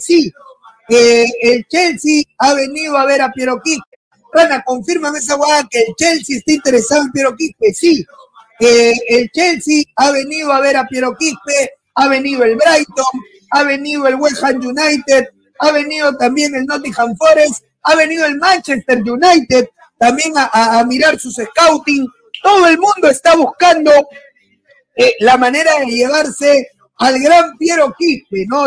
Sí. Eh, el Chelsea ha venido a ver a Piero Quispe. Rana, confírmame esa guada que el Chelsea está interesado en Piero Quispe, sí. Eh, el Chelsea ha venido a ver a Piero Quispe, ha venido el Brighton, ha venido el West Ham United, ha venido también el Nottingham Forest, ha venido el Manchester United también a, mirar sus scouting. Todo el mundo está buscando eh, la manera de llevarse al gran Piero Quispe, ¿no?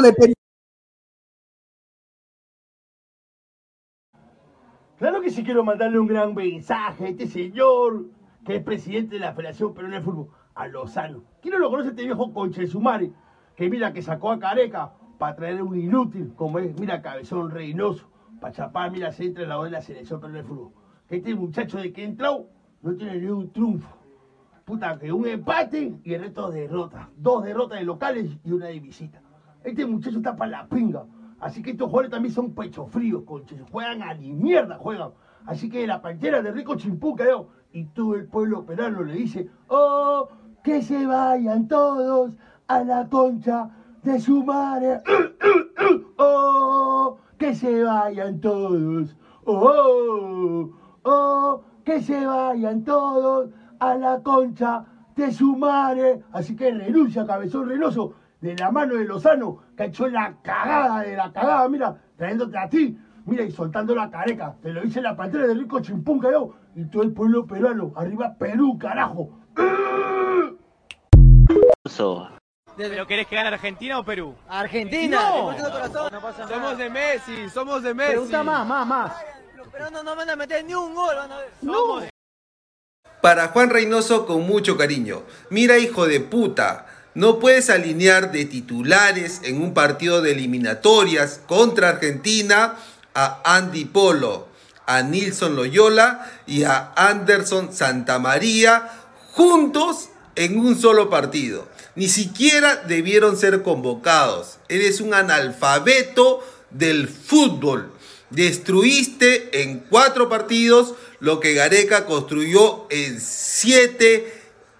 Claro que sí quiero mandarle un gran mensaje a este señor que es presidente de la Federación Peruana de Fútbol, a Lozano. ¿Quién no lo conoce este viejo Conchesumare? Que mira que sacó a Careca para traer un inútil, como es, mira, Cabezón Reynoso, para chapar, mira, se entra en la de la Selección Peruana de Fútbol. Que este muchacho de que entró no tiene ni un triunfo. Puta, que un empate y el resto derrotas. Dos derrotas de locales y una de visita. Este muchacho está para la pinga. Así que estos jugadores también son pechos fríos, conches. Juegan a ni mierda, juegan. Así que la pantera de Rico Chimpuca, y todo el pueblo peruano le dice, oh, que se vayan todos a la concha de su madre. oh, que se vayan todos. Oh, oh, que se vayan todos a la concha de su madre. Así que renuncia, cabezón renoso, de la mano de Lozano, que ha hecho la cagada de la cagada, mira, trayéndote a ti, mira, y soltando la careca. Te lo dice la pantera de Rico Chimpunca yo, y todo el pueblo peruano. Arriba Perú, carajo. ¿Pero querés que gane Argentina o Perú? Argentina. somos de Messi, somos de Messi. Pregunta más, más, más. Pero no nos van a meter ni un gol, van a ver. No. Para Juan Reynoso con mucho cariño. Mira, hijo de puta. No puedes alinear de titulares en un partido de eliminatorias contra Argentina a Andy Polo, a Nilson Loyola y a Anderson Santamaría juntos en un solo partido. Ni siquiera debieron ser convocados. Eres un analfabeto del fútbol. Destruiste en cuatro partidos lo que Gareca construyó en siete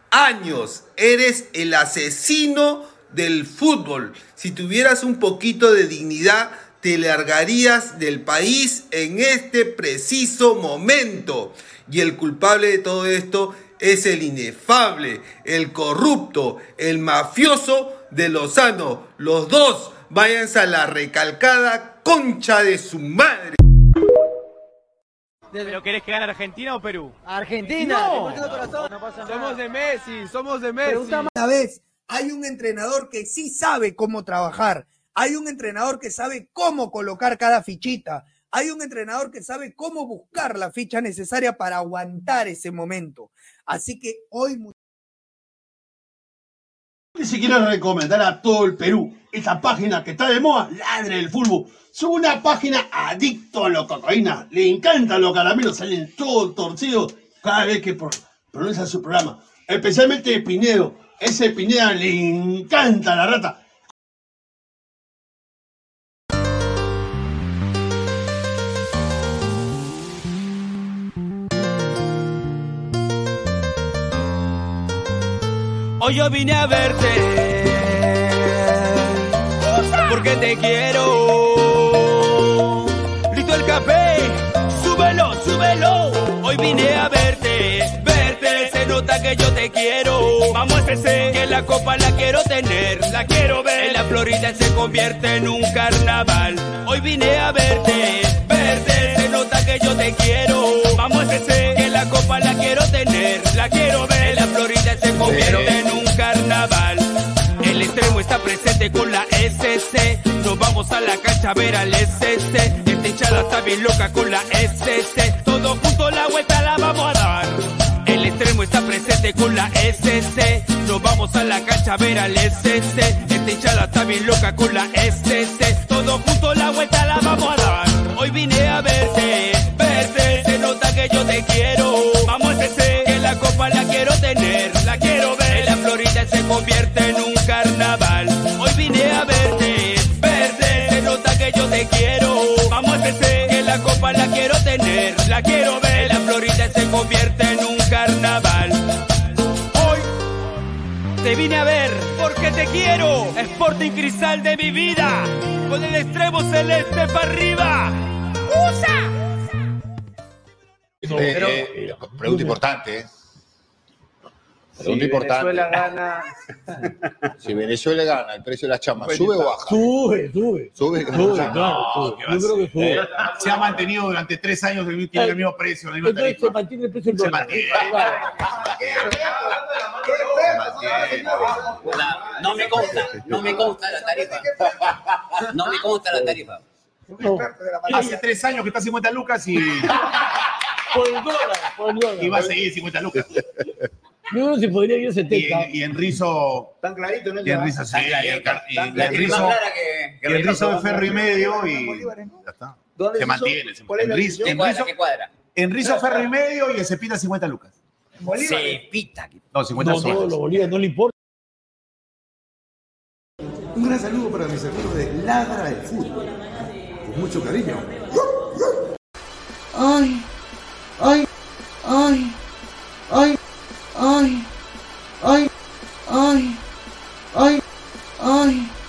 años. Eres el asesino del fútbol. Si tuvieras un poquito de dignidad, te largarías del país en este preciso momento. Y el culpable de todo esto es el inefable, el corrupto, el mafioso de Lozano. Los dos váyanse a la recalcada concha de su madre. ¿Pero querés que gane Argentina o Perú? Argentina. somos de Messi, somos de Messi. Una vez hay un entrenador que sí sabe cómo trabajar. Hay un entrenador que sabe cómo colocar cada fichita. Hay un entrenador que sabe cómo buscar la ficha necesaria para aguantar ese momento. Así que hoy... Si quiero recomendar a todo el Perú esa página que está de moda, Ladre del Fútbol. Es una página adicto a la cocaína. Le encantan los caramelos, salen todos torcidos cada vez que pronuncia su programa. Especialmente Pinedo. Ese Pineda le encanta la rata. Hoy yo vine a verte porque te quiero. Hoy vine a verte, verte. Se nota que yo te quiero. Vamos a ese, que la copa la quiero tener, la quiero ver. En la Florida se convierte en un carnaval. Hoy vine a verte, verte. Se nota que yo te quiero. Vamos a ese, que la copa la quiero tener, la quiero ver. En la Florida se convierte en un extremo está presente con la SC. Nos vamos a la cancha a ver al SC. Esta hinchada está bien loca con la SC. Todos juntos la vuelta la vamos a dar. El extremo está presente con la SC. Nos vamos a la cancha a ver al SC. Esta hinchada está bien loca con la SC. Todos juntos la vuelta la vamos a dar. Hoy vine a verte, verte. Se nota que yo te quiero. Vamos a que la copa la quiero tener, la quiero ver. En la Florida se convierte en un te vine a ver porque te quiero. Sporting Cristal de mi vida. Con el extremo celeste para arriba. ¡Usa! Eh, eh, pregunta importante, ¿eh? Pregunta importante. Venezuela gana. Si Venezuela gana, el precio de las chamas, ¿sube o baja? Sube, sube. Sube. Sube, claro, sube. Yo creo que sube. Se ha mantenido durante tres años el, tiene el mismo precio, la misma Entonces se tarifa. mantiene el precio del Se mantiene. La- no me consta, no me consta la tarifa. No me consta la tarifa. Hace tres años que está a 50 lucas y, Por el dólar, por el dólar. y va a seguir 50 lucas. Yo creo que podría ir a Y, 70. y en Rizo. Tan clarito, ¿no? Y en Rizo, sí. Y en y Rizo. que- Y en Rizo de ferro y medio y. Ya está. ¿Dónde Se mantiene. se ¿Cuál es En Rizo, en cuadra? Rizo, ferro y medio y en Cepita 50 lucas. Se pita. No, 50 No, no, los bolívares no le importa. Un gran saludo para mis amigos de Ladra del Fútbol. Con mucho cariño. Ay, ay, ay, ay, ay, ay, ay, ay, ay.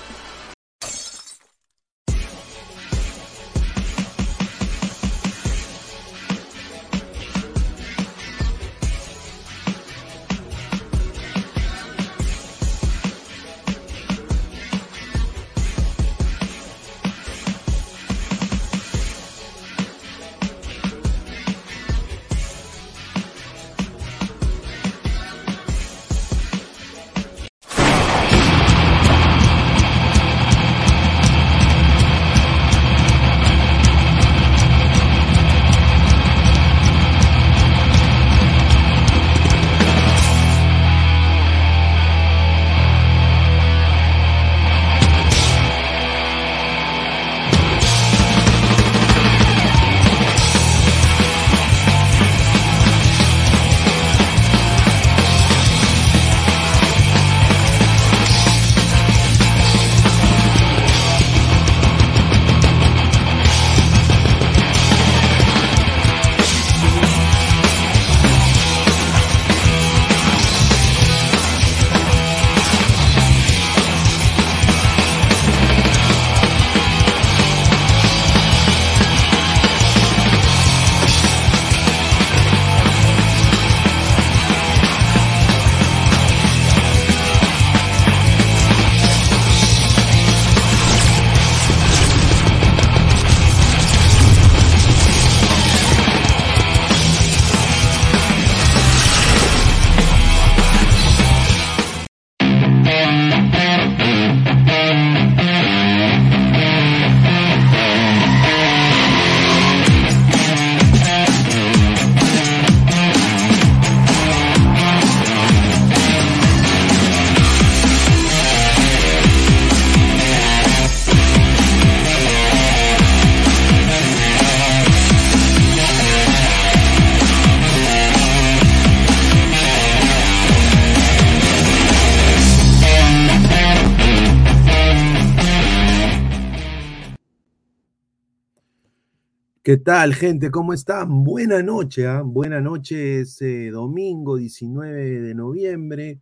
¿Qué tal, gente? ¿Cómo están? Buena noche, ¿ah? Buena noche, es eh, domingo 19 de noviembre,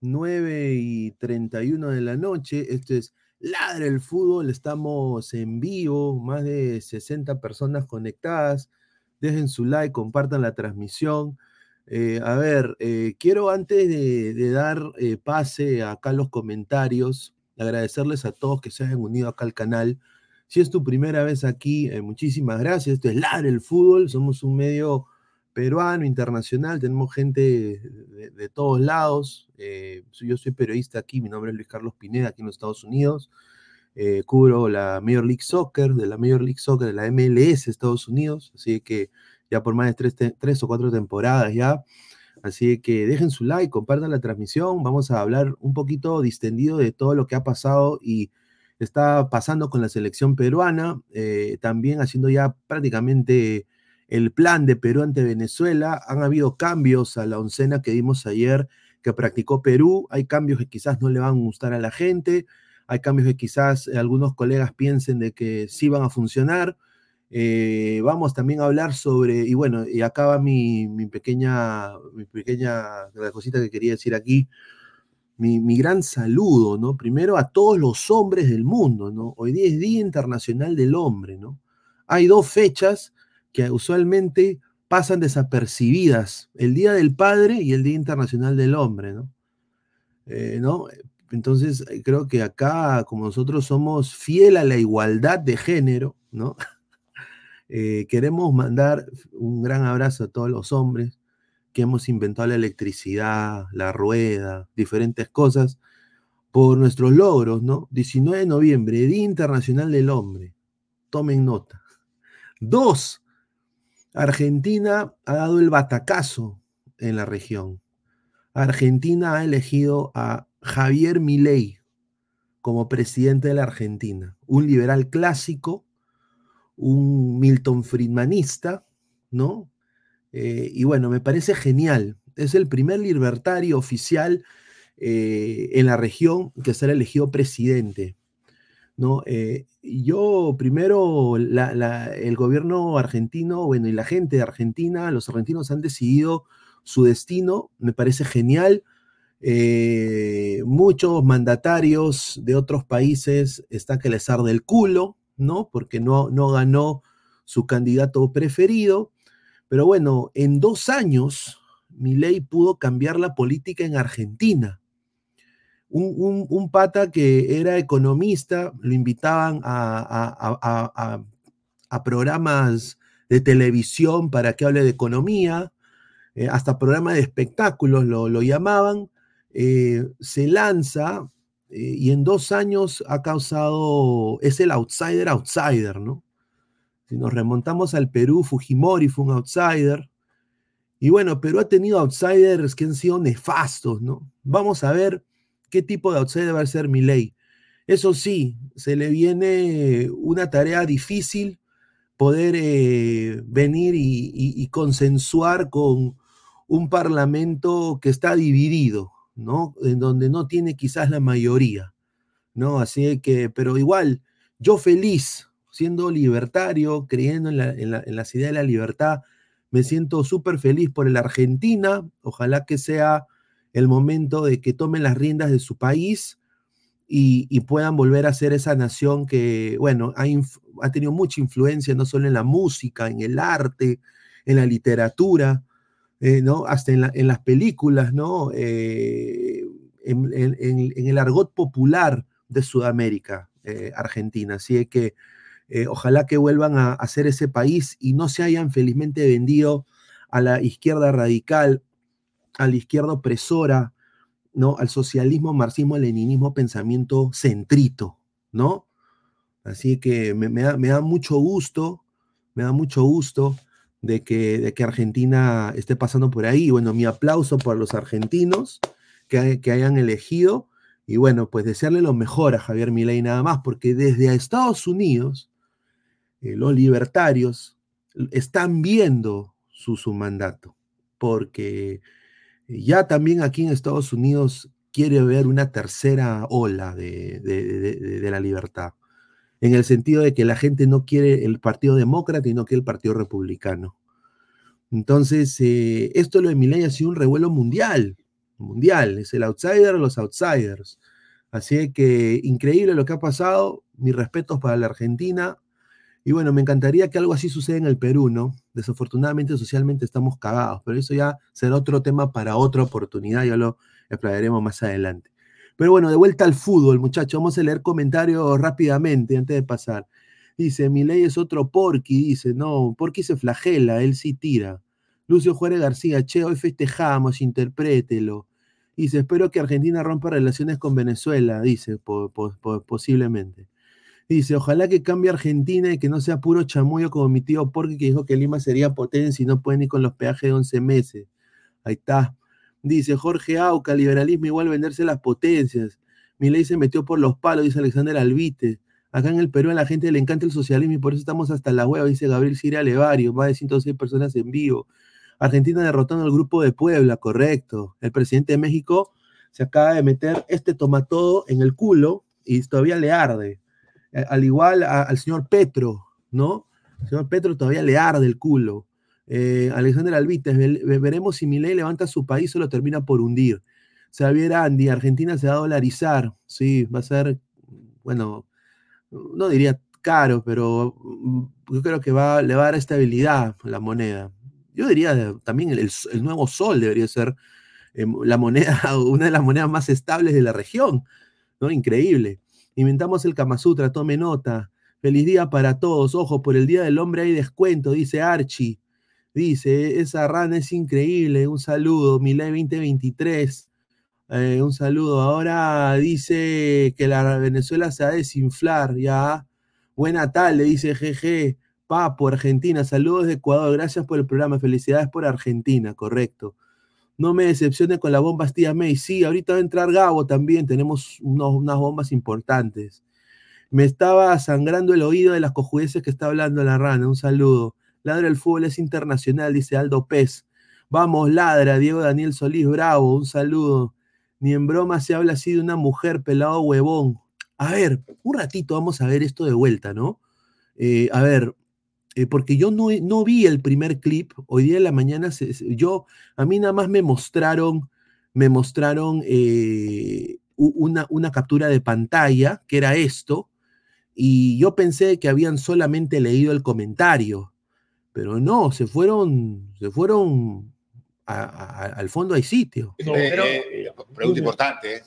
9 y 31 de la noche. Esto es Ladre el Fútbol, estamos en vivo, más de 60 personas conectadas. Dejen su like, compartan la transmisión. Eh, a ver, eh, quiero antes de, de dar pase acá a los comentarios, agradecerles a todos que se hayan unido acá al canal. Si es tu primera vez aquí, eh, muchísimas gracias. Esto es Ladre el Fútbol, somos un medio peruano, internacional, tenemos gente de, de todos lados. Eh, yo soy periodista aquí, mi nombre es Luis Carlos Pineda, aquí en los Estados Unidos. Eh, cubro la Major League Soccer, de la Major League Soccer, de la MLS Estados Unidos, así que ya por más de tres, tres o cuatro temporadas ya. Así que dejen su like, compartan la transmisión, vamos a hablar un poquito distendido de todo lo que ha pasado y está pasando con la selección peruana, eh, también haciendo ya prácticamente el plan de Perú ante Venezuela. Han habido cambios a la oncena que dimos ayer que practicó Perú. Hay cambios que quizás no le van a gustar a la gente. Hay cambios que quizás algunos colegas piensen de que sí van a funcionar. Eh, vamos también a hablar sobre, y bueno, y acaba mi, pequeña, mi pequeña, cosita que quería decir aquí. Mi, mi gran saludo, ¿no? Primero a todos los hombres del mundo, ¿no? Hoy día es Día Internacional del Hombre, ¿no? Hay dos fechas que usualmente pasan desapercibidas, el Día del Padre y el Día Internacional del Hombre, ¿no? Eh, ¿no? Entonces, eh, creo que acá, como nosotros somos fiel a la igualdad de género, ¿no? Eh, queremos mandar un gran abrazo a todos los hombres que hemos inventado la electricidad, la rueda, diferentes cosas, por nuestros logros, ¿no? 19 de noviembre, Día Internacional del Hombre. Tomen nota. Dos, Argentina ha dado el batacazo en la región. Argentina ha elegido a Javier Milei como presidente de la Argentina, un liberal clásico, un Milton Friedmanista, ¿no? Eh, y bueno, me parece genial. Es el primer libertario oficial eh, en la región que será elegido presidente. ¿no? Eh, yo primero, el gobierno argentino, bueno, y la gente de Argentina, los argentinos han decidido su destino, me parece genial. muchos mandatarios de otros países están que les arde el culo, ¿no? Porque no, no ganó su candidato preferido. Pero bueno, en dos años, Milei pudo cambiar la política en Argentina. Un, pata que era economista, lo invitaban a, programas de televisión para que hable de economía, eh, hasta programas de espectáculos lo, llamaban, eh, se lanza eh, y en dos años ha causado, es el outsider outsider, ¿no? Si nos remontamos al Perú, Fujimori fue un outsider. Y bueno, Perú ha tenido outsiders que han sido nefastos, ¿no? Vamos a ver qué tipo de outsider va a ser Milei. Eso sí, se le viene una tarea difícil poder eh, venir y, consensuar con un parlamento que está dividido, ¿no? En donde no tiene quizás la mayoría, ¿no? Así que, pero igual, yo feliz, siendo libertario, creyendo en, las ideas de la libertad, me siento súper feliz por la Argentina. Ojalá que sea el momento de que tomen las riendas de su país y, puedan volver a ser esa nación que, bueno, ha, tenido mucha influencia no solo en la música, en el arte, en la literatura, eh, ¿no? Hasta en, las películas, ¿no? Eh, en, el argot popular de Sudamérica, eh, Argentina. Así que eh, ojalá que vuelvan a, hacer ese país y no se hayan felizmente vendido a la izquierda radical, a la izquierda opresora, ¿no? Al socialismo, marxismo, leninismo, pensamiento centrito, ¿no? Así que me, da, mucho gusto, me da mucho gusto de que, de que Argentina esté pasando por ahí. Bueno, mi aplauso por los argentinos que, que hayan elegido. Y bueno, pues desearle lo mejor a Javier Milei nada más, porque desde Estados Unidos eh, los libertarios están viendo su, mandato, porque ya también aquí en Estados Unidos quiere ver una tercera ola de, de, la libertad, en el sentido de que la gente no quiere el Partido Demócrata y no quiere el Partido Republicano. Entonces, eh, esto lo de Milei ha sido un revuelo mundial, mundial, es el outsider de los outsiders. Así que increíble lo que ha pasado, mis respetos para la Argentina, y bueno, me encantaría que algo así suceda en el Perú, ¿no? Desafortunadamente socialmente estamos cagados, pero eso ya será otro tema para otra oportunidad, ya lo exploraremos más adelante. Pero bueno, de vuelta al fútbol, muchachos, vamos a leer comentarios rápidamente antes de pasar. Dice, mi ley es otro Porky, dice, no, Porky se flagela, él sí tira. Lucio Juárez García, che, hoy festejamos, interprételo. Dice, espero que Argentina rompa relaciones con Venezuela, dice, posiblemente. Dice, ojalá que cambie Argentina y que no sea puro chamuyo como mi tío Porque que dijo que Lima sería potencia y no puede ni con los peajes de 11 meses. Ahí está. Dice Jorge Auca, liberalismo igual venderse las potencias. Mi ley se metió por los palos, dice Alexander Albite. Acá en el Perú a la gente le encanta el socialismo y por eso estamos hasta la hueva, dice Gabriel Siria Levario, más de 106 personas en vivo. Argentina derrotando al grupo de Puebla, correcto. El presidente de México se acaba de meter este tomatodo en el culo y todavía le arde. Al igual al señor Petro, ¿no? El señor Petro todavía le arde el culo. Eh, Alexander Albites, veremos si Milei levanta su país o lo termina por hundir. Xavier Andy, Argentina se va a dolarizar. Sí, va a ser, bueno, no diría caro, pero mm, yo creo que va, le va a dar estabilidad la moneda. Yo diría también el, nuevo sol debería ser eh, la moneda, una de las monedas más estables de la región. ¿no? Increíble. Inventamos el Kama Sutra, tome nota. Feliz día para todos. Ojo, por el Día del Hombre hay descuento, dice Archie. Dice, esa rana es increíble. Un saludo, Milay 2023. Eh, un saludo. Ahora dice que la Venezuela se va a desinflar, ya. Buena tarde, dice GG. Papo, Argentina. Saludos de Ecuador. Gracias por el programa. Felicidades por Argentina, correcto. No me decepcione con la bomba Tía May. Sí, ahorita va a entrar Gabo también. Tenemos unas bombas importantes. Me estaba sangrando el oído de las cojudeces que está hablando la rana. Un saludo. Ladra el fútbol es internacional, dice Aldo Pez. Vamos, ladra, Diego Daniel Solís, bravo, un saludo. Ni en broma se habla así de una mujer pelado huevón. A ver, un ratito vamos a ver esto de vuelta, ¿no? Eh, a ver, eh, porque yo no, no vi el primer clip. Hoy día en la mañana, se- se- yo, a mí nada más me mostraron, me mostraron eh, una, una captura de pantalla, que era esto, y yo pensé que habían solamente leído el comentario, pero no, se fueron, se fueron a- a- al fondo hay sitio. Eh, eh, pregunta importante, ¿eh?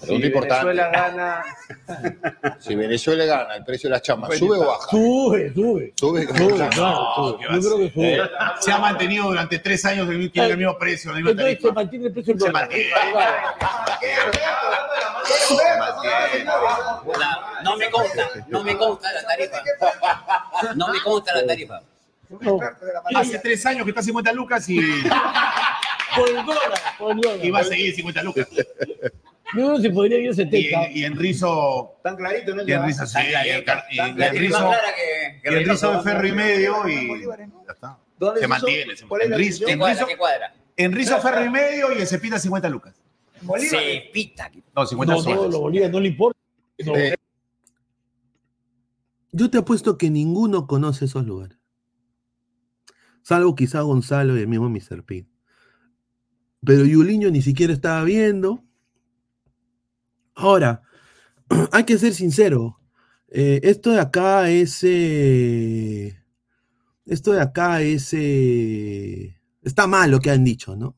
Pregunta Si importante. Venezuela gana. Si Venezuela gana, ¿el precio de las chamas sube o baja? Sube, sube. Sube, Sube, No, ¿qué sube. Yo creo que sube. Eh, Se ha mantenido durante tres años el, tiene el mismo precio, Entonces se mantiene el precio del Se dólar. mantiene. No me consta, no me consta la tarifa. No me consta la tarifa. Hace tres años que está a 50 lucas y, Por el dólar, por el dólar. y va a seguir 50 lucas. Yo que se podría ir a Y, 70. en- y en Rizo. Tan clarito, ¿no? Y en Rizo, sí. Y en y Rizo. Y en Rizo de ferro y medio y. Ya está. ¿Dónde Se mantiene. se ¿Cuál es mantiene. la En Rizo- ¿Qué en cuadra? Rizo- ferro y medio y en Cepita 50 lucas. Se pita. No, 50 No, no, los bolívares no le importa. No, Yo te apuesto que ninguno conoce esos lugares. Salvo quizá Gonzalo y el mismo Mr. P. Pero Yuliño ni siquiera estaba viendo. Ahora, hay que ser sincero. eh, esto de acá es. eh, esto de acá es. eh, está mal lo que han dicho, ¿no?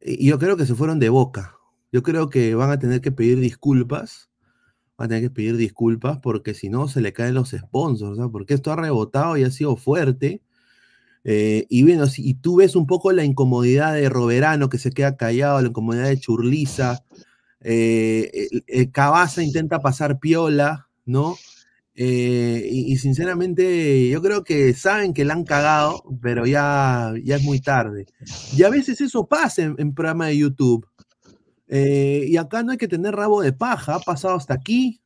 Y yo creo que se fueron de boca. Yo creo que van a tener que pedir disculpas. Van a tener que pedir disculpas porque si no se le caen los sponsors, ¿no? Porque esto ha rebotado y ha sido fuerte. Eh, y bueno, si, y tú ves un poco la incomodidad de Roberano que se queda callado, la incomodidad de Churliza. eh, el Cabaza intenta pasar piola, ¿no? Eh, y, sinceramente, yo creo que saben que la han cagado, pero ya, ya es muy tarde. Y a veces eso pasa en, en programas de YouTube. Eh, y acá no hay que tener rabo de paja, ha pasado hasta aquí,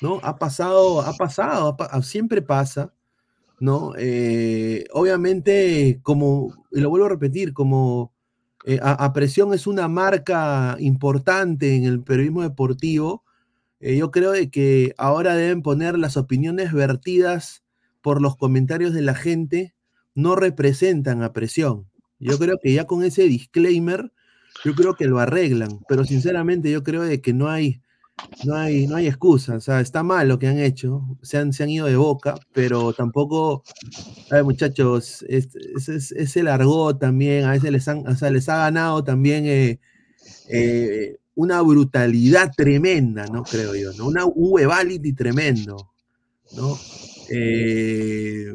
¿no? Ha pasado, ha pasado, siempre pasa, ¿no? Eh, obviamente, como, y lo vuelvo a repetir, como eh, a, Presión es una marca importante en el periodismo deportivo, eh, yo creo de que ahora deben poner las opiniones vertidas por los comentarios de la gente, no representan a Presión. Yo creo que ya con ese disclaimer, yo creo que lo arreglan, pero sinceramente yo creo de que no hay, no hay, no hay excusa, o sea, está mal lo que han hecho, se han, se han ido de boca, pero tampoco, a ver, muchachos, es, es, es- el argot también, a veces les, han, o sea, les ha ganado también eh, eh, una brutalidad tremenda, ¿no? Creo yo, ¿no? Una, un huevality tremendo, ¿no? Eh,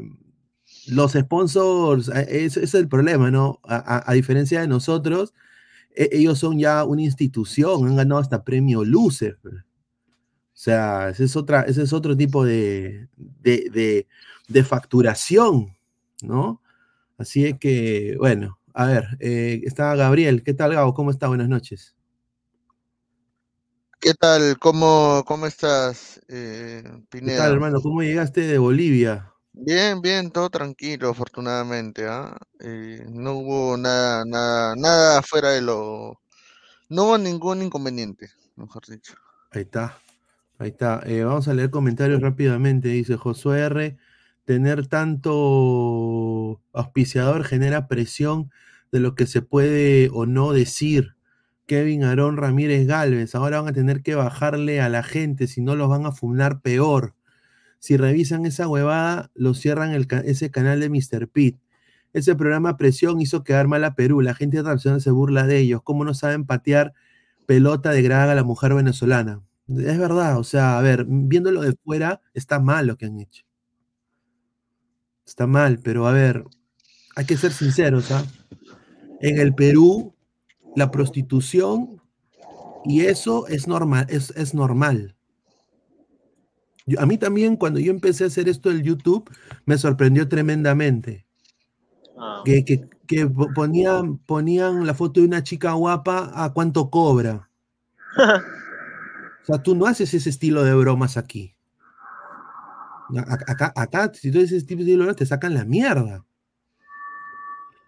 los sponsors, ese es el problema, ¿no? A, a- diferencia de nosotros, ellos son ya una institución, han ganado hasta premio Lucer. O sea, ese es, otra, ese es otro tipo de, de, de- de facturación, ¿no? Así es que, bueno, a ver, eh, está Gabriel. ¿Qué tal, Gabo? ¿Cómo está? Buenas noches. ¿Qué tal? ¿Cómo, cómo estás, eh, ¿Qué Pineda? tal, hermano? ¿Cómo llegaste de Bolivia? Bien, bien, todo tranquilo, afortunadamente, ¿ah? Eh, no hubo nada, nada, nada fuera de lo... No hubo ningún inconveniente, mejor dicho. Ahí está. Ahí está. Eh, vamos a leer comentarios rápidamente. Dice Josué R. Tener tanto auspiciador genera presión de lo que se puede o no decir. Kevin Aarón Ramírez Galvez, ahora van a tener que bajarle a la gente, si no los van a fundar peor. Si revisan esa huevada, lo cierran el ese canal de Mr. Pete. Ese programa Presión hizo quedar mal a Perú. La gente internacional se burla de ellos. ¿Cómo no saben patear pelota de graga a la mujer venezolana? Es verdad, o sea, a ver, viéndolo de fuera, está mal lo que han hecho. Está mal, pero a ver, hay que ser sinceros, ¿ah? En el Perú, la prostitución y eso es normal, es, es normal. Yo- a mí también, cuando yo empecé a hacer esto del YouTube, me sorprendió tremendamente. Que, que- que po- ponían, ponían la foto de una chica guapa a cuánto cobra. O sea, tú no haces ese estilo de bromas aquí. Acá, acá si tú haces ese tipo de bromas, te sacan la mierda.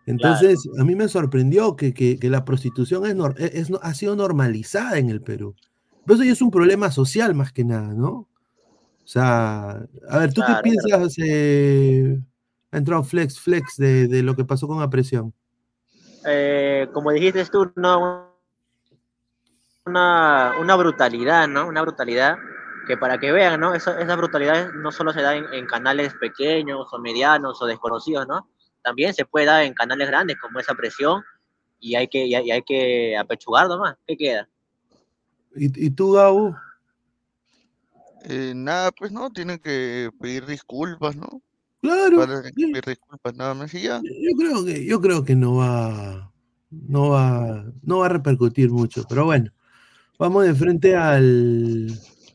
Entonces, a mí me sorprendió que, que- que la prostitución es nor- es- ha sido normalizada en el Perú. Pero eso ya es un problema social más que nada, ¿no? O sea, a ver, ¿tú Claro, qué piensas? eh, ha entrado Flex, Flex de, de lo que pasó con la presión. Eh, como dijiste tú, no, una, una brutalidad, ¿no? Una brutalidad que para que vean, ¿no? Esa, esa brutalidad no solo se da en, en canales pequeños o medianos o desconocidos, ¿no? También se puede dar en canales grandes como esa presión y hay que, y hay, y hay que apechugar nomás. ¿Qué queda? ¿Y, y tú, Gabo? Eh, nada, pues no, tienen que pedir disculpas, ¿no? Claro. Para pedir disculpas, nada más y ya. Yo creo que, yo creo que no va, no va, no va a repercutir mucho, pero bueno, vamos de frente al,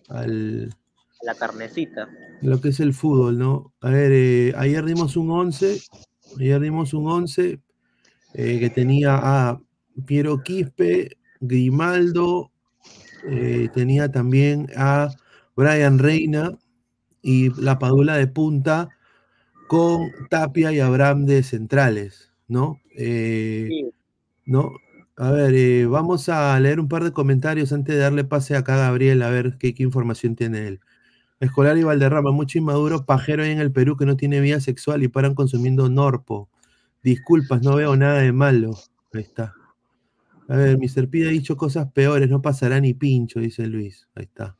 al La carnecita. lo que es el fútbol, ¿no? A ver, eh, ayer dimos un 11, ayer dimos un 11 eh, que tenía a Piero Quispe, Grimaldo, eh, tenía también a Brian Reina y la Padula de punta con Tapia y Abraham de centrales, ¿no? Eh, ¿no? A ver, eh, vamos a leer un par de comentarios antes de darle pase acá a Gabriel a ver qué, qué información tiene él. Escolar y Valderrama, mucho inmaduro, pajero ahí en el Perú que no tiene vida sexual y paran consumiendo Norpo. Disculpas, no veo nada de malo. Ahí está. A ver, Mr. Pide ha dicho cosas peores, no pasará ni pincho, dice Luis. Ahí está.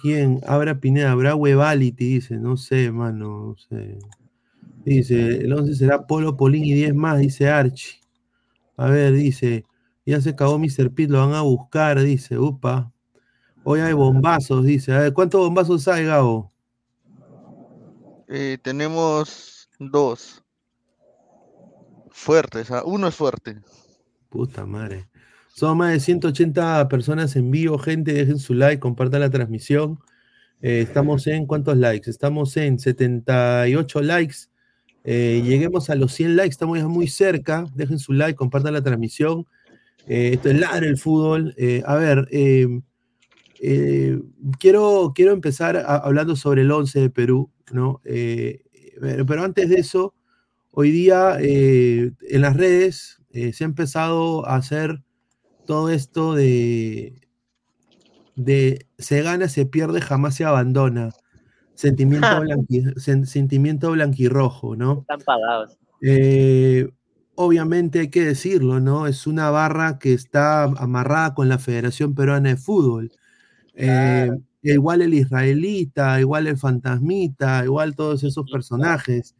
Quién, Abra Pineda, habrá Webality, dice, no sé, mano, no sé. Dice, el 11 será Polo, Polín y 10 más, dice Archie. A ver, dice, ya se acabó Mr. Pete, lo van a buscar, dice, upa. Hoy hay bombazos, dice. A ver, ¿cuántos bombazos hay, Gabo? Eh, tenemos dos. Fuertes, ah, Uno es fuerte. Puta madre. Son más de 180 personas en vivo, gente, dejen su like, compartan la transmisión. Eh, estamos en, ¿cuántos likes? Estamos en 78 likes. Eh, lleguemos a los 100 likes, estamos ya muy cerca. Dejen su like, compartan la transmisión. Eh, esto es Ladra el Fútbol. A ver, eh, quiero, quiero empezar hablando sobre el 11 de Perú, ¿no? Pero, antes de eso, hoy día en las redes se ha empezado a hacer todo esto de, de se gana, se pierde, jamás se abandona. Sentimiento, blanqui- sen- sentimiento blanquirrojo, ¿no? Están pagados. Eh, obviamente hay que decirlo, ¿no? Es una barra que está amarrada con la Federación Peruana de Fútbol. Eh, igual el israelita, igual el fantasmita, igual todos esos personajes.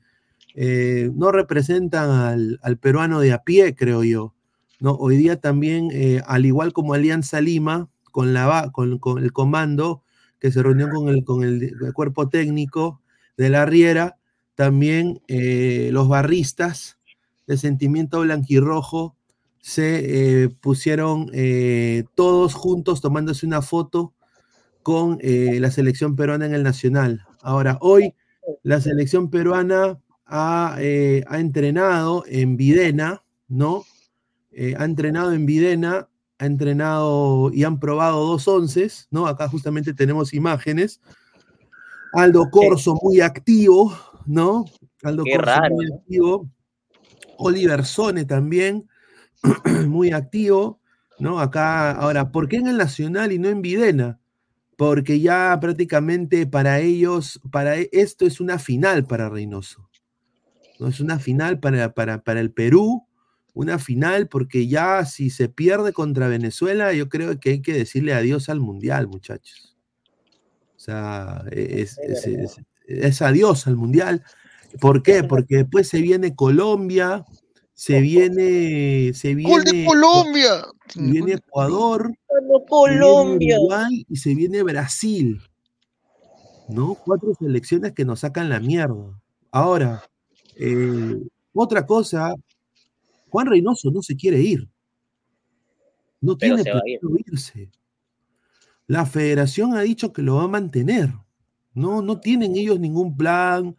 eh, no representan al, al peruano de a pie, creo yo. ¿No? Hoy día también, eh, al igual como Alianza Lima, con, la, con, con el comando que se reunió con el, con el, cuerpo técnico de la Riera, también eh, los barristas de sentimiento blanquirrojo se eh, pusieron todos juntos tomándose una foto con la selección peruana en el Nacional. Ahora, hoy la selección peruana ha, ha entrenado en Videna, ¿no? Eh, ha entrenado en Videna, ha entrenado y han probado dos onces, ¿no? Acá justamente tenemos imágenes. Aldo Corso muy activo, ¿no? Aldo Qué Corso raro, muy ¿no? activo. Oliver Sone también, muy activo, ¿no? Acá, ahora, ¿por qué en el Nacional y no en Videna? Porque ya prácticamente para ellos, para e- esto es una final para Reynoso. ¿no? Es una final para, para, para el Perú, Una final, porque ya si se pierde contra Venezuela, yo creo que hay que decirle adiós al Mundial, muchachos. O sea, es, es- es- es adiós al Mundial. ¿Por qué? Porque después se viene Colombia, se viene, se ¡Gol de viene, Colombia! se viene Ecuador, Ganó se viene Colombia. Uruguay y se viene Brasil. ¿No? Cuatro selecciones que nos sacan la mierda. Ahora, eh, otra cosa, Juan Reynoso no se quiere ir. No Pero tiene ir. pensado irse. La federación ha dicho que lo va a mantener. No, no tienen ellos ningún plan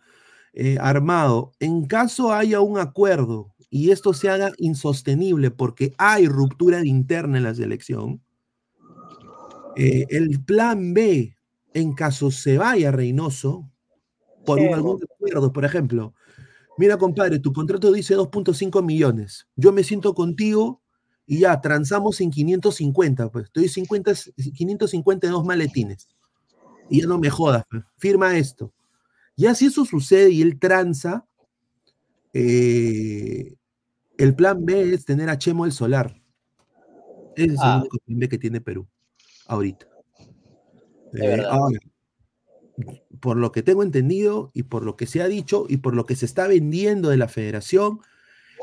eh, armado. En caso haya un acuerdo y esto se haga insostenible porque hay ruptura interna en la selección, eh, el plan B, en caso se vaya Reynoso, por un, algún acuerdo, por ejemplo, mira compadre, tu contrato dice 2.5 millones, yo me siento contigo y ya, transamos en 550, pues, te doy 50, 552 maletines. Y ya no me jodas, pues, firma esto. Ya si eso sucede y él tranza, eh, el plan B es tener a Chemo el Solar. Ese es el Ah. único plan B que tiene Perú, ahorita. Eh, ahora, por lo que tengo entendido y por lo que se ha dicho y por lo que se está vendiendo de la federación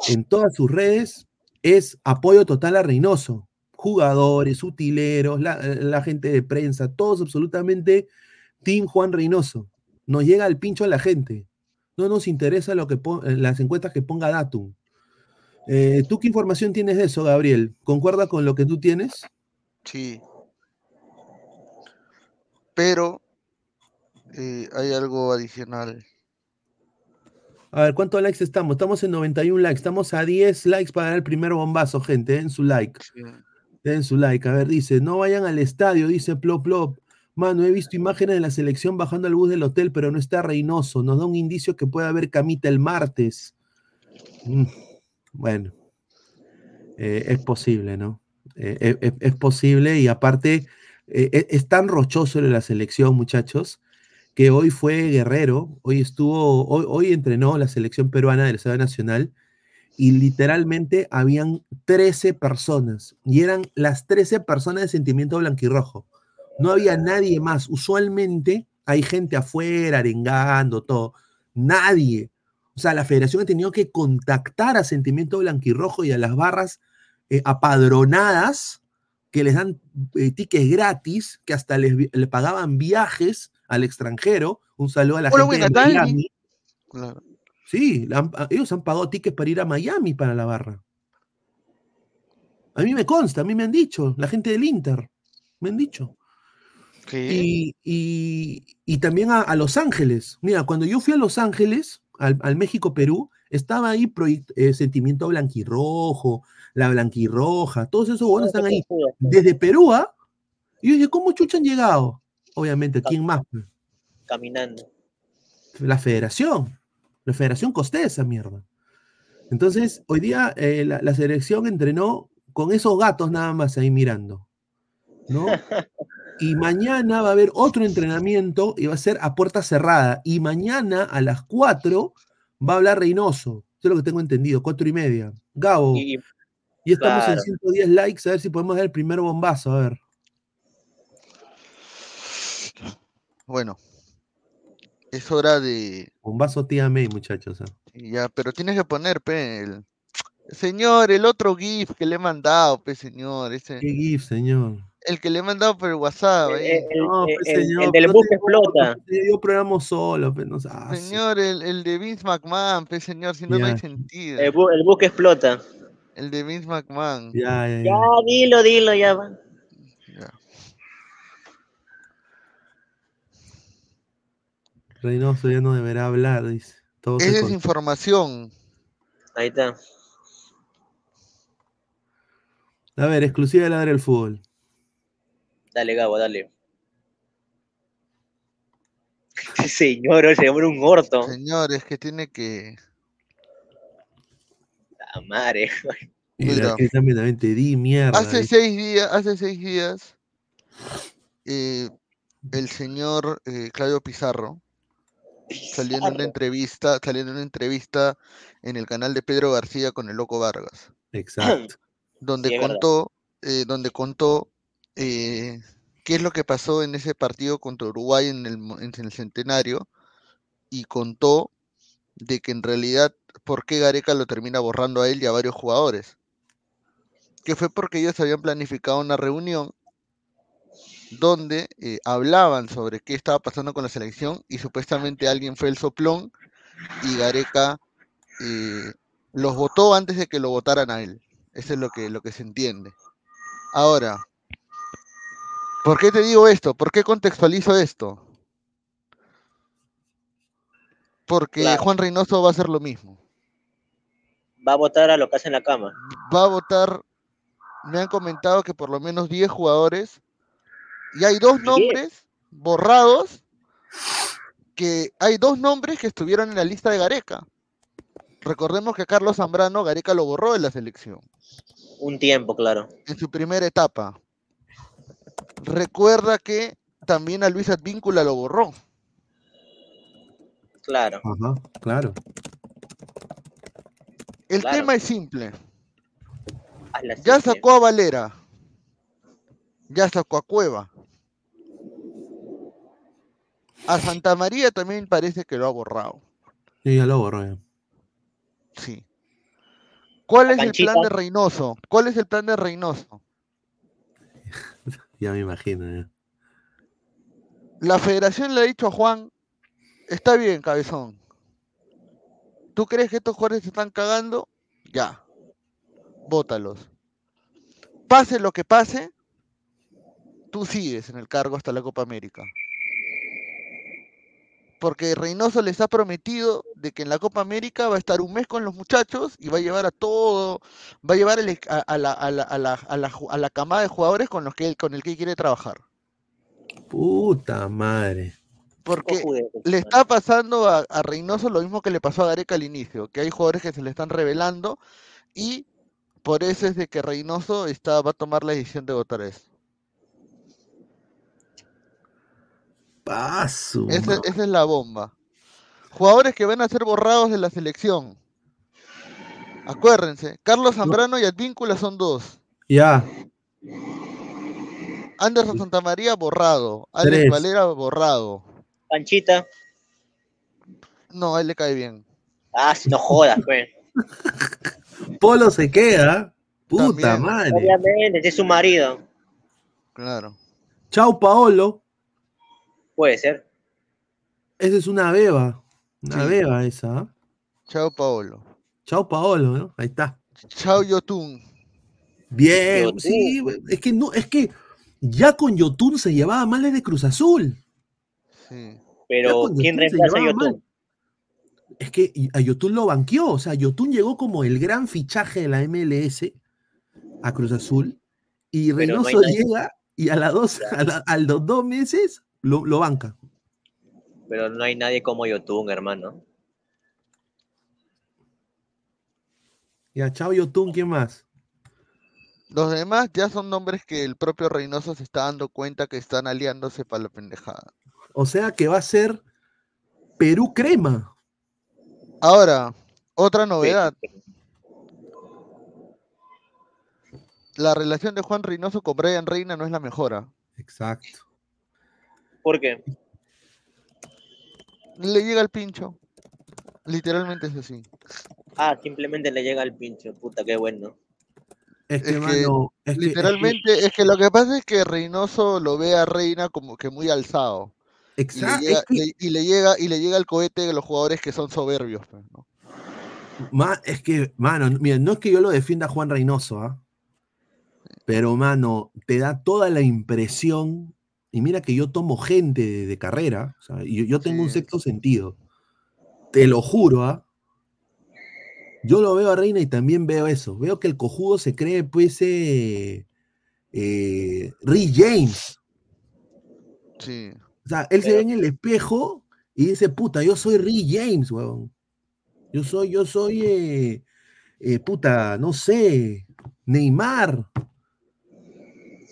en todas sus redes, es apoyo total a Reynoso. Jugadores, utileros, la, gente de prensa, todos absolutamente Team Juan Reynoso. Nos llega al pincho a la gente. No nos interesa lo que eh, las encuestas que ponga Datum. Eh, ¿Tú qué información tienes de eso, Gabriel? ¿Concuerda con lo que tú tienes? Sí. Pero eh, hay algo adicional. A ver, ¿cuántos likes estamos? Estamos en 91 likes. Estamos a 10 likes para dar el primer bombazo, gente. Den su like. Den su like. A ver, dice, no vayan al estadio, dice Plop Plop. Mano, he visto imágenes de la selección bajando al bus del hotel, pero no está Reynoso. Nos da un indicio que puede haber camita el martes. Mm, bueno, eh, es posible, ¿no? Eh, es, posible y aparte eh, es, es tan rochoso de la selección, muchachos, que hoy fue guerrero, hoy estuvo, hoy, entrenó la selección peruana del Estado Nacional y literalmente habían 13 personas y eran las 13 personas de sentimiento blanquirrojo. No había nadie más. Usualmente hay gente afuera arengando todo. Nadie. O sea, la federación ha tenido que contactar a Sentimiento Blanquirrojo y a las barras eh, apadronadas que les dan eh, tickets gratis, que hasta les, vi- le pagaban viajes al extranjero. Un saludo a la Hola, gente de. Miami. Claro. Sí, la ellos han pagado tickets para ir a Miami para la barra. A mí me consta, a mí me han dicho, la gente del Inter, me han dicho. Y, y- y también a, a Los Ángeles. Mira, cuando yo fui a Los Ángeles, al, al México-Perú, estaba ahí proyect- eh, Sentimiento Blanquirrojo, La Blanquirroja, todos esos buenos están ahí. Desde Perú, ¿ah? Y yo dije, ¿cómo chucha han llegado? Obviamente, ¿quién más? Caminando. la federación. La federación costea esa mierda. Entonces, hoy día eh, la, la selección entrenó con esos gatos nada más ahí mirando. ¿No? Y mañana va a haber otro entrenamiento y va a ser a puerta cerrada. Y mañana a las 4 va a hablar Reynoso. Eso es lo que tengo entendido, 4 y media. Gabo, Y, y estamos claro. en 110 likes, a ver si podemos dar el primer bombazo, a ver. Bueno, es hora de. Bombazo tía May, muchachos. ah. Ya, pero tienes que poner, pe, el. Señor, el otro GIF que le he mandado, pe, señor. Ese, ¿Qué GIF, señor? el que le he mandado por el WhatsApp. el, No, el- pues, el- señor, el del no bus explota. Yo programo solo, pues, no sí. Señor, el, el de Vince McMahon, pe, señor, si no, no hay sentido. El, bu- el bus que explota. El de Vince McMahon. Ya, ya, Ya, ya. dilo, dilo, ya va. Reynoso ya no deberá hablar, dice. Todo Esa es información. Ahí está. A ver, exclusiva de ladra el fútbol. Dale, Gabo, dale. Señor, se llama un orto. Señor, es que tiene que. La madre. Mira, Mira. que también, te di mierda. Hace dice. seis días, hace seis días, eh, el señor eh, Claudio Pizarro salió en una entrevista, salió en una entrevista en el canal de Pedro García con el Loco Vargas. Exacto. donde Sí, contó, eh, donde contó eh, qué es lo que pasó en ese partido contra Uruguay en el, mo- en el centenario y contó de que en realidad por qué Gareca lo termina borrando a él y a varios jugadores. Que fue porque ellos habían planificado una reunión donde eh, hablaban sobre qué estaba pasando con la selección y supuestamente alguien fue el soplón y Gareca eh, los votó antes de que lo votaran a él. Eso es lo que, lo que se entiende. Ahora, ¿por qué te digo esto? ¿Por qué contextualizo esto? Porque Claro. Juan Reynoso va a hacer lo mismo. Va a votar a lo que hace en la cama. Va a votar, me han comentado que por lo menos 10 jugadores, y hay dos nombres borrados, que hay dos nombres que estuvieron en la lista de Gareca. Recordemos que Carlos Zambrano, Gareca lo borró de la selección. Un tiempo, claro. en su primera etapa. Recuerda que también a Luis Advíncula lo borró. Claro. Ajá, claro. El Claro. tema es simple. Hazla Ya sacó a Valera. Ya sacó a Cueva. A Santa María también parece que lo ha borrado. Sí, ya lo borró. Sí. ¿Cuál es el plan de Reynoso? ¿Cuál es el plan de Reynoso? Ya me imagino. ya. La federación le ha dicho a Juan, está bien, cabezón. ¿Tú crees que estos jugadores se están cagando? Ya. Bótalos. Pase lo que pase, tú sigues en el cargo hasta la Copa América. Porque Reynoso les ha prometido de que en la Copa América va a estar un mes con los muchachos y va a llevar a todo, va a llevar el a, a la, a la- a la- a la a la camada de jugadores con los que él- con el que él quiere trabajar. Puta madre. Porque le está pasando a, a Reynoso lo mismo que le pasó a Gareca al inicio, que hay jugadores que se le están revelando y por eso es de que Reynoso está, va a tomar la decisión de votar eso. Paso. Esa, esa es la bomba. Jugadores que van a ser borrados de la selección. Acuérdense, Carlos Zambrano y Advíncula son dos. Ya. Anderson Santamaría borrado. Alex Tres. Valera borrado. Panchita. No, a él le cae bien. Ah, si no jodas, pues. Polo se queda. Puta También. madre. Obviamente, es su marido. Claro. Chao, Paolo. Puede ser. Esa es una beba. Una Sí. beba esa. ¿ah? Chao Paolo. Chao, Paolo, ¿no? Ahí está. Chao Yotun. Bien, Yotun. sí, es que no, es que ya con Yotun se llevaba mal desde Cruz Azul. Sí. Pero, ¿quién reemplaza a Yotun? mal. Es que a Yotun lo banqueó, o sea, Yotun llegó como el gran fichaje de la MLS a Cruz Azul y no Reynoso llega y a, las dos, a, la- a los dos meses lo, lo banca. Pero no hay nadie como Yotun, hermano. Ya, chao Yotun, ¿quién más? Los demás ya son nombres que el propio Reynoso se está dando cuenta que están aliándose para la pendejada. O sea que va a ser Perú Crema. Ahora, otra novedad. La relación de Juan Reynoso con Brian Reina no es la mejor. ¿ah? Exacto. ¿Por qué? Le llega el pincho. Literalmente es así. Ah, simplemente le llega el pincho. Puta, qué bueno. Es que, Es que, mano, es que- es que- Literalmente, es que lo que pasa es que Reynoso lo ve a Reina como que muy alzado. Y le, Exacto, llega, es que- le- y le llega y le llega el cohete de los jugadores que son soberbios. pues, ¿no? Ma- es que, mano, mira, no es que yo lo defienda a Juan Reynoso, ¿ah? Pero, mano, te da toda la impresión, y mira que yo tomo gente de, de carrera, o sea, yo, yo tengo un sexto sentido. Te lo juro, ¿ah? Yo lo veo a Reina y también veo eso. Veo que el cojudo se cree, pues, eh, eh, Rick James. Sí. O sea, él se ve en el espejo y dice, puta, yo soy Rick James, weón. Yo soy, yo soy, eh, eh, puta, no sé, Neymar.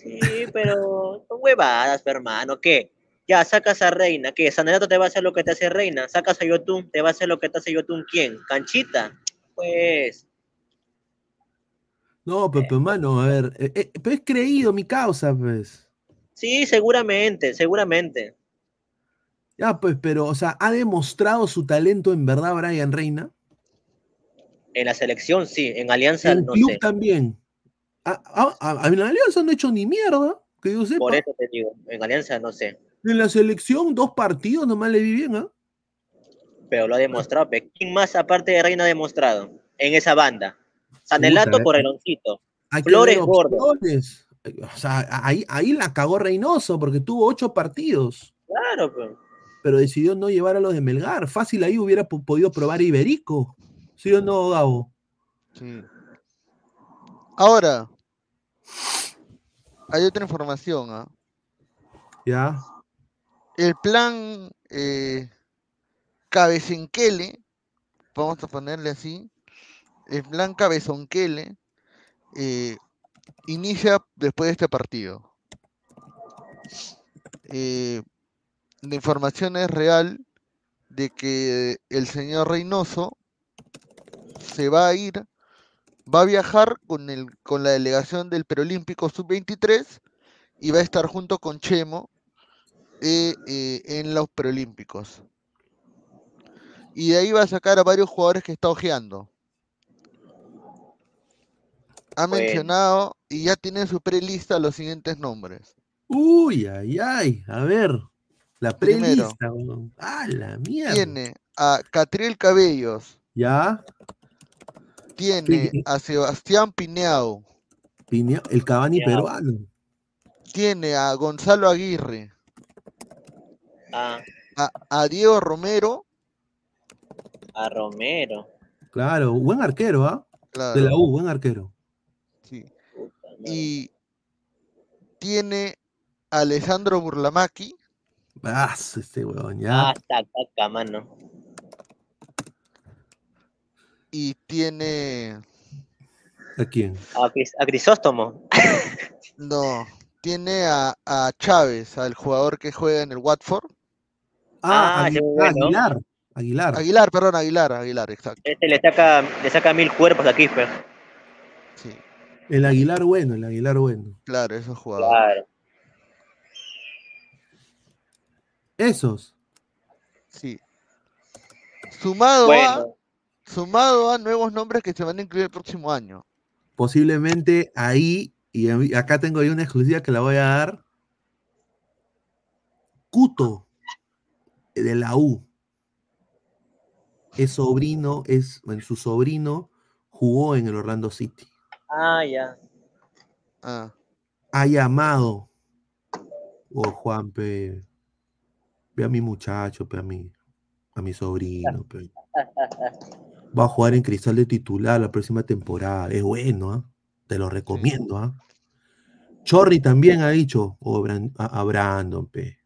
Sí, pero son huevadas, hermano. ¿Qué? Ya, sacas a Reina. ¿Qué? Sanelato te va a hacer lo que te hace Reina. Sacas a Yotun, te va a hacer lo que te hace Yotun. ¿Quién? ¿Canchita? Pues. No, pero, pero, mano, a ver, eh, eh, pero es creído mi causa, pues. Sí, seguramente, seguramente. Ya, pues, pero, o sea, ¿ha demostrado su talento en verdad Brian Reina? En la selección, sí. En Alianza, En no club sé. también. A, a- a- en la Alianza no ha hecho ni mierda, que yo sepa. Por eso te digo. En Alianza, no sé. En la selección, dos partidos nomás le vi bien, ¿ah? Pero lo ha demostrado. pe. ¿Quién más, aparte de Reina, ha demostrado? En esa banda. Sanelato por el oncito. Flores Gordo. opciones. O sea, ahí, ahí la cagó Reynoso porque tuvo ocho partidos, Claro, pues. pero decidió no llevar a los de Melgar. Fácil ahí hubiera po- podido probar Iberico. ¿Sí o no, Gabo? Sí. Ahora, hay otra información. ¿ah? Ya. El plan eh, Cabecenquele, vamos a ponerle así, el plan Cabezonquele eh, inicia después de este partido. Eh, la información es real de que el señor Reynoso se va a ir, va a viajar con, el, con la delegación del Perolímpico Sub-23 y va a estar junto con Chemo eh, eh, en los preolímpicos. Y de ahí va a sacar a varios jugadores que está ojeando. Ha Bueno. mencionado y ya tiene su prelista los siguientes nombres. Uy, ay, ay. A ver. La Primero. prelista. weón. Ah, la mierda. Tiene a Catriel Cabellos, Ya. Tiene Sí. a Sebastián Pineau, Pinea- el Cavani peruano. tiene a Gonzalo Aguirre, Ah, a, a Diego Romero, a Romero. Claro, buen arquero, ¿ah? claro, De la U, buen arquero. sí, y tiene a Alessandro Burlamaqui, Ah, este weón, ya. Ah, está caca, mano. Y tiene ¿A quién? A, Cris- a Crisóstomo. No, tiene a, a Chávez, al jugador que juega en el Watford. Ah, Ah, Agui- ese es bueno. Aguilar. Aguilar. Aguilar, perdón, Aguilar, Aguilar, exacto. Este le saca, le saca mil cuerpos aquí, pues. Sí, El Aguilar bueno, el Aguilar bueno. claro, esos jugadores. Claro. Esos. Sí. Sumado a, sumado a nuevos nombres que se van a incluir el próximo año. Posiblemente ahí, y acá tengo ahí una exclusiva que la voy a dar. Cuto de la U. Es sobrino, es, bueno, su sobrino jugó en el Orlando City. ah, ya. Ah, Ha llamado. Oh, Juanpe. Ve a mi muchacho, pe, a mi, a mi sobrino. pe. Va a jugar en Cristal de titular la próxima temporada. Es bueno, ¿ah? Te lo recomiendo, ¿ah? Chorri también ha dicho, oh, a, a Brandon, pe.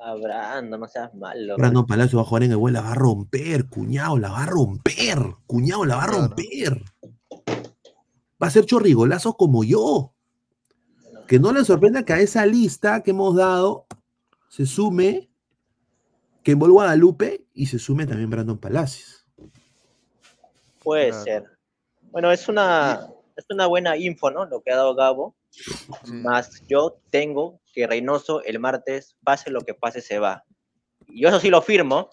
A Brando, no seas malo. Brandon Palacio va a jugar en el buen, la va a romper, cuñado, la va a romper, cuñado, la va a romper. Va a ser Chorri golazo como yo. Que no le sorprenda que a esa lista que hemos dado se sume que Guadalupe y se sume también Brandon Palacios. Puede Claro. ser. Bueno, es una, es una buena info, ¿no? Lo que ha dado Gabo. sí. Más yo tengo que Reynoso el martes, pase lo que pase, se va. Y Yo eso sí lo firmo.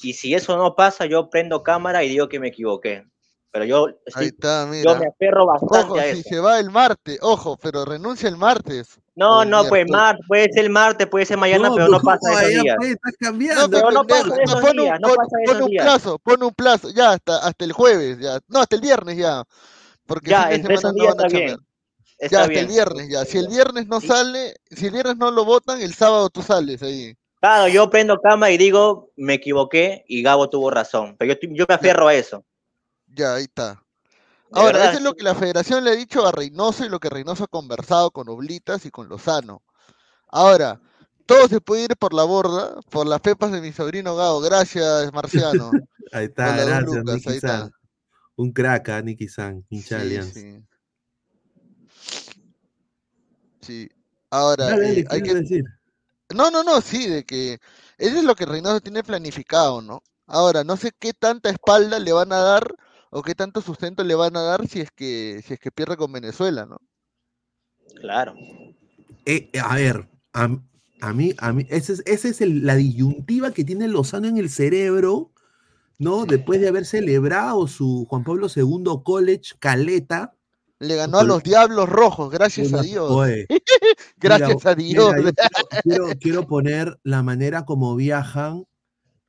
Y si eso no pasa, yo prendo cámara y digo que me equivoqué. Pero yo, Ahí yo me aferro bastante Ojo, a si se va el martes, ojo, pero renuncia el martes. No, el no, pues mar, puede ser martes, puede ser mañana, pero no ¿cómo pasa esos días. pues, estás No, cambiando. pero no pasa esos pon un, días, no pon- pasa pon esos un días. plazo, pon un plazo, ya hasta, hasta el jueves, ya. No, hasta el viernes ya. Porque Ya, fin de semana no van a está bien. chambear. Ya, hasta bien. el viernes ya. Si el viernes no sale, si el viernes no lo votan, el sábado tú sales ahí. Claro, yo prendo cámara y digo, me equivoqué y Gabo tuvo razón. Pero yo, yo me aferro a eso. Ya, ahí está. Ahora, verdad, eso es lo que la federación le ha dicho a Reynoso y lo que Reynoso ha conversado con Oblitas y con Lozano. Ahora, todo se puede ir por la borda, por las pepas de mi sobrino Gabo. Gracias, Marciano. Ahí está, gracias, lucas, ahí está. Un crack, ah, Nicky San, hincha Sí, Alianza. sí. Sí. Ahora, Dale, eh, dale, ¿qué hay, que, decir? No, no, no, sí, de que eso es lo que Reynoso tiene planificado, ¿no? Ahora, no sé qué tanta espalda le van a dar o qué tanto sustento le van a dar si es que, si es que pierde con Venezuela, ¿no? Claro. Eh, a ver, a, a mí, a mí, esa es, esa es el- la disyuntiva que tiene Lozano en el cerebro, ¿no? Después de haber celebrado su Juan Pablo II College Caleta. Le ganó a los Diablos Rojos, gracias a Dios. Oye, Gracias mira, a Dios. mira, yo quiero, quiero- quiero poner la manera como viajan.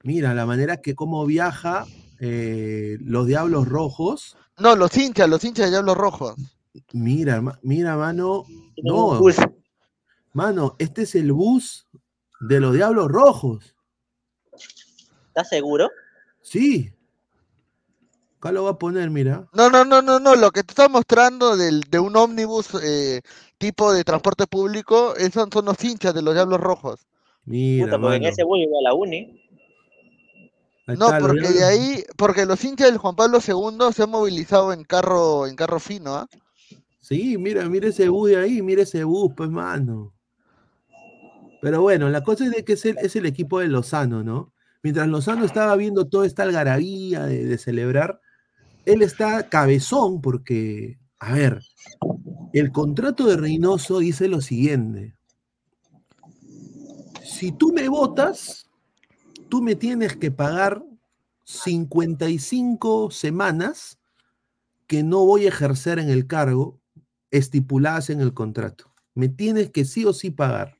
Mira, la manera que como viaja eh, los Diablos Rojos. No, los hinchas, los hinchas de Diablos Rojos. Mira, ma- mira, mano. No, mano, este es el bus de los Diablos Rojos. ¿Estás seguro? Sí. Acá lo va a poner, mira. No, no, no, no, no. Lo que te está mostrando del, de un ómnibus eh, tipo de transporte público, esos son los hinchas de los Diablos Rojos. Mira, Puta, porque en mano. ese bus iba a la uni. Ahí No, está, porque de ahí, porque los hinchas del Juan Pablo II se han movilizado en carro, en carro fino, ¿ah? Sí, mira, mira ese bus de ahí, mira ese bus, pues, mano. Pero bueno, la cosa es de que es el, es el equipo de Lozano, ¿no? Mientras Lozano estaba viendo toda esta algarabía de, de celebrar, él está cabezón porque, a ver, el contrato de Reynoso dice lo siguiente. Si tú me votas, tú me tienes que pagar 55 semanas que no voy a ejercer en el cargo estipuladas en el contrato. Me tienes que sí o sí pagar.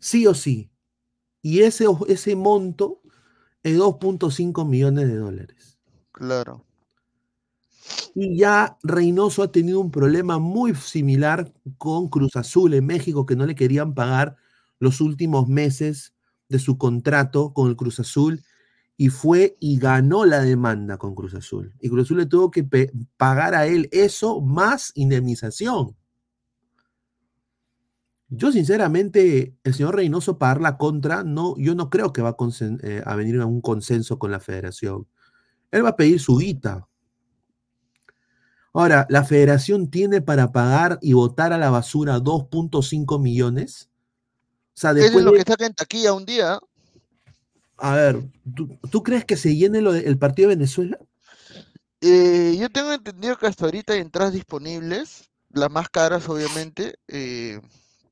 Sí o sí. Y ese, ese monto es 2.5 millones de dólares. Claro. Y ya Reynoso ha tenido un problema muy similar con Cruz Azul en México, que no le querían pagar los últimos meses de su contrato con el Cruz Azul y fue y ganó la demanda con Cruz Azul. Y Cruz Azul le tuvo que pagar a él eso más indemnización. Yo sinceramente, el señor Reynoso pagar la contra, no, yo no creo que va a, eh, a venir a un consenso con la federación. Él va a pedir su guita. Ahora, ¿la federación tiene para pagar y votar a la basura 2.5 millones? Sea, Eso es después lo que saca en taquilla un día. A ver, ¿tú, tú crees que se llene lo de- el partido de Venezuela? Eh, yo tengo entendido que hasta ahorita hay entradas disponibles, las más caras obviamente, eh,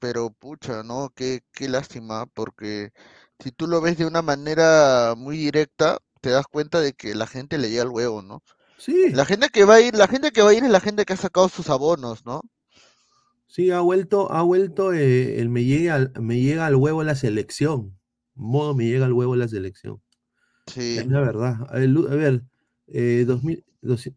pero pucha, ¿no? Qué, qué lástima, porque si tú lo ves de una manera muy directa, te das cuenta de que la gente le llega al huevo, ¿no? Sí. La gente que va a ir, la gente que va a ir es la gente que ha sacado sus abonos, ¿no? Sí, ha vuelto, ha vuelto eh, el me llega, al- me llega al huevo la selección. Modo me llega al huevo la selección. Sí. Es la verdad. A ver, Lu- a ver, eh, dos, mil- doci-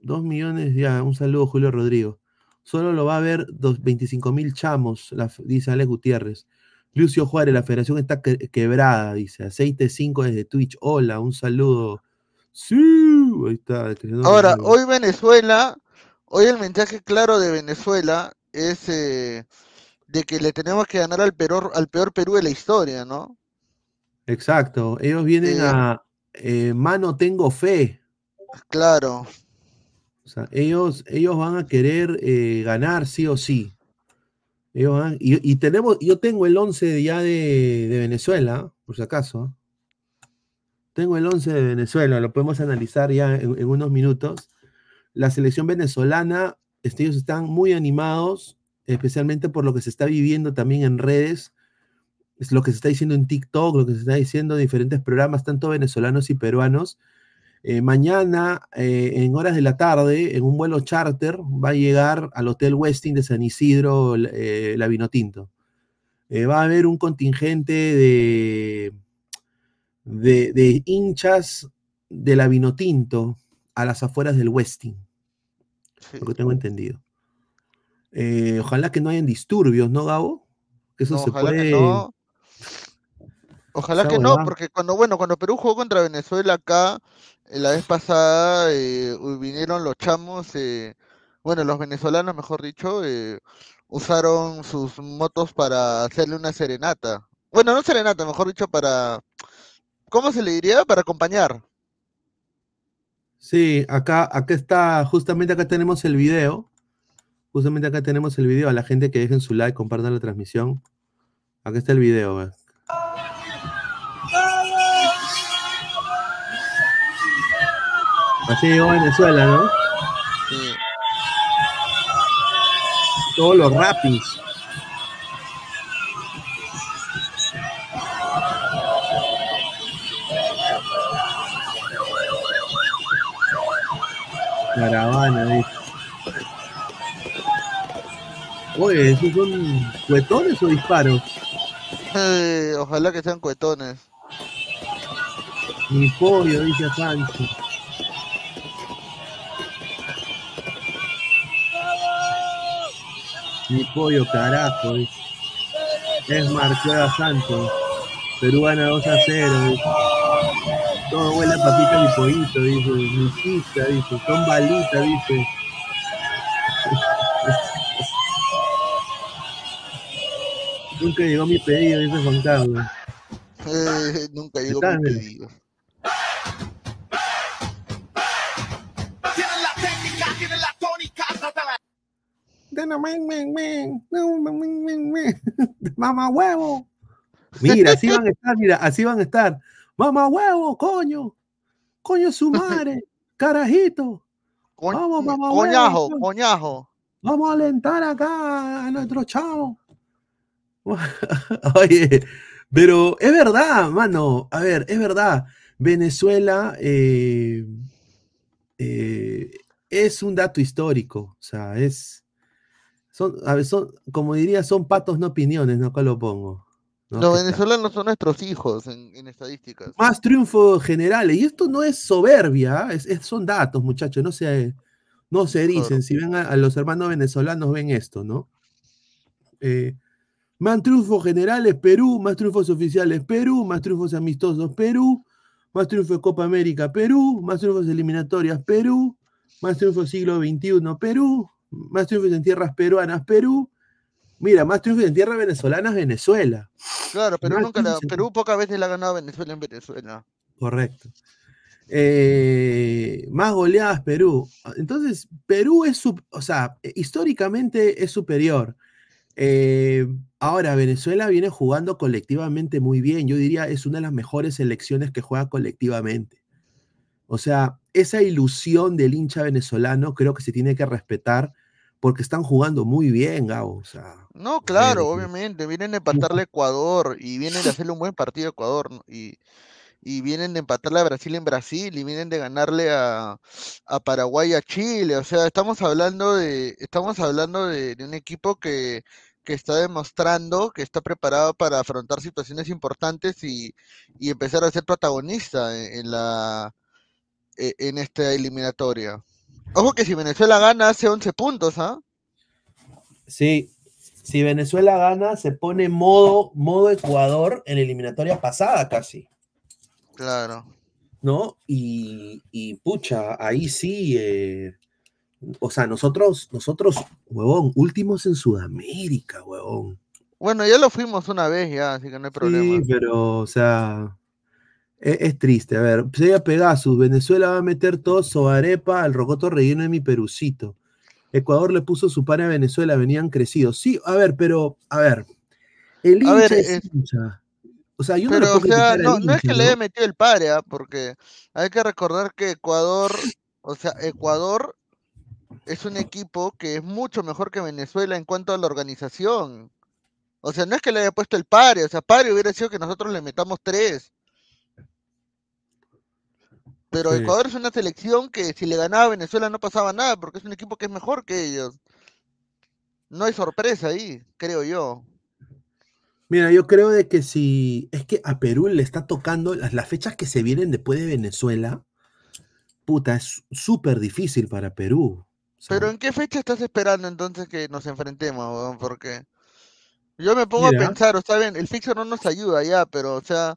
dos millones, ya, un saludo Julio Rodrigo. Solo lo va a ver dos, 25 mil chamos, la dice Alex Gutiérrez. Lucio Juárez, la federación está que- quebrada, dice. Aceite 5 desde Twitch. Hola, un saludo. Sí, ahí está. Ahora, hoy Venezuela, hoy el mensaje claro de Venezuela es eh, de que le tenemos que ganar al peor, al peor Perú de la historia, ¿no? Exacto. Ellos vienen Eh, a eh, mano tengo fe. Claro. O sea, ellos, ellos van a querer ganar sí o sí. Ellos van- y, y tenemos, yo tengo el 11 de- ya de, de Venezuela, por si acaso. Tengo el 11 de Venezuela, lo podemos analizar ya en, en unos minutos. La selección venezolana, este, ellos están muy animados, especialmente por lo que se está viviendo también en redes, es lo que se está diciendo en TikTok, lo que se está diciendo en diferentes programas, tanto venezolanos y peruanos. Eh, mañana, eh, en horas de la tarde, en un vuelo charter, va a llegar al Hotel Westin de San Isidro eh, la Vinotinto. Eh, va a haber un contingente de, de, de hinchas de la Vinotinto a las afueras del Westin, lo que tengo entendido. Eh, ojalá que no hayan disturbios, ¿no, Gabo? Que eso No, se ojalá que puede. no. Ojalá que no, porque cuando, bueno, cuando Perú jugó contra Venezuela acá, eh, la vez pasada eh, vinieron los chamos, eh, bueno, los venezolanos, mejor dicho, eh, usaron sus motos para hacerle una serenata. Bueno, no serenata, mejor dicho, para, ¿cómo se le diría? Para acompañar. Sí, acá, acá está, justamente acá tenemos el video. Justamente acá tenemos el video. A la gente que dejen su like, compartan la transmisión. Aquí está el video. Así llegó Venezuela, ¿no? Sí. Todos los rapis. Caravana, dice. Oye, ¿esos son cuetones o disparos? Eh, ojalá que sean cuetones. Mi pollo, dice Sánchez. Mi pollo, carajo, dice. Es Marcueva Santos. Perú gana 2 a 0, dice. Todo huele a papita mi pollito, dice. Mi pizza, dice. Son balitas, dice. Nunca llegó mi pedido, dice Juan Carlos. Eh, nunca llegó mi pedido. Mamá huevo. Mira, así van a estar, mira, así van a estar. Mamá huevo, coño. Coño su madre. Carajito. Vamos, mamá Coñajo, huevo. coñajo. Vamos a alentar acá a nuestro chavo. Oye, pero es verdad, mano. A ver, es verdad. Venezuela eh, eh, es un dato histórico. O sea, es. Son, a ver, son, como diría, son patos, no opiniones, ¿no? Acá lo pongo. ¿No? Los venezolanos son nuestros hijos en, en estadísticas. Más triunfos generales. Y esto no es soberbia, es- es- son datos, muchachos. No se, no se dicen. Si ven a, a los hermanos venezolanos, ven esto, ¿no? Eh, más triunfos generales, Perú. Más triunfos oficiales, Perú. Más triunfos amistosos, Perú. Más triunfos de Copa América, Perú. Más triunfos eliminatorias, Perú. Más triunfos siglo XXI, Perú. Más triunfos en tierras peruanas, Perú. Mira, más triunfos en tierras venezolanas, Venezuela. Claro, Perú Más nunca la, Perú pocas veces la ha ganado Venezuela en Venezuela. Correcto. Eh, más goleadas Perú. Entonces, Perú es, o sea, históricamente es superior. Eh, ahora, Venezuela viene jugando colectivamente muy bien. Yo diría es una de las mejores selecciones que juega colectivamente. O sea, esa ilusión del hincha venezolano creo que se tiene que respetar porque están jugando muy bien, Gabo. O sea, No, claro, obviamente. Vienen de empatarle a Ecuador y vienen de hacerle un buen partido a Ecuador. ¿no? Y, y vienen de empatarle a Brasil en Brasil y vienen de ganarle a, a Paraguay y a Chile. O sea, estamos hablando de, estamos hablando de, de un equipo que, que está demostrando que está preparado para afrontar situaciones importantes y, y empezar a ser protagonista en, en la e- en esta eliminatoria. Ojo que si Venezuela gana hace 11 puntos, ¿ah? Sí, si Venezuela gana, se pone modo, modo Ecuador en eliminatoria pasada casi, Claro. ¿no? Y, y pucha, ahí sí, eh, o sea, nosotros, nosotros, huevón, últimos en Sudamérica, huevón. Bueno, ya lo fuimos una vez ya, así que no hay problema. Sí, pero, o sea, e- es, triste. A ver, sería Pegasus, Venezuela va a meter todo sobarepa al rocoto relleno de mi perucito. Ecuador le puso su pan a Venezuela, venían crecidos. Sí, a ver, pero, a ver, el ver, hincha es es- hincha. O sea, yo no Pero, o puedo sea, no, no es que le haya ¿no? metido el padre, ¿ah? Porque hay que recordar que Ecuador, o sea, Ecuador es un equipo que es mucho mejor que Venezuela en cuanto a la organización. O sea, no es que le haya puesto el padre, o sea, padre hubiera sido que nosotros le metamos tres. Pero Sí. Ecuador es una selección que si le ganaba a Venezuela no pasaba nada, porque es un equipo que es mejor que ellos. No hay sorpresa ahí, creo yo. Mira, yo creo de que si es que a Perú le está tocando las, las fechas que se vienen después de Venezuela, puta, es súper difícil para Perú. Pero ¿en qué fecha estás esperando entonces que nos enfrentemos, weón? Porque yo me pongo Mira. a pensar, o sea, bien, el fixture no nos ayuda ya, pero, o sea,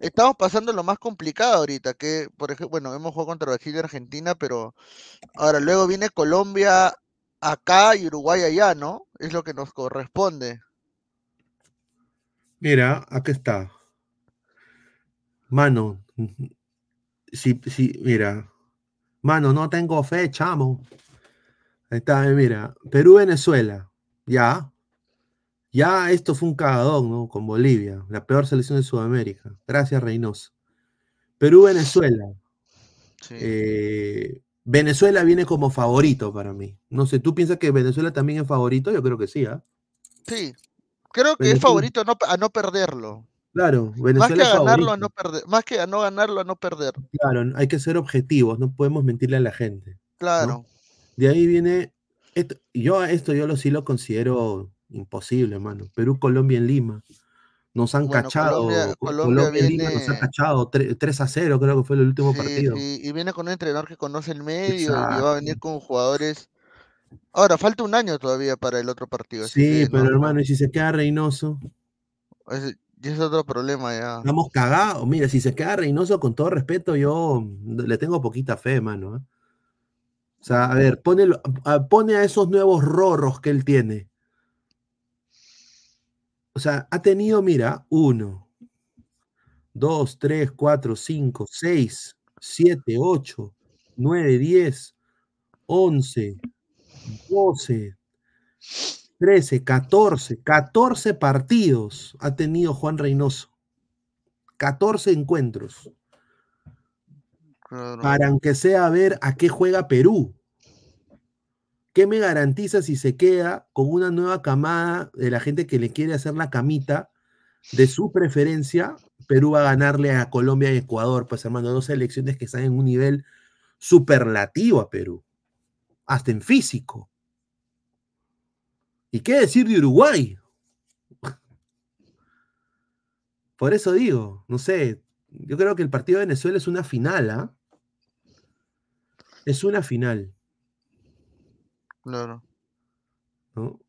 estamos pasando lo más complicado ahorita, que, por ejemplo, bueno, hemos jugado contra Brasil y Argentina, pero ahora luego viene Colombia acá y Uruguay allá, ¿no? Es lo que nos corresponde. Mira, aquí está. Mano, si, si, mira, mano, no tengo fe, chamo. Ahí está, eh, mira, Perú-Venezuela, ya, Ya esto fue un cagadón, ¿no? Con Bolivia, la peor selección de Sudamérica. Gracias, Reynoso. Perú-Venezuela. Eh, Venezuela viene como favorito para mí. No sé, ¿tú piensas que Venezuela también es favorito? Yo creo que sí, ¿ah? Sí. Creo que es Venezuela- favorito a no, a no perderlo. Claro, Más que Venezuela a ganarlo, a no perder. Más que a no ganarlo, a no perder. Claro, hay que ser objetivos, no podemos mentirle a la gente. ¿no? Claro. De ahí viene, esto, yo a esto yo lo sí lo considero imposible, hermano. Perú, Colombia en Lima. Nos han Bueno, cachado. Colombia- Co- Colombia en Lima nos ha cachado 3, a 0, creo que fue el último Sí, partido. y viene con un entrenador que conoce el medio y va a venir con jugadores. Ahora, falta un año todavía para el otro partido. Sí, que pero no- hermano, y si se queda Reynoso, ese es otro problema ya. estamos cagados. Mira, si se queda Reynoso, con todo respeto, yo le tengo poquita fe, mano. ¿eh? O sea, a ver, pone, pone a esos nuevos rorros que él tiene. O sea, ha tenido, mira, uno, dos, tres, cuatro, cinco, seis, siete, ocho, nueve, diez, once, doce, trece, catorce, catorce partidos ha tenido Juan Reynoso. 14 encuentros. Claro. Para aunque sea ver a qué juega Perú. ¿Qué me garantiza si se queda con una nueva camada de la gente que le quiere hacer la camita de su preferencia? Perú va a ganarle a Colombia y Ecuador, pues hermano, dos selecciones que están en un nivel superlativo a Perú, hasta en físico. ¿Y qué decir de Uruguay? Por eso digo, no sé, yo creo que el partido de Venezuela es una final, ¿ah? Es una final, Claro. ¿no?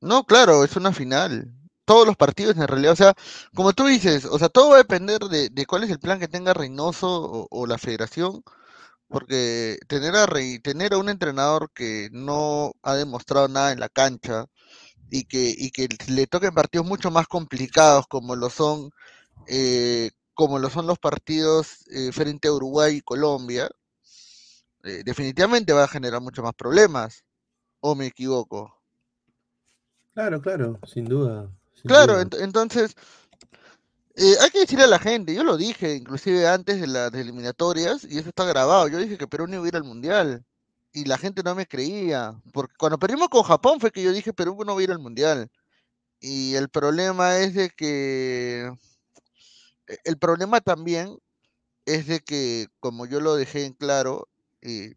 No, claro, es una final. Todos los partidos en realidad, o sea, como tú dices, o sea, todo va a depender de, de cuál es el plan que tenga Reynoso o, o la federación, porque tener a Rey- tener a un entrenador que no ha demostrado nada en la cancha y que, y que le toquen partidos mucho más complicados como lo son, eh, como lo son los partidos eh, frente a Uruguay y Colombia, eh, definitivamente va a generar mucho más problemas. ¿O me equivoco? Claro, claro, sin duda. sin Claro, duda. ent- entonces eh, hay que decirle a la gente, yo lo dije inclusive antes de las eliminatorias y eso está grabado, yo dije que Perú no iba a ir al Mundial y la gente no me creía, porque cuando perdimos con Japón fue que yo dije Perú no va a ir al Mundial y el problema es de que e- el problema también es de que como yo lo dejé en claro, eh,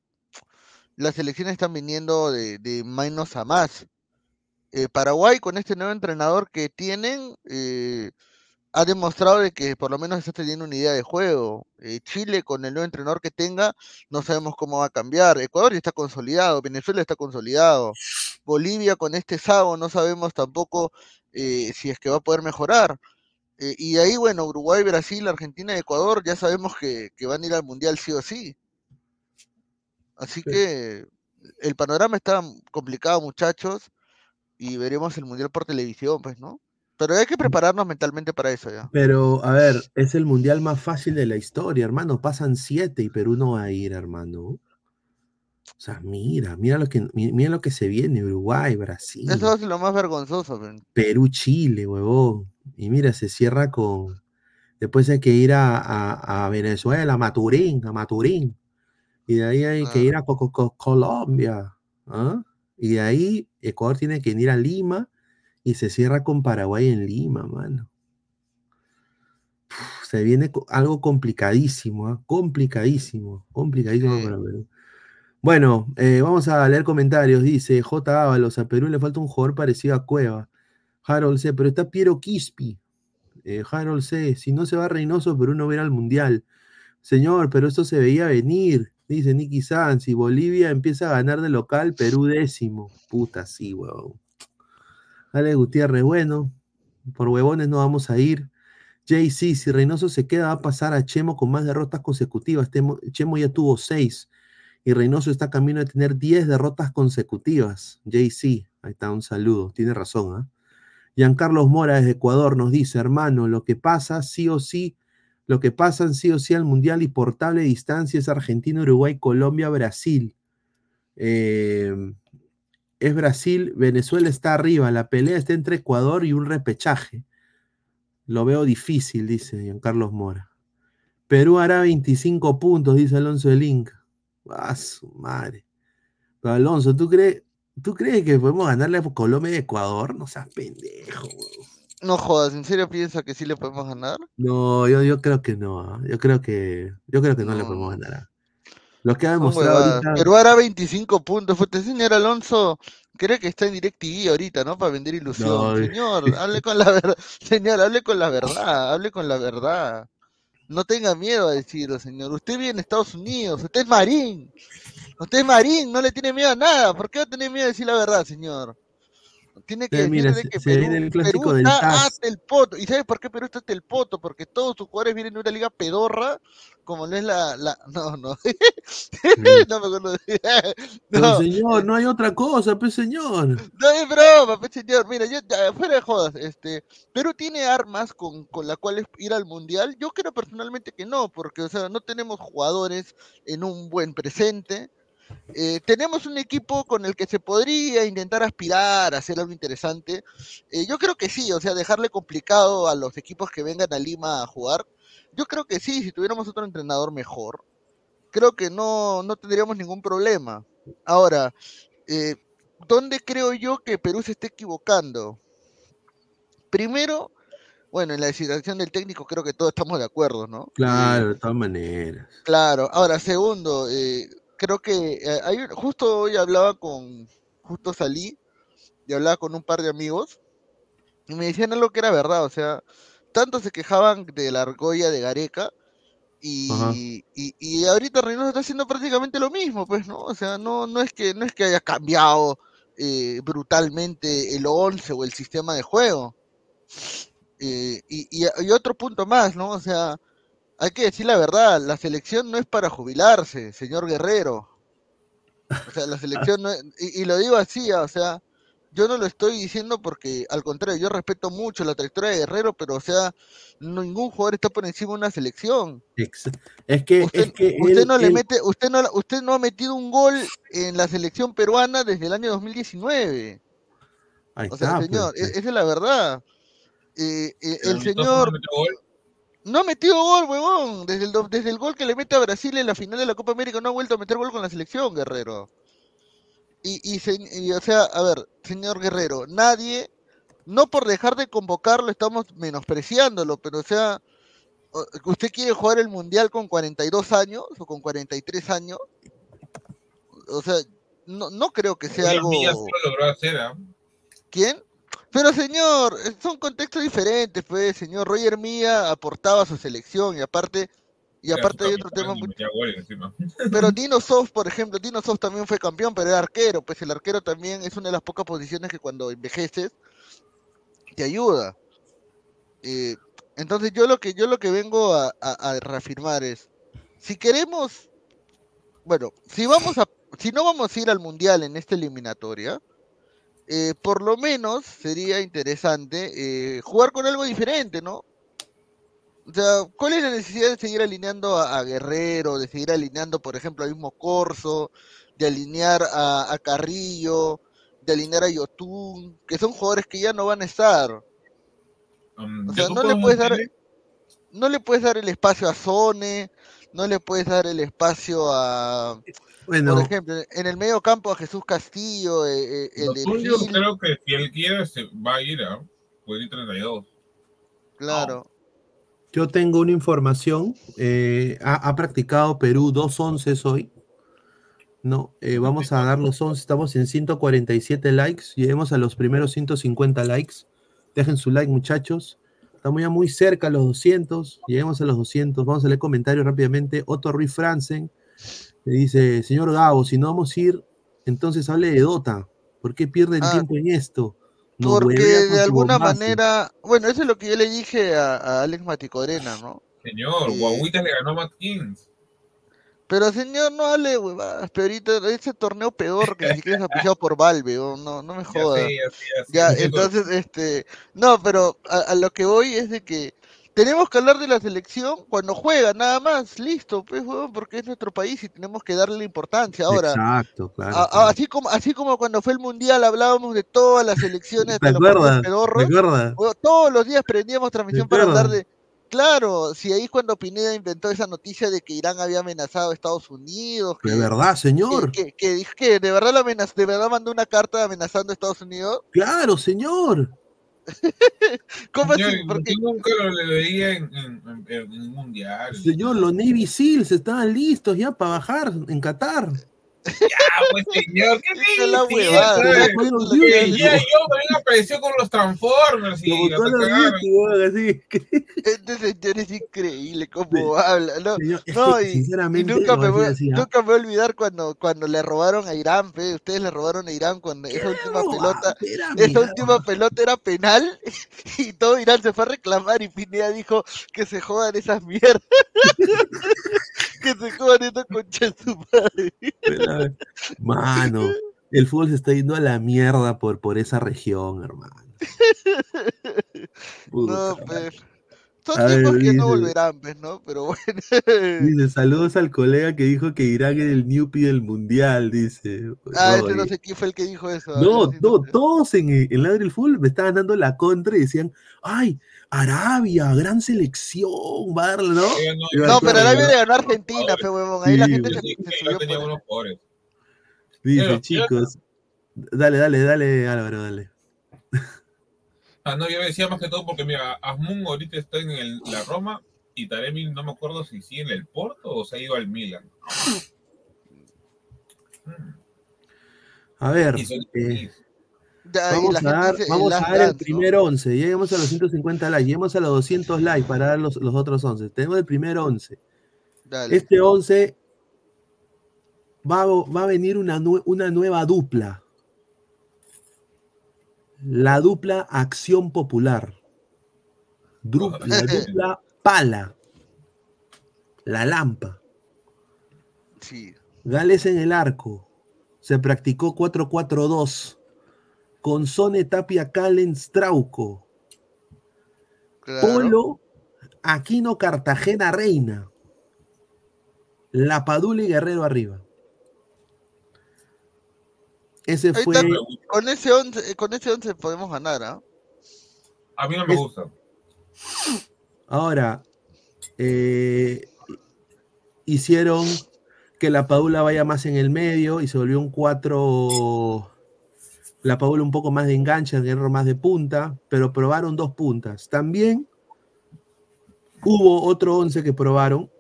las elecciones están viniendo de, de menos a más. Eh, Paraguay con este nuevo entrenador que tienen eh, ha demostrado de que por lo menos está teniendo una idea de juego. Eh, Chile con el nuevo entrenador que tenga no sabemos cómo va a cambiar. Ecuador ya está consolidado, Venezuela está consolidado. Bolivia con este Savo no sabemos tampoco eh, si es que va a poder mejorar. Y ahí, bueno, Uruguay, Brasil, Argentina y Ecuador ya sabemos que, que van a ir al Mundial sí o sí. Así que el panorama está complicado, muchachos, y veremos el Mundial por televisión, pues, ¿no? Pero hay que prepararnos mentalmente para eso ya. Pero, a ver, es el mundial más fácil de la historia, hermano. Pasan siete y Perú no va a ir, hermano. O sea, mira, mira lo que, mi- mira lo que se viene, Uruguay, Brasil, Eso es lo más vergonzoso, ven. Perú, Chile, huevón. Y mira, se cierra con. Después hay que ir a, a- a Venezuela, a Maturín, a Maturín. Y de ahí hay que ir a Co- Co- Co- Colombia. ¿ah? Y de ahí Ecuador tiene que ir a Lima y se cierra con Paraguay en Lima, mano. Uf, se viene algo complicadísimo, ¿ah? complicadísimo, complicadísimo para Perú. Bueno, eh, vamos a leer comentarios. Dice J. Ábalos, a Perú le falta un jugador parecido a Cueva. Harold C. Pero está Piero Quispi. Eh, Harold C. Si no se va Reynoso, Perú no va a ir al Mundial. Señor, pero esto se veía venir. Dice Nicky Sanz. Si Bolivia empieza a ganar de local, Perú décimo. Puta, sí, huevón. Ale Gutiérrez, bueno, por huevones no vamos a ir. JC, si Reynoso se queda, va a pasar a Chemo con más derrotas consecutivas. Chemo ya tuvo seis y Reynoso está camino de tener 10 derrotas consecutivas. JC, ahí está, un saludo, tiene razón. ¿ah? Giancarlos Mora desde Ecuador nos dice, hermano, lo que pasa sí o sí, lo que pasan sí o sí al Mundial y portable distancia es Argentina, Uruguay, Colombia, Brasil. Eh, es Brasil, Venezuela está arriba, la pelea está entre Ecuador y un repechaje. Lo veo difícil, dice Giancarlos Mora. Perú hará 25 puntos, dice Alonso del Inca. Ah, su madre. Alonso, ¿tú crees, ¿tú crees que podemos ganarle a Colombia y Ecuador? No seas pendejo. No jodas, ¿en serio piensa que sí le podemos ganar? No, yo, yo creo que no. Yo creo que, yo creo que no, le podemos ganar. Lo que ha demostrado ahorita. Perú hará 25 puntos. Usted, señor Alonso, cree que está en DirecTV ahorita, ¿no? Para vender ilusión. No, Señor, hable con la verdad. Señor, hable con la verdad. Hable con la verdad. No tenga miedo a decirlo, señor. Usted vive en Estados Unidos. Usted es marín. Usted es marín. No le tiene miedo a nada. ¿Por qué va a tener miedo a decir la verdad, señor? Tiene que decir de que se Perú, el Perú del está hasta el poto. ¿Y sabes por qué Perú está hasta el poto? Porque todos sus jugadores vienen de una liga pedorra, como no es la... la... No, no. no me acuerdo. de- Pero no. señor, no hay otra cosa, pues señor. No es broma, pues, señor. Mira, yo, fuera de jodas, este, Perú tiene armas con, con las cuales ir al mundial. Yo creo personalmente que no, porque, o sea, no tenemos jugadores en un buen presente. Eh, tenemos un equipo con el que se podría intentar aspirar a hacer algo interesante. Eh, yo creo que sí, o sea, dejarle complicado a los equipos que vengan a Lima a jugar. Yo creo que sí, si tuviéramos otro entrenador mejor, creo que no, no tendríamos ningún problema. Ahora, eh, ¿dónde creo yo que Perú se está equivocando? Primero, bueno, en la designación del técnico creo que todos estamos de acuerdo, ¿no? Claro, de todas maneras. Claro, ahora segundo, eh, creo que eh, hay, justo hoy hablaba con, justo salí y hablaba con un par de amigos y me decían algo que era verdad, o sea, tanto se quejaban de la argolla de Gareca y, y, y ahorita Reynoso está haciendo prácticamente lo mismo, pues, ¿no? O sea, no, no es que, no es que haya cambiado eh, brutalmente el 11 o el sistema de juego. Eh, y, y, y otro punto más, ¿no? O sea, hay que decir la verdad, la selección no es para jubilarse, señor Guerrero. O sea, la selección no es- y, y lo digo así, ah, o sea, yo no lo estoy diciendo porque, al contrario, yo respeto mucho la trayectoria de Guerrero, pero, o sea, ningún jugador está por encima de una selección. Es que, Usted, es que usted él- no le él- mete, usted no, usted no ha metido un gol en la selección peruana desde el año 2019. Ahí O sea, está, pues, señor, pues. e- esa es la verdad. Eh, eh, el señor no. No ha metido gol, huevón. Desde el, do- desde el gol que le mete a Brasil en la final de la Copa América no ha vuelto a meter gol con la selección, Guerrero. Y, y, se- y, o sea, a ver, señor Guerrero, nadie, no por dejar de convocarlo estamos menospreciándolo, pero o sea, ¿usted quiere jugar el Mundial con 42 años o con 43 años? O sea, no, no creo que sea algo... lo logró hacer, ¿ah? ¿Quién? Pero señor, eh, son contextos diferentes, pues, señor. Roger Mía aportaba a su selección y aparte, y aparte hay otro tema muy... Pero Dino Soft, por ejemplo, Dino Soft también fue campeón, pero era arquero, pues el arquero también es una de las pocas posiciones que cuando envejeces te ayuda. Eh, entonces yo lo que yo lo que vengo a, a- a reafirmar es, si queremos, bueno, si vamos a, si no vamos a ir al mundial en esta eliminatoria, eh, por lo menos sería interesante eh, jugar con algo diferente, ¿no? O sea, ¿cuál es la necesidad de seguir alineando a, a Guerrero, de seguir alineando, por ejemplo, al mismo Corso, de alinear a, a Carrillo, de alinear a Yotun, que son jugadores que ya no van a estar? Um, O sea, no le puedes dar, no le puedes dar el espacio a Sone, no le puedes dar el espacio a, Bueno. por ejemplo, en el medio campo a Jesús Castillo, eh, eh, el suyo Gil, creo que si él quiere se va a ir, ¿ah? Puede ir 32. claro. Yo tengo una información. eh, ha, ha practicado Perú dos once hoy. No, eh, vamos a dar los 11. Estamos en 147 likes. Lleguemos a los primeros 150 likes. Dejen su like, muchachos. Estamos ya muy cerca a los 200. Lleguemos a los 200. Vamos a leer comentarios rápidamente. Otto Ruiz Franzen le dice: Señor Gabo, si no vamos a ir, entonces hable de Dota. ¿Por qué pierden Ah, tiempo en esto? Nos Porque de alguna bombazo". manera, bueno, eso es lo que yo le dije a, a Alex Maticorena, ¿no? Señor, Eh, Guaguitas le ganó a Matt Kings. Pero señor, no hable huevadas, pero ahorita ese torneo peor que ni siquiera es auspiciado por Valve, oh, no, no me joda. ya sé, ya siento- entonces, este, no, pero a, a lo que voy es de que tenemos que hablar de la selección cuando juega, nada más, listo, pues, huevón, porque es nuestro país y tenemos que darle importancia. Ahora, Exacto, claro. a- a- claro. así, como, así como cuando fue el Mundial hablábamos de todas las selecciones ¿Te de los pedorros, todos los días prendíamos transmisión para hablar de... Claro, si ahí cuando Pineda inventó esa noticia de que Irán había amenazado a Estados Unidos, De que, verdad, señor. que, que, dijo que de verdad la amenaz- de verdad mandó una carta amenazando a Estados Unidos. Claro, señor. ¿Cómo Yo, así? yo Porque nunca lo leía en, en, en- en un mundial. Señor, los Navy Seals estaban listos ya para bajar en Qatar. Ya, pues señor, ¿qué Esa es la huevada, ya día yo también apareció con los Transformers y los así. este señor es increíble cómo habla, ¿no? Señor, No, que, y, y sinceramente, nunca, me voy ¿ah? nunca me voy a olvidar cuando, cuando le robaron a Irán, pe, ustedes le robaron a Irán cuando esa última pelota, Espérame, esa última más. pelota era penal y todo Irán se fue a reclamar y Pineda dijo que se jodan esas mierdas, que se jodan esas conchas de su madre. Mano, el fútbol se está yendo a la mierda por, por esa región, hermano. No, Puta. pues, son A ver, tiempos que no volverán, pues, ¿no? Pero bueno. Dice, saludos al colega que dijo que Irán era el Newpie del mundial, dice. Ah, ese no sé quién fue el que dijo eso. No, no, todos en, en Ladre del Fútbol me estaban dando la contra y decían, ay, Arabia, gran selección, va a darle, ¿no? No, pero Arabia ¿no? le ganó a Argentina, pe huevón. Ahí la gente se, se Yo subió tenía por unos pobres. Dice, Pero, chicos, dale, dale, dale, Álvaro, dale. Ah, no, yo decía más que todo porque, mira, Asmun ahorita está en el- la Roma y Taremi no me acuerdo si sigue en el Porto o se ha ido al Milan. A ver, Y son- eh, Ya, vamos a dar, dice vamos a dar el primer 11, lleguemos a los 150 likes, lleguemos a los 200 likes para dar los, los otros 11. Tenemos el primer 11. Dale. Este 11 va, a- va a venir una, nue- una nueva dupla. La dupla Acción Popular. Dru- la dupla Pala. La Lampa. Sí. Gales en el arco. Se practicó 4-4-2. Con Sone Tapia Calen Strauco. Claro. Polo Aquino Cartagena Reina. La Padula y Guerrero arriba. Ese Ahí fue. está, con ese 11, con ese 11 podemos ganar, ¿ah? A mí no me Es- gusta. Ahora, eh, hicieron que la Padula vaya más en el medio y se volvió un 4. La Padula un poco más de enganche, el Guerrero más de punta, pero probaron dos puntas. También hubo otro 11 que probaron,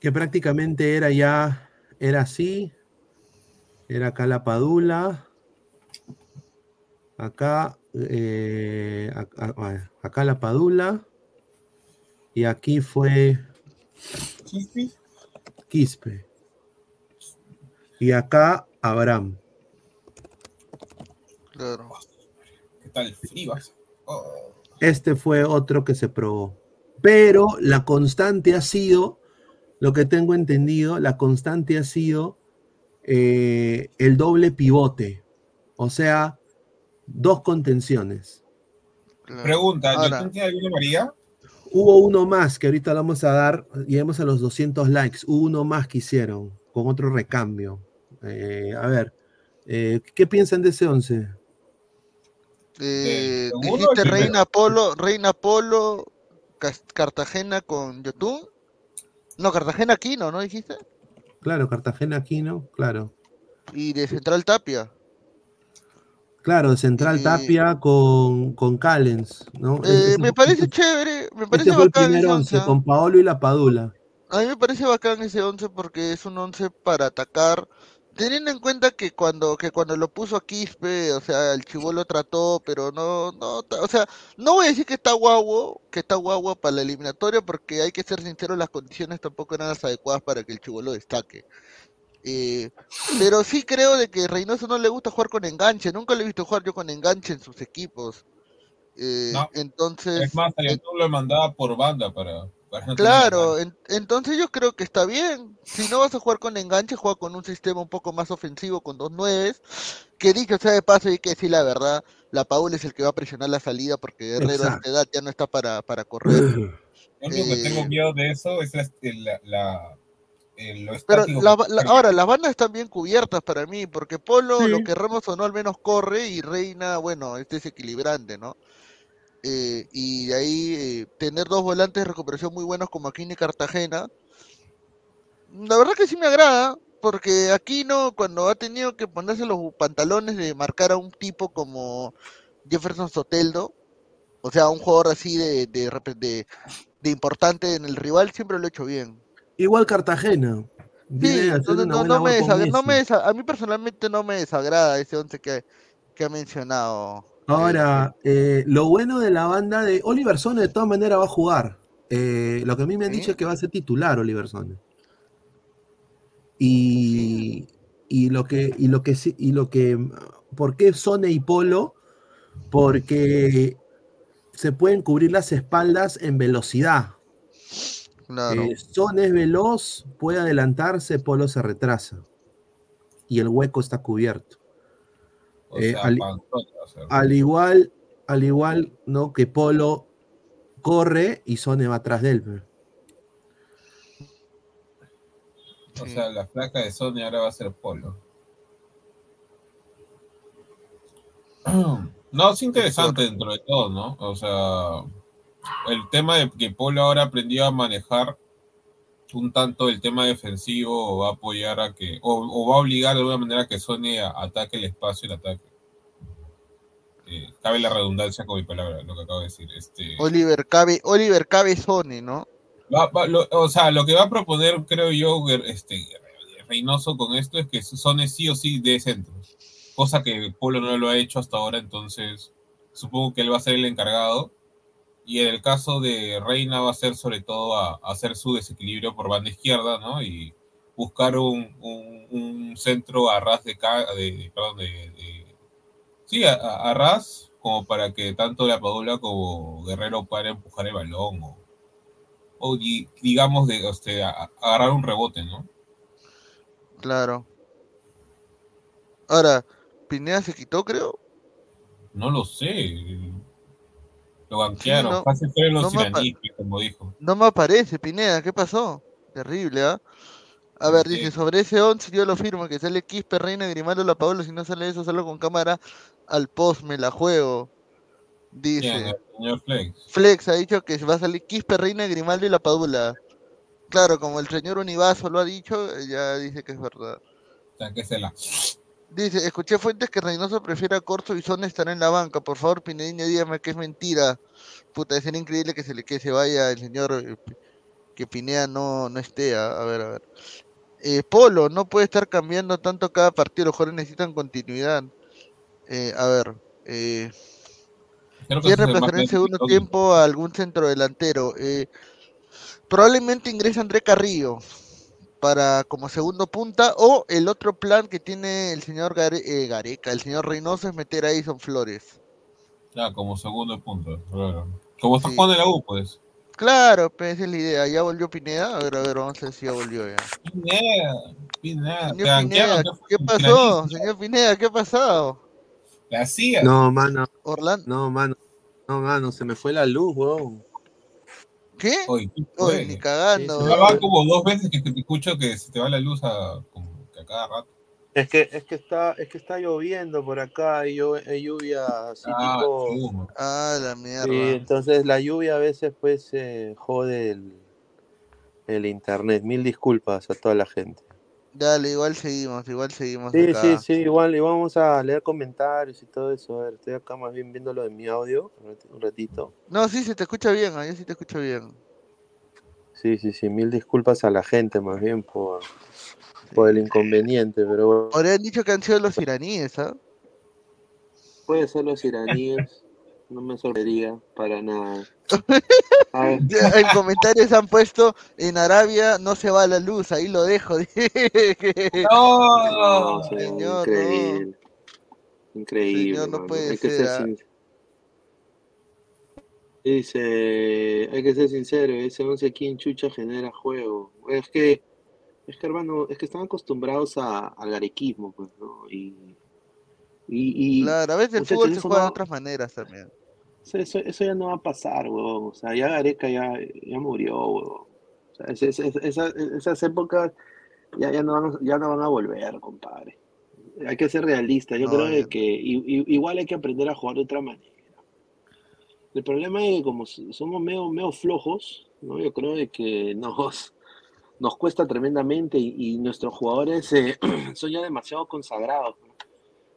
que prácticamente era ya, era así, era acá la Padula, acá, eh, acá, acá la Padula, y aquí fue Quispe. Y acá Abraham. Claro. ¿Qué tal Frivas? Oh. Este fue otro que se probó. Pero la constante ha sido, lo que tengo entendido, la constante ha sido eh, el doble pivote. O sea, dos contenciones. Pregunta, Ahora. ¿Yotun tiene alguna María? Hubo uno más que ahorita le vamos a dar, lleguemos a los 200 likes. Hubo uno más que hicieron con otro recambio. Eh, a ver, eh, ¿qué piensan de ese 11? Eh, dijiste? Reina Polo, Reina Polo, Cartagena con Yotun. No, Cartagena Aquino, ¿no dijiste? Claro, Cartagena Aquino, claro. Y de Central Tapia. Claro, de Central Y- Tapia con, con Callens, ¿no? Eh, me parece chévere, me parece este fue el bacán primer ese 11 once, con Paolo y la Padula. A mí me parece bacán ese 11 porque es un 11 para atacar, teniendo en cuenta que cuando que cuando lo puso a Quispe, o sea, el Chibolo trató, pero no no, o sea, no voy a decir que está guapo, que está guagua para la eliminatoria porque hay que ser sincero, las condiciones tampoco eran las adecuadas para que el Chibolo destaque. Eh, pero sí creo de que Reynoso no le gusta jugar con enganche, nunca le he visto jugar yo con enganche en sus equipos. Eh, No. entonces Es más, a Yotun lo mandaba por banda para, Claro, en- entonces yo creo que está bien. Si no vas a jugar con enganche, juega con un sistema un poco más ofensivo, con dos nueves. que dicho sea de paso, hay que decir la verdad, la Paul es el que va a presionar la salida porque Guerrero a esta edad ya no está para, para correr. Lo único que tengo Eh, miedo de eso es la, la, la- el- lo Pero estático la- la- ahora, las bandas están bien cubiertas para mí, porque Polo, Sí. lo que Ramos o no, al menos corre, y Reina, bueno, es desequilibrante, ¿no? Eh, y de ahí eh, tener dos volantes de recuperación muy buenos como Aquino y Cartagena, la verdad que sí me agrada, porque Aquino cuando ha tenido que ponerse los pantalones de marcar a un tipo como Jefferson Soteldo, o sea, un jugador así de, de, de- de importante en el rival, siempre lo ha hecho bien. Igual Cartagena. Sí, entonces no, no me labor con desagra- no Messi. me desa- a mí personalmente no me desagrada ese once que, que ha mencionado. Ahora, eh, lo bueno de la banda de Oliver Sone de todas maneras va a jugar. Eh, lo que a mí me han dicho es que va a ser titular Oliver Sone. Y, y lo que, y lo que y lo que, ¿por qué Sone y Polo? Porque se pueden cubrir las espaldas en velocidad. Claro. Eh, Son es veloz, puede adelantarse, Polo se retrasa. Y el hueco está cubierto. Eh, sea, al, igual, al igual, ¿no? Que Polo corre y Sone va atrás de él. o sea, la flaca de Sony ahora va a ser Polo. No, es interesante dentro de todo, ¿no? O sea, el tema de que Polo ahora aprendió a manejar un tanto el tema defensivo va a apoyar a que, o, o va a obligar de alguna manera a que Sony ataque el espacio y el ataque. Eh, cabe la redundancia con mi palabra, lo que acabo de decir. Este, Oliver Cabe, Oliver Cabezone, ¿no? Va- va- lo- o sea, lo que va a proponer, creo yo, este, Reynoso con esto es que Sone sí o sí de centro, cosa que Polo no lo ha hecho hasta ahora, entonces supongo que él va a ser el encargado. Y en el caso de Reina va a ser sobre todo a, a hacer su desequilibrio por banda izquierda, ¿no? Y buscar un, un- un centro a ras de, de perdón, de, de- sí, a, a- ras, como para que tanto la Padula como Guerrero puedan empujar el balón o, o di- digamos de este, a- a- agarrar un rebote, ¿no? Claro. Ahora, Pineda se quitó, creo. No lo sé. Lo banquearon. no, Fácil fueron los no iraníes, como dijo. No me aparece, Pineda, ¿qué pasó? Terrible, ¿ah? A ver, dice, sobre ese 11 yo lo firmo, que sale Quispe, Reina, Grimaldo, La Paola, si no sale eso, solo con cámara al post, me la juego. Dice, señor Flex. Flex ha dicho que va a salir Quispe, Reina, Grimaldo y La Padula. Claro, como el señor Univaso lo ha dicho, ya dice que es verdad. O sea, que se la... Dice, escuché fuentes que Reynoso prefiere a Corso y Son estar en la banca. Por favor, Pinedinho, dígame que es mentira. Puta, sería increíble que se le que se vaya el señor eh, que Pineda no, no esté. A, a ver, a ver. Eh, Polo, no puede estar cambiando tanto cada partido. Los jugadores necesitan continuidad. Eh, a ver. Eh, ¿Quién reemplazará en segundo tiempo a algún centro delantero? Eh, probablemente ingrese André Carrillo para como segundo punta o el otro plan que tiene el señor Gare- eh, Gareca, el señor Reynoso es meter a Edison Flores. Ya, como segundo punto. claro. Como está Sí. jugando en la U, pues. Claro, pues esa es la idea. ¿Ya volvió Pineda? A ver, a ver, vamos a ver si ya volvió ya. Pineda, Pineda. Señor ¿qué pasó? Señor Pineda, ¿qué ha pasado? La. No, mano. Orlando. No, mano. No, mano, se me fue la luz, weón. ¿Qué? Oye, ¿qué Oye, fue? ni cagando. Ya va como dos veces que te escucho que se te va la luz a, como que a cada rato. Es que, es que está, es que está lloviendo por acá, hay, llu- hay lluvia así Ah, tipo. chuma. Ah, la mierda. Sí, entonces la lluvia a veces pues eh, jode el, el internet. Mil disculpas a toda la gente. Dale, igual seguimos, igual seguimos Sí, acá. sí, sí, igual, y vamos a leer comentarios y todo eso. A ver, estoy acá más bien viendo lo de mi audio, un rati- un ratito. No, sí, se te escucha bien, yo sí te escucho bien. Sí, sí, sí, mil disculpas a la gente más bien por, por el inconveniente, pero bueno. Ahora han dicho que han sido los iraníes, ¿ah? Puede ser los iraníes, no me sorprendería para nada. En comentarios han puesto en Arabia no se va la luz, ahí lo dejo. No, señor, señor, increíble. Increíble. Señor, no puede hay que ser, ah. sin- Dice, hay que ser sincero, ese 11 aquí en Chucha genera juego. Es que, es que hermano, es que están acostumbrados a, al garequismo, pues, ¿no? Y, Y, y Claro, a veces el fútbol se juega de otras maneras también. Eso, eso- eso ya no va a pasar, huevón. O sea, ya Gareca ya, ya murió, huevón. O sea, ese- ese- esa- esas épocas ya, ya, no van, a- ya no van a volver, compadre. Hay que ser realista. Yo No, creo ya- que igual hay que aprender a jugar de otra manera. El problema es que como somos medio, medio flojos, ¿no? Yo creo de que nos, nos cuesta tremendamente y, y nuestros jugadores eh, son ya demasiado consagrados.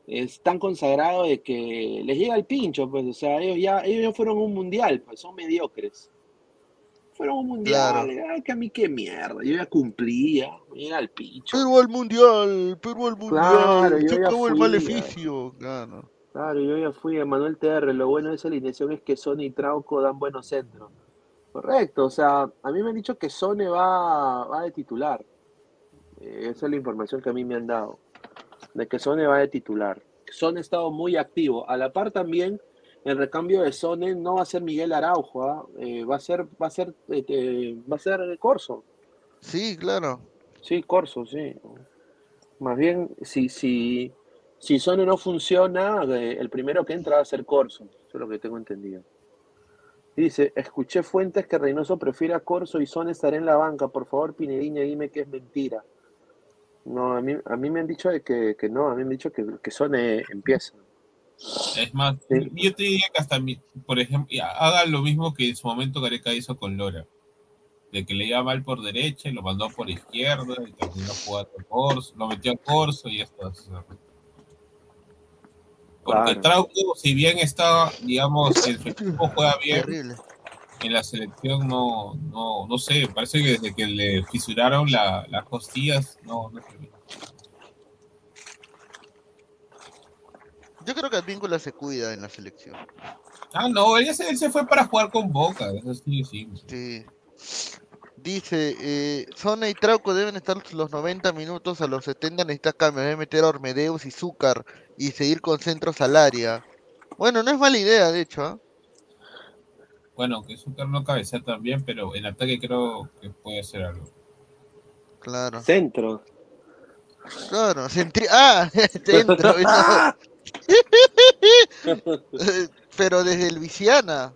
Es tan consagrado de que les llega el pincho, pues, o sea, ellos ya, ellos ya fueron un mundial, pues son mediocres. Fueron un mundial, Claro. ay, que a mí qué mierda, yo ya cumplía, me llega el pincho. Perú al mundial, Perú al mundial, Claro, yo ya el maleficio. Claro. Claro, yo ya fui a Manuel TR. Lo bueno de esa alineación es que Sony y Trauco dan buenos centros. Correcto, o sea, a mí me han dicho que Sone va, va de titular. Eh, esa es la información que a mí me han dado. De que Sone va de titular. Sone ha estado muy activo. A la par también, el recambio de Sone no va a ser Miguel Araujo, ¿ah? Eh, va a ser, va a ser, eh, eh, va a ser Corso. Sí, claro. Sí, Corso, sí. Más bien, si, si, si Sone no funciona, eh, el primero que entra va a ser Corso. Eso es lo que tengo entendido. Dice, escuché fuentes que Reynoso prefiere a Corso y Sone estará en la banca. Por favor, Pinediña, dime que es mentira. No, a mí, a mí me han dicho de que, que no, a mí me han dicho que, que Sone empieza. Es más, yo te diría que hasta, mi- por ejemplo, haga lo mismo que en su momento Gareca hizo con Lora. De que le iba mal por derecha y lo mandó por izquierda y terminó jugando a Corso, lo metió a Corso y ya está. o sea. Porque Claro. Trauco, si bien está, digamos, el equipo juega bien, Terrible. En la selección no, no, no sé, parece que desde que le fisuraron la- las costillas, no, no. Yo creo que Advíncula se cuida en la selección. Ah, no, él, se, él se fue para jugar con Boca, eso sí, sí. Sí. Dice, eh, Zona y Trauco deben estar los 90 minutos, a los 70 necesita cambio, debe meter a Ormedeus y Zúcar y seguir con centros al área. Bueno, no es mala idea, de hecho. ¿ah? Bueno, que Zúcar no cabecea tan bien, pero en ataque creo que puede hacer algo. Claro. Centro. Claro, centri... Ah, centro. Pero desde Luisiana.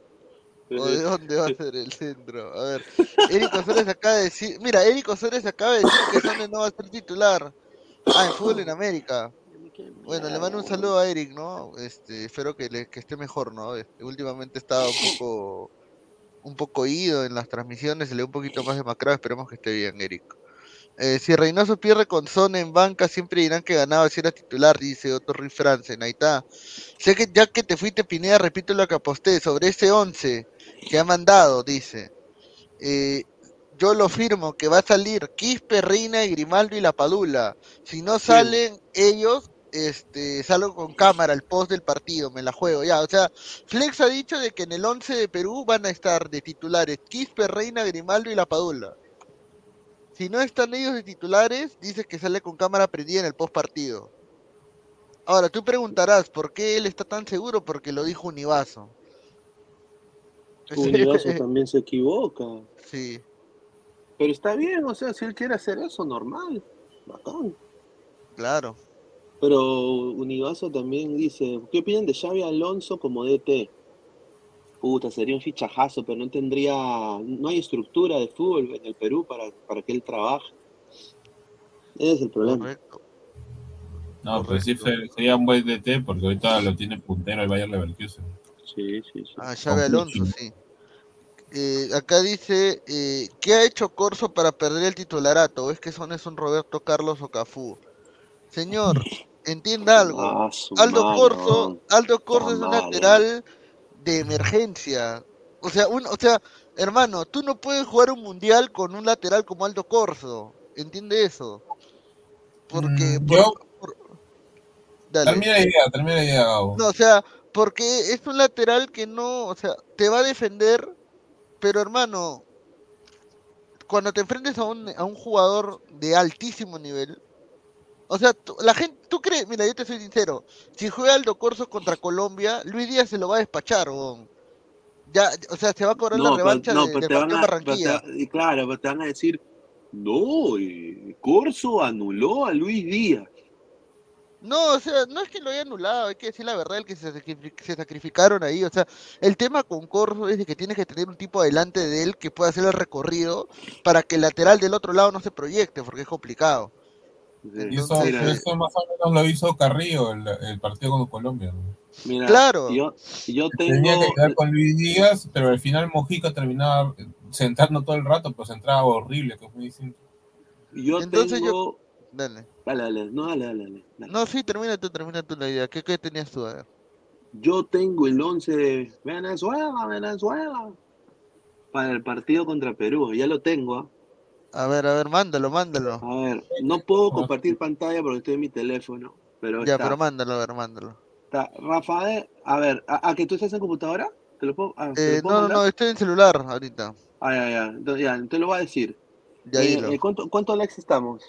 ¿O de dónde va a ser el centro? A ver. Eric Osores acaba de decir. Mira, Eric Osores acaba de decir que Sone no va a ser titular. Ah, en fútbol en América. Bueno, le mando un saludo a Eric, ¿no? Este, espero que, le, que esté mejor, ¿no? Este, últimamente estaba un poco un poco ido en las transmisiones, se le un poquito más demacrado, esperemos que esté bien, Eric. Eh, si Reynoso pierde con Son en banca, siempre dirán que ganaba si era titular, dice Otto Ruiz Franzen. Ahí está. Sé que ya que te fuiste, Pineda, repito lo que aposté sobre ese 11 que ha mandado, dice. Eh, yo lo firmo que va a salir Quispe, Reina y Grimaldo y La Padula. Si no salen ellos, este, salgo con cámara, el post del partido, me la juego ya. O sea, Flex ha dicho de que en el 11 de Perú van a estar de titulares Quispe, Reina, Grimaldo y La Padula. Si no están ellos de titulares, dice que sale con cámara prendida en el post partido. Ahora, tú preguntarás, ¿por qué él está tan seguro? Porque lo dijo Univaso. Univaso también se equivoca. Sí. Pero está bien, o sea, si él quiere hacer eso, normal. Bacán. Claro. Pero Univaso también dice, ¿qué opinan de Xavi Alonso como DT? Puta, sería un fichajazo, pero no tendría, no hay estructura de fútbol en el Perú para, para que él trabaje. Ese es el problema. No, pues sí sería un buen DT porque ahorita lo tiene puntero el Bayern Leverkusen. Sí, sí, sí. Ah, Xavi Alonso, sí. Eh, acá dice, eh, ¿qué ha hecho Corso para perder el titularato? ¿O es que son es un Roberto Carlos o Cafú? Señor, entienda algo. Ah, Aldo Corso. Aldo Corso es un lateral de emergencia. O sea, un, o sea, hermano, tú no puedes jugar un mundial con un lateral como Aldo Corso. ¿Entiende eso? Porque por- Yo, Dale. termina la idea, termina la idea, Gabo. No, o sea, porque es un lateral que no, o sea, te va a defender, pero hermano, cuando te enfrentes a un, a un jugador de altísimo nivel, o sea, tú- la gente, tú crees, mira, yo te soy sincero, si juega Aldo Corso contra Colombia, Luis Díaz se lo va a despachar. Ya, o sea, se va a cobrar la No, pero, revancha no, de, pero van a, pero Barranquilla. te- y claro, pero te van a decir, no, eh, Corso anuló a Luis Díaz. No, o sea, no es que lo haya anulado, hay que decir la verdad, el que se, se sacrificaron ahí. O sea, el tema con Corso es de que tienes que tener un tipo delante de él que pueda hacer el recorrido para que el lateral del otro lado no se proyecte, porque es complicado. Y eso, más o menos lo hizo Carrillo el, el partido con Colombia. ¿no? Mira, Claro. yo, yo Tenía tengo. que quedar con Luis Díaz, pero al final Mojica terminaba sentando todo el rato, pues entraba horrible, que es muy distinto. Yo Entonces yo- tengo. Dale. Dale, dale, no, dale, dale, dale. No, sí, termina tú, termina tú la idea. ¿Qué, qué tenías tú? A ver. Yo tengo el 11 de Venezuela, Venezuela. Para el partido contra Perú, ya lo tengo. ¿ah? A ver, a ver, mándalo, mándalo. A ver, no puedo compartir pantalla porque estoy en mi teléfono. Pero Ya, está, pero mándalo, a ver, mándalo. está. Rafael, a ver, ¿a, a que tú estás en computadora? ¿Te lo puedo, ah, ¿te Eh, lo puedo no, no, mandar? no, estoy en celular ahorita. Ah, ya, ya. Entonces, ya, te lo voy a decir. Ya Eh, dilo. eh, ¿cuánto, ¿Cuántos likes estamos?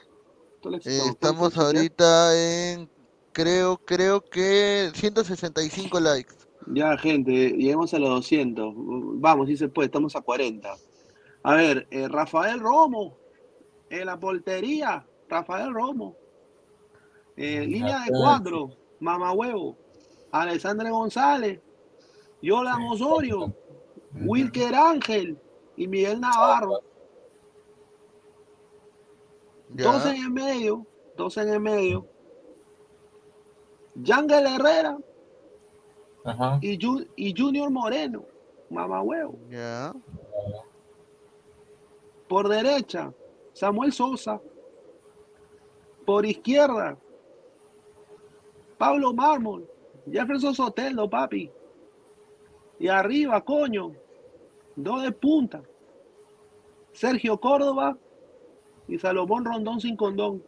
¿Cuántos likes Eh, estamos? estamos ahorita en, creo, creo que 165 likes. Ya, gente, lleguemos a los 200. Vamos, si se puede, estamos a 40. A ver, eh, Rafael Romo, en la portería, Rafael Romo. Eh, línea de cuatro, Mamahuevo, Alexandre González, Yolan Osorio, Wilker Ángel y Miguel Navarro. Dos en el medio, dos en el medio. Yangel Herrera Ajá. y, Ju- y Junior Moreno, Mamahuevo. Ya. Por derecha, Samuel Sosa. Por izquierda, Pablo Mármol. Jefferson Sotelo, papi. Y arriba, coño, dos de punta. Sergio Córdoba y Salomón Rondón sin condón.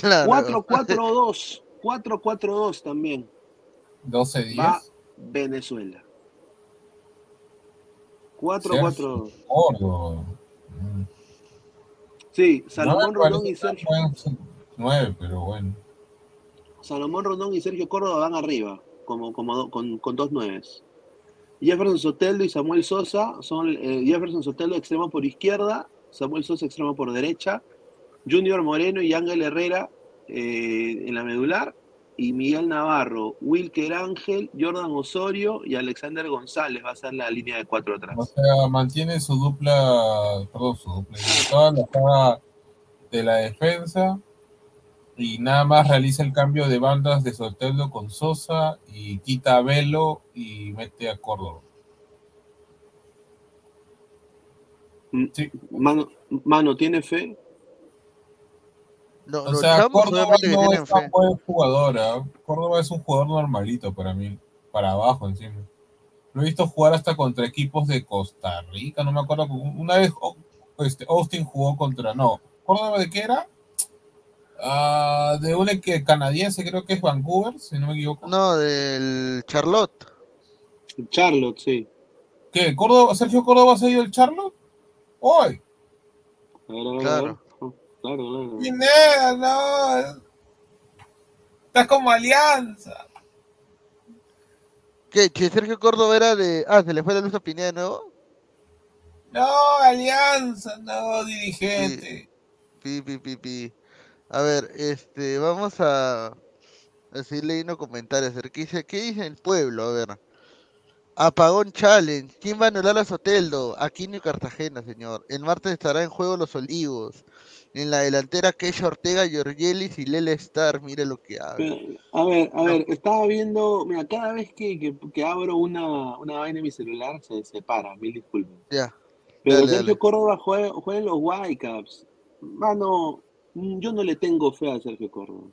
Claro. 4-4-2. 4-4-2 también. 12 Va días. Venezuela. 4-4-2. Gordo. Sí, No Salomón me Rondón y Sergio. 9, pero bueno. Salomón Rondón y Sergio Córdoba van arriba, como, como con, con dos nueves. Jefferson Soteldo y Samuel Sosa son eh, Jefferson Soteldo extremo por izquierda, Samuel Sosa extremo por derecha, Junior Moreno y Ángel Herrera eh, en la medular, y Miguel Navarro, Wilker Ángel, Jordan Osorio y Alexander González va a ser la línea de cuatro atrás. O sea, mantiene su dupla, perdón, su dupla, toda la saga de la defensa y nada más realiza el cambio de bandas de Soteldo con Sosa y quita a Velo y mete a Córdoba. Mano, mano, ¿tiene fe? No, O sea, Córdoba que no es tan buen jugador. ¿ah? Córdoba es un jugador normalito para mí, para abajo encima. Lo he visto jugar hasta contra equipos de Costa Rica, no me acuerdo. Una vez oh, este, Austin jugó contra, no, ¿Córdoba de qué era? Ah, de un equipo canadiense, creo que es Vancouver, si no me equivoco. No, del Charlotte. Charlotte, sí. ¿Qué? ¿Córdoba, ¿Sergio Córdoba se ha ido el Charlotte? ¡Hoy! Claro. Claro, claro. Pineda, no. Estás como alianza. ¿Qué? ¿Que Sergio Córdoba era de. Ah, se le fue la luz a Pineda de nuevo? No, alianza, no, dirigente. Pi, pi, pi, pi. A ver, este, vamos a, a seguir leyendo comentarios. ¿qué dice, ¿Qué dice el pueblo? A ver. Apagón Challenge. ¿Quién va a anular a Soteldo? Aquino y Cartagena, señor. El martes estará en juego los Olivos. En la delantera, Keisha Ortega, Georgielis y Lele Star. Mire lo que habla. Pero, A ver, a ver, estaba viendo, mira, cada vez que, que, que abro una, una vaina en mi celular se separa, mil disculpas. Ya. Pero Dale, Sergio dale. Córdoba juega, juega en los Whitecaps. Mano, yo no le tengo fe a Sergio Córdoba.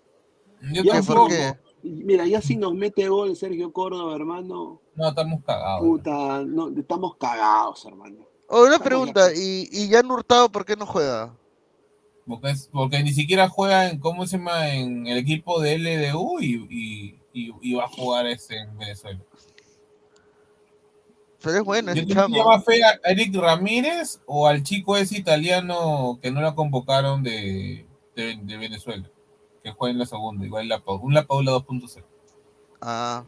Yo Ya tampoco. si- Mira, ya si nos mete gol Sergio Córdoba, hermano, No, estamos cagados. puta, no, estamos cagados, hermano. Oh, una Estamos pregunta. ¿Y, y Jan Hurtado por qué no juega? Porque, es- porque ni siquiera juega en, ¿cómo se llama? En el equipo de LDU y, y, y- y va a jugar ese en Venezuela. Pero es bueno, ese chamo. más fe a Eric Ramírez o al chico ese italiano que no lo convocaron de, de, de Venezuela, que juega en la segunda, igual la un La Paula 2.0. Ah.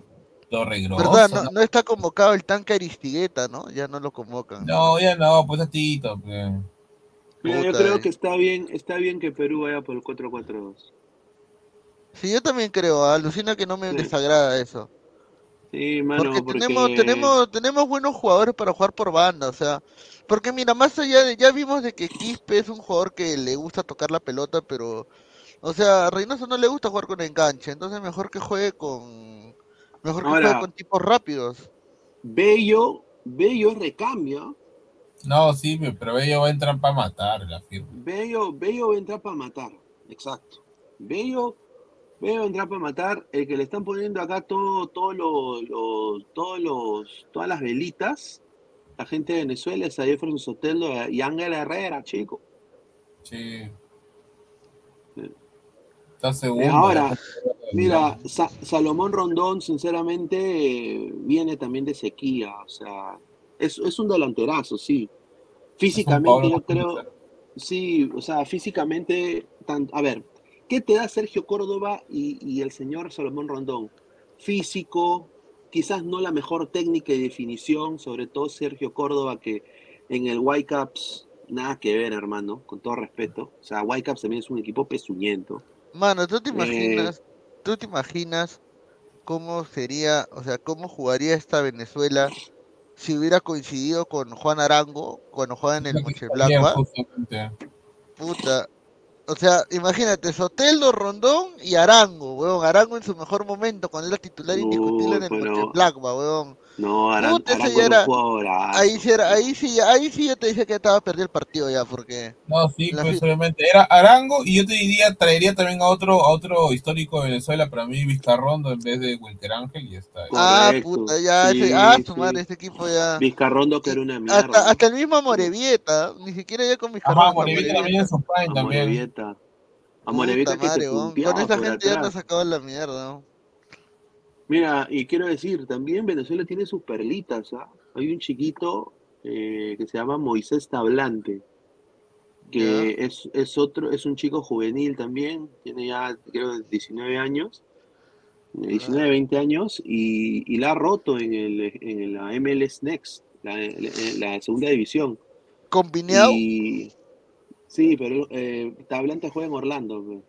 ¿Verdad? No, ¿no? está convocado el tanque Aristigueta, ¿no? Ya no lo convocan. No, ya no, pues es Tito. pues. Mira, yo creo eh. que está bien, está bien que Perú vaya por el 4-4-2. Sí, yo también creo, alucina que no me desagrada eso. Sí, mano, Porque porque, tenemos, tenemos, tenemos buenos jugadores para jugar por banda, o sea, porque mira, más allá de, ya vimos de que Quispe es un jugador que le gusta tocar la pelota, pero, o sea, a Reynoso no le gusta jugar con enganche, entonces mejor que juegue con, mejor que Ahora- juegue con tipos rápidos. Bello, Bello recambio. No, sí, pero ella va a entrar para matar la firma. Bello, Bello va a entrar para matar. Exacto. Bello, Bello va a entrar para matar. El que le están poniendo acá todo, todo lo, lo- todos los, todas las velitas. La gente de Venezuela es a Jefferson Sotelo y Ángel Herrera, chico. Sí. Está Eh, segundo. ahora, mira, Sa- Salomón Rondón, sinceramente, eh, viene también de sequía. O sea, es, es un delanterazo, sí. Físicamente, yo creo, sí, o sea, físicamente, tan- a ver, ¿qué te da Sergio Córdoba y, y el señor Salomón Rondón? Físico, quizás no la mejor técnica y definición, sobre todo Sergio Córdoba, que en el Whitecaps nada que ver, hermano, con todo respeto. O sea, Whitecaps también es un equipo pesuñento. Mano, ¿tú te Eh, imaginas, tú te imaginas cómo sería, o sea, cómo jugaría esta Venezuela si hubiera coincidido con Juan Arango cuando juega en el justamente. Puta. O sea, imagínate, Soteldo, Rondón y Arango, weón. Arango en su mejor momento, cuando era titular indiscutible en el pero- weón. No, Aran, Puta, Arango ya era un jugadorazo. Ahí sí, era, ahí sí, ahí sí yo te dije que estaba perdido el partido ya, porque... No, sí, pues obviamente. Era Arango y yo te diría, traería también a otro, a otro histórico de Venezuela, para mí Vizcarrondo en vez de Wilker Ángel y ya está. Ah, Correcto, puta, ya, sí, ese, ah, su sí. madre, este equipo ya... Vizcarrondo que era una mierda. Hasta, hasta el mismo Morevieta, ni siquiera ya con Vizcarrondo. Ajá, Morevieta también en su prime también. Morevieta. A Morevieta que madre, te Con esa por gente ya atrás. nos sacado la mierda. ¿no? Mira, y quiero decir, también Venezuela tiene sus perlitas, ¿ah? Hay un chiquito eh, que se llama Moisés Tablante, que es, es otro, es un chico juvenil también, tiene ya creo 19 años, 19, 20 años, y, y la ha roto en, el, en la MLS Next, la, la- la segunda división. ¿Con? Y sí, pero eh, Tablante juega en Orlando.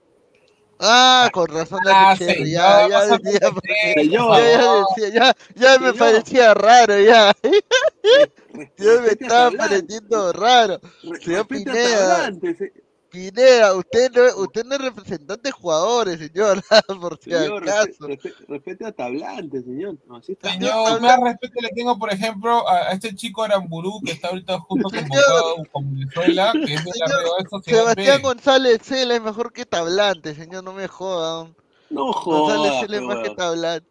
Pues. Ah, con razón Ah, la Cherry, señor, ya, ya decía, porque- señor. ya, ya decía, ya, ya me Señor. parecía raro, ya. Ya me estaba Tablante. pareciendo raro. Señor Pineda, Tablante, se- Pineda, usted no, usted no es representante de jugadores, señor, por si Señor, acaso. respe- respe- respete a Tablante, señor. No, así está. Señor, más respeto le tengo, por ejemplo, a, a este chico Aramburú que está ahorita justo convocado con Venezuela, que es de la Real Sociedad Sebastián B. González Cela es mejor que Tablante, señor, no me jodan. No González jodas, Cela es pe, más que. Tablante.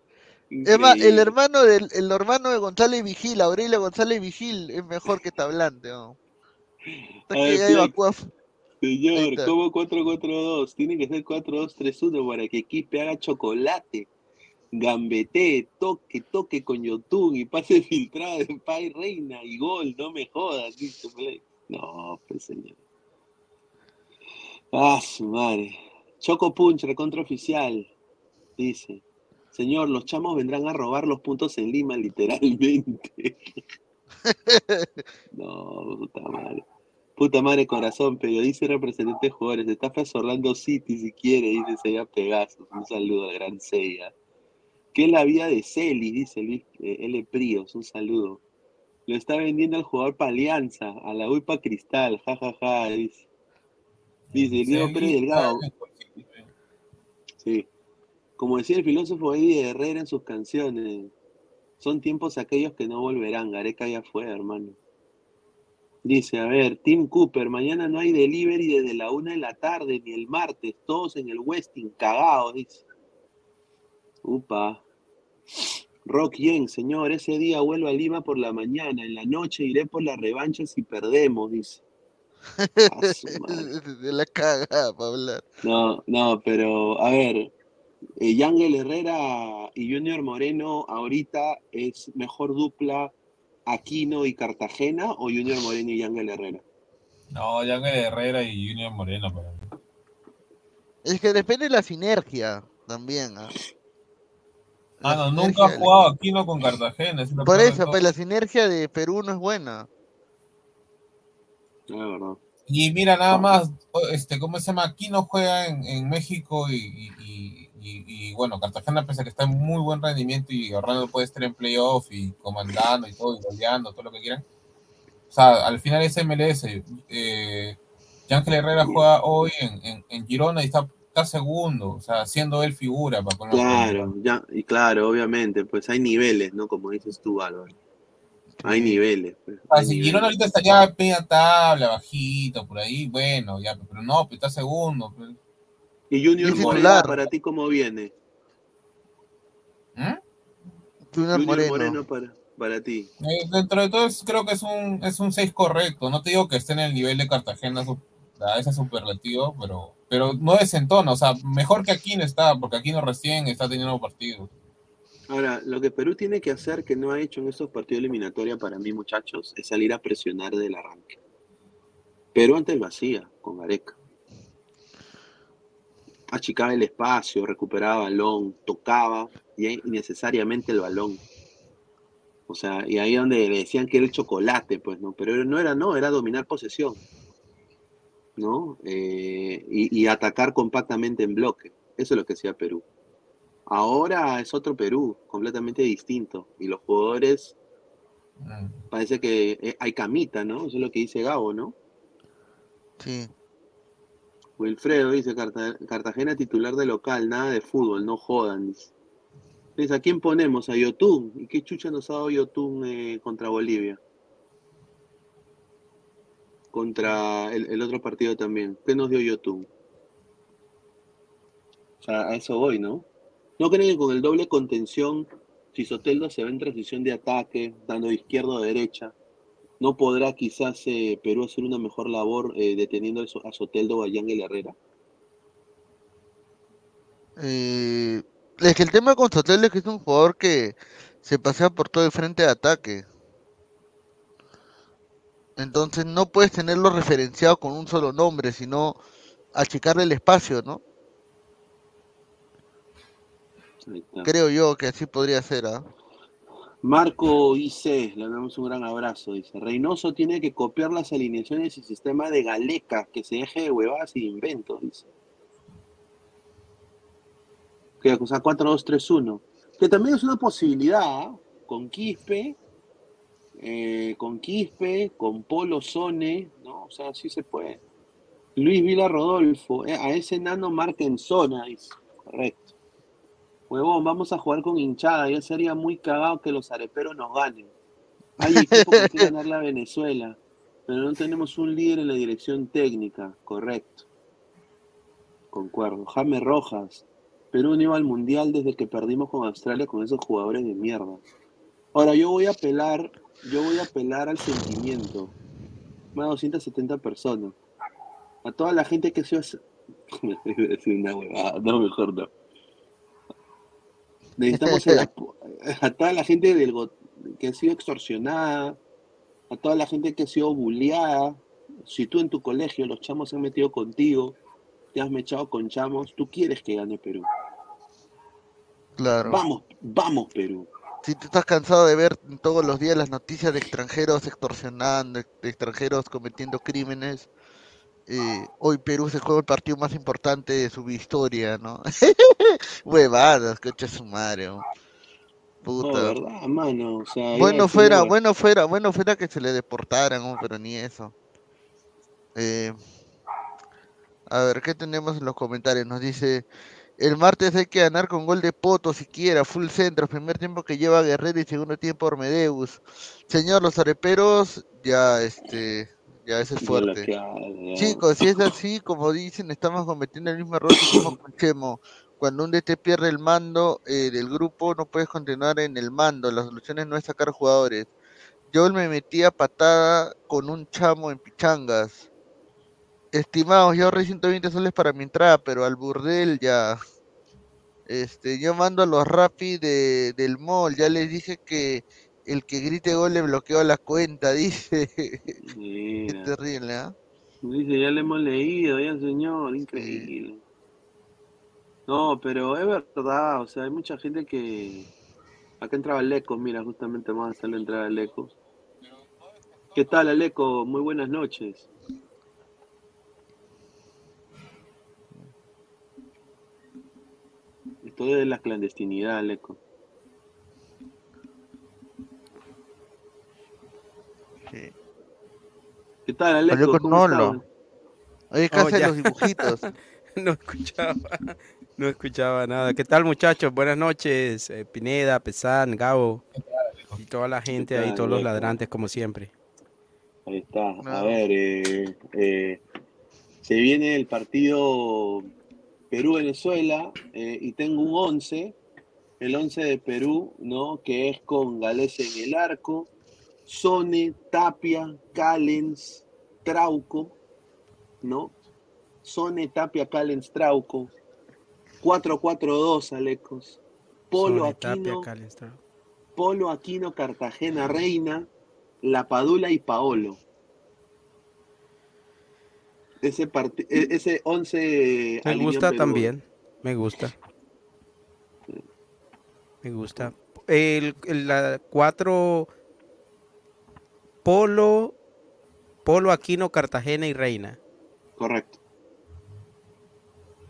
Es más, el hermano del el hermano de González Vigil, Aurelio González Vigil, es mejor que Tablante. ¿no? Está A que ya evacúa- Señor. ¿cómo 4-4-2? Tiene que ser 4-2-3-1 para que Quispe haga chocolate, gambetee, toque, toque con Yotun y pase filtrado de Pai Reina y gol, no me jodas. No, pues señor. Ah, su madre. Choco Punch, recontra oficial, dice. Señor, los chamos vendrán a robar los puntos en Lima, literalmente. No, puta madre. Puta madre corazón, pero dice representante de jugadores. Estafas Orlando City si quiere, dice Seiya Pegasus. Un saludo al gran Seiya. ¿Qué es la vida de Celi? Dice Luis eh, L. Príos. Un saludo. Lo está vendiendo al jugador para Alianza, a la UIPA Cristal. Ja, ja, ja, dice. Dice Diego Pérez Delgado. Cochise. Sí. Como decía el filósofo Eddie Herrera en sus canciones, son tiempos aquellos que no volverán. Gareca ya fue, hermano. Dice, a ver, Tim Cooper, mañana no hay delivery desde la una de la tarde ni el martes, todos en el Westin, cagados, dice. Upa. Rock Yen, señor, ese día vuelvo a Lima por la mañana, en la noche iré por la revancha si perdemos, dice. De la cagada para hablar. No, no, pero a ver, eh, Yangel Herrera y Junior Moreno ahorita es mejor dupla Aquino y Cartagena o Junior Moreno y Yangel Herrera. No, Yangel Herrera y Junior Moreno para mí. Es que depende de la sinergia también. ¿ah? Ah, no, La nunca ha sinergia- jugado Aquino con Cartagena. es Por eso, pues la sinergia de Perú no es buena. La verdad. Y mira, nada más, este, ¿cómo se llama? Aquino juega en, en México y, y- y Y, y, bueno, Cartagena, pese a que está en muy buen rendimiento y Orlando puede estar en playoff y comandando y todo, y goleando, todo lo que quieran. O sea, al final es MLS. Eh, Ángel Herrera juega hoy en, en, en, Girona y está, está segundo, o sea, siendo él figura. Para poner claro, ya, y claro, obviamente, pues hay niveles, ¿no? Como dices tú, Álvaro. Hay niveles. Pues, ah, hay si niveles. Girona ahorita está ya media tabla, bajito, por ahí, bueno, ya, pero no, pues está segundo. Pues. ¿Y Junior Es Moreno para ti cómo viene? ¿Mm? Junior Junior Moreno. Moreno, para, para ti. Eh, dentro de todo, es- creo que es un, es un 6 correcto. No te digo que esté en el nivel de Cartagena, a ese superlativo, pero, pero no desentona. O sea, mejor que aquí no está, porque aquí no recién está teniendo partidos. Ahora, lo que Perú tiene que hacer, que no ha hecho en estos partidos eliminatorios para mí, muchachos, es salir a presionar del arranque. Perú antes lo hacía, con Gareca. Achicaba el espacio, recuperaba balón, tocaba y innecesariamente el balón. O sea, y ahí donde le decían que era el chocolate, pues, ¿no? Pero no era, no, era dominar posesión. ¿No? Eh, y, y atacar compactamente en bloque. Eso es lo que hacía Perú. Ahora es otro Perú, completamente distinto. Y los jugadores, parece que eh, hay camita, ¿no? Eso es lo que dice Gabo, ¿no? Sí. Wilfredo dice, "Carta- Cartagena titular de local, nada de fútbol, no jodan. Dice, ¿a quién ponemos? A Yotun. ¿Y qué chucha nos ha dado Yotun eh, contra Bolivia? Contra el, otro partido también. ¿Qué nos dio Yotun? Sea, a eso voy, ¿no? ¿No creen que con el doble contención, si Soteldo se ve en transición de ataque, dando de izquierda o derecha, no podrá quizás eh, Perú hacer una mejor labor eh, deteniendo a So- a Soteldo o a Yangel Herrera? Eh, es que el tema con Soteldo es que es un jugador que se pasea por todo el frente de ataque. Entonces no puedes tenerlo referenciado con un solo nombre, sino achicarle el espacio, ¿no? Creo yo que así podría ser, ¿ah? Marco IC, le damos un gran abrazo. Dice: Reynoso tiene que copiar las alineaciones y sistema de Galeca, que se deje de huevadas y inventos. Dice. Que, sea, 4-2-3-1. Que también es una posibilidad, ¿ah? Con Quispe, eh, con Quispe, con Polo Sone, ¿no? O sea, sí se puede. Luis Vila Rodolfo, eh, a ese nano marca en zona, dice. Correcto. Huevón, vamos a jugar con hinchada. Ya sería muy cagado que los areperos nos ganen. Hay equipo que quiere ganar la Venezuela, pero no tenemos un líder en la dirección técnica. Correcto. Concuerdo. James Rojas. Perú no iba al mundial desde que perdimos con Australia con esos jugadores de mierda. Ahora yo voy a apelar, yo voy a apelar al sentimiento. Más de 270 personas. A toda la gente que se hace. Una no, mejor no. Necesitamos a toda la gente del que ha sido extorsionada, a toda la gente que ha sido bulleada. Si tú en tu colegio los chamos se han metido contigo, te has mechado con chamos, tú quieres que gane Perú. Claro. Vamos, vamos Perú. Si tú estás cansado de ver todos los días las noticias de extranjeros extorsionando, de extranjeros cometiendo crímenes, eh, hoy Perú se juega el partido más importante de su historia, ¿no? Huevadas, coche su madre. Puta. ¿verdad, mano? O sea, Bueno fuera, señor- bueno fuera, bueno fuera que se le deportaran, ¿no? pero ni eso. Eh, a ver, ¿qué tenemos en los comentarios? Nos dice, el martes hay que ganar con gol de Poto siquiera, full centro, primer tiempo que lleva Guerrero y segundo tiempo Ormedeus. Señor, los areperos, ya, este, ya ese es fuerte. Chicos, si es así, como dicen, estamos cometiendo el mismo error que hicimos con Chemo. Cuando un DT pierde el mando eh, del grupo, no puedes continuar en el mando. La solución es no sacar jugadores. Yo me metí a patada con un chamo en pichangas. Estimados, yo ahorré 120 soles para mi entrada, pero al burdel ya. Este, yo mando a los rapi de, del mall. Ya les dije que el que grite gol le bloqueó la cuenta, dice. Qué terrible, ¿ah? Dice, ya le hemos leído, ya señor, increíble. No, pero es verdad, o sea, hay mucha gente que... Acá entraba Aleco, mira, justamente vamos a hacer la entrada Aleco. ¿Qué tal, Aleco? Muy buenas noches. Esto de la clandestinidad, Aleco. ¿Qué tal, Aleco? Salió con ¿Cómo Nolo. estás? Oye, ¿qué Oh, hacen los dibujitos? no escuchaba, no escuchaba nada. ¿Qué tal, muchachos? Buenas noches, eh, Pineda, Pesán, Gabo y toda la gente ahí, todos los ladrantes como siempre. Ahí está. A ver, eh, eh, se viene el partido Perú-Venezuela eh, y tengo un 11, el 11 de Perú, ¿no? Que es con Gales en el arco, Sone, Tapia, Callens, Trauco, ¿no? Sone, Tapia, Callens, Trauco, 4-4-2, Alecos. Polo Sone, Tapia, Aquino, Callens, Trauco. Polo Aquino, Cartagena, Reina, La Padula y Paolo. Ese, parti- e- ese 11 Me gusta también, me gusta. Me gusta. El, el- la cuatro Polo, Polo Aquino, Cartagena y Reina. Correcto.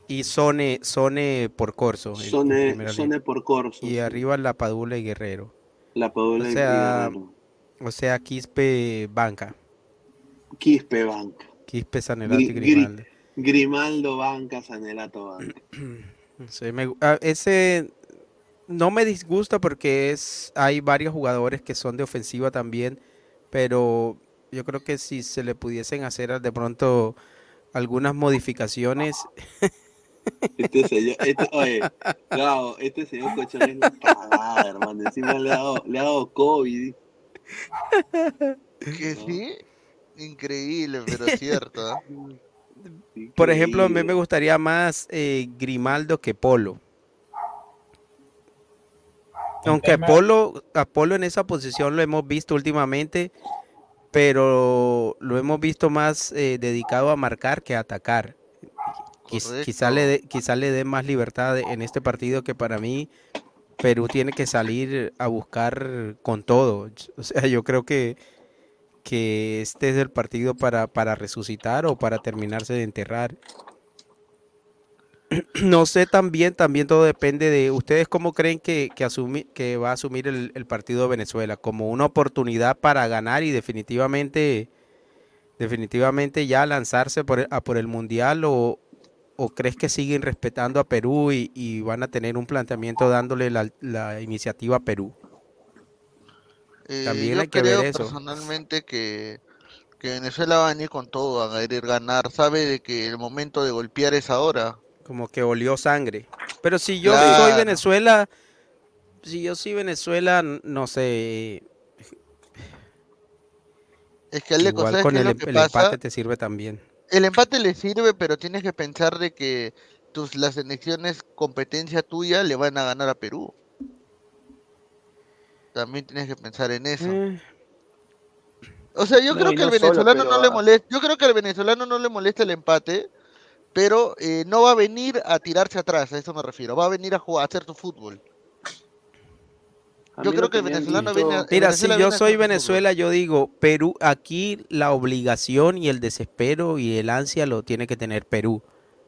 Y Sone, Sone por Corso. Sone, Sone por Corso. Y arriba la Padula y Guerrero. La Padula O y sea, Guerrero. o sea, Quispe Banca. Quispe Banca. Quispe Sanelato y Gri- Gri- Grimaldo. Grimaldo Banca, Sanelato Banca. Sí, me gu- ah, ese no me disgusta porque es hay varios jugadores que son de ofensiva también, pero yo creo que si se le pudiesen hacer de pronto algunas modificaciones, Este señor, este, oye, Gabo, este señor Cochón es cagada, hermano. Encima le ha dado, le ha dado COVID. Que sí, increíble, pero cierto. ¿ah? por ejemplo, a mí me gustaría más eh, Grimaldo que Polo. Aunque tema- Polo, a Polo en esa posición lo hemos visto últimamente, pero lo hemos visto más eh, dedicado a marcar que a atacar. Quiz- Quizá le dé quizá le dé más libertad en este partido que para mí Perú tiene que salir a buscar con todo. O sea, yo creo que, que este es el partido para, para resucitar o para terminarse de enterrar. No sé también, también todo depende de ustedes cómo creen que, que, asumi- que va a asumir el, el partido de Venezuela, como una oportunidad para ganar y definitivamente, definitivamente ya lanzarse por el- a por el Mundial o, o crees que siguen respetando a Perú y, y van a tener un planteamiento dándole la, la iniciativa a Perú. Eh, También yo hay que creo ver eso. personalmente que, que Venezuela va a venir con todo, a querer ganar. Sabe de que el momento de golpear es ahora. Como que olió sangre. Pero si yo Claro. soy Venezuela, si yo soy Venezuela, no sé, Es que Aleco, igual ¿sabes con el, em- que el pasa? empate te sirve también. El empate le sirve, pero tienes que pensar de que tus las elecciones competencia tuya le van a ganar a Perú. También tienes que pensar en eso. Eh, O sea, yo No, creo que al no solo, venezolano pero no le molesta, yo creo que al venezolano no le molesta el empate, pero eh, no va a venir a tirarse atrás, a eso me refiero. Va a venir a jugar, a hacer su fútbol. A Yo creo que el venezolano dicho- viene a- Mira, si yo soy Venezuela, yo digo, Perú, aquí la obligación y el desespero y el ansia lo tiene que tener Perú,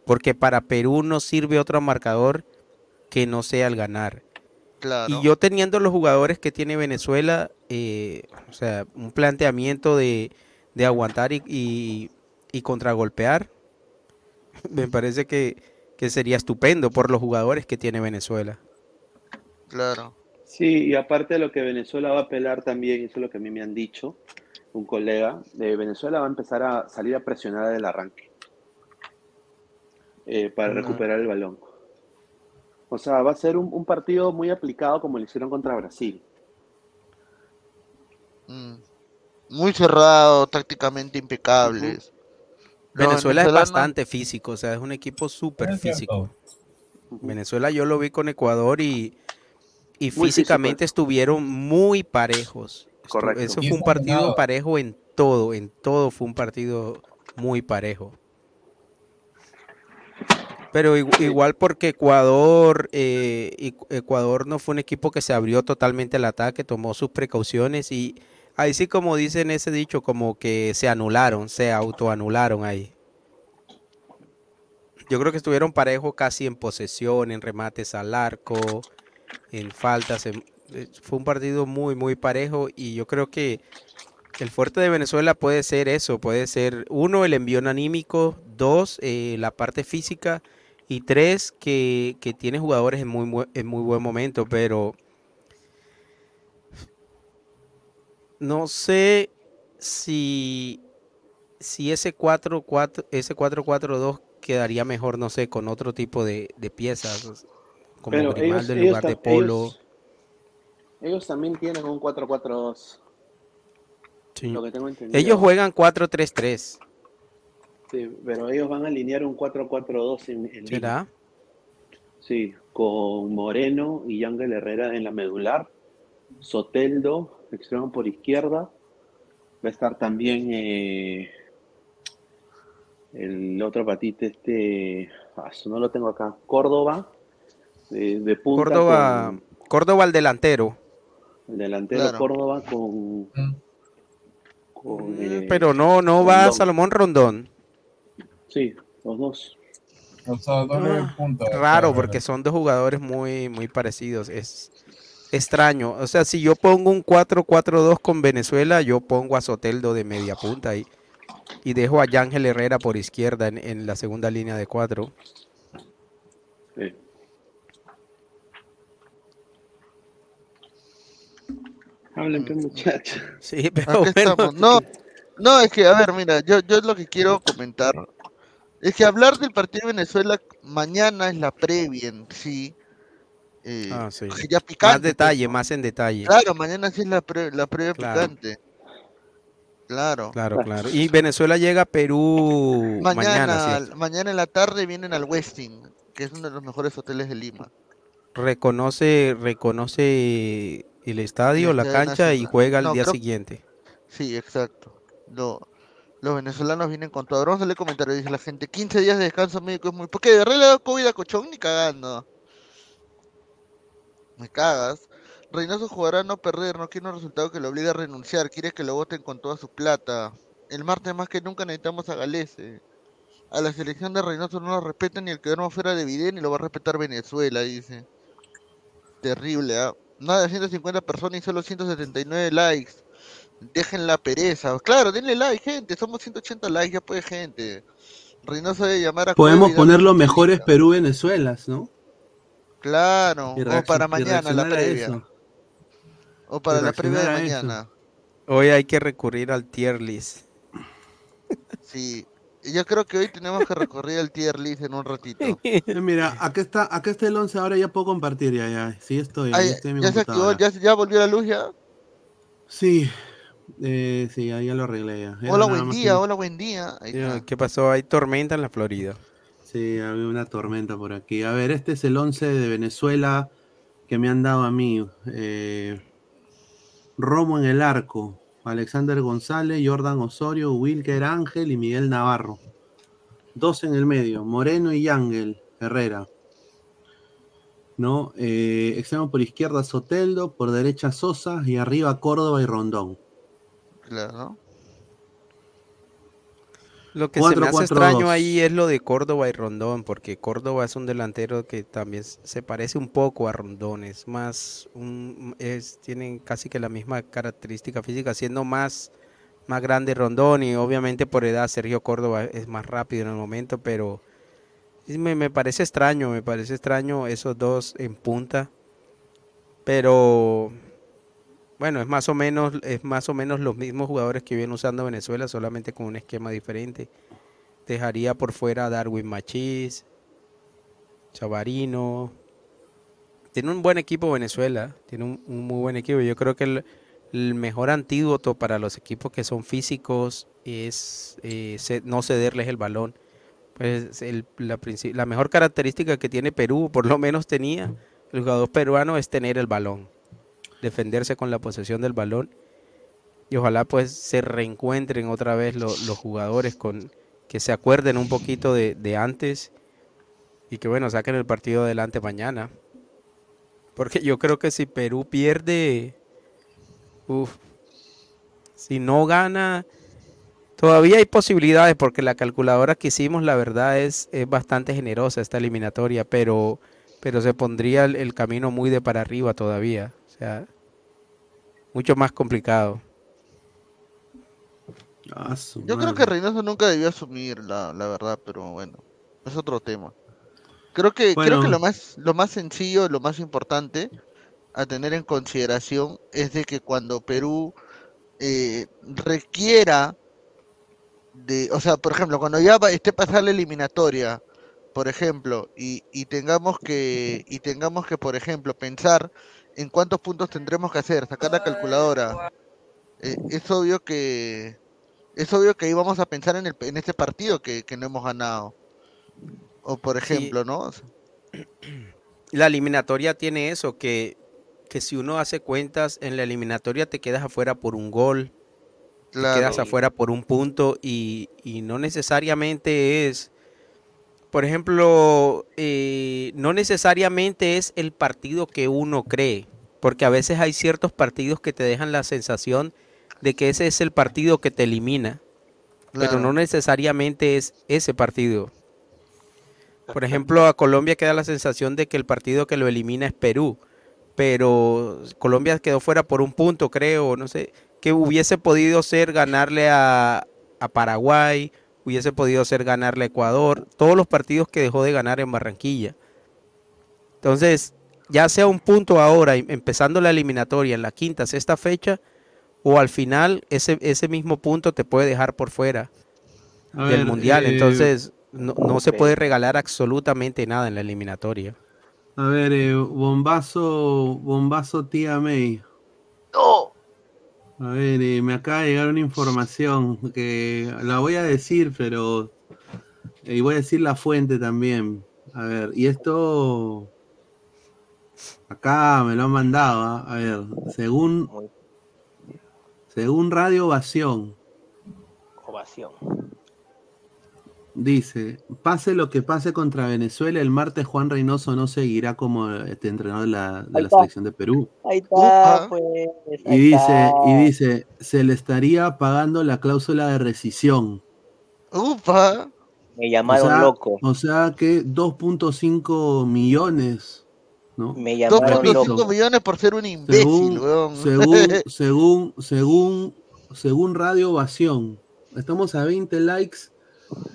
porque para Perú no sirve otro marcador que no sea el ganar. Claro. Y yo teniendo los jugadores que tiene Venezuela, eh, o sea, un planteamiento de, de aguantar y, y, y contragolpear, me parece que, que sería estupendo por los jugadores que tiene Venezuela. Claro. Sí, y aparte de lo que Venezuela va a apelar también, eso es lo que a mí me han dicho, un colega, de Venezuela va a empezar a salir a presionar el arranque eh, para recuperar el balón. O sea, va a ser un, un partido muy aplicado como lo hicieron contra Brasil. Mm. Muy cerrado, tácticamente impecables. Venezuela es bastante físico, o sea, es un equipo súper físico. Venezuela yo lo vi con Ecuador y, y Muy físicamente estuvieron muy parejos. Estu- Correcto. Eso fue un partido ganado. parejo en todo, en todo fue un partido muy parejo. Pero igu- igual porque Ecuador, eh, Ecu- Ecuador no fue un equipo que se abrió totalmente al ataque, tomó sus precauciones y ahí sí como dicen ese dicho, como que se anularon, se autoanularon ahí. yo creo que estuvieron parejos casi en posesión, en remates al arco, en faltas. eh, fue un partido muy, muy parejo y yo creo que el fuerte de Venezuela puede ser eso, puede ser uno, el envío anímico, dos, eh, la parte física y tres, que, tiene jugadores en muy, en muy buen momento, pero no sé si, si ese 4-4, ese 4-4-2 quedaría mejor, no sé, con otro tipo de, de piezas, como Pero Grimaldo ellos, en ellos, lugar de Polo. ellos, ellos también tienen un 4-4-2. Sí. Lo que tengo entendido. Ellos juegan 4-3-3, Sí, pero ellos van a alinear un 4-4-2 en, en. ¿será? Sí, con Moreno y Ángel Herrera en la medular. Soteldo, extremo por izquierda. Va a estar también eh, el otro patito, este. ah, no lo tengo acá. Córdoba, de, de punta. Córdoba, Córdoba al delantero. el delantero Claro. Córdoba con. con, eh, Pero no, no va Rondón. Salomón Rondón. Sí, los dos. O sea, dale punta. Raro, porque son dos jugadores muy, muy parecidos. Es extraño. O sea, si yo pongo un 4-4-2 con Venezuela, yo pongo a Soteldo de media punta y, y dejo a Yángel Herrera por izquierda en, en la segunda línea de cuatro. Sí. Hablen, pues, muchachos. Sí, estamos. No, no, es que, a ver, mira, yo, yo lo que quiero comentar es que hablar del partido de Venezuela mañana es la previa en sí. Eh, Ah, sí. Más pues, detalle, más en detalle. Claro, mañana sí es la, pre- la previa Claro. picante. Claro. Claro, claro. Y Venezuela llega a Perú mañana, Mañana, en la tarde vienen al Westin, que es uno de los mejores hoteles de Lima. Reconoce, reconoce el estadio, la cancha y juega al No, día creo- siguiente. Sí, exacto. Lo- los venezolanos vienen con todo. Vamos a leer comentarios, dice la gente. 15 días de descanso médico es muy... ¿Por qué? ¿De verdad le dado COVID a Cochón? Ni cagando. Me cagas. Reynoso jugará a no perder, no quiere un resultado que lo obligue a renunciar, quiere que lo voten con toda su plata. El martes más que nunca necesitamos a Galese. A la selección de Reynoso no lo respeta ni el que duerma fuera de Vidén ni lo va a respetar Venezuela, dice. Terrible, ¿ah? Nada de 150 personas y solo 179 likes. Dejen la pereza. Claro, denle like, gente. Somos 180 likes, ya puede, gente. Reynoso debe llamar a Podemos Cueva y darle poner los su mejores. Perú-Venezuelas, ¿no? Claro, o para mañana, la previa. O para la previa de mañana. Hoy hay que recurrir al tier list. Sí. Yo creo que hoy tenemos que recorrer el tier list en un ratito. Mira, acá está, acá está el 11, ahora ya puedo compartir, ya, ya. Sí, estoy, Ay, ya estoy en mi ya se activó, ya, ya volvió la luz ya. Sí, eh, sí, ya, ya lo arreglé ya. Hola, buen día, hola, buen día. Ahí. ¿Qué pasó? Hay tormenta en la Florida. Sí, había una tormenta por aquí. A ver, este es el 11 de Venezuela que me han dado a mí. Eh, Romo en el arco, Alexander González, Jordan Osorio, Wilker Ángel y Miguel Navarro. Dos en el medio, Moreno y Ángel Herrera. ¿No? Eh, extremo por izquierda Soteldo, por derecha Sosa y arriba Córdoba y Rondón. Claro. Lo que se me hace 4-4-2. extraño ahí es lo de Córdoba y Rondón, porque Córdoba es un delantero que también se parece un poco a Rondón, es más, un, es, tienen casi que la misma característica física, siendo más, más grande Rondón y obviamente por edad Sergio Córdoba es más rápido en el momento, pero me, me parece extraño, me parece extraño esos dos en punta, pero bueno, es más o menos, es más o menos los mismos jugadores que viene usando Venezuela, solamente con un esquema diferente. Dejaría por fuera a Darwin Machís, Chavarino. Tiene un buen equipo Venezuela, tiene un, muy buen equipo. Yo creo que el, mejor antídoto para los equipos que son físicos es eh, no cederles el balón. Pues la, la mejor característica que tiene Perú, por lo menos tenía el jugador peruano, es tener el balón defenderse con la posesión del balón y ojalá pues se reencuentren otra vez lo- los jugadores con que se acuerden un poquito de, de antes y que bueno saquen el partido adelante mañana porque yo creo que si Perú pierde uf, si no gana Todavía hay posibilidades porque la calculadora que hicimos, la verdad, es, es bastante generosa esta eliminatoria, pero, pero se pondría el, el camino muy de para arriba todavía. O sea, mucho más complicado. Ah, Yo creo que Reynoso nunca debió asumir, la, la verdad, pero bueno, es otro tema. Creo que, creo que lo más, lo más sencillo, lo más importante a tener en consideración es de que cuando Perú eh, requiera de, o sea, por ejemplo, cuando ya va- esté pasada la eliminatoria, por ejemplo, y, y tengamos que, y tengamos que, por ejemplo, pensar en cuántos puntos tendremos que hacer, sacar la calculadora, eh, es obvio que es obvio que ahí vamos a pensar en el en este partido que, que no hemos ganado. O por Sí. ejemplo, ¿no? La eliminatoria tiene eso, que, que si uno hace cuentas, en la eliminatoria te quedas afuera por un gol, te quedas afuera por un punto y, y no necesariamente es, por ejemplo, eh, no necesariamente es el partido que uno cree, porque a veces hay ciertos partidos que te dejan la sensación de que ese es el partido que te elimina, pero no necesariamente es ese partido. Por ejemplo, a Colombia queda la sensación de que el partido que lo elimina es Perú, pero Colombia quedó fuera por un punto, creo, no sé, que hubiese podido ser ganarle a, a Paraguay, hubiese podido ser ganarle a Ecuador, todos los partidos que dejó de ganar en Barranquilla. Entonces, ya sea un punto ahora, em- empezando la eliminatoria en la quinta, sexta fecha, o al final ese, ese mismo punto te puede dejar por fuera A del ver, mundial. eh, Entonces, no, no se puede regalar absolutamente nada en la eliminatoria. A ver, eh, bombazo, bombazo tía May. A ver, eh, me acaba de llegar una información que la voy a decir, pero eh, y voy a decir la fuente también. A ver, y esto acá me lo han mandado. ¿ah? A ver, según según Radio Ovación, Ovación. Dice, pase lo que pase contra Venezuela, el martes Juan Reynoso no seguirá como este entrenador de la, de selección de Perú. Ahí está, pues. Y dice, está. y dice, se le estaría pagando la cláusula de rescisión. Upa. Me O llamaron sea, loco. o sea que 2.5 millones, ¿no? Me llamaron 2.5 loco. millones por ser un imbécil, Según, weón. según, según, según, según Radio Ovación, estamos a 20 likes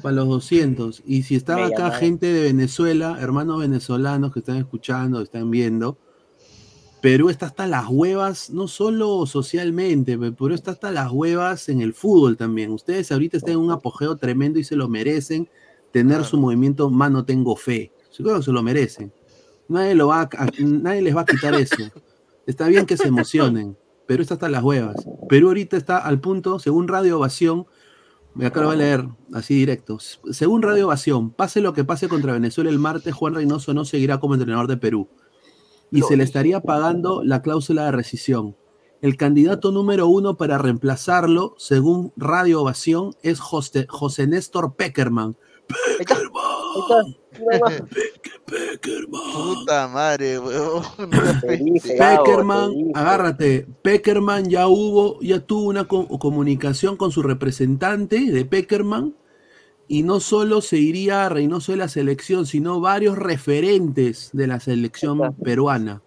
para los 200. Y si estaba Me acá gente de Venezuela, hermanos venezolanos que están escuchando, están viendo, Perú está hasta las huevas, no solo socialmente, pe- Perú está hasta las huevas en el fútbol también. Ustedes ahorita están en un apogeo tremendo y se lo merecen tener su movimiento Mano Tengo Fe. Seguro que se lo merecen. Nadie, lo va a- a- nadie les va a quitar eso. Está bien que se emocionen. Perú está hasta las huevas. Perú ahorita está al punto, según Radio Ovación, acá lo voy a leer así directo. Según Radio Ovación, pase lo que pase contra Venezuela el martes, Juan Reynoso no seguirá como entrenador de Perú. Y se le estaría pagando la cláusula de rescisión. El candidato número uno para reemplazarlo, según Radio Ovación, es José, José Néstor Peckerman. Puta madre, weón. Peckerman, agárrate. Peckerman ya hubo, ya tuvo una co- comunicación con su representante de Peckerman y no solo se iría a Reynoso de la selección, sino varios referentes de la selección peruana,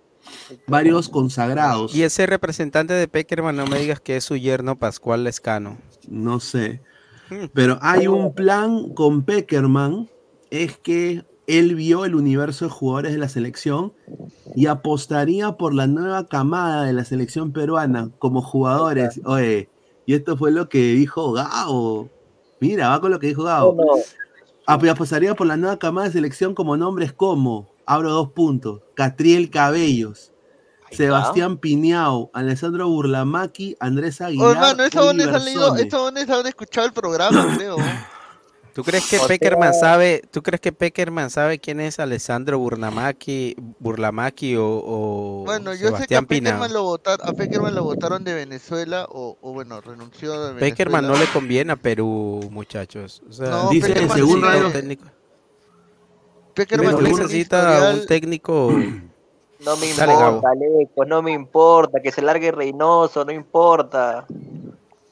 varios consagrados. Y ese representante de Peckerman, no me digas que es su yerno Pascual Lescano. No sé. Pero hay un plan con Peckerman, es que él vio el universo de jugadores de la selección y apostaría por la nueva camada de la selección peruana como jugadores. Oye, y esto fue lo que dijo Gao. Mira, va con lo que dijo Gao. Ap- Apostaría por la nueva camada de selección como nombres como, abro dos puntos, Catriel Cabellos, Sebastián Piñao, Alessandro Burlamaqui, Andrés Oh, Aguilar, hermano, leído, Sone. esos dones han escuchado el programa, creo. ¿Tú crees que O Peckerman sea- sabe, tú crees que Peckerman sabe quién es Alessandro Burlamaqui, Burlamaqui o, o Bueno, yo sé que a? Peckerman, lo votaron, a Peckerman lo votaron de Venezuela o, o bueno, renunció de Venezuela. Peckerman no le conviene a Perú, muchachos. O sea, No, Dice, Peckerman según sí, Radio- un técnico. Peckerman un necesita historial- un técnico. No me Dale, importa, Aleco, no me importa. Que se largue Reynoso, no importa.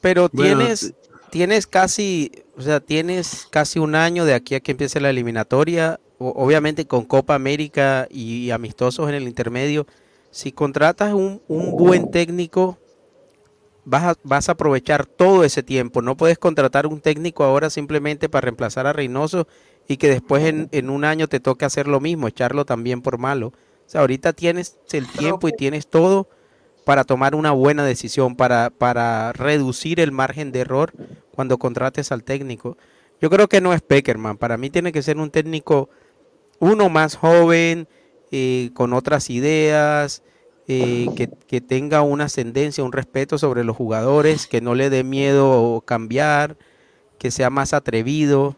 Pero Bueno, tienes, tienes casi, o sea, tienes casi un año de aquí a que empiece la eliminatoria, o- obviamente con Copa América y amistosos en el intermedio. Si contratas un, un buen técnico, vas a, vas a aprovechar todo ese tiempo. No puedes contratar un técnico ahora simplemente para reemplazar a Reynoso y que después en, en un año te toque hacer lo mismo, echarlo también por malo. O sea, ahorita tienes el tiempo y tienes todo para tomar una buena decisión, para, para reducir el margen de error cuando contrates al técnico. Yo creo que no es Peckerman. Para mí tiene que ser un técnico, uno más joven, eh, con otras ideas, eh, que, que tenga una ascendencia, un respeto sobre los jugadores, que no le dé miedo cambiar, que sea más atrevido.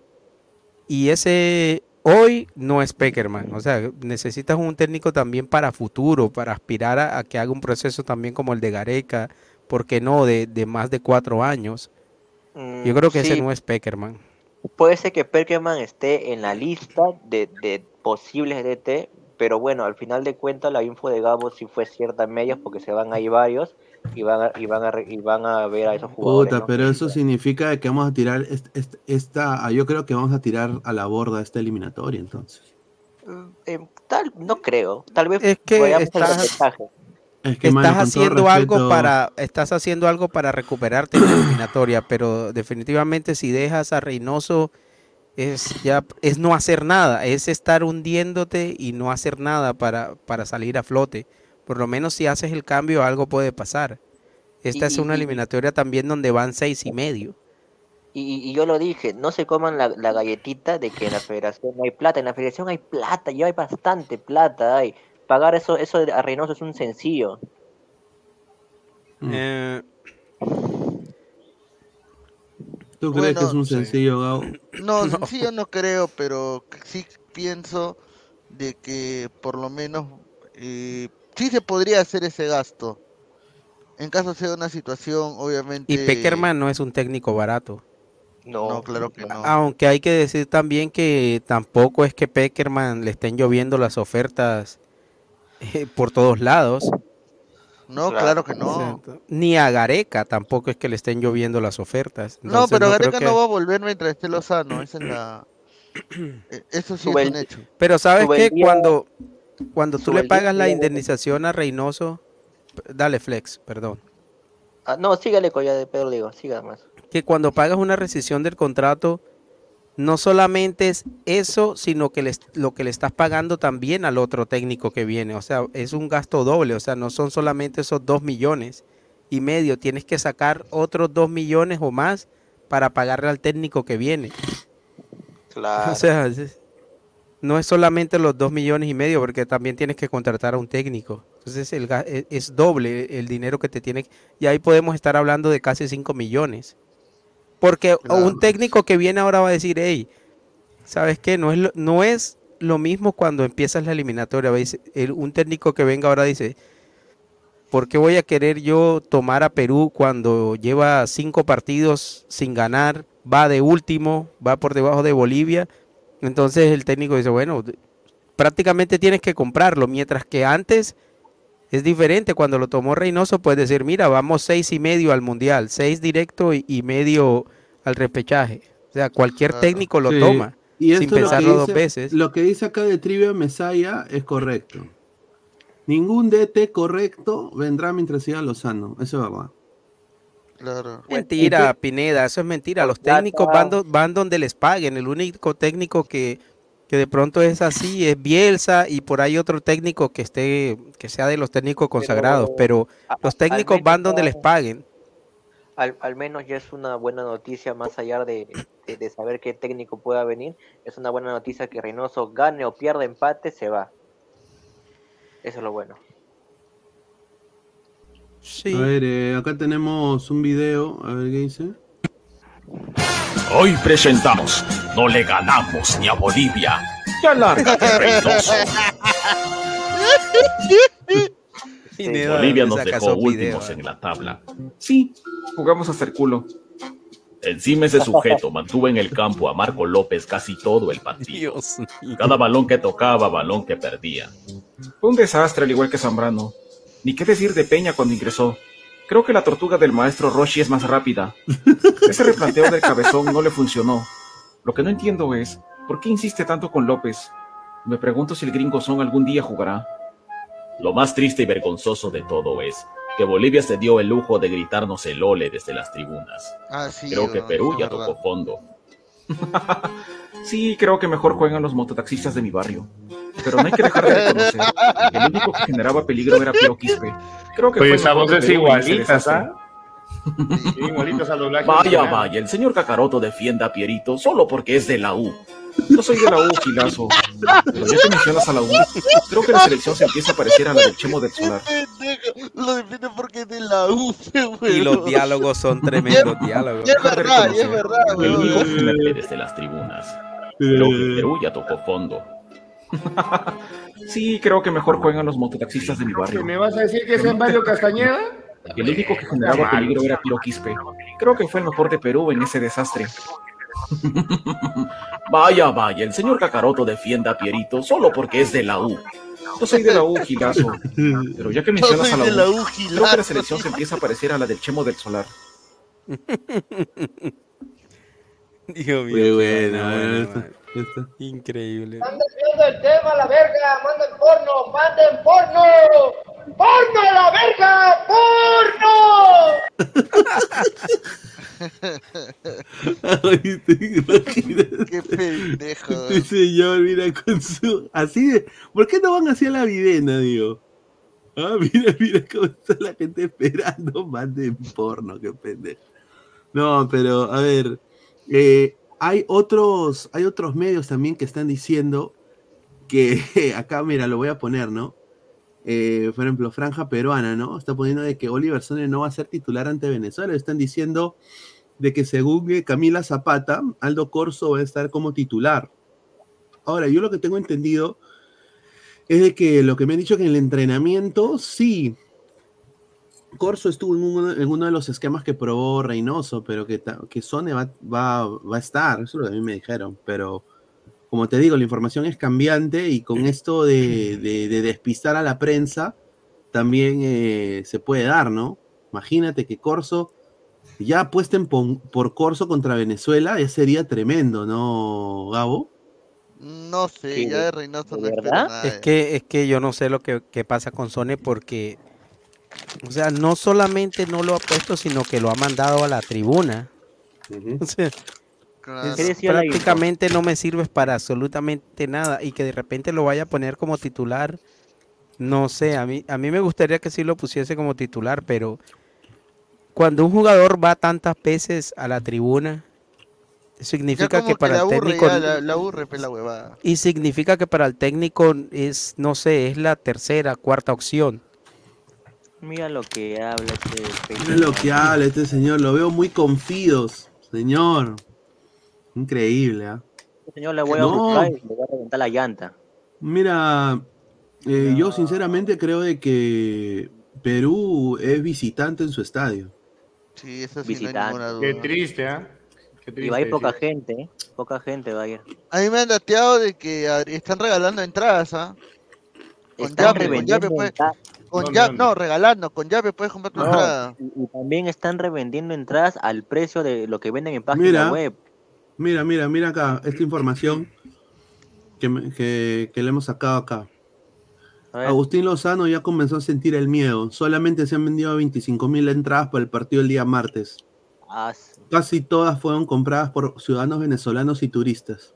Y ese hoy no es Peckerman. O sea, necesitas un técnico también para futuro, para aspirar a, a que haga un proceso también como el de Gareca, ¿por qué no? De, de más de cuatro años. Yo Mm, creo que sí, ese no es Peckerman. Puede ser que Perkerman esté en la lista de, de posibles DT, pero bueno, al final de cuentas la info de Gabo sí fue cierta en medios porque se van ahí varios y van a, y van a, y van a ver a esos jugadores. Puta, ¿no? pero eso significa que vamos a tirar est- est- esta, ah, yo creo que vamos a tirar a la borda esta eliminatoria entonces. Eh, tal, no creo. Tal vez Es que estás-. Es que, mano, estás todo haciendo algo respeto- para estás haciendo algo para recuperarte en la eliminatoria pero definitivamente si dejas a Reynoso es ya es no hacer nada es estar hundiéndote y no hacer nada para para salir a flote por lo menos si haces el cambio algo puede pasar esta Y- es una y- eliminatoria también donde van seis y medio Y, yo lo dije, no se coman la, la galletita de que en la federación no hay plata. En la federación hay plata, ya hay bastante plata. Hay. Pagar eso, eso de- a Reynoso es un sencillo. Eh, ¿Tú crees que es un sí. sencillo, Gabo? No, sencillo no creo, pero sí pienso de que por lo menos eh, sí se podría hacer ese gasto. En caso sea una situación, obviamente. y Peckerman no es un técnico barato No, claro que no. Aunque hay que decir también que tampoco es que Peckerman le estén lloviendo las ofertas eh, por todos lados. No, claro que no. Ni a Gareca tampoco es que le estén lloviendo las ofertas. No, pero creo Gareca que- no va a volver mientras esté Lozano. Esa es la... eh, Eso sí es un hecho. Pero sabes que cuando, cuando tú le pagas la indemnización a Reynoso, dale flex, perdón. Ah, no, sígale con ya de Pedro digo, siga más. que cuando pagas una rescisión del contrato, no solamente es eso, sino que le est- lo que le estás pagando también al otro técnico que viene. O sea, es un gasto doble. O sea, no son solamente esos dos millones y medio. Tienes que sacar otros dos millones o más para pagarle al técnico que viene. Claro. O sea, es- no es solamente los dos millones y medio, porque también tienes que contratar a un técnico. Entonces el, e- es doble el dinero que te tiene. Y ahí podemos estar hablando de casi 5 millones. Porque un técnico que viene ahora va a decir, hey, ¿sabes qué? No es lo, no es lo mismo cuando empiezas la eliminatoria. un técnico que venga ahora dice, ¿por qué voy a querer yo tomar a Perú cuando lleva cinco partidos sin ganar? Va de último, va por debajo de Bolivia. Entonces el técnico dice, bueno, prácticamente tienes que comprarlo, mientras que antes es diferente. Cuando lo tomó Reynoso, puedes decir, mira, vamos seis y medio al Mundial, seis directo y, y medio al repechaje. O sea, cualquier técnico lo Sí, toma, Y sin esto lo que pensarlo dos dice- veces. Lo que dice acá de Trivia Mesaya es correcto. Ningún DT correcto vendrá mientras siga Lozano. Eso es verdad. Claro. Mentira, Pineda, eso es mentira. Los técnicos van, do- van donde les paguen. El único técnico que, que de pronto es así es Bielsa y por ahí otro técnico que esté que sea de los técnicos consagrados, pero a- los al técnicos menos van donde les paguen. Al, al menos ya es una buena noticia, más allá de, de- de saber qué técnico pueda venir, es una buena noticia que Reynoso gane o pierda empate, se va. Eso es lo bueno. Sí. A ver, eh, acá tenemos un video. A ver qué dice. Hoy presentamos No le ganamos ni a Bolivia. Ya lárgate, Reynoso. Bolivia ¿dónde nos dejó últimos videos? en la tabla. Sí, jugamos hasta el culo. Encima ese sujeto mantuvo en el campo a Marco López casi todo el partido. Cada balón que tocaba, balón que perdía. Fue un desastre al igual que Zambrano. Ni qué decir de Peña cuando ingresó. Creo que la tortuga del maestro Roshi es más rápida. Ese replanteo del cabezón no le funcionó. Lo que no entiendo es, ¿por qué insiste tanto con López? Me pregunto si el gringo son algún día jugará. Lo más triste y vergonzoso de todo es que Bolivia se dio el lujo de gritarnos el ole desde las tribunas. Ah, sí, Creo que Perú ya verdad. tocó fondo. Sí, creo que mejor juegan los mototaxistas de mi barrio. Pero no hay que dejar de reconocer que el único que generaba peligro era Piero Quispe. Creo que Oye, Perú en ese igualitas, desastre. ¿ah? Sí, igualitas al doblaje. Vaya, vaya, el señor Cacaroto defienda a Pierito solo porque es de la U. Yo soy de la U, Gilazo. Pero ya que mencionas a la U, creo que la selección se empieza a parecer a la del Chemo del Solar. Lo defiende porque es de la U, Y los diálogos son tremendos Ya- diálogos. ya es verdad, ya es verdad, El único que desde las tribunas. Creo que Perú ya tocó fondo. Sí, creo que mejor juegan los mototaxistas de mi barrio. ¿Me vas a decir que es en Mario Castañeda? El único que generaba peligro era Piero Quispe. Creo que fue el mejor de Perú en ese desastre. Vaya, vaya, el señor Cacaroto defienda a Pierito solo porque es de la U. Yo soy de la U, Gilazo. Pero ya que mencionas a la de U, la U, creo que la selección se empieza a parecer a la del Chemo del Solar. Dios mío. Muy bueno, Increíble. El tema, la verga. Manden porno, manden porno. ¡Porno a la verga! ¡Porno! Qué pendejo. Este señor, mira, con su. Así de. ¿Por qué no van hacia la videna, digo? Ah, mira, mira cómo está la gente esperando. Manden porno, qué pendejo. No, pero, a ver. eh, hay otros. Hay otros medios también que están diciendo que. Acá, mira, lo voy a poner, ¿no? Eh, por ejemplo, Franja Peruana, ¿no? Está poniendo de que Oliver Sone no va a ser titular ante Venezuela. Están diciendo de que según eh, Camila Zapata, Aldo Corso va a estar como titular. Ahora, yo lo que tengo entendido es de que lo que me han dicho que en el entrenamiento, sí, Corso estuvo en uno, de los esquemas que probó Reynoso, pero que, que Sone va, va, va a estar, eso es lo que a mí me dijeron, pero como te digo, la información es cambiante y con esto de, de- de despistar a la prensa también eh, se puede dar, ¿no? Imagínate que Corso ya apuesten por, por Corso contra Venezuela, ya sería tremendo, ¿no, Gabo? No sé, ¿Qué? ya de Reynoso no. Es que, es que yo no sé lo que, que pasa con Sone porque, o sea, no solamente no lo ha puesto, sino que lo ha mandado a la tribuna. O sea, prácticamente no me sirves para absolutamente nada y que de repente lo vaya a poner como titular. No sé, a mí, a mí me gustaría que sí lo pusiese como titular, pero cuando un jugador va tantas veces a la tribuna, significa que para el técnico ya, la, la aburre, pe, la huevada. y significa que para el técnico es, no sé, es la tercera, cuarta opción. Mira lo que habla este Mira lo que habla este señor, lo veo muy confidos, señor. Increíble, ¿ah? Señor, le voy a No. buscar y le voy a reventar la llanta. Mira, eh, yo sinceramente creo de que Perú es visitante en su estadio. Sí, eso sí, no hay Visitante. ninguna duda. Qué triste, ¿ah? Qué triste. Y va a ir poca sí. gente, ¿eh? Poca gente va a ir. A mí me han dateado de que están regalando entradas, ¿ah? Con Yape, con pues. entradas. Con ¿Dónde, Yape, dónde? no, regalando, con Yape puedes comprar tu No, entrada. y, y también están revendiendo entradas al precio de lo que venden en página Mira, web. mira, mira, mira acá, esta información que, me- que, que le hemos sacado acá. Agustín Lozano ya comenzó a sentir el miedo. Solamente se han vendido 25 mil entradas para el partido el día martes. Ah, Casi todas fueron compradas por ciudadanos venezolanos y turistas.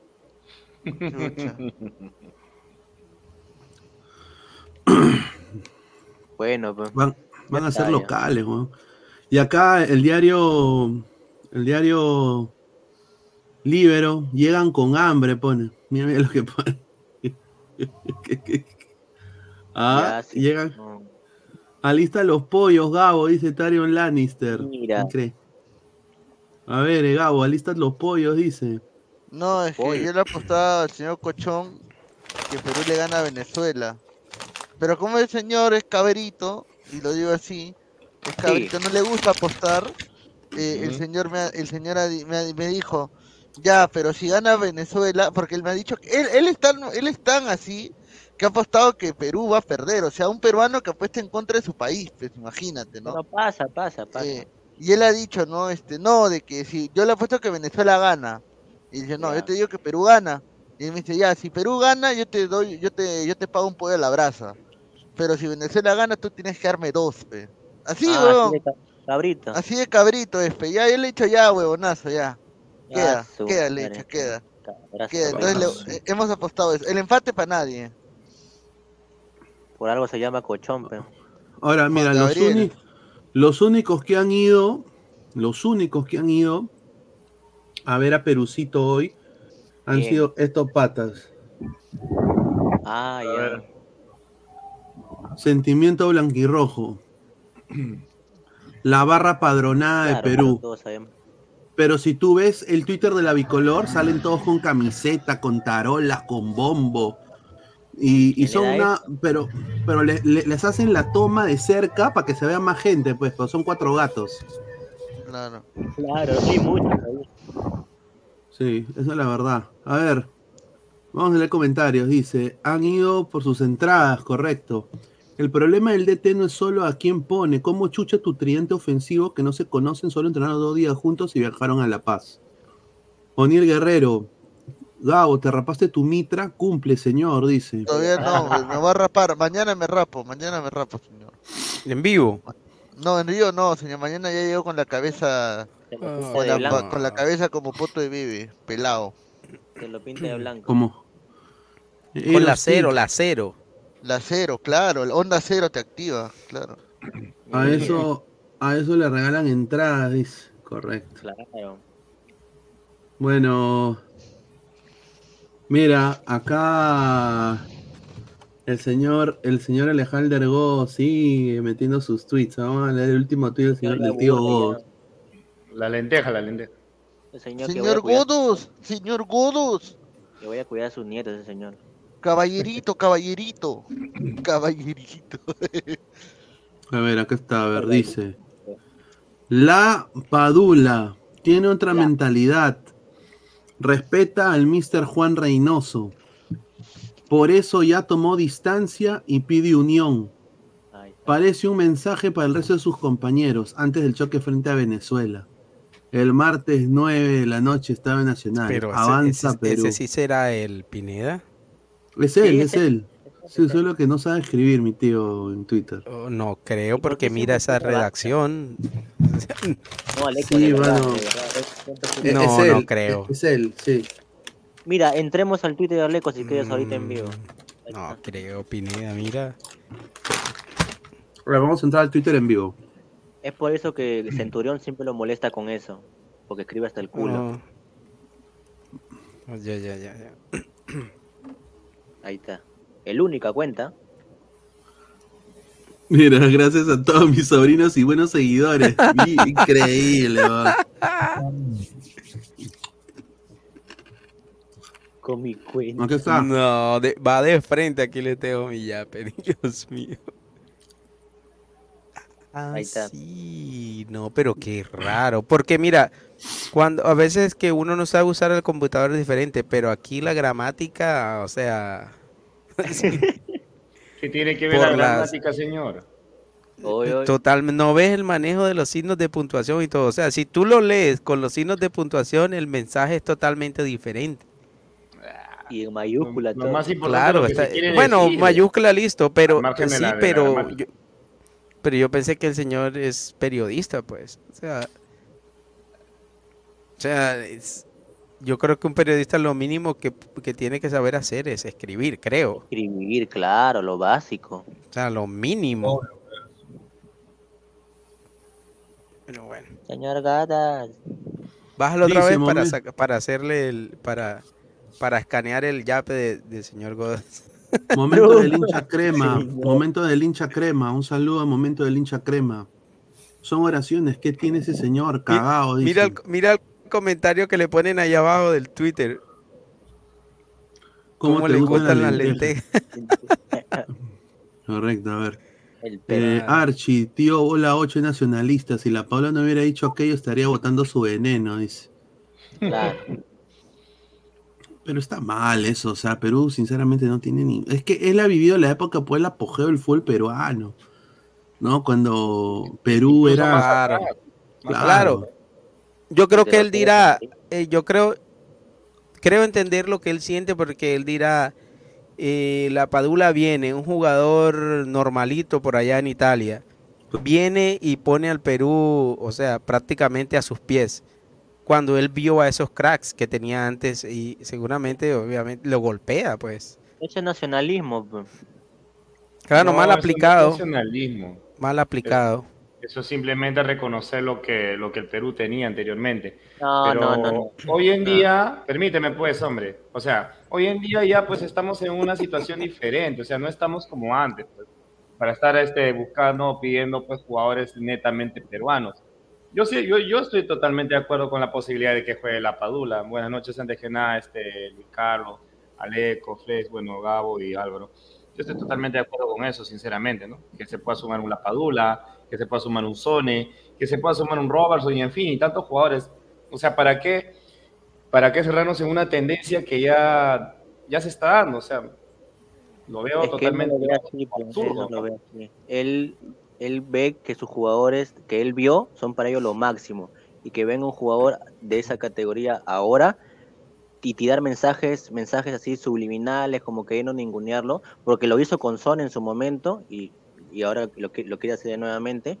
Bueno, pues. Van, a ser locales, weón. Y acá el diario, el diario Libero, llegan con hambre, pone. Mira, mira lo que pone. ah, sí, llegan. no. Alista los pollos, Gabo, dice Tyrion Lannister. Mira. Incre- A ver, eh, Gabo, alistas los pollos, dice. No, es que Pollo. yo le apostaba al señor Cochón que Perú le gana a Venezuela. Pero como el señor es caberito, y lo digo así, es caberito, no le gusta apostar, eh, el señor me, ha- el señor me, me dijo, ya, pero si gana Venezuela, porque él me ha dicho que él, él es tan, él es tan así, que ha apostado que Perú va a perder. O sea, un peruano que apuesta en contra de su país, pues imagínate, ¿no? No pasa, pasa, pasa. Eh, y él ha dicho, no, este, no, de que si yo le apuesto que Venezuela gana. Y dice, no, yo te digo que Perú gana. Y él me dice, ya, si Perú gana, yo te doy, yo te, yo te pago un pollo a la brasa. Pero si Venezuela gana, tú tienes que darme dos, pe. Así, Ah, así de ca- cabrito. Así de cabrito es, pe. Ya, yo le he dicho ya, huevonazo, ya. Queda, Ah, queda, le he dicho, queda. Cabrazo, Queda. Entonces le- eh, hemos apostado eso. El empate para nadie. Por algo se llama cochón, pero. Ahora, mira, los, Gabriel. uni- los únicos que han ido, los únicos que han ido a ver a Perucito hoy han Bien. sido estos patas. Ah, ya. Sentimiento blanquirrojo. La barra padronada Claro, de Perú. Pero si tú ves el Twitter de la bicolor, salen todos con camiseta, con tarolas, con bombo. Y, y ¿Quién son una. Pero, pero le- le- les hacen la toma de cerca para que se vea más gente, pues, pero son cuatro gatos. Claro. Claro, sí, mucho. ahí. Sí, esa es la verdad. A ver, vamos a leer comentarios. Dice, han ido por sus entradas, correcto. El problema del DT no es solo a quién pone, cómo chucha tu tridente ofensivo que no se conocen, solo entrenaron dos días juntos y viajaron a La Paz. Oniel Guerrero, Gabo, te rapaste tu mitra, cumple, señor, dice. Todavía no, me voy a rapar. Mañana me rapo, mañana me rapo, señor. En vivo. No, en Río no, señor. Mañana ya llego con la cabeza. Pinta Con la, con la cabeza como poto de bibi, pelado. Te lo pinta de blanco. ¿Cómo? Con la cero, la cero. La cero, claro, el onda cero te activa, claro. A eso, a eso le regalan entradas, dice. Correcto. Claro. Bueno, mira, acá el señor, el señor Alejandro Go sigue metiendo sus tweets. Vamos a leer el último tweet del, señor, del tío Go. La lenteja, la lenteja. El señor, que voy a Señor Godos, señor Godos. Que voy a cuidar a sus nietos, ese señor. Caballerito, caballerito. Caballerito. A ver, acá está, a ver, dice. La Padula tiene otra mentalidad. Respeta al Mr. Juan Reynoso. Por eso ya tomó distancia y pide unión. Parece un mensaje para el resto de sus compañeros antes del choque frente a Venezuela. El martes 9 de la noche estaba en Nacional. Pero ese- Avanza ese, Perú. ese sí será el Pineda. Es él, Sí, es él. Sí, solo que no sabe escribir mi tío en Twitter. Oh, no creo, porque mira esa redacción. No, Aleco, Sí, verdad, bueno. es- No, es él, no creo. Es él, sí. Mira, entremos al Twitter de Aleco si quieres ahorita en vivo. No creo, Pineda, mira. Ahora vamos a entrar al Twitter en vivo. Es por eso que Centurión siempre lo molesta con eso. Porque escribe hasta el culo. Oh, Ya, ya, ya, ya. Ahí está. El única cuenta. Mira, gracias a todos mis sobrinos y buenos seguidores. Increíble. Con mi cuenta. Aquí está. No, de- va de frente aquí le tengo mi yape, Dios mío. Ah, Ahí está. sí, no, pero qué raro, porque mira, cuando a veces que uno no sabe usar el computador es diferente, pero aquí la gramática, o sea, ¿Qué tiene que ver Por la las- gramática, señor? totalmente, no ves el manejo de los signos de puntuación y todo, o sea, si tú lo lees con los signos de puntuación, el mensaje es totalmente diferente. Y en mayúscula Lo todo. más importante Claro, está- bueno, decir. mayúscula listo, pero sí, la- de la pero yo, pero yo pensé que el señor es periodista, pues. O sea, o sea, es- yo creo que un periodista lo mínimo que, que tiene que saber hacer es escribir, creo. Escribir, claro, lo básico. O sea, lo mínimo. Pero bueno. Señor Gatas. Bájalo otra Dice, vez para, saca- para hacerle el, para, para escanear el yape de- del señor Godas. Momento del hincha crema. Momento del hincha crema. Un saludo a momento del hincha crema. Son oraciones. ¿Qué tiene ese señor? Cagado. dice. Mira el, mira el comentario que le ponen ahí abajo del Twitter. ¿Cómo ¿Cómo, te le gustan las lentejas? Correcto, a ver. Eh, Archie, tío, bola 8 nacionalista. Si la Paula no hubiera dicho aquello, estaría botando su veneno, dice. Claro. Pero está mal eso, o sea, Perú sinceramente no tiene ni... Es que él ha vivido la época, pues, el apogeo del fútbol peruano, ¿no? Cuando Perú era... Claro, claro. Yo creo que él dirá, eh, yo creo, creo entender lo que él siente porque él dirá, eh, la Padula viene, un jugador normalito por allá en Italia, viene y pone al Perú, o sea, prácticamente a sus pies cuando él vio a esos cracks que tenía antes y seguramente, obviamente, lo golpea, pues. Ese nacionalismo. pues. Claro, No, mal es aplicado. nacionalismo. Mal aplicado. Eso es simplemente reconocer lo que, lo que el Perú tenía anteriormente. No, Pero no, no, no. hoy en día, permíteme pues, hombre, o sea, hoy en día ya pues estamos en una situación diferente, o sea, no estamos como antes, pues, para estar este, buscando, pidiendo pues jugadores netamente peruanos. Yo sí, yo, yo estoy totalmente de acuerdo con la posibilidad de que juegue la Padula. Buenas noches, antes que nada, este, Luis Carlos, Aleco, Flex, bueno, Gabo y Álvaro. Yo estoy totalmente de acuerdo con eso, sinceramente, ¿no? Que se pueda sumar un La Padula, que se pueda sumar un Sone, que se pueda sumar un Robertson y en fin, y tantos jugadores. O sea, ¿para qué, para qué cerrarnos en una tendencia que ya, ya se está dando? O sea, lo veo Es él totalmente ve así, absurdo, él ve así. Él, él ve que sus jugadores que él vio son para ellos lo máximo y que venga un jugador de esa categoría ahora y tirar mensajes, mensajes así subliminales, como que no ningunearlo, porque lo hizo con Son en su momento y, y ahora lo, que- lo quiere hacer nuevamente,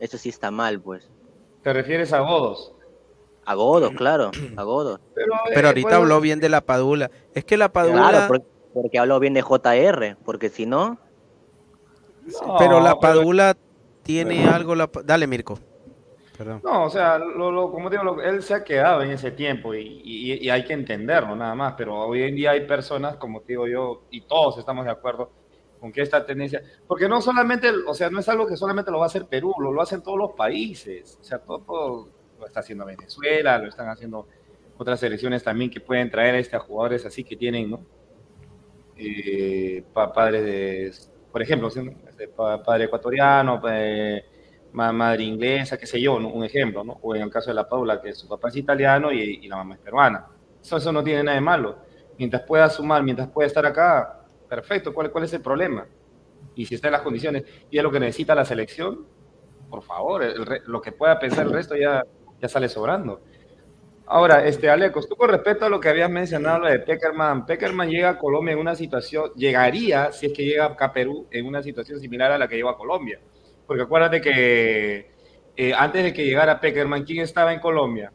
eso sí está mal, pues. ¿Te refieres a Godos? A Godos, claro, a Godos. Pero ahorita habló bien de la Padula. Es que la Padula, Claro, por- porque habló bien de JR, porque si no, pero la pero- Padula tiene algo. La... Dale, Mirko. Perdón. No, o sea, lo, lo- como digo, lo- él se ha quedado en ese tiempo y, y- y hay que entenderlo nada más, pero hoy en día hay personas, como te digo yo, y todos estamos de acuerdo con que esta tendencia, porque no solamente, o sea, no es algo que solamente lo va a hacer Perú, lo, lo hacen todos los países, o sea, todo, lo está haciendo Venezuela, lo están haciendo otras selecciones también que pueden traer a este jugadores así que tienen, ¿no? Eh, pa- padres de, por ejemplo. Este, pa- padre ecuatoriano, ma- madre inglesa, qué sé yo, ¿no? un ejemplo, ¿no? O en el caso de la Paula, que su papá es italiano y, y la mamá es peruana. Eso, eso no tiene nada de malo. Mientras pueda sumar, mientras pueda estar acá, perfecto. ¿Cuál, cuál es el problema? Y si está en las condiciones y es lo que necesita la selección, por favor, lo que pueda pensar el resto ya, ya sale sobrando. Ahora, este, Alecos, tú con respecto a lo que habías mencionado, lo de Peckerman, Peckerman llega a Colombia en una situación, llegaría, si es que llega a Perú, en una situación similar a la que llegó a Colombia. Porque acuérdate que eh, antes de que llegara Peckerman, ¿quién estaba en Colombia?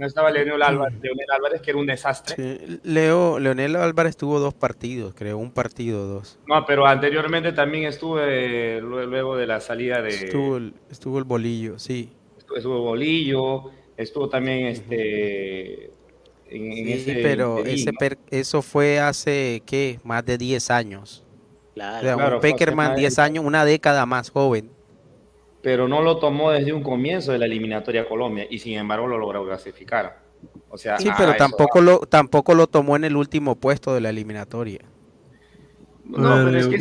No estaba Leonel Álvarez, Leonel Álvarez que era un desastre. Sí, Leo, Leonel Álvarez tuvo dos partidos, creo, un partido o dos. No, pero anteriormente también estuve, eh, lue- luego de la salida de... Estuvo el, estuvo el bolillo, sí. estuvo Bolillo, estuvo también este... En, en Sí, ese pero ese per- eso fue hace, ¿qué? Más de 10 años. Claro, O sea, Claro, un Peckerman más de 10 años, una década más joven. Pero no lo tomó desde un comienzo de la eliminatoria a Colombia y sin embargo lo logró clasificar. O sea, Sí, pero tampoco lo, tampoco lo tomó en el último puesto de la eliminatoria. No, pero es que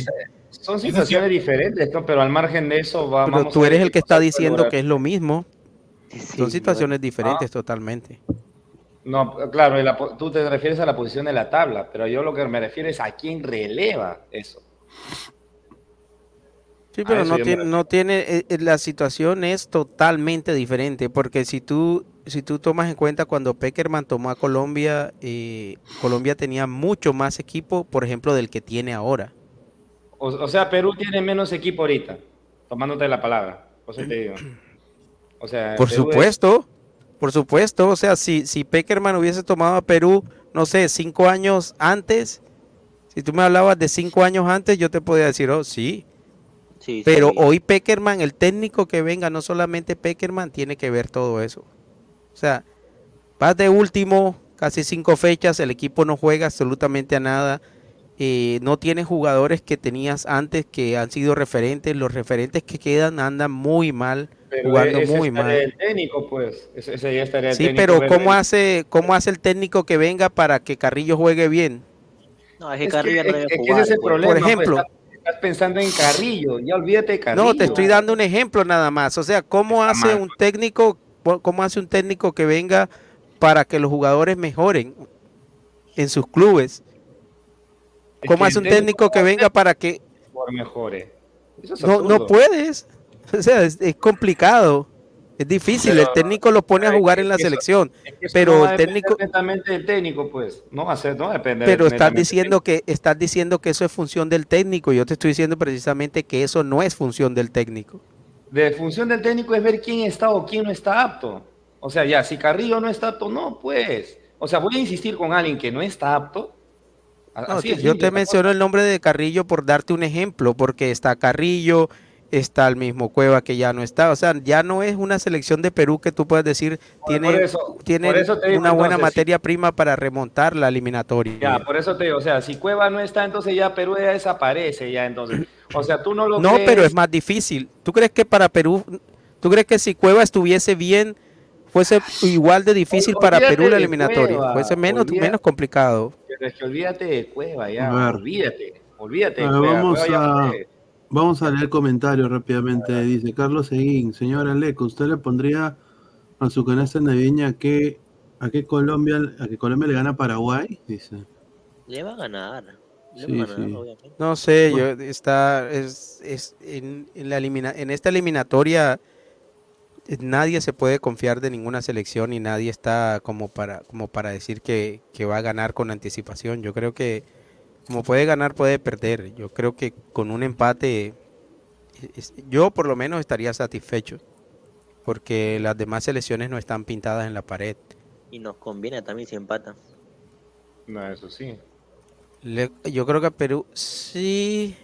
son situaciones diferentes, ¿no? pero al margen de eso va, Pero vamos tú eres el que está diciendo lograr. que es lo mismo. Son situaciones Ah. diferentes totalmente. No, claro, la tú te refieres a la posición de la tabla, pero yo lo que me refiero es a quién releva eso. Sí, pero eso no me tiene, no tiene, eh, eh, la situación es totalmente diferente, porque si tú, si tú tomas en cuenta cuando Peckerman tomó a Colombia, eh, Colombia tenía mucho más equipo, por ejemplo, del que tiene ahora. O, o sea, Perú tiene menos equipo ahorita, tomándote la palabra. Te digo. O sea, Por Perú es- supuesto, por supuesto, o sea, si, si Peckerman hubiese tomado a Perú, no sé, cinco años antes, si tú me hablabas de cinco años antes, yo te podía decir, oh, sí. Sí, Pero sí. hoy Peckerman, el técnico que venga, no solamente Peckerman, tiene que ver todo eso. O sea, vas de último, casi cinco fechas, el equipo no juega absolutamente a nada. eh, no tiene jugadores que tenías antes que han sido referentes. Los referentes que quedan andan muy mal, pero jugando ese muy es mal. el técnico, pues. Ese, ese ya estaría el Sí, técnico pero ver- ¿cómo hace, ¿cómo hace el técnico que venga para que Carrillo juegue bien? No, es que Es Carrillo que, no debe es que ese jugar. es el pues. problema. Por pues, ejemplo. Estás pensando en Carrillo, ya olvídate de Carrillo. No, te estoy dando un ejemplo nada más. O sea, ¿cómo hace mal. un técnico, cómo hace un técnico que venga para que los jugadores mejoren? en sus clubes. ¿Cómo hace un técnico que venga para que. Eso es no, no puedes? O sea, es, es complicado. Es difícil. Pero, el técnico lo pone a jugar en la eso- selección. es que eso Pero no el técnico, del técnico, pues. No va a ser, no depender pero estás diciendo que estás diciendo que eso es función del técnico. Yo te estoy diciendo precisamente que eso no es función del técnico. De función del técnico es ver quién está o quién no está apto. O sea, ya, si Carrillo no está apto, no, pues. O sea, voy a insistir con alguien que no está apto. No, yo simple, te menciono el nombre de Carrillo por darte un ejemplo, porque está Carrillo, está el mismo Cueva que ya no está. O sea, ya no es una selección de Perú que tú puedes decir tiene, por eso- tiene por eso digo, una buena entonces, materia prima para remontar la eliminatoria. Ya, por eso te digo, o sea, si Cueva no está, entonces ya Perú ya desaparece, ya entonces. O sea, tú no lo No, crees. pero es más difícil. ¿Tú crees que para Perú, tú crees que si Cueva estuviese bien, fuese igual de difícil para Perú la eliminatoria? Cueva, fuese menos, olvídate. menos complicado. Pero es que olvídate de Cueva, ya, olvídate, olvídate de Cueva. vamos, Cueva ya a, fue. Vamos a leer comentarios rápidamente. Dice Carlos Seguín, señora Leco, ¿usted le pondría a su canasta navideña que a qué Colombia, a que Colombia le gana a Paraguay? Dice. Le va a ganar. Le Sí, va a ganar, sí. obviamente. No sé, yo está es, es en, en la elimina- en esta eliminatoria nadie se puede confiar de ninguna selección y nadie está como para como para decir que, que va a ganar con anticipación. Yo creo que como puede ganar puede perder. Yo creo que con un empate yo por lo menos estaría satisfecho porque las demás selecciones no están pintadas en la pared. Y nos conviene también si empatan. No, eso sí. Le- yo creo que a Perú sí,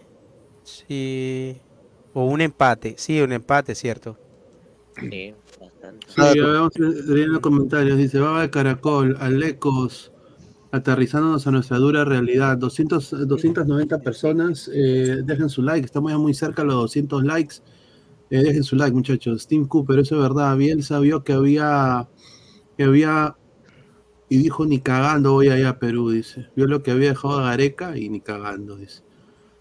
sí, o un empate, sí, un empate, cierto. Sí, bastante. Sí, a ver, vamos a leer los comentarios. Dice, Baba de Caracol, Alecos, aterrizándonos a nuestra dura realidad. 200, 290 personas, eh, dejen su like, estamos ya muy cerca a los 200 likes. Eh, dejen su like, muchachos. Tim Cooper, eso es verdad. Bielsa vio que había, que había, y dijo, ni cagando voy allá a Perú, dice. Vio lo que había dejado a Gareca y ni cagando, dice.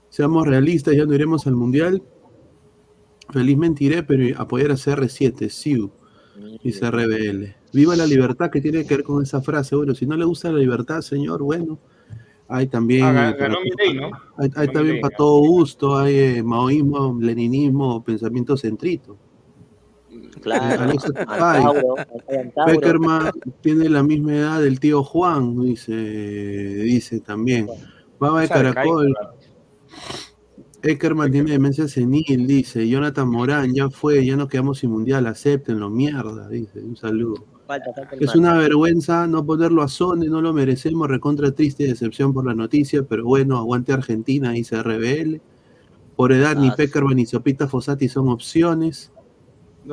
Seamos realistas, ya no iremos al Mundial. Felizmente iré, pero apoyar a CR7, SIU, dice RBL. Viva la libertad que tiene que ver con esa frase. Bueno, si no le gusta la libertad, señor, bueno. Hay también, Ah, ganó para- Milei, ¿no? hay, también para todo gusto, hay eh, maoísmo, leninismo, pensamiento centrito. Claro. Antauro. Peckerman tiene la misma edad del tío Juan, dice, dice también. Baba de Caracol. Eckerman tiene demencia senil, dice. Jonathan Morán, ya fue, ya nos quedamos sin mundial, acéptenlo, mierda, dice. Un saludo. Falta, falta el Es una vergüenza no ponerlo a Sony, no lo merecemos, recontra triste y decepción por la noticia, pero bueno, aguante Argentina, dice RBL. Por edad, ni Peckerman ni Sopita Fossati son opciones.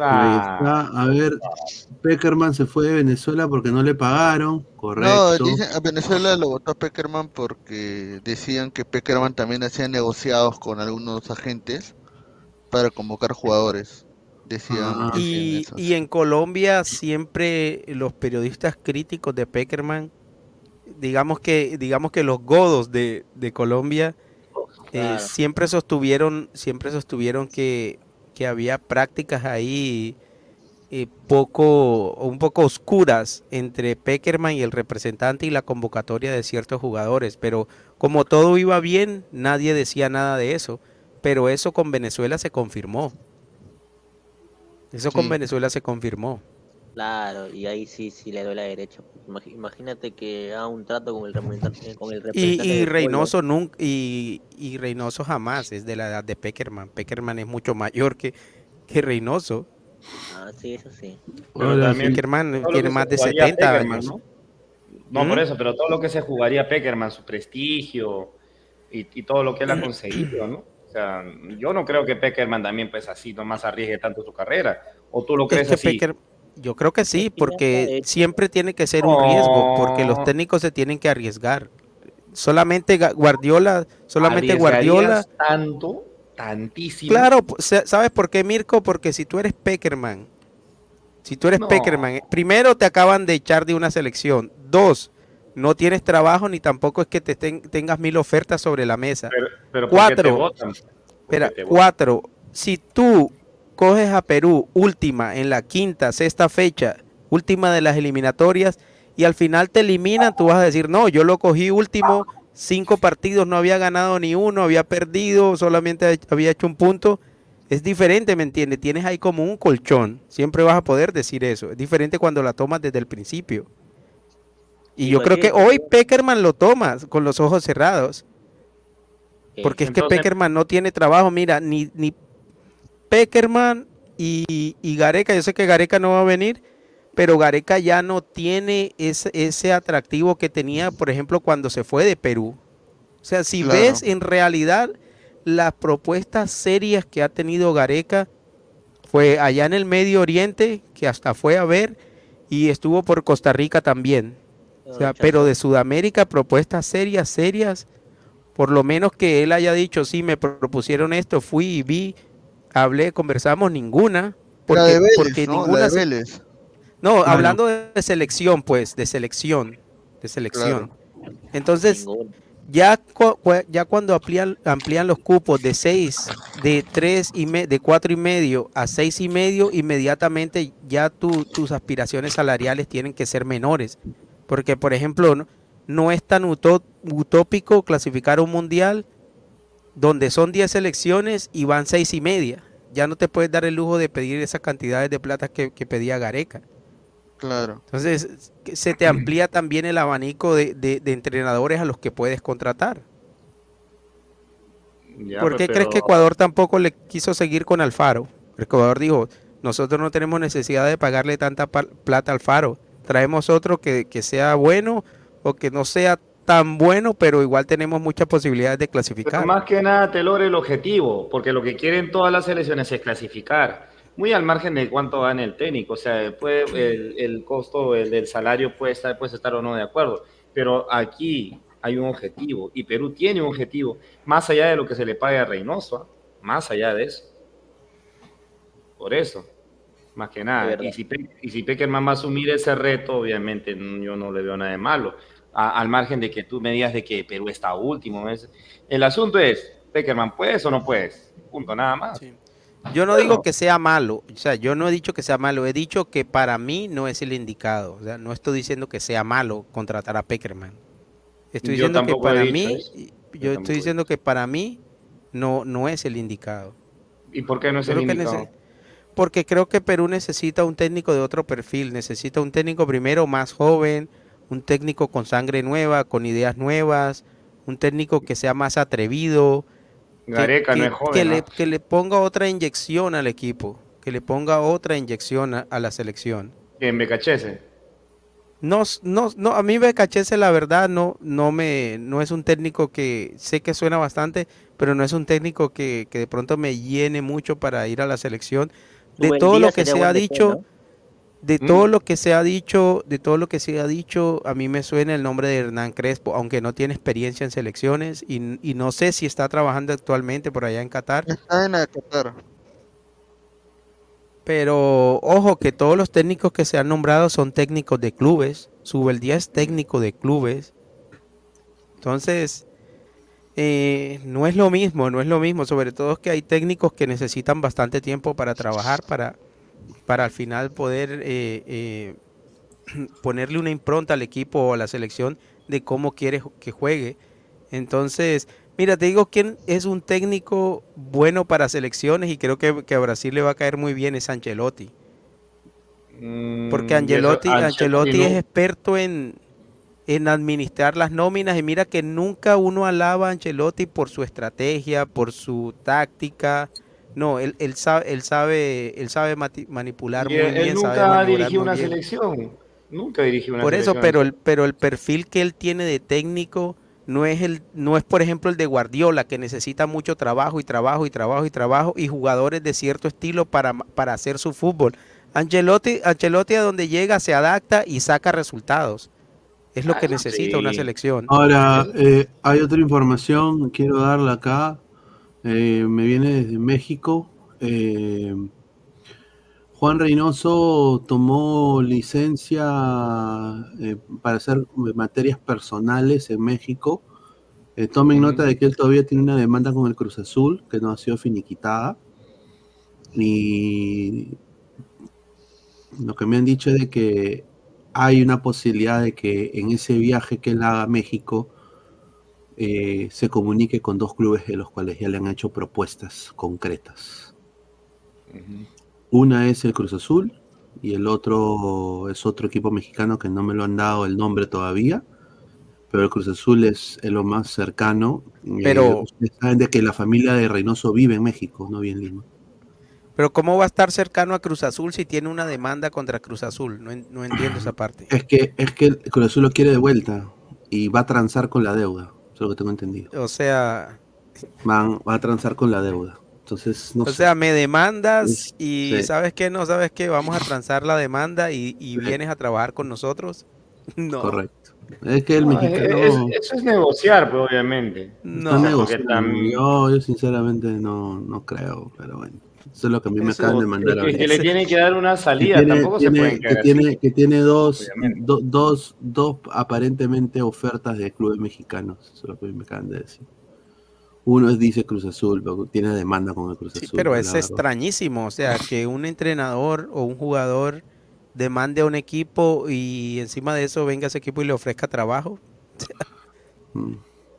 Ahí Ah, está. A ver, Peckerman se fue de Venezuela porque no le pagaron, No, correcto. dicen, a Venezuela lo votó a Peckerman porque decían que Peckerman también hacía negociados con algunos agentes para convocar jugadores. Decían Ah. Y, y en Colombia siempre los periodistas críticos de Peckerman, digamos que, digamos que los godos de, de Colombia eh, Claro. siempre sostuvieron, siempre sostuvieron que, que había prácticas ahí eh, poco, un poco oscuras entre Peckerman y el representante y la convocatoria de ciertos jugadores, pero como todo iba bien, nadie decía nada de eso, pero eso con Venezuela se confirmó. Eso con. Venezuela se confirmó. Claro, y ahí sí, sí le doy la derecha. Imagínate que haga un trato con el representante, con el Y, representante y pueblo. Reynoso nunca, y, y Reynoso jamás es de la edad de Peckerman. Peckerman es mucho mayor que, que Reynoso. Ah, sí, eso sí. Pero también. Peckerman tiene más de jugaría 70 Peckerman, años. ¿no? No, por ¿Mm? eso, pero todo lo que se jugaría Peckerman, su prestigio y, y todo lo que él ha conseguido, ¿no? O sea, yo no creo que Peckerman también, pues así, nomás arriesgue tanto su carrera. ¿O tú lo Es crees que así? Pecker- yo creo que sí, porque siempre tiene que ser un riesgo, porque los No. técnicos se tienen que arriesgar. Solamente Guardiola, solamente Guardiola. ¿Arriesgarías tanto, tantísimo. Claro, ¿sabes por qué, Mirko? Porque si tú eres Peckerman, si tú eres No. Peckerman, eh, primero te acaban de echar de una selección. Dos, no tienes trabajo ni tampoco es que te ten- tengas mil ofertas sobre la mesa. Pero, pero ¿por qué te Cuatro. votan? ¿Por qué Espera, te votan? cuatro, si tú coges a Perú última en la quinta, sexta fecha, última de las eliminatorias, y al final te eliminan, tú vas a decir, no, yo lo cogí último, cinco partidos, no había ganado ni uno, había perdido, solamente había hecho un punto. Es diferente, ¿me entiendes? Tienes ahí como un colchón. Siempre vas a poder decir eso. Es diferente cuando la tomas desde el principio. Y yo creo que hoy Peckerman lo toma con los ojos cerrados. Porque es que Peckerman no tiene trabajo. Mira, ni, ni Peckerman y, y Gareca, yo sé que Gareca no va a venir, pero Gareca ya no tiene ese, ese atractivo que tenía, por ejemplo, cuando se fue de Perú. O sea, si Claro. ves en realidad las propuestas serias que ha tenido Gareca, fue allá en el Medio Oriente, que hasta fue a ver, y estuvo por Costa Rica también. O sea, pero de Sudamérica, propuestas serias, serias, por lo menos que él haya dicho, sí, me propusieron esto, fui y vi, hablé, conversamos, ninguna. Porque, La de Vélez, porque ¿no? La ninguna de se- Vélez. no, Claro. hablando de selección, pues, de selección, de selección. Entonces, ya, cu- ya cuando amplían, amplían los cupos de 6, de 3 y me- de 4 y medio a 6 y medio, inmediatamente ya tu- tus aspiraciones salariales tienen que ser menores. Porque, por ejemplo, no, no es tan utó- utópico clasificar un mundial donde son 10 selecciones y van 6 y media. Ya no te puedes dar el lujo de pedir esas cantidades de plata que, que pedía Gareca. Claro. Entonces, se te amplía también el abanico de, de- de entrenadores a los que puedes contratar. Ya, ¿Por pues, qué crees que Ecuador tampoco le quiso seguir con Alfaro? Ecuador dijo, nosotros no tenemos necesidad de pagarle tanta plata a Alfaro. Traemos otro que, que sea bueno o que no sea tan bueno, pero igual tenemos muchas posibilidades de Pero clasificar. más que nada te logra el objetivo, porque lo que quieren todas las selecciones es clasificar. Muy al margen de cuánto gane el técnico, o sea, puede, el, el costo el del salario puede estar, puede estar o no de acuerdo, pero aquí hay un objetivo y Perú tiene un objetivo, más allá de lo que se le pague a Reynoso, ¿ah? más allá de eso. Por eso, más que nada. Y si, y si Peckerman va a asumir ese reto, obviamente yo no le veo nada de malo. A- al margen de que tú me digas de que Perú está último. es- El asunto es, Peckerman, ¿puedes o no puedes? Punto, nada más. Yo no digo que sea malo, o sea, yo no he dicho que sea malo, he dicho que para mí no es el indicado. O sea, no estoy diciendo que sea malo contratar a Peckerman. Estoy Yo diciendo que para mí, eso. Yo estoy diciendo que para mí no, no es el indicado. ¿Y por qué no es el Creo que indicado? Porque creo que Perú necesita un técnico de otro perfil, necesita un técnico primero más joven, un técnico con sangre nueva, con ideas nuevas, un técnico que sea más atrevido, que- Gareca no que, es joven, que ¿no? le, que le ponga otra inyección al equipo, que le ponga otra inyección a, a la selección. En Becachese. No, no, no, a mí Becachese la verdad no, no me, no es un técnico que sé que suena bastante, pero no es un técnico que, que de pronto me llene mucho para ir a la selección. De todo lo que se ha dicho, ¿no? De Mm. todo lo que se ha dicho, de todo lo que se ha dicho, a mí me suena el nombre de Hernán Crespo, aunque no tiene experiencia en selecciones y, y no sé si está trabajando actualmente por allá en Qatar. Está en la Qatar. Pero ojo que todos los técnicos que se han nombrado son técnicos de clubes. Subeldía es técnico de clubes. Entonces, eh, no es lo mismo, no es lo mismo. Sobre todo es que hay técnicos que necesitan bastante tiempo para trabajar, para, para al final poder eh, eh, ponerle una impronta al equipo o a la selección de cómo quiere que juegue. Entonces, mira, te digo quién es un técnico bueno para selecciones y creo que, que a Brasil le va a caer muy bien es Ancelotti. Porque Mm, Angelotti, y eso, Ancelotti es experto en, en administrar las nóminas y mira que nunca uno alaba a Ancelotti por su estrategia, por su táctica. No, él, él sabe, él sabe, él sabe manipular Y muy él, bien. él sabe nunca dirigió una bien. selección. Nunca dirigió una Por eso, pero el, pero el perfil que él tiene de técnico no es el, no es por ejemplo el de Guardiola, que necesita mucho trabajo y trabajo y trabajo y trabajo y jugadores de cierto estilo para, para hacer su fútbol. Ancelotti, Ancelotti a donde llega se adapta y saca resultados. Es lo que necesita una selección. Ahora, eh, hay otra información, quiero darla acá. Eh, me viene desde México. eh, Juan Reynoso tomó licencia eh, para hacer materias personales en México. Eh, tomen nota de que él todavía tiene una demanda con el Cruz Azul que no ha sido finiquitada. Y lo que me han dicho es de que hay una posibilidad de que en ese viaje que él haga a México eh, se comunique con dos clubes de los cuales ya le han hecho propuestas concretas. Una es el Cruz Azul y el otro es otro equipo mexicano que no me lo han dado el nombre todavía, pero el Cruz Azul es, lo más cercano. Eh, Pero- saben de que la familia de Reynoso vive en México, no vive en Lima. Pero ¿cómo va a estar cercano a Cruz Azul si tiene una demanda contra Cruz Azul? No, en- no entiendo esa parte. Es que, es que el Cruz Azul lo quiere de vuelta y va a transar con la deuda, lo que tengo entendido. O sea, Van, va a transar con la deuda. Entonces, no o sé. sea, me demandas Es- y sí. ¿sabes qué? No, ¿sabes qué? Vamos a transar la demanda y, y vienes a trabajar con nosotros. No. Correcto. Es que el No, mexicano es- eso es negociar, pues, obviamente. está O sea, negociando. porque tam- Yo, yo sinceramente no, no creo, pero bueno. Eso es lo que a mí me acaban de mandar que- que le tienen que dar una Que salida, tiene- tampoco se tiene- pueden que tiene, que tiene dos, do- dos, dos aparentemente ofertas de clubes mexicanos, eso es lo que me acaban de decir. Uno es, dice Cruz Azul, pero tiene demanda con el Cruz Azul. Pero la es extrañísimo, o sea, que un entrenador o un jugador demande a un equipo y encima de eso venga ese equipo y le ofrezca trabajo. Mm,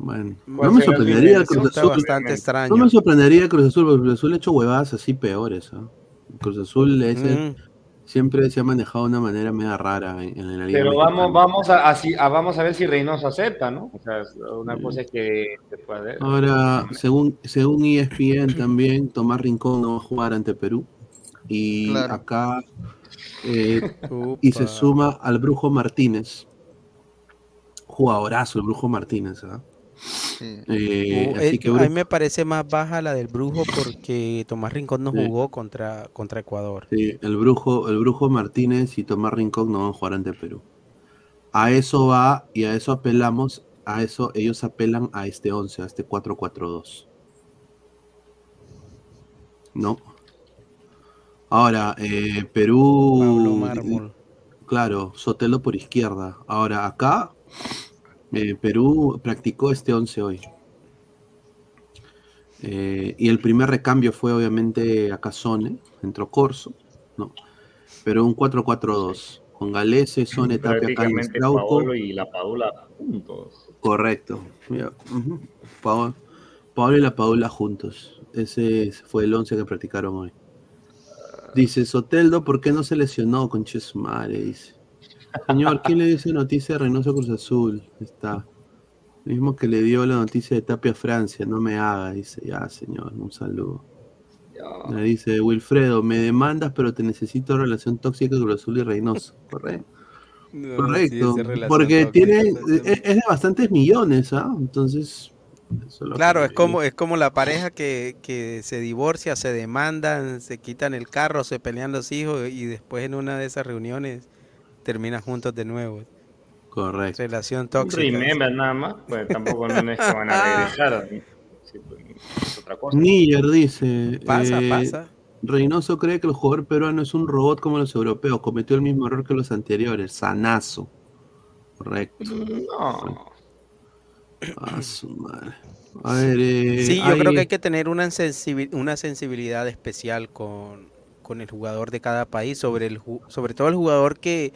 Bueno, no me sorprendería Cruz Azul. bastante extraño. No me sorprendería el Cruz Azul, porque el Cruz Azul ha hecho huevadas así peores. ¿ah? El Cruz Azul es el- Mm. siempre se ha manejado de una manera media rara en, en la liga. Pero mexicana. vamos, vamos a, así- a- vamos a ver si Reynoso acepta, ¿no? O sea, una cosa es que se puede. Ahora, según, según ESPN también, Tomás Rincón no va a jugar ante Perú. Y Claro. acá eh, y se suma al Brujo Martínez. Jugadorazo el Brujo Martínez. ¿ah? Eh, Así eh, que a mí me parece más baja la del Brujo porque Tomás Rincón no Sí. jugó contra, contra Ecuador. Sí, el brujo, el brujo Martínez y Tomás Rincón no van a jugar ante Perú. A eso va y a eso apelamos, a eso ellos apelan a este 11, a este 4-4-2. ¿No? Ahora, eh, Perú. Pablo Mármol. Claro, Sotelo por izquierda. Ahora, acá, eh, Perú practicó este 11 hoy. Eh, y el primer recambio fue obviamente a Casone, entró Corso, ¿no? Pero un 4-4-2, con Galese, Sone, Tapia, Cañas. Paolo y la Padula juntos. Correcto. Mira, Paolo y la Paula juntos. Ese fue el 11 que practicaron hoy. Dice Soteldo, ¿por qué no se lesionó con Chesumare? Dice. Señor, ¿quién le dice noticia de Reynoso Cruz Azul? Está. Mismo que le dio la noticia de Tapia a Francia, no me haga, dice. Ya, señor, un saludo. Le dice Wilfredo, me demandas, pero te necesito relación tóxica con Cruz Azul y Reynoso. Correcto. No, Correcto. sí, esa porque tóxica, tiene, esa es, es de bastantes millones, ¿ah? Entonces. eso es lo Claro, es como, es como la pareja que, que se divorcia, se demandan, se quitan el carro, se pelean los hijos y después en una de esas reuniones terminan juntos de nuevo. Correcto. Relación tóxica. remember nada más, pues tampoco no es que van a regresar. Sí, pues, es otra cosa. Niger dice. Pasa, eh, pasa. Reynoso cree que el jugador peruano es un robot como los europeos. Cometió el mismo error que los anteriores. Sanazo. Correcto. No. A su madre. A ver, eh, Sí, yo creo que hay que tener una, sensibi- una sensibilidad especial con, con el jugador de cada país, sobre, el, ju- sobre todo el jugador que,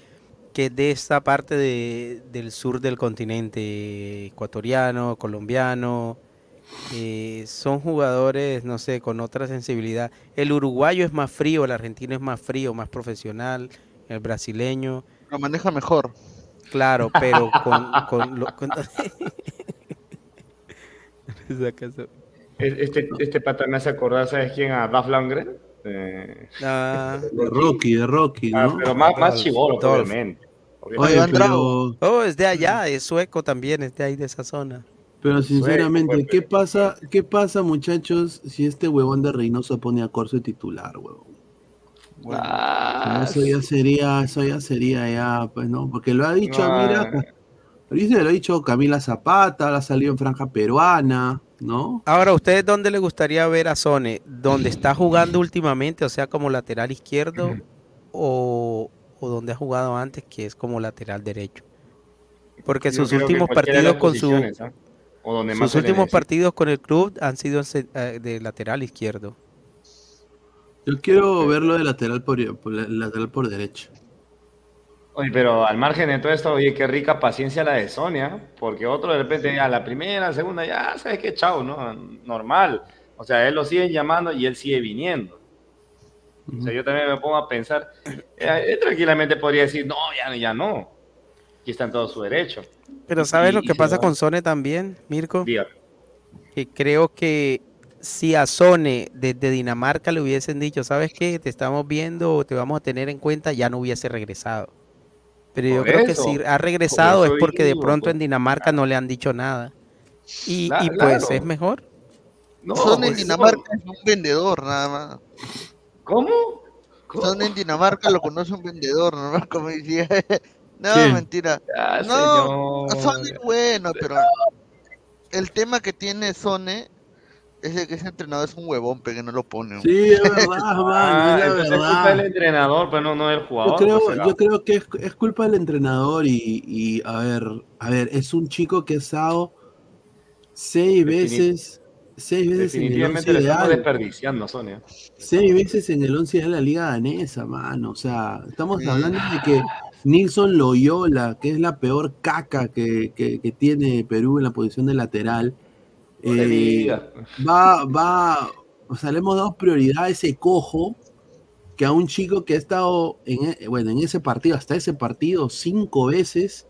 que es de esta parte de- del sur del continente, ecuatoriano, colombiano. eh, son jugadores, no sé, con otra sensibilidad. El uruguayo es más frío, el argentino es más frío, más profesional, el brasileño. Lo maneja mejor. Claro, pero con... con, lo- con-. Este, este pata me hace acordar, ¿sabes quién? A Duff Lundgren. Eh, Ah, De Rocky, de Rocky, ah, pero más, más chivolo, obviamente. Oye, pero, Oh, es de allá, es sueco también, es de ahí, de esa zona. pero sinceramente, pues, ¿qué pasa, ¿qué pasa, muchachos, si este huevón de Reynoso pone a Corso titular, huevón? Ah, eso ya sería, eso ya sería ya, pues no, porque lo ha dicho, Ah. mira, dice, lo ha dicho Camila Zapata, ha salido en franja peruana, ¿no? Ahora, ¿ustedes dónde le gustaría ver a Sone? ¿Dónde está jugando últimamente, o sea, como lateral izquierdo, o, o donde ha jugado antes, que es como lateral derecho? Porque Yo sus que últimos partidos con su sus últimos partidos con el club han sido eh, de lateral izquierdo. Yo quiero verlo de lateral por, por- lateral por derecha. Oye, pero al margen de todo esto, oye, qué rica paciencia la de Sonia, porque otro de repente ya la primera, la segunda, ya sabes qué chao, ¿no? Normal. O sea, él lo siguen llamando y él sigue viniendo. O sea, yo también me pongo a pensar, eh, él tranquilamente podría decir, no, ya, ya no. Aquí está en todo su derecho. Pero ¿sabes Y- lo que pasa va. con Sone también, Mirko? Diga. Que creo que si a Sone desde Dinamarca le hubiesen dicho, ¿sabes qué? Te estamos viendo, te vamos a tener en cuenta, ya no hubiese regresado. Pero yo Por creo eso, que si ha por regresado es eso porque de pronto pues. en Dinamarca no le han dicho nada. Y, y pues claro. es mejor. No, Son en pues, Dinamarca es un vendedor nada más. ¿Cómo? Son en Dinamarca lo conoce un vendedor, ¿no? Como decía. No, ¿Quién? mentira. Ya, no, señor. Sone es bueno, pero el tema que tiene Sone es de que ese entrenador es un huevón, pero que no lo pone. Sí, es verdad, Ah, es la entonces es culpa del entrenador, pero no, no del Yo jugador. creo, pues, yo creo que es, es culpa del entrenador y, y, a ver, a ver, es un chico que ha estado seis veces, seis veces en el Definitivamente once le estamos ideal, desperdiciando, Sonia. seis veces en el once de la liga danesa, mano. O sea, estamos hablando de que Nilson Loyola, que es la peor caca que, que- que tiene Perú en la posición de lateral, eh, va, va, o sea, le hemos dado prioridad a ese cojo que a un chico que ha estado en, e- bueno, en ese partido, hasta ese partido, cinco veces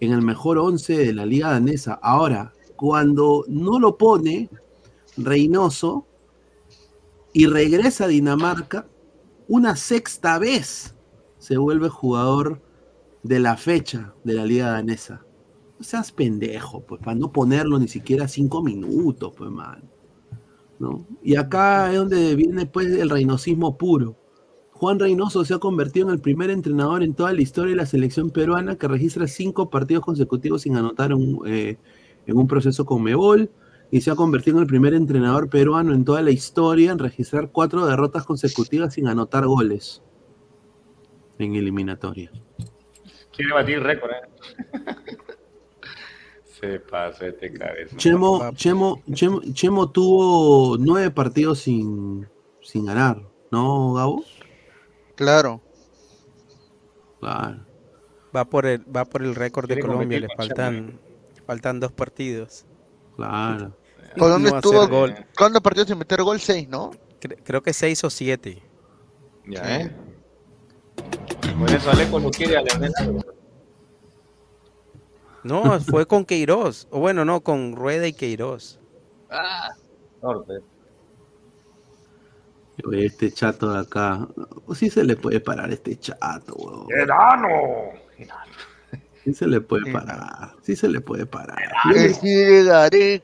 en el mejor once de la liga danesa. Ahora, cuando no lo pone Reynoso y regresa a Dinamarca, una sexta vez se vuelve jugador de la fecha de la liga danesa. No seas pendejo, pues, para no ponerlo ni siquiera cinco minutos, pues, man. ¿no? Y acá es donde viene, pues, el reinosismo puro. Juan Reynoso se ha convertido en el primer entrenador en toda la historia de la selección peruana que registra cinco partidos consecutivos sin anotar un, eh, en un proceso con Mebol y se ha convertido en el primer entrenador peruano en toda la historia en registrar cuatro derrotas consecutivas sin anotar goles en eliminatoria. Quiere batir récord, ¿eh? Se pasó este cabeza. Chemo, Chemo, Chemo, Chemo tuvo nueve partidos sin, sin ganar, ¿no, Gabo? Claro. Claro. Va por el, va por el récord de Colombia, le faltan, faltan dos partidos. Claro. Colombia No estuvo gol. ¿Cuántos partidos sin meter gol? Seis, ¿no? Cre- creo que seis o siete. Ya, ¿eh? Por eso Aleco no quiere a Leonel. No, fue con Queiroz. O bueno, no, con Rueda y Queiroz. Ah. Oye, Este chato de acá, sí se le puede parar a este chato, weón. ¡Enano! Sí se le puede parar, sí se le puede parar. Hizo eh,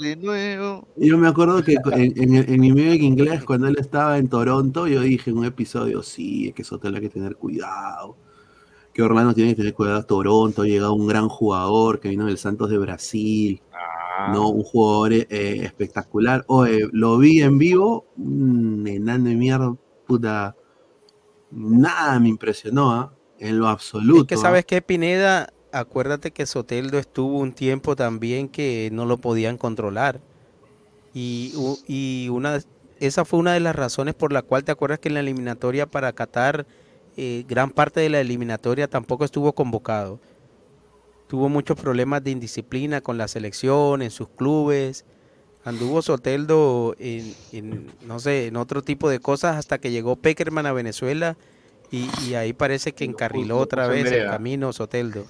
de nuevo. Yo me acuerdo que en, en, en mi inglés, cuando él estaba en Toronto, yo dije en un episodio, sí, es que Sotelo hay que tener cuidado. Que Orlando tiene que tener cuidado. Toronto ha llegado un gran jugador que vino del Santos de Brasil. No, un jugador eh, espectacular. Oye, lo vi en vivo, un enano de mierda, puta. Nada me impresionó, ¿ah? En lo absoluto. Es que ¿ah? sabes que Pineda, acuérdate que Soteldo estuvo un tiempo también que no lo podían controlar. Y, y una, esa fue una de las razones por la cual te acuerdas que en la eliminatoria para Qatar, eh, gran parte de la eliminatoria tampoco estuvo convocado. Tuvo muchos problemas de indisciplina con la selección, en sus clubes. Anduvo Soteldo en, en, no sé, en otro tipo de cosas hasta que llegó Peckerman a Venezuela y, y ahí parece que encarriló otra puso en vez el camino Soteldo.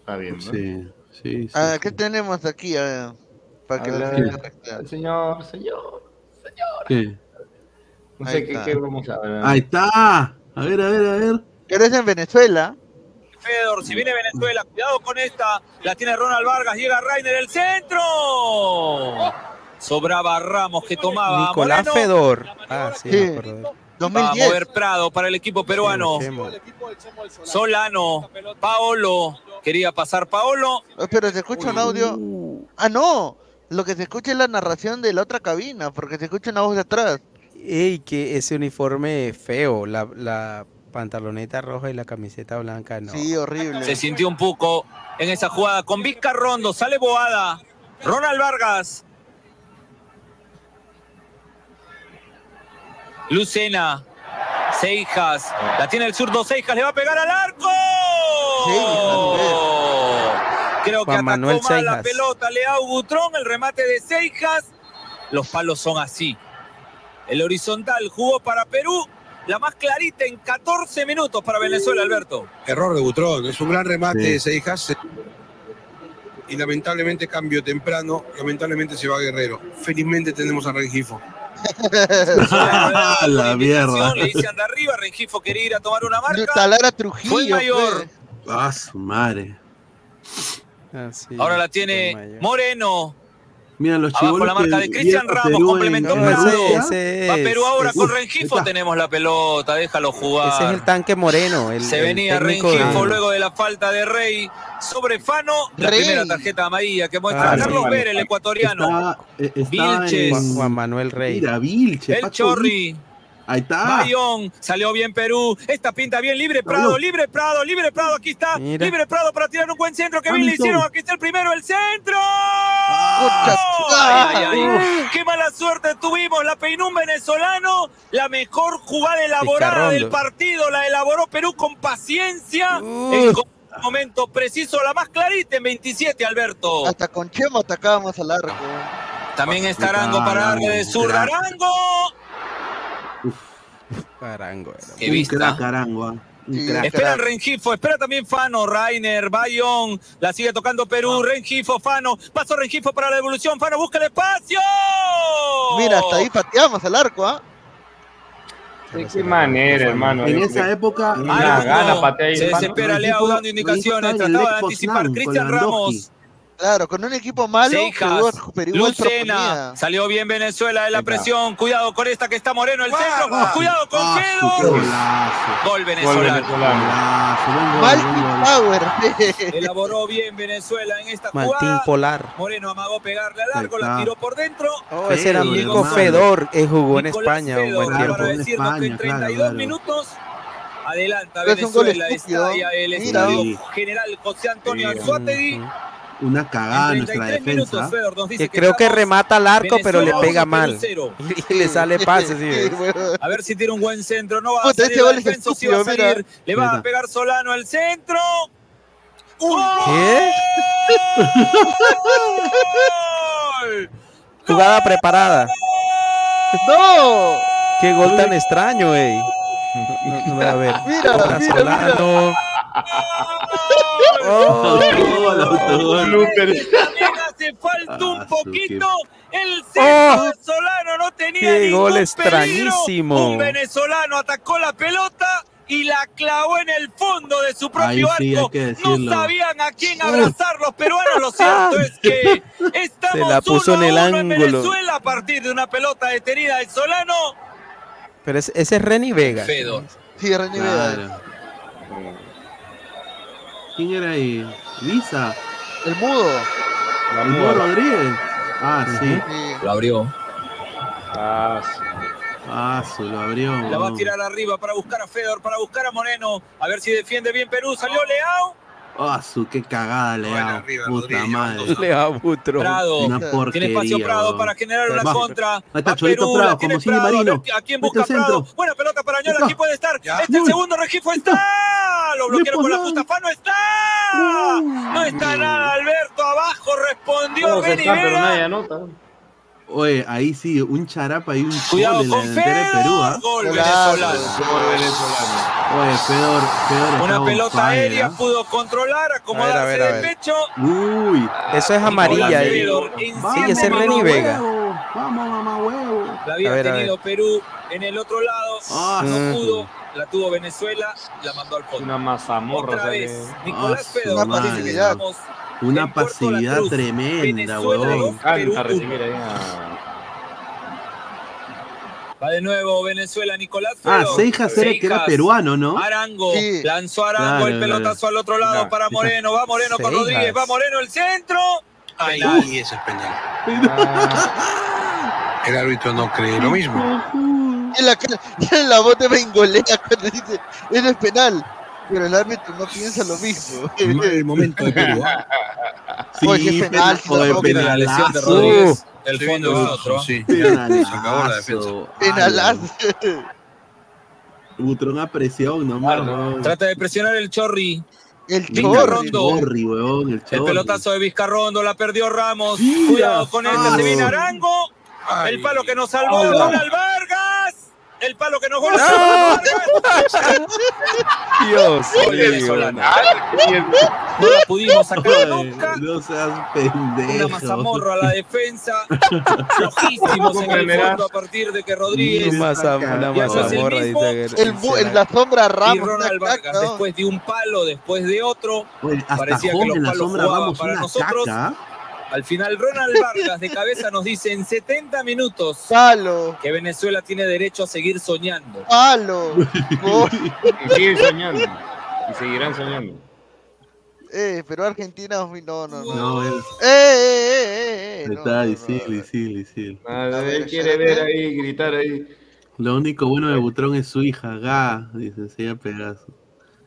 Está bien, ¿no? Sí, sí, sí. Ah, ¿Qué tenemos aquí? A ver, para que A la ver, gente Señor, señor. ¿Qué? No Ahí sé qué, está. qué vamos a ver. Ahí está. A ver, a ver, a ver. ¿Eres en Venezuela? Fedor, si viene Venezuela, cuidado con esta, la tiene Ronald Vargas, llega Rainer, el centro. Sobraba Ramos que tomaba Nicolás Moreno. Fedor. Ah, sí, Sí. me acuerdo. Va a 2010. mover Prado para el equipo peruano. Solano, Paolo, quería pasar Paolo. Pero se escucha un audio. Ah, no. Lo que se escucha es la narración de la otra cabina, porque se escucha una voz de atrás. Ey, que ese uniforme feo, la, la pantaloneta roja y la camiseta blanca, no. Sí, horrible. Se sintió un poco en esa jugada con Vizca Rondo, sale Boada, Ronald Vargas. Lucena, Seijas, la tiene el zurdo Seijas, le va a pegar al arco. Creo que Juan atacó Manuel mal la Seijas. pelota Leao Butrón, el remate de Seijas. Los palos son así. El horizontal jugó para Perú, la más clarita en 14 minutos para Venezuela, Alberto. Error de Butrón, es un gran remate Sí. de Seijas. Y lamentablemente cambio temprano, lamentablemente se va Guerrero. Felizmente tenemos a Rengifo. A la mierda. Le dice anda arriba, Rengifo quería ir a tomar una marca. Talara Fue Trujillo. mayor. Ah, su madre. Ahora la tiene Moreno. Mira, los Abajo la marca de Cristian Ramos, Perú en- complementó en Perú. Rusia. Va Perú ahora con Rengifo, está. tenemos la pelota, déjalo jugar. Ese es el tanque moreno. El, Se el venía de- Rengifo luego de la falta de Rey sobre Fano. La Rey. primera tarjeta amarilla que muestra Ah, Carlos sí. Ver, el ecuatoriano. Está, eh, está Vilches. en- Juan Manuel Rey. Mira, Vilche. El Chorri. Ahí está. Bayón, salió bien Perú, esta pinta bien, libre Prado, libre Prado, libre Prado, aquí está, Mira. libre Prado para tirar un buen centro, que bien le hicieron, aquí está el primero, el centro. Ay, ay, ay. Qué mala suerte tuvimos, la peinó un venezolano, la mejor jugada elaborada del partido, la elaboró Perú con paciencia, en momento preciso, la más clarita en 27, Alberto. Hasta con Chemo atacábamos al arco. También está Arango para darle de zurda. Arango. Carango. Qué Un crack, Arangua. Un crack. Espera el Rengifo, espera también Fano, Rainer, Bayón, la sigue tocando Perú, Rengifo, Fano, paso Rengifo para la devolución, Fano busca el espacio. Mira, hasta ahí pateamos al arco, ¿ah? De qué manera, hermano. En esa época. Una gana patea ahí, Se desespera Leao dando indicaciones, trataba de anticipar Cristian. Ramos. Claro, con un equipo malo, Seijas, igual Lucena, proponía. salió bien Venezuela de la presión, cuidado con esta que está Moreno, el centro, cuidado con Ah, golazo. Gol venezolano. Multi-power. Elaboró bien Venezuela en esta Martín jugada. Polar. Moreno amagó pegarle al arco, Ahí la tiró por dentro. Oh, ese era Fedor, Nico. Fedor, que jugó en Nicolás España un Fedor, buen Claro, para decirnos que en España, claro, 32 claro. minutos adelanta Es un gol Venezuela, estúpido. está ya el Mira. estadio Sí. general José Antonio Sí. Una cagada En nuestra 33 minutos, defensa. Dice Que creo que remata al arco, pero le pega mal. Y le sale pase, sí. A ver si tiene un buen centro, no va a salir ese la gol es defensa, va a mira. Le va a Mira. pegar Solano el centro. ¿Qué? ¡Gol! Jugada preparada. ¡No! Qué gol tan extraño, ey. No, no, a ver. Mira, mira, Solano. Oh, hace falta un Ah, poquito. El centro Oh. de Solano no tenía Qué ningún gol peligro. extrañísimo. Un venezolano atacó la pelota y la clavó en el fondo de su propio sí, arco. No sabían a quién abrazar los peruanos. Lo cierto es que estamos Se la puso uno en el a uno ángulo. Venezuela a partir de una pelota detenida de Solano. Pero ese, ese es Renny Vega. Fedor. Sí, René Vega. ¿Quién era ahí? Lisa. El mudo. La ¿El muda. Rodríguez? Ah, sí. Sí. Lo abrió. Ah, sí. Ah, se lo abrió. La va a tirar arriba para buscar a Fedor, para buscar a Moreno. A ver si defiende bien Perú. Salió Leao. Ah, su qué cagada le da. Puta madre. Le da Butro. Prado. Una Tiene porquería. espacio Prado para generar una contra. Ahí está Perú, Prado, la tiene como sigue Prado. Marino. A ver ¿A quién busca centro. Prado? Buena pelota para Ñola, Está. aquí puede estar. Ya. Este segundo Regifo está. Lo bloquearon con la justa. no está. No está nada, Alberto. Abajo respondió Benny están, Oye, ahí sí, un charapa y un Cuidado gol de la con delantera de Perú, ¿ah? Fedor. Gol venezolano. Por venezolano. Oye, Fedor está Una pelota fire, aérea ¿ah? pudo controlar, acomodarse A ver, a ver, a de pecho. Uy. Eso es amarilla. eh. Fedor, Sí, ese es Renny Vega. huevo, Vamos, mamá huevo. La había A ver, a tenido Perú en el otro lado. Ah, no sí. pudo. La tuvo Venezuela. La mandó al fondo. Una mazamorra. Otra vez. Nicolás Ah, estamos Una Puerto La pasividad Cruz, tremenda, Venezuela huevón. dos, Perú Canta uno. recibir ahí a... Va de nuevo Venezuela, Nicolás Ah, Fedor. Seijas era que era peruano, ¿no? Arango, Sí. lanzó Arango Claro, el pelotazo claro. al otro lado Claro. para Moreno, va Moreno con. Rodríguez, va Moreno el centro. Y ese es penal. Ah, El árbitro no cree lo mismo. Y la, y la voz de Bengolea cuando dice, eso es penal. Pero el árbitro no piensa lo mismo. El momento de Perú. ¿ah? Oye, Sí, qué penal, oye, tampoco Tiene la lesión de. Rodríguez. El fondo el otro. Sí. Penalazo. Se acabó la defensa. Penalazo. Butrón a presión nomás, weón. Trata de presionar el Chorri. El Vizcarrondo. Chorri, weón, el El pelotazo de Vizcarrondo, la perdió Ramos. Cuidado con este, se viene Arango. El palo que nos salvó Ah. Ronald Vargas. El palo que nos golpeó. Ah. Dios venezolano. No la pudimos sacar nunca. No seas pendejo. Una mazamorra a la defensa. Flojísimos en el fondo a partir de que Rodríguez. Una y mazamorra, mismo. dice que- El bu- en la sombra Y Ramos. Ronald una Vargas, caca, ¿no? después de un palo, después de otro, Oye, hasta parecía que los en la palos sombra jugaban vamos para nosotros. caca. Al final, Ronald Vargas de cabeza nos dice en 70 minutos Palo, que Venezuela tiene derecho a seguir soñando. palo. Y siguen soñando. Y seguirán soñando. Eh, pero Argentina, no, no, no. No, él Eh, eh, eh, eh, eh. no, está difícil, difícil, difícil. Nada, ver, él quiere ver ahí, gritar ahí. Lo único bueno de Butrón es su hija, Ga, dice, se llama Pegaso.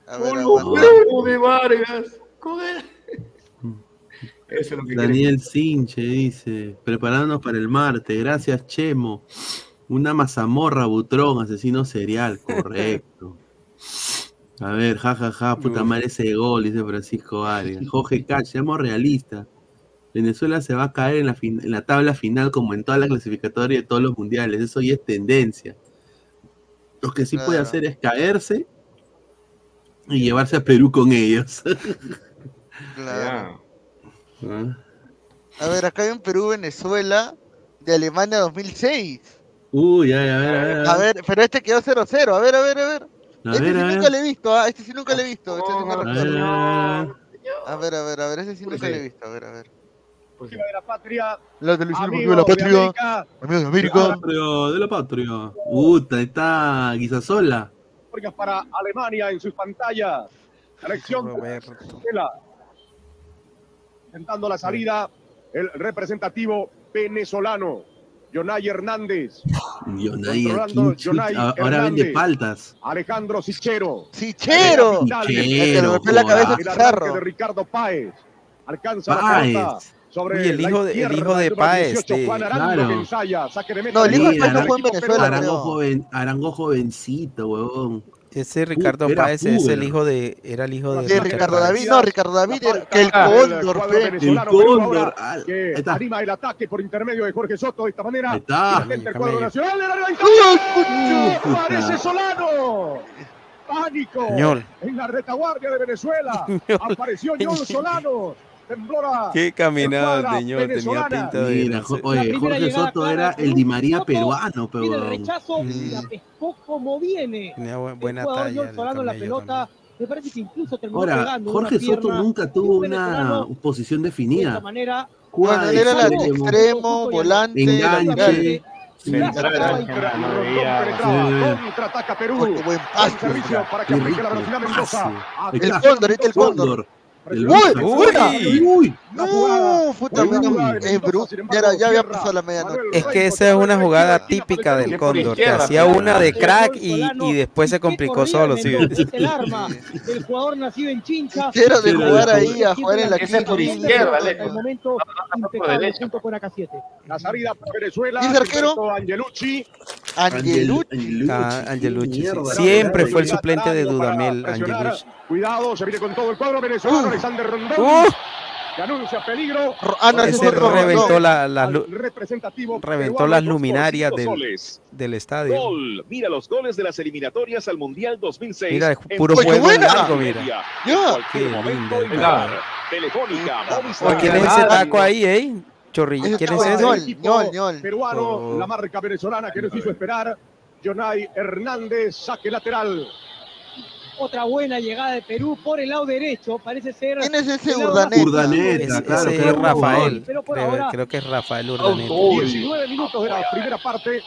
A ver, ¡Con aguanta. huevo de Vargas! Con él. Eso es lo que quiere. Daniel Sinche dice, preparándonos para el martes, gracias Chemo. Una mazamorra, Butrón, asesino serial, correcto. A ver, jajaja, puta madre ese gol, dice Francisco Arias. Jorge Cach, seamos realistas. Venezuela se va a caer en la, en la tabla final como en todas las clasificatorias de todos los mundiales. Eso ya es tendencia. Lo que sí puede hacer es caerse y llevarse a Perú con ellos. Claro. Ah. A ver, acá hay un Perú-Venezuela de Alemania 2006. Uy, ay, a ver, a ver. A ver, pero este quedó 0-0. A ver, a ver, a ver. A este ver, sí a ver. nunca le he visto, ah, este sí nunca le he visto. Este sí no A ver, a ver. A ver, a ver, a ver, ese sí nunca le he visto. A ver, a ver. de la patria. La televisión Amigo deportiva de la de patria. América. Amigos de De la América. patria, de la patria. Puta, está Guisasola. Porque para Alemania en sus pantallas. Selección Intentando la salida, el representativo venezolano, Jonay Hernández. Yonay, aquí, ahora vende paltas. Alejandro Sichero. ¡Sichero! Sichero, El que la cabeza El de Ricardo Páez. Alcanza la Páez. pelota sobre Uy, el la hijo de- el hijo de Páez, 18, sí. Juan Arango Claro. que ensaya, saque de meta No, el hijo de Páez no fue en Venezuela, peruano. Arango, joven, Arango jovencito, huevón. Ese Ricardo era Páez es el hijo de, era el hijo de, De Ricardo Páez. David, no, Ricardo David, La el, que el cóndor, venezolano, El Perú cóndor, ah, que está. anima el ataque por intermedio de Jorge Soto de esta manera. Está. Intenta el cuadro nacional. el de ¡Uy, Italia. puta! Aparece Solano. Pánico. Ñol. En la retaguardia de Venezuela. Apareció John Solano. Qué caminada, escuadra señor, tenía pinta de... Mira, oye, Jorge Soto era el Di María Soto peruano, Pide el pero rechazo y la pescó como viene. Tenía bu- El buena talla. El la. Me parece que incluso terminó Ahora, pegando Jorge una Soto pierna nunca tuvo un una posición de esta definida. manera. Bueno, él era la extremo, extremo, volante, enganche. lateral. Central. Contraataca Perú. Porque buen Al pase. servicio para que Qué aplique la rico velocidad pase. Mendoza. Ahí El cóndor, este el cóndor. El ¡Uy! Mendoza. ¡Uy! Uy, No, jugada de es bruto. Ya, ya había pasado la medianoche. Es que esa es una jugada típica por del el por Cóndor, que hacía una de crack y, y después se complicó solo, sí. El arma del jugador nacido en Chincha. Quiero de jugar de ahí a jugar en la es por quinta. izquierda, el momento por impecable derecha. junto con AK7. La salida para Venezuela. ¿Y es arquero? Angelucci. Angelucci. Ah, Angelucci, sí. Mierda, Siempre fue el suplente de Dudamel. Angelucci. Cuidado, se viene con todo el cuadro venezolano. Alexander Rondón. Que anuncia peligro. Ro- Ah, no, ese es reventó Rondón. la- lu- representativo reventó las luminarias del, del estadio. Gol. Mira los goles de las eliminatorias al Mundial 2006. Mira, en puro ¡Uy, qué juego buena! largo, mira. Ya. Qué momento lindo. Telefónica, Movistar. ¿Quién es ese taco ahí, eh? Chorri, Ese ¿quién es es ese? Ñol, Ñol, Ñol. Peruano, Oh. la marca venezolana que nos hizo esperar. Jonay Hernández, saque lateral. Otra buena llegada de Perú por el lado derecho. Parece ser. ¿Quién es ese Urdaneta? Urdaneta, Ese, claro, ese que es Rafael. Pero por Creo, ahora- creo que es Rafael Urdaneta. 19 minutos de la primera parte.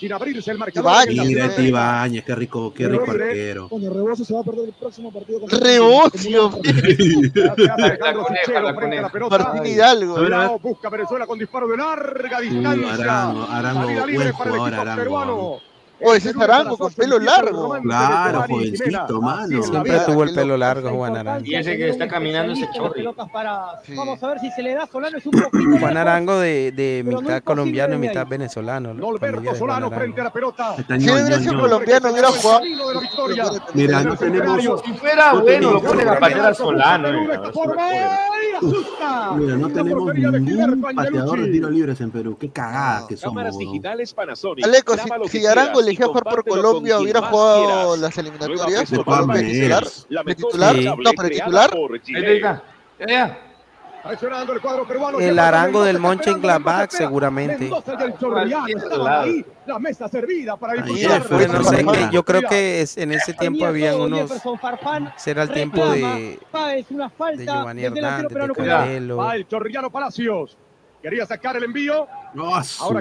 Sin abrirse el marcador. Mira primera este qué rico, qué rico arquero. Bueno, Rebozo se va a perder el próximo partido. Rebocio. Alejandro coneja, Sichero la frente a la coneja. pelota. Martín Hidalgo. O ese Arango con pelo largo. Claro, jovencito, mano. Siempre tuvo el pelo largo, Juan Arango. Y ese que está caminando ese chorri. Vamos a ver si se le da Solano es un. Juan Arango de, mitad colombiano y mitad venezolano. Norberto Solano frente a la pelota. Si hubiera sido colombiano, hubiera jugado. Mira, no tenemos. Si fuera bueno, lo pone la patera Solano. Mira, no tenemos ningún pateador de tiro libres en Perú. Qué cagada que somos. Cámaras digitales Panasonic. Arango le elegido mejor por Colombia hubiera jugado las eliminatorias de titular, de titular. El arango del Monche en seguramente. Yo creo que es, en ese tiempo habían unos. Será el tiempo de, de de Quería sacar el envío. Ahora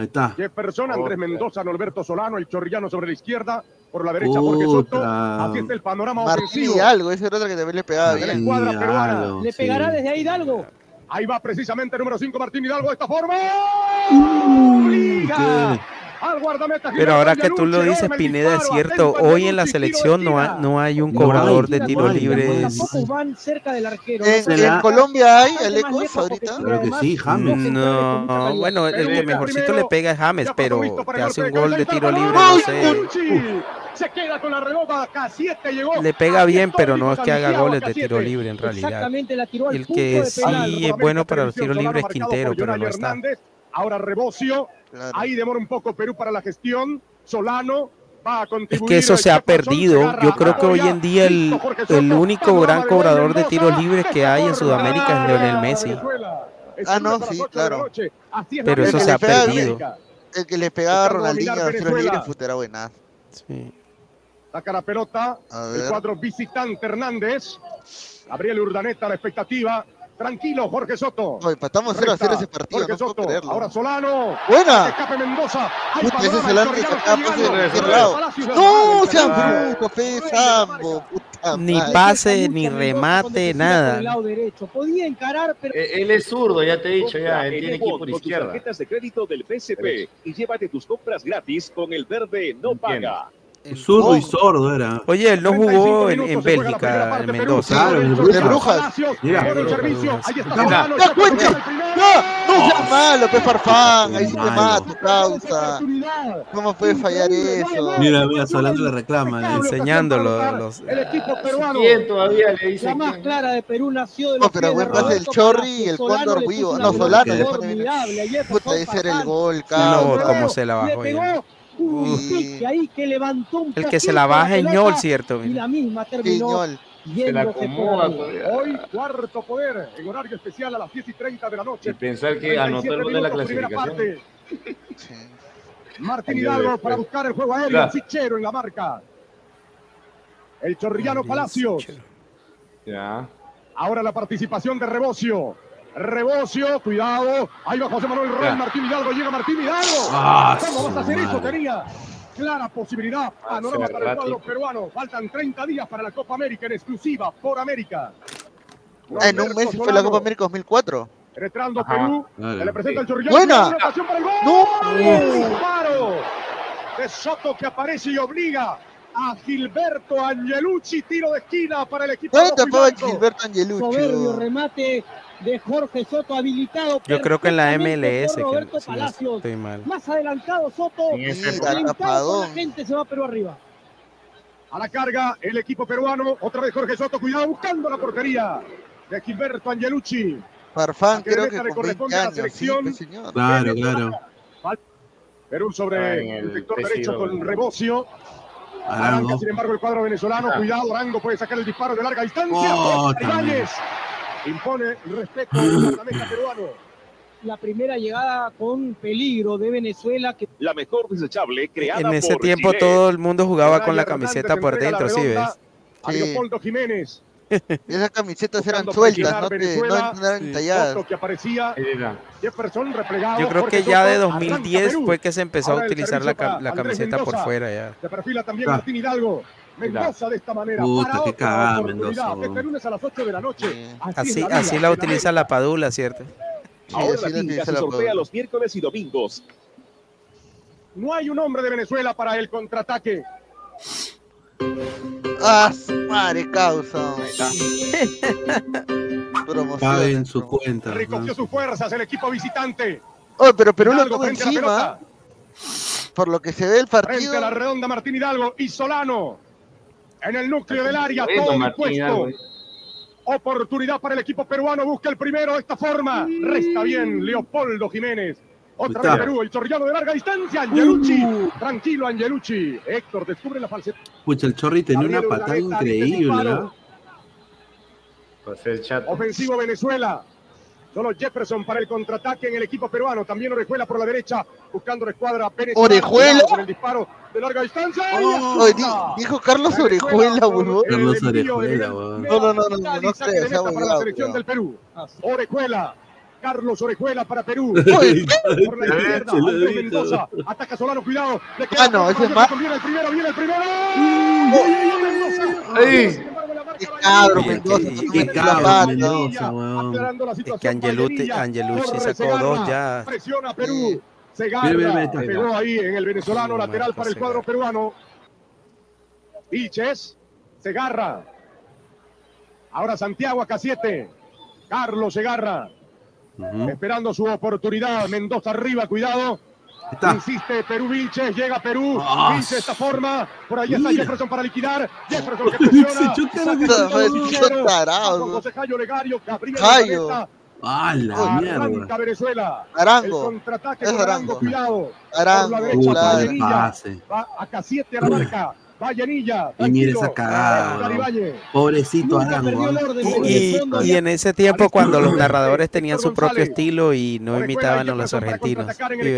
Ahí está. Jefferson, Andrés Mendoza, Norberto Solano, el Chorrillano sobre la izquierda, por la derecha Jorge Soto. Así está el panorama Martí ofensivo. Hidalgo, ese era otro que también le pegaba bien. La escuadra peruana. Le pegará sí. desde ahí Hidalgo. Ahí va precisamente el número 5 Martín Hidalgo de esta forma. Uh, pero ahora que tú lo dices, Pineda, es cierto. Hoy en la selección no, ha, no hay un cobrador de tiro libre. En, Colombia hay el ahorita. Creo que sí, James. No, bueno, el que mejorcito le pega es James, pero te hace un gol de tiro libre, no sé. Le pega bien, pero no es que haga goles de tiro libre en realidad. El que sí es bueno para los tiros libres es Quintero, pero no está. Ahora Rebocio. Claro. Ahí demora un poco Perú para la gestión. Solano, va a es que eso se ha perdido. Yo creo que hoy en día el, el único gran cobrador de tiros libres que hay en Sudamérica es Leonel Messi. Ah, no, sí, claro. Pero eso se ha perdido. El que le pegaba a Ronaldinho a los tiros libres era buena. Sí. Saca la pelota. El cuadro visitante Hernández. Gabriel Urdaneta, la expectativa. Tranquilo, Jorge Soto. No, empatamos 0 a 0 ese partido. Jorge no Soto. Creerlo. Ahora Solano. Buena. Escape Mendoza. Puta, ese es el arte que acaba de lado. No, sean brutos, fe, Sambo. Ni pase, ni remate, nada. Del lado derecho. Podía encarar, pero... eh, él es zurdo, ya te he dicho, ya. Él tiene que ir por izquierda. tarjetas de crédito del PSP y llévate tus compras gratis con el verde no paga. El zurdo y sordo era. Oye, él no jugó en, Bélgica, en Mendoza. Claro, en Brujas. Mira. Cuenta! ¡No! ¡No seas malo, pe Farfán! Ahí sí te mato, causa. ¿Cómo puede fallar eso? Mira, mira, Solano le reclama. Enseñándolo. El equipo peruano. todavía? La más clara de Perú nació de los No, pero buen pase el Chorri y el Cóndor Vivo. No, Solano. Puta, ese era el gol, causa. No, como se la bajó ahí que levantó un El que se la baja Ñol, cierto. Mira. Y la misma terminó. Sí, se la acomoda Hoy cuarto poder en horario especial a las 10 y 30 de la noche. Y pensar que anotó el gol de la clasificación. Martín Hidalgo para buscar el juego aéreo. Claro. Sichero en la marca. El chorrillano Palacios. Ya. Ahora la participación de Rebocio. Rebocio, cuidado. Ahí va José Manuel Roy, Martín Hidalgo, llega Martín Hidalgo. Ah, ¿Cómo vas a hacer eso? Tenía clara posibilidad. Panorama para el cuadro peruano. Faltan 30 días para la Copa América en exclusiva por América. Ah, en un mes fue la Copa América 2004. Retrando Perú, se le presenta el chorrillón. ¡Buena! Una para el gol. ¡No! ¡Disparo! De Soto que aparece y obliga a Gilberto Angelucci, tiro de esquina para el equipo. ¿Dónde tapaba Gilberto Angelucci? Soberbio remate de Jorge Soto habilitado. Yo creo que en la MLS. Roberto que, sí, estoy mal. Más adelantado Soto. Sí, la gente se va pero arriba. A la carga el equipo peruano. Otra vez Jorge Soto. Cuidado buscando la portería de Gilberto Angelucci. Farfán que creo que le corresponde años, a la selección. Sí, claro, claro. Perú sobre Ay, el sector derecho con bueno. Rebocio. Arranca, sin embargo, el cuadro venezolano. Cuidado, Arango puede sacar el disparo de larga distancia. Oh, Impone respeto a la peruano. La primera llegada con peligro de Venezuela. Que... La mejor desechable creada En ese por tiempo Chile. todo el mundo jugaba con la camiseta por dentro, ¿sí ves? A Leopoldo Jiménez. Esas camisetas eran sueltas, no, te, no, eran talladas. Que aparecía Jefferson replegado Yo creo que ya de 2010 fue que se empezó a utilizar la, la camiseta por fuera. Ya. Se perfila también ah. Martín Hidalgo. Mendoza de esta manera. Puta, para qué otra cagada. Mendoza, Este lunes a las 8 de la noche. Así, Así, es la así la utiliza la padula, ¿cierto? Ahora sí, la sí, finca se la sortea los miércoles y domingos. No hay un hombre de Venezuela para el contraataque. Ah, madre causa. Promoción. En su cuenta. Recogió sus fuerzas el equipo visitante. Oh, pero Perú lo tuvo frente encima. Por lo que se ve el Frente partido. a la redonda Martín Hidalgo y Solano. En el núcleo del área, todo Martín dispuesto. Hidalgo. Oportunidad para el equipo peruano, busca el primero de esta forma. Resta bien Leopoldo Jiménez. Otra vez Perú, el chorrillano de larga distancia, Angelucci. Tranquilo, Angelucci. Héctor descubre la falsedad. Pucha, el Chorri tenía una patada increíble. Pues el chat. Ofensivo Venezuela. Solo Jefferson para el contraataque en el equipo peruano. También Orejuela por la derecha, buscando la escuadra venezolana. ¿Orejuela? Con el disparo de larga distancia. ¡Ay, Oh, dijo Carlos Orejuela, huevón. Carlos Orejuela. No, no, no, no, no, no creas, meta para la selección del Perú. Orejuela. Carlos Orejuela para Perú. Por la izquierda, Andrés. Mendoza. Ataca Solano, cuidado. Le Ah, no, ese es más- Viene el primero, viene el primero. Cabrón, Qué- Mendoza. Es que. Angelucci, sacó Segarra. dos ya. Presiona Perú. Mira, está. Pegó ahí en el venezolano No, lateral para el Segarra. cuadro peruano. Vilches. Segarra. Ahora Santiago acá 7. Carlos Segarra. Ujú. Esperando su oportunidad. Mendoza arriba, cuidado. Está. Insiste Perú Vilches, llega Perú. Vilches de esta forma. Por ahí está mira. Jefferson para liquidar. Jefferson que presiona. José Jayo Legario, Gabriel Jayo. ¡Ah, Arranca mierda! Venezuela. Arango. El contraataque Es con Arango, Arango. cuidado. Arango, Por la derecha. Va a a la marca. Vallenilla. Y mira esa cagada, ¿no? Pobrecito Arango. Y, en ese tiempo cuando los narradores tenían su propio estilo y no imitaban a los argentinos.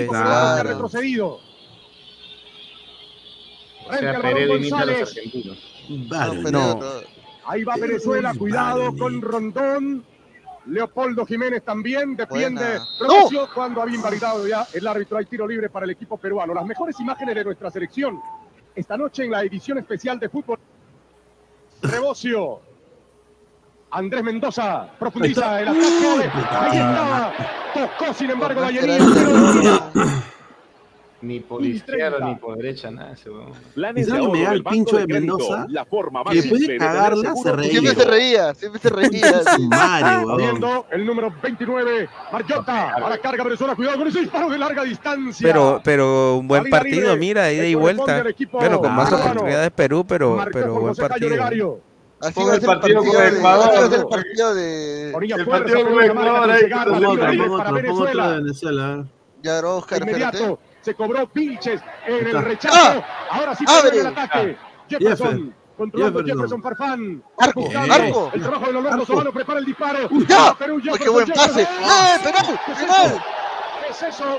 Claro. O sea, imita a los. Vale, No, No. Ahí va Venezuela, cuidado vale. con Rondón. Leopoldo Jiménez también defiende Buena. Provicio cuando había invalidado ya el árbitro. Hay tiro libre para el equipo peruano. Las mejores imágenes de nuestra selección esta noche en la edición especial de fútbol. Rebocio. Andrés Mendoza profundiza el ataque. Ahí estaba. Tocó, sin embargo, Por más que Vallenilla. era- Ni por Y izquierda 30. ni por derecha, nada. Ese weón. Planes ¿Y de ahorro me da el pincho de Crédito, Mendoza? La forma más Que simple puede de cagarla, se reía. Siempre se reía, siempre se reía. Madre, weón. El número 29, Marjota. A la carga Venezuela. Cuidado con ese disparo de larga distancia. Pero, pero un buen partido, mira, ida y vuelta. Bueno, con más oportunidades Perú, pero, pero buen partido. Así va a el ser el partido con de. Ecuador. el partido de. El partido con Ecuador, Pongo otro, pongo otro, de Venezuela. Ya De espérate. Se cobró Vilches en el rechazo. ¡Ah! Ahora sí pierde el ataque. Jefferson. Jefferson. Controlando Jefferson. Jefferson Farfán. Arco, arco. El trabajo de Arco. Solano prepara el disparo. ¡Ya! Perú, ¡Uy, qué buen pase! ¡Eh, penal! ¿Qué es ¡Penal! eso? ¿Qué es eso?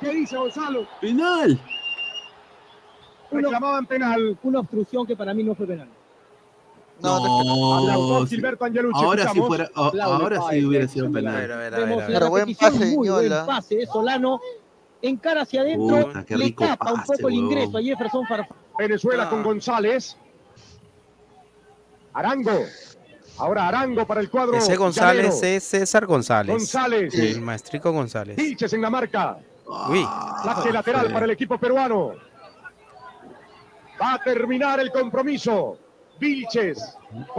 ¿Qué dice Gonzalo? ¡Penal! Reclamaban penal. Una obstrucción que para mí no fue penal. No, No, Gilberto Angelucci. ahora sí fuera, ahora sí hubiera sido penal. Pero buen pase, muy buen pase de Solano. Encara hacia adentro, Puta, le tapa un poco el ingreso a Jefferson Farfán. Venezuela Ah. con González. Arango. Ahora Arango para el cuadro. Ese González llanero. es César González. González. El maestrico González. Vilches en la marca. Uy, Saque lateral sí. para el equipo peruano. Va a terminar el compromiso. Vilches.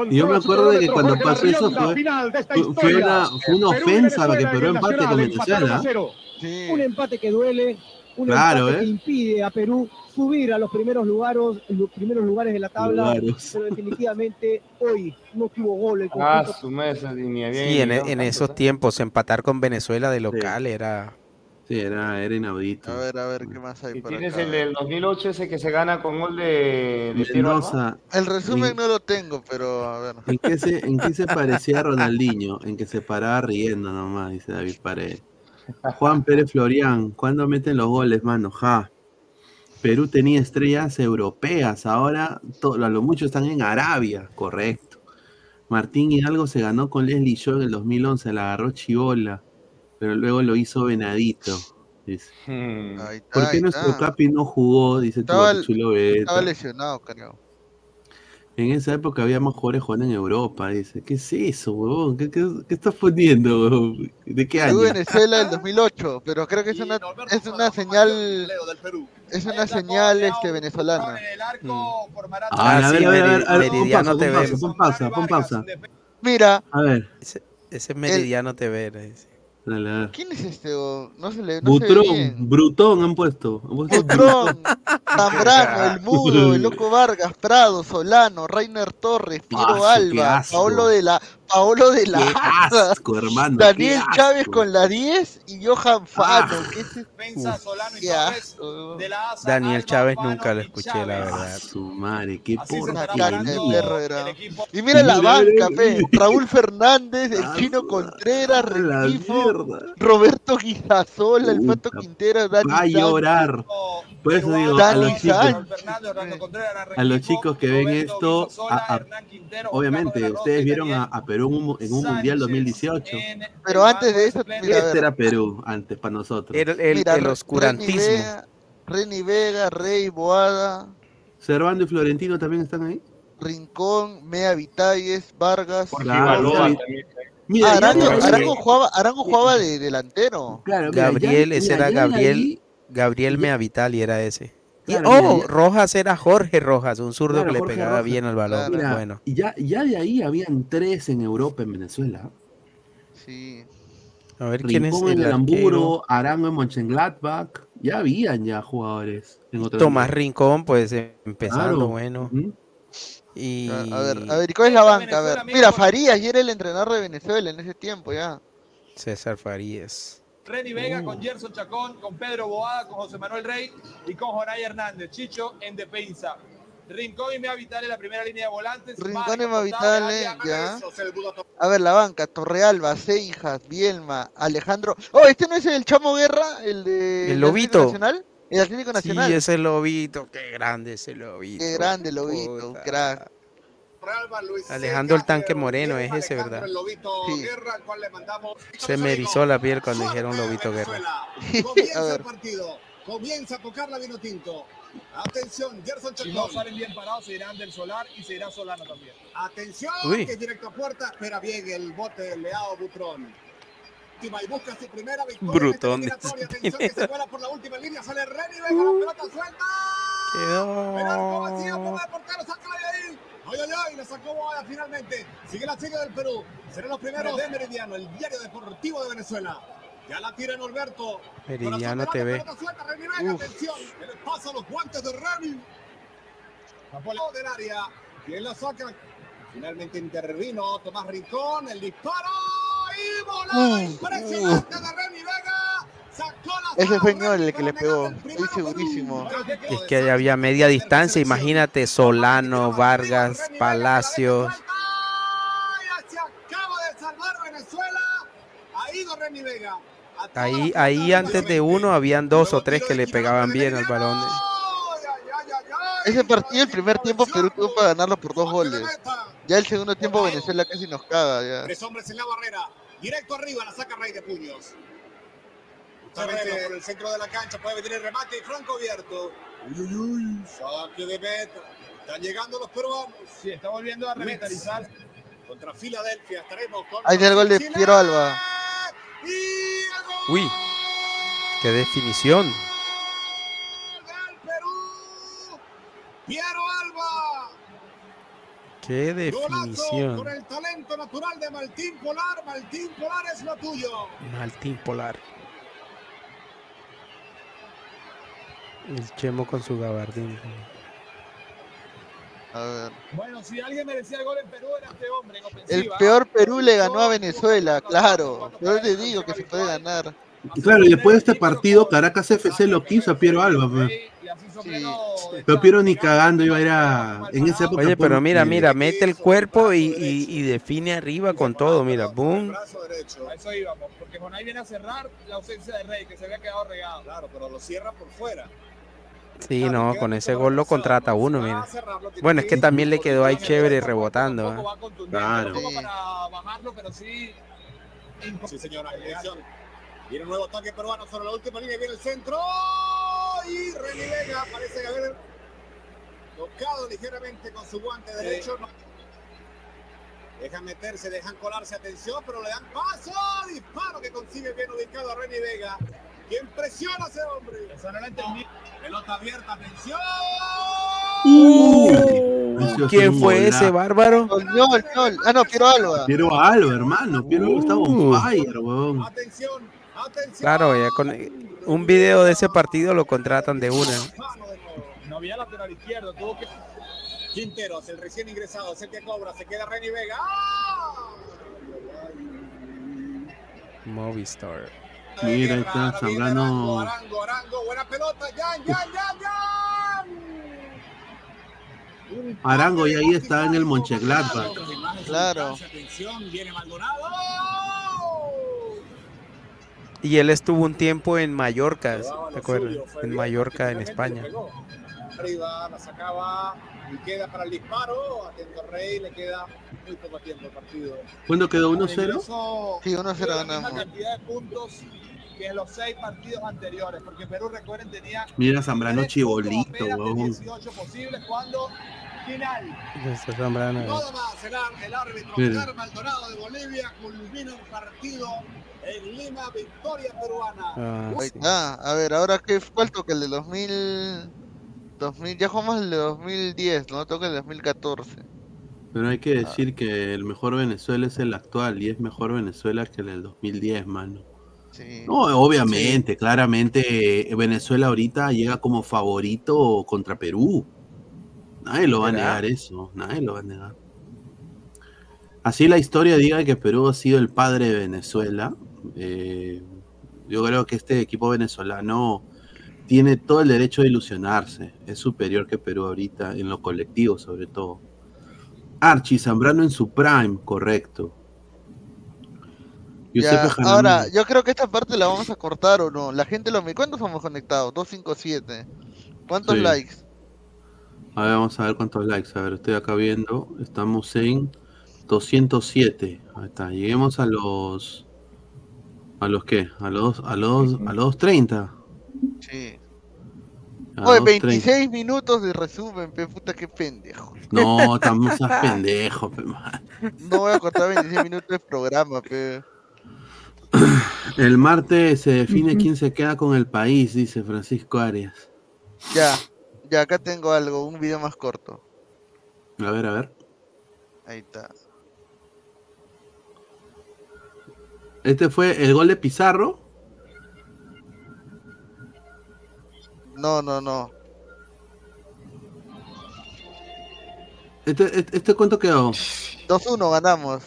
Yo me acuerdo de que cuando pasó eso fue, final de esta fue, una, fue una ofensa para que Perú empate con Venezuela. Sí. Un empate que duele, un Claro, empate ¿eh? que impide a Perú subir a los primeros lugares, los primeros lugares de la tabla. Lugares. Pero definitivamente hoy no tuvo gol el Ah, su mesa, ni había sí, en, llegado en tanto, esos ¿no? tiempos empatar con Venezuela de local era... Sí, era, era inaudito. A ver, a ver, ¿qué más hay Y por tienes acá? el del 2008 ese que se gana con gol de, de. Mendoza, El resumen ¿En- no lo tengo, pero a ver. ¿en qué, se, ¿en qué se parecía a Ronaldinho? En que se paraba riendo nomás, dice David Paredes. Juan Pérez Florian, ¿cuándo meten los goles, mano? Ja. Perú tenía estrellas europeas, ahora to- a lo mucho están en Arabia, correcto. Martín Hidalgo se ganó con Leslie Shaw en el 2011, la agarró Chivola, pero luego lo hizo Venadito. Dice. Hmm. Ahí está, ¿Por qué ahí nuestro está. Capi no jugó? Dice Estaba- chulo Beta. Estaba lesionado, creo. En esa época había más jugadores jugando en Europa, dice. ¿Qué es eso, huevón? ¿Qué, qué, qué estás poniendo, huevón? ¿De qué año? Perú Venezuela del 2008, pero creo que es una, es una señal es una señal este venezolana. Ah, a sí, ver, a ver, a ver, a ver, pon Meridiano pausa, pon TV. pausa, pon pausa, pon pausa. Mira, A ver, Ese, ese es Meridiano TV. dice. Dale, a ver. ¿quién es este? o? No se le no se ve Butrón, bien. Brutón han puesto. Han puesto Butrón, Zambrano, El Mudo, El Loco Vargas, Prado, Solano, Rainer Torres, Piero Paso, qué Alba, asco. Paolo de la Paolo de la Qué asco, hermano. Daniel qué Chávez asco. con la 10 y Johan Fano. Ah. ¿Qué es este? Uf, Qué asco. Daniel Chávez nunca lo escuché, la verdad. su madre, qué de porquería. Y mira la banca, pe. Raúl Fernández, el Chino Contreras, la mierda. Roberto Guizasola, el Pato Quintero, Dani Va a llorar. Por eso digo, a Dani los chicos, Sánchez. a los chicos que ven esto, a- a- obviamente, ustedes vieron a, a Perú en un, en un Mundial 2018. Pero antes de eso, mira, Este era Perú, antes para nosotros. El, el- Mira, el oscurantismo. Reni Vega, Reni Vega, Rey, Boada, Servando y Florentino también están ahí. Rincón, Mea Vitalles, Vargas. Claro, Mira, Ah, Arango, Arango jugaba, Arango jugaba de delantero. Claro, mira, ya- Gabriel, ese mira, era Gabriel. ahí- Gabriel Meavitali era ese. Y, Claro, oh, mira, Rojas era Jorge Rojas, un zurdo Claro, que le Jorge pegaba Rojas. bien al balón. Mira, Bueno, y ya, ya de ahí habían tres en Europa, en Venezuela. Sí. a ver quién es Rincón en el el Arango en Mönchengladbach. Ya habían ya jugadores en Tomás. Rincón, pues eh, empezando, Claro. bueno. Y A ver, a ver, ¿y cuál es la banca? A ver, mira, Farías ya era el entrenador de Venezuela en ese tiempo ya. César Farías. Reni Vega con Gerson Chacón, con Pedro Boada, con José Manuel Rey y con Jonay Hernández. Chicho en defensa. Rincón y Mea Vital en la primera línea de volantes. Rincón y Mari, Mavitale, Costado, ya. A ver, la banca, Torrealba, Seijas, Bielma, Alejandro. Oh, este no es el Chamo Guerra, el de El Atlético Lobito. Nacional. El Atlético Nacional. Sí, ese lobito, qué grande ese lobito. Qué grande Lobito, un crack. Alejandro el Tanque Moreno es ese, ¿verdad? El Lobito Sí. Guerra, le mandamos Se me erizó la piel cuando dijeron lobito guerra. A Comienza el partido. Comienza a tocar la vino tinto. Atención, Gerson Si no Chacón. salen bien parados, se irán del Solar y se irá Solano también. Atención, Uy. que es directo a puerta. Espera bien el bote del Leao Butrón. Y busca su primera victoria. Brutón de. Atención, que se vuela por la última línea. Sale Reni Vega, la pelota suelta. El arco vacío, Quedó. toma el portero, sácala de ahí. Ay, ay, ay, la sacó Boada finalmente. Sigue la serie del Perú. Serán los primeros de Meridiano, el diario deportivo de Venezuela. Ya la tira Norberto. Meridiano TV. suelta, Reni Vega, atención. Que le pasa los guantes de Reni. Tapó del área. ¿Quién la saca? Finalmente intervino Tomás Rincón. El disparo. Y volada Uh, impresionante de Reni Vega. Ese fue el que le pegó, estoy segurísimo. Es que había media distancia, imagínate, Solano, Vargas, Palacios. Ahí, ahí antes de uno habían dos o tres que le pegaban bien al balón. Ese partido, el primer tiempo, Perú tuvo para ganarlo por dos goles. Ya el segundo tiempo, Venezuela casi nos caga. Ya. Tres hombres en la barrera. Directo arriba, la saca Rey de puños. Por el centro de la cancha puede venir el remate y Franco abierto. Uy, uy, uy, saque de meta. Están llegando los peruanos. Sí, está volviendo a revitalizar. Contra Filadelfia estaremos con. Ahí está el gol de Piero Alba. Uy, qué definición. Piero Alba. Qué Golazo con definición. el talento natural de Martín Polar. Martín Polar es lo tuyo. Martín Polar. El Chemo con su gabardín. A ver. Bueno, si alguien merecía el gol en Perú era este hombre en El peor Perú le ganó a Venezuela, claro. Pero te digo que se puede ganar. Y claro, y después de este partido, Caracas FC lo quiso a Piero Alba. pues. Pero Piero ni cagando iba a ir a. En esa época. Oye, pero mira, mira, mete el cuerpo y, y- y define arriba con todo, mira, boom. A eso íbamos, porque Jonay viene a cerrar la ausencia de Rey, que se había quedado regado. Claro, pero lo cierra por fuera. Sí, no, con ese gol lo contrata uno, mira. Bueno, es que también le quedó ahí chévere rebotando. ¿eh? Claro. Sí. Señora. Viene un nuevo ataque peruano sobre la última línea. Viene el centro. Y Reni Vega parece haber Tocado ligeramente con su guante derecho. no- Dejan meterse, dejan colarse, atención, pero le dan paso. Disparo que consigue bien ubicado a Renny Vega. ¿Quién presiona a ese hombre? Esa no la entendí. Pelota abierta, atención. Eso es ¿Quién fue ese bárbaro? Ñol, Ñol. Ah, no, Piero Alba. Piero Alba, hermano. Piero Alba está on Uh. fire, weón. Atención, atención. Claro, ya con un video de ese partido lo contratan de una. No había lateral izquierdo, tuvo que. Quinteros, el recién ingresado, es el que cobra, se queda Renny Vega. ¡Ah! Movistar. Mira, ahí está Zambrano. Arango, Arango, buena pelota, Jan, Jan, Jan, Jan. Arango y ahí está en el Monchengladbach. Claro. Atención, viene Maldonado. Y él estuvo un tiempo en Mallorca, ¿te acuerdas? En Mallorca, en España. Arriba, la sacaba y queda para el disparo. Atento Rey, le queda muy poco tiempo el partido. ¿Cuándo quedó 1-0? Regreso, Sí, 1-0 dio la misma ganamos. cantidad de puntos que en los seis partidos anteriores, porque Perú, recuerden, tenía Mira Zambrano chibolito, weón. 18 posibles cuando final. Zambrano. Todo más, el, el árbitro. Oscar Maldonado de Bolivia culmina el partido en Lima, victoria peruana. Ah, sí. está. A ver, ahora qué cuál toca el de 2000 2000 ya jugamos el de 2010, ¿no? Toca el de 2014. Pero hay que decir que el mejor Venezuela es el actual y es mejor Venezuela que el del 2010, mano. Sí. No, obviamente, claramente eh, Venezuela ahorita llega como favorito contra Perú. Nadie lo va a negar eso, nadie lo va a negar. Así la historia diga que Perú ha sido el padre de Venezuela. eh, yo creo que este equipo venezolano tiene todo el derecho de ilusionarse. Es superior que Perú ahorita, en lo colectivo sobre todo. Archie Zambrano en su prime, correcto. Ya, ahora, yo creo que esta parte la vamos a cortar o no. La gente lo me ¿Cuántos somos conectados? 257. ¿Cuántos Sí. likes? A ver, vamos a ver cuántos likes. A ver, estoy acá viendo. Estamos en 207. Ahí está. Lleguemos a los. ¿A los qué? A los, a los, a los 30. Sí. A Oye, los 26 minutos de resumen, pe puta, qué pendejo. No, estamos seas pendejo, pe, man. No voy a cortar 26 minutos de programa, pe. El martes se define quién se queda con el país, dice Francisco Arias. Ya, ya acá tengo algo, un video más corto. A ver, a ver. Ahí está. Este fue el gol de Pizarro. No, no, no. Este, este, este cuánto quedó. 2-1 ganamos.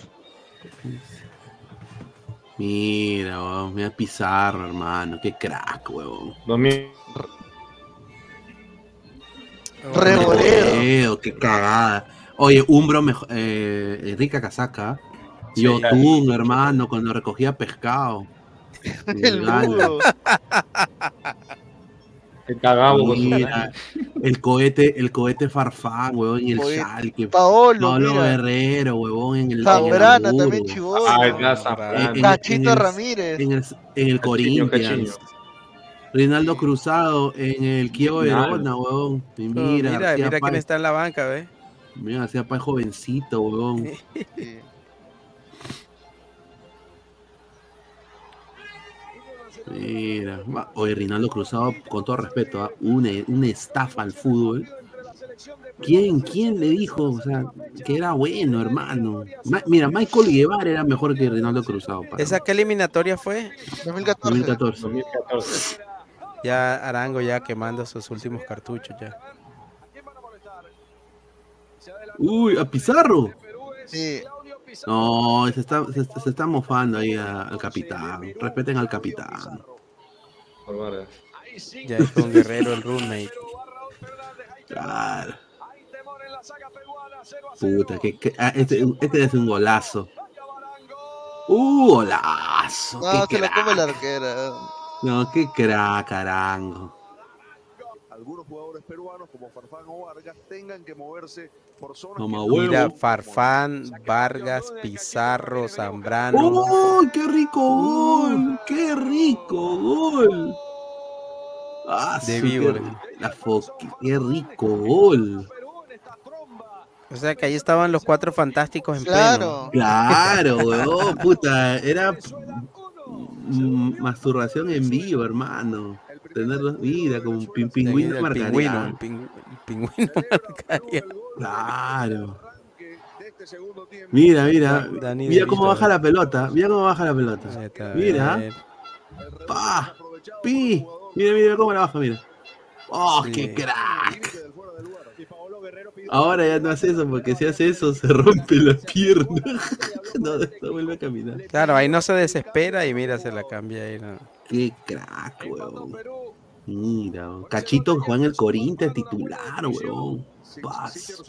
Mira, weón, mira Pizarro, hermano. Qué crack, huevón. Revoleo. qué cagada. Oye, Umbro, mejo- eh, rica casaca. Sí, Yotun, hermano, cuando recogía pescado. El Con su- Mira, el cohete, el cohete Farfán, huevón, y el Schalke. Paolo, Pablo mira. Guerrero, huevón, en el Zambrana también chivolo. Ah, Cachito Ramírez. En el, en el Corinthians. Cachiño. Reinaldo Cruzado en el Kievo. Verona, huevón. Oh, mira, mira, García mira quién está en la banca, ¿ves? Mira, hacía pa' jovencito, huevón. Mira, oye, Rinaldo Cruzado, con todo respeto, ¿ah? una, una estafa al fútbol. ¿Quién, ¿Quién le dijo o sea, que era bueno, hermano? Ma- mira, Michael Guevara era mejor que Rinaldo Cruzado. para ¿Esa qué eliminatoria fue? 2014. 2014. 2014. Ya Arango ya quemando sus últimos cartuchos ya. Uy, a Pizarro. Sí. No, se está, se, se está mofando ahí a- al capitán. Respeten al capitán. Por Vargas. Ya es con Guerrero el roommate. Claro. Puta, que, que- ah, este, este es un golazo. Uh, golazo. No, qué se lo come la arquera. No, qué crack, carango. Jugadores peruanos como Farfán o Vargas tengan que moverse por zonas Mamá que-. Mira, Farfán, Vargas, Pizarro, Zambrano. ¡Oh, qué rico gol! ¡Qué rico gol! Ah, De víbora. la qué rico gol. O sea que ahí estaban los cuatro fantásticos en Claro. Claro, weón, puta, era masturbación en vivo, hermano. Tener vida como un pin- pingüino marcaría. pingüino, pingüino marcaría. Claro. Mira, mira, mira cómo Vito, baja la pelota, mira cómo baja la pelota. Mira, pa, pi, mira, mira cómo la baja, mira. Oh, Sí. qué crack. Ahora ya no hace eso, porque si hace eso se rompe la pierna. no, no vuelve a caminar. Claro, ahí no se desespera y mira, se la cambia ahí. ¿no? Qué crack, weón. Mira. Cachito juega en el Corinthians titular, weón. Paz.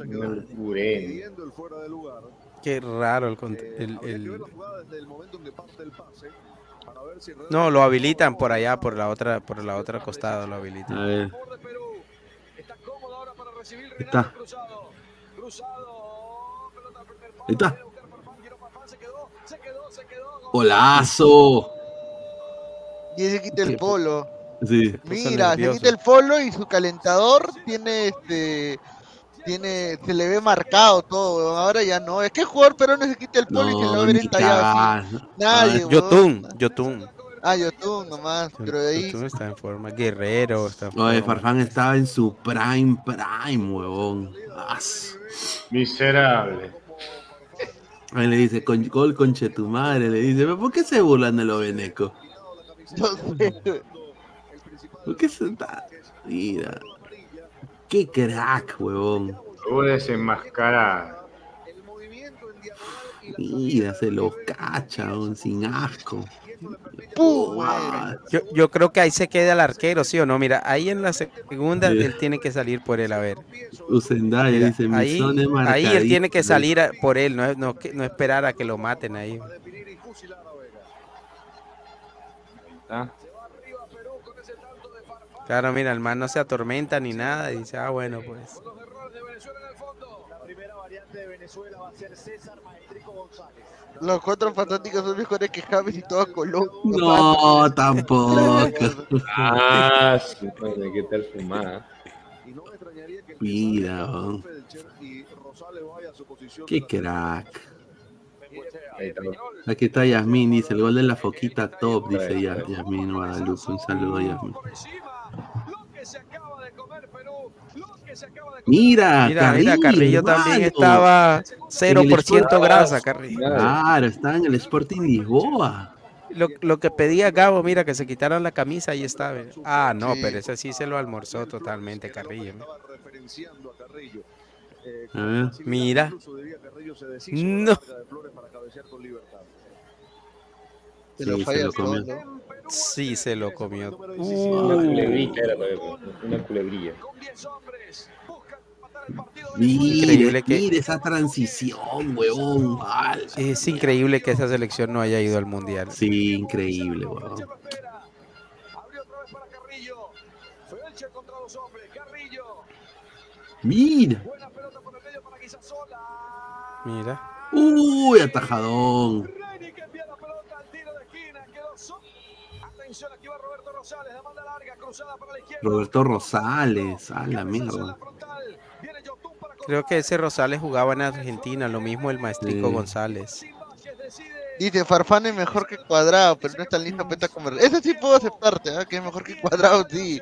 Qué raro el, cont- el- el- No, lo habilitan por allá, por la otra, por la otra costada lo habilitan. A ver. Ahí está. Ahí está. Golazo. Y se quita el polo. Sí. Mira, se quita el polo y su calentador tiene este. Tiene, se le ve marcado todo, weón. ahora ya no. Es que el jugador peruano se quita el polo y se le va a ver ni entallado así. Nadie, weón. Yotun, Yotun. Ah, Yotun nomás, pero de ahí. Yotun está en forma. Guerrero está en Oye, forma. Farfán estaba en su prime, prime, huevón. As. Miserable. Ahí le dice, con, gol conche tu madre, le dice, ¿pero por qué se burlan de los venecos? No sé. ¿Por qué está? Mira. Qué crack, huevón. Voy a desenmascarar. Mira, se los cacha, huevón, sin asco. Yo, yo creo que ahí se queda el arquero, ¿sí o no? Mira, ahí en la segunda él tiene que salir por él, a ver. Usendaya Mira, dice, mi ahí, son es ahí él tiene que marcadísimo". salir a- por él, no, es- no, no esperar a que lo maten ahí. ¿Ah? Claro, mira, el man no se atormenta ni nada, y dice, ah, bueno, pues. Los cuatro fantásticos son mejores que James y todo Colón. No, tampoco. Ah, sí, madre, qué tal fumada. Mira, huevón. Qué crack. Aquí está Yasmín, dice, el gol de la foquita top, dice ya, Yasmín Guadalupe. Un saludo, Yasmín. Mira, Mira, mira, Carrillo también estaba En el 0% Sport- grasa, Carrillo. Claro, está en el Sporting Lisboa. Lo, lo que pedía Gabo, mira, que se quitaran la camisa, ahí estaba. Ah, no, pero ese sí se lo almorzó totalmente, Carrillo. A ver. Mira. No. Se lo Sí, falla se lo todo. Sí, se lo comió. Una culebrilla era, una culebrilla. Mira, Increíble que- mira esa transición, huevón. Es increíble que esa selección no haya ido al mundial. Sí, increíble, huevón. Mira. Mira. Uy, atajadón. Roberto Rosales, a la mierda. Creo que ese Rosales jugaba en Argentina, lo mismo el maestrico Sí. González. Dice, Farfán es mejor que Cuadrado, pero no es tan listo para comer. Eso sí puedo aceptarte, ¿ah? que es mejor que Cuadrado, sí.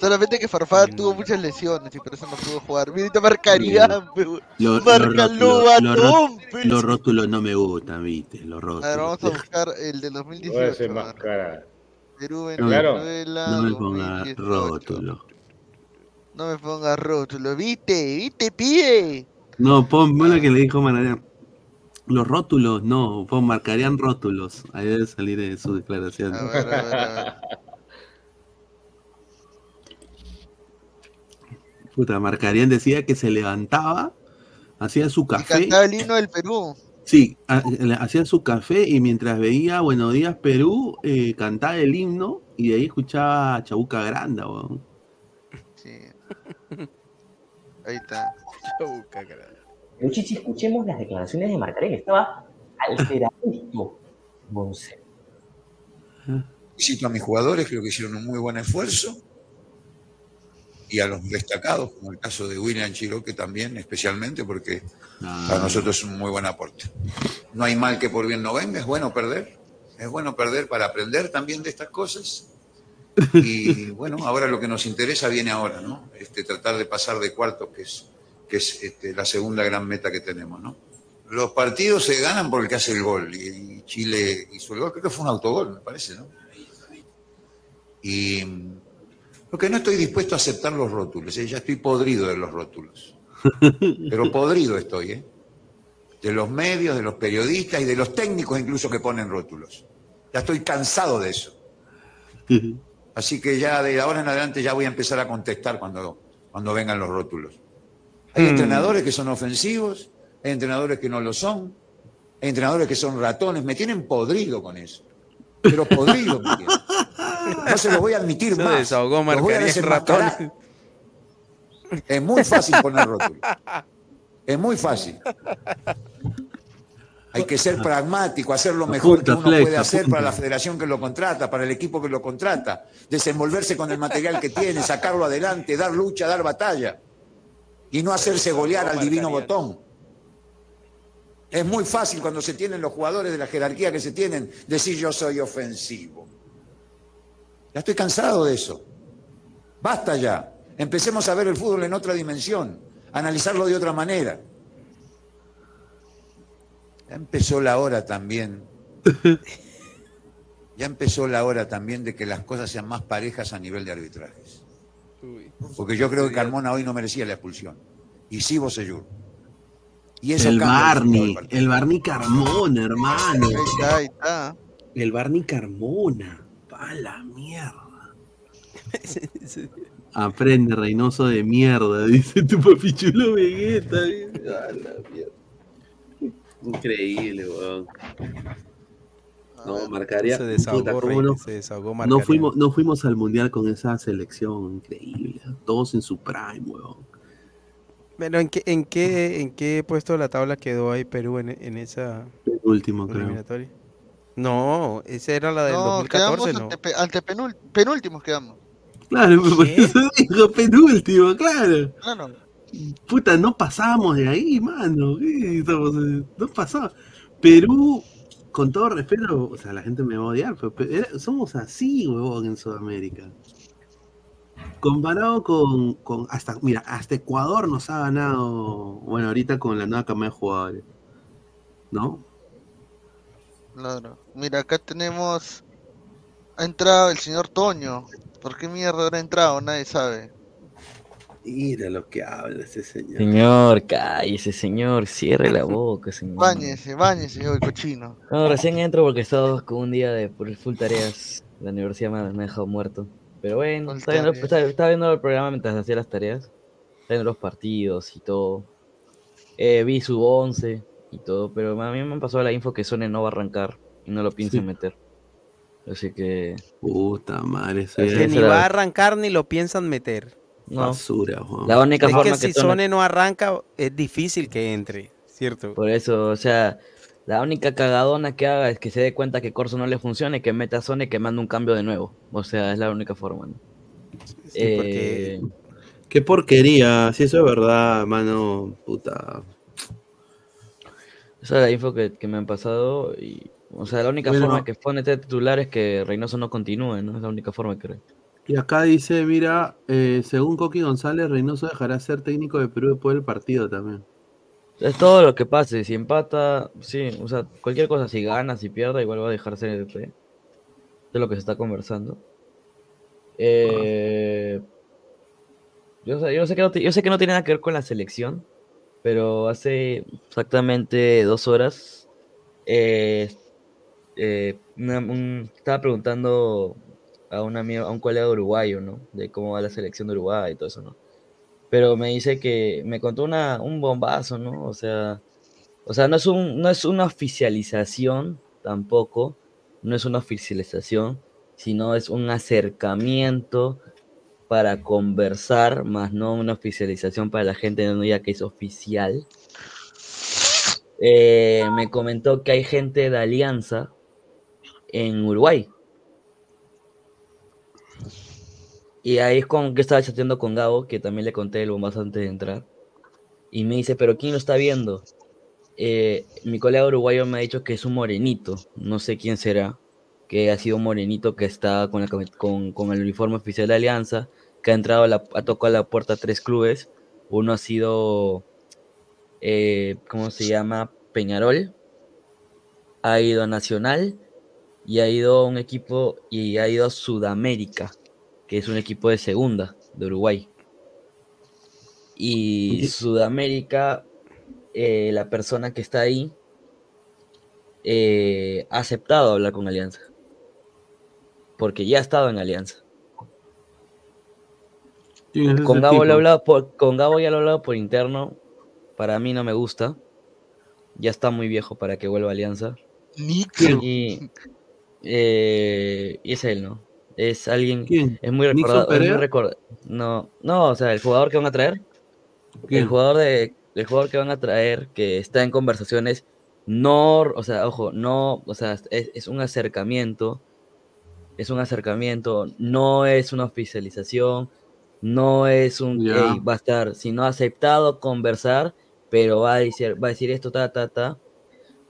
Solamente que Farfán tuvo muchas lesiones y por eso no pudo jugar. Mirita marcaría. Lo- Marca lo- lo- lo-. Los rótulos no me gustan, viste, los A ver, rótulos. vamos a buscar el del Voy a 2018. a ver. desenmascarar. Perú, No, Venezuela, no me ponga 2018. rótulo. No me pongas rótulo, ¿viste? ¿Viste, pibe? No, pon, lo que le dijo Manarian. Los rótulos, no, pon, marcarían rótulos. Ahí debe salir de su declaración. A ver, a ver, a ver. Puta, marcarían decía que se levantaba, hacía su Y café. cantaba el himno del Perú. Sí, le- hacía su café y mientras veía Buenos Días Perú, eh, cantaba el himno y de ahí escuchaba a Chabuca Granda, weón. Sí. Ahí está. Luchichi, escuchemos las declaraciones de Marcarell. Estaba alteradísimo. Monse. Felicito a mis jugadores, creo que hicieron un muy buen esfuerzo. Y a los destacados, como el caso de William Chiroque también, especialmente porque para nosotros es un muy buen aporte. No hay mal que por bien no venga, es bueno perder, es bueno perder para aprender también de estas cosas. Y bueno, ahora lo que nos interesa viene ahora, ¿no? Este, tratar de pasar de cuartos, que es, que es este, la segunda gran meta que tenemos, ¿no? Los partidos se ganan por el que hace el gol, y Chile hizo el gol, creo que fue un autogol, me parece, ¿no? Y lo que no estoy dispuesto a aceptar los rótulos, ¿eh? ya estoy podrido de los rótulos. Pero podrido estoy, ¿eh? De los medios, de los periodistas y de los técnicos incluso que ponen rótulos. Ya estoy cansado de eso. Así que ya de ahora en adelante ya voy a empezar a contestar cuando, cuando vengan los rótulos. Hay Mm. entrenadores que son ofensivos, hay entrenadores que no lo son, hay entrenadores que son ratones, me tienen podrido con eso. Pero podrido me tienen. No se los voy a admitir Se más. desahogó Los voy a ratones. Es muy fácil poner rótulos. Es muy fácil. Hay que ser pragmático, hacer lo mejor que uno Flex, puede hacer apunta. para la federación que lo contrata, para el equipo que lo contrata, desenvolverse con el material que tiene, sacarlo adelante, dar lucha, dar batalla y no hacerse golear al divino botón. Es muy fácil cuando se tienen los jugadores de la jerarquía que se tienen decir yo soy ofensivo. Ya estoy cansado de eso. Basta ya. Empecemos a ver el fútbol en otra dimensión, a analizarlo de otra manera. Ya empezó la hora también. Ya empezó la hora también de que las cosas sean más parejas a nivel de arbitrajes. Porque yo creo que Carmona hoy no merecía la expulsión. Y sí Bosellur. Y eso el Barney, el Barney Carmona, hermano. Ahí está, ahí está. El Barney Carmona. Pa' la mierda. Aprende, Reynoso de mierda, dice tu papichulo Vegeta. dice. A la mierda. Increíble, weón. No, marcaría. Se desahogó, puta, ¿cómo Rey, no? se desahogó No fuimos, no fuimos al mundial con esa selección increíble. Todos en su prime, weón. Pero ¿en qué, en qué, en qué puesto de la tabla quedó ahí Perú en, en esa Último, creo. No, esa era la del No, 2014, quedamos ¿no? ante, ante penul- penúltimos quedamos. Claro, por eso digo penúltimo, claro. Claro. Puta, no pasamos de ahí, mano. ¿Qué estamos haciendo? No pasamos. Perú, con todo respeto, o sea, la gente me va a odiar, pero, somos así, huevón, en Sudamérica. Comparado con, con hasta, mira, hasta Ecuador nos ha ganado, bueno, ahorita con la nueva cama de jugadores. ¿No? Claro. Mira, acá tenemos. Ha entrado el señor Toño. ¿Por qué mierda habrá entrado? Nadie sabe. Mira lo que habla ese señor. Señor, cállese, señor, cierre la boca, señor. Báñese, báñese, señor cochino. No, recién entro porque he estado con un día de por full tareas. La universidad me, ha- me ha dejado muerto. Pero bueno, estaba viendo, tareas. estaba- estaba viendo el programa mientras hacía las tareas. Estaba viendo los partidos y todo. Eh, vi su 11 y todo, pero a mí me han pasado la info que Sone no va a arrancar y no lo piensan Sí. meter. Así que. Puta madre, eso ya- Que es, ni va a arrancar ni lo piensan meter. No. Basura, Juan. La única es forma que que si Sone- Sone no arranca, es difícil que entre, ¿cierto? Por eso, o sea, la única cagadona que haga es que se dé cuenta que Corso no le funciona y que meta a Sone y que manda un cambio de nuevo. O sea, es la única forma, ¿no? porque- Eh, Qué porquería, si eso es verdad, mano, puta. Esa es la info que, que me han pasado y, o sea, la única Bueno. forma que pone este titular es que Reynoso no continúe, ¿no? Es la única forma que Y acá dice, mira, eh, según Coqui González, Reynoso dejará ser técnico de Perú después del partido también. Es todo lo que pase, si empata, sí, o sea, cualquier cosa, si gana, si pierde, igual va a dejar ser el Es lo que se está conversando. Eh, yo, sé, yo sé que no, yo sé que no tiene nada que ver con la selección, pero hace exactamente dos horas eh, eh, una- un- estaba preguntando a un amigo, a un colega uruguayo, ¿no? De cómo va la selección de Uruguay y todo eso, ¿no? Pero me dice que me contó una, un bombazo, ¿no? O sea, o sea, no es un, no es una oficialización tampoco, no es una oficialización, sino es un acercamiento para conversar, más no una oficialización para la gente no diga que es oficial. Eh, me comentó que hay gente de Alianza en Uruguay. Y ahí es con que estaba chateando con Gabo, que también le conté el bombazo antes de entrar. Y me dice, ¿pero quién lo está viendo? Eh, mi colega uruguayo me ha dicho que es un morenito, no sé quién será, que ha sido un morenito que está con, el uniforme oficial de Alianza, que ha entrado, a la, ha tocado la puerta a tres clubes. Uno ha sido, eh, ¿cómo se llama? Peñarol. Ha ido a Nacional y ha ido a un equipo y ha ido a Sudamérica, que es un equipo de segunda de Uruguay. Y Sudamérica, eh, la persona que está ahí eh, ha aceptado hablar con Alianza. Porque ya ha estado en Alianza. ¿Quién es ese Con Gabo, lo he hablado por, con Gabo ya lo he hablado por interno. Para mí no me gusta. Ya está muy viejo para que vuelva a Alianza. Nico. Y, eh, y es él, ¿no? Es alguien. ¿Quién? Es muy ¿Nixon recordado. es muy record- no, no, o sea, el jugador que van a traer. El ¿Quién? jugador de. El jugador que van a traer, que está en conversaciones, no, o sea, ojo, no, o sea, es, es un acercamiento, es un acercamiento, no es una oficialización, no es un, Ya. "Ey, va a estar, sino aceptado conversar, pero va a decir, va a decir esto, ta, ta, ta,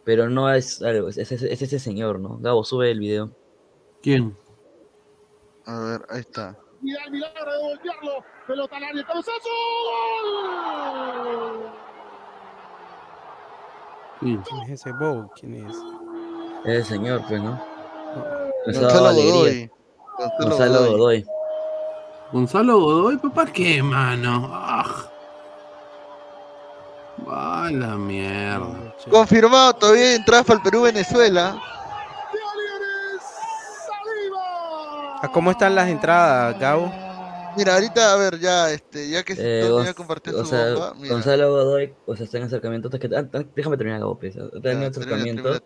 pero no es, algo, es, es- es ese señor, ¿no? Gabo, sube el video. ¿Quién? A ver, ahí está. El milagro de voltearlo. Pelota al área, cabezazo. ¡Gol! ¿Quién? ¿Quién es ese Bow? ¿Quién es? Es el señor, pues, ¿no? Gonzalo Gonzalo Godoy. Gonzalo. Godoy. Gonzalo Godoy, papá, ¿qué, mano? Ah. Va la mierda. Confirmado todavía entradas para el Perú-Venezuela. ¿A cómo están las entradas, Gabo? Mira, ahorita, a ver, ya, este, ya que Eh, Tony Gonz- ya compartió o su sea, bomba, mira. Gonzalo Godoy, o sea, está en acercamiento. que- ah, ah, déjame terminar, Gabo, pues, Está en acercamiento.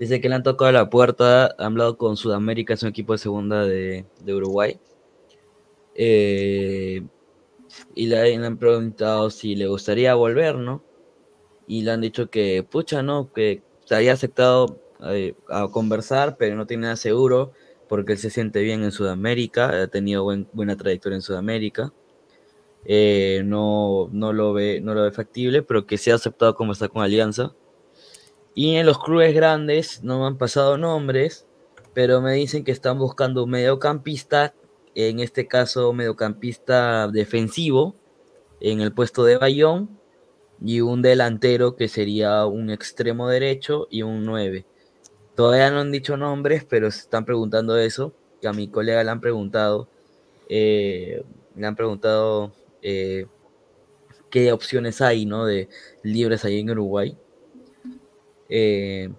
Dice que le han tocado la puerta, han hablado con Sudamérica, es un equipo de segunda de, de Uruguay. Eh, y le han preguntado si le gustaría volver, ¿no? Y le han dicho que, pucha, ¿no? Que había aceptado eh, a conversar, pero no tiene nada seguro, porque él se siente bien en Sudamérica, ha tenido buen- buena trayectoria en Sudamérica. Eh, no, no, lo ve, no lo ve factible, pero que se ha aceptado conversar con Alianza. Y en los clubes grandes no me han pasado nombres, pero me dicen que están buscando un mediocampista, en este caso mediocampista defensivo, en el puesto de Bayón, y un delantero que sería un extremo derecho y un 9. Todavía no han dicho nombres, pero se están preguntando eso, que a mi colega le han preguntado, eh, le han preguntado eh, qué opciones hay, ¿no? De libres ahí en Uruguay. Eh,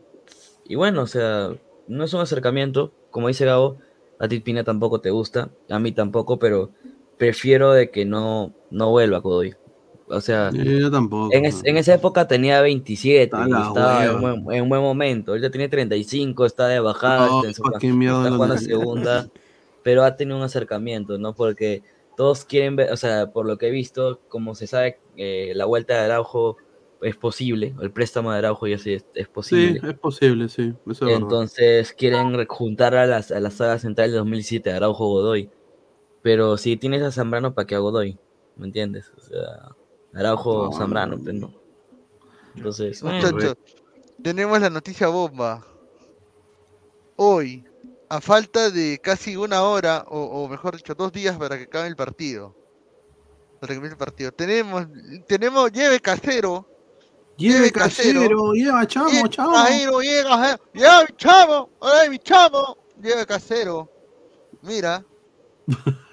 y bueno, o sea, no es un acercamiento, como dice Gabo, a ti Pina tampoco te gusta, a mí tampoco, pero prefiero de que no, no vuelva Godoy. O sea, yo tampoco. en, es- en esa época tenía 27 Está y la estaba en buen, en un buen momento. Ahorita tiene 35, está de bajada, No, está, en su- está jugando dejaría. segunda, pero ha tenido un acercamiento, ¿no? Porque todos quieren ver, o sea, por lo que he visto, como se sabe, eh, la vuelta de Araujo es posible, el préstamo de Araujo ya sí es, es Sí, posible. es posible, sí. Eso. Entonces quieren re- juntar a, las, a la saga central de 2007, Araujo Godoy. Pero si tienes a Zambrano, ¿para qué a Godoy? ¿Me entiendes? O sea, Araujo, No, Zambrano, pues no. Entonces, Muchachos, tenemos la noticia bomba. Hoy, a falta de casi una hora, o, o mejor dicho, dos días para que acabe el partido. Para que acabe el partido. Tenemos, tenemos, lleve casero. Lleve casero, lleva chamo, Lleve chamo. casero, lleve casero. Lleve mi chamo, ay mi chamo. Lleve casero. Mira.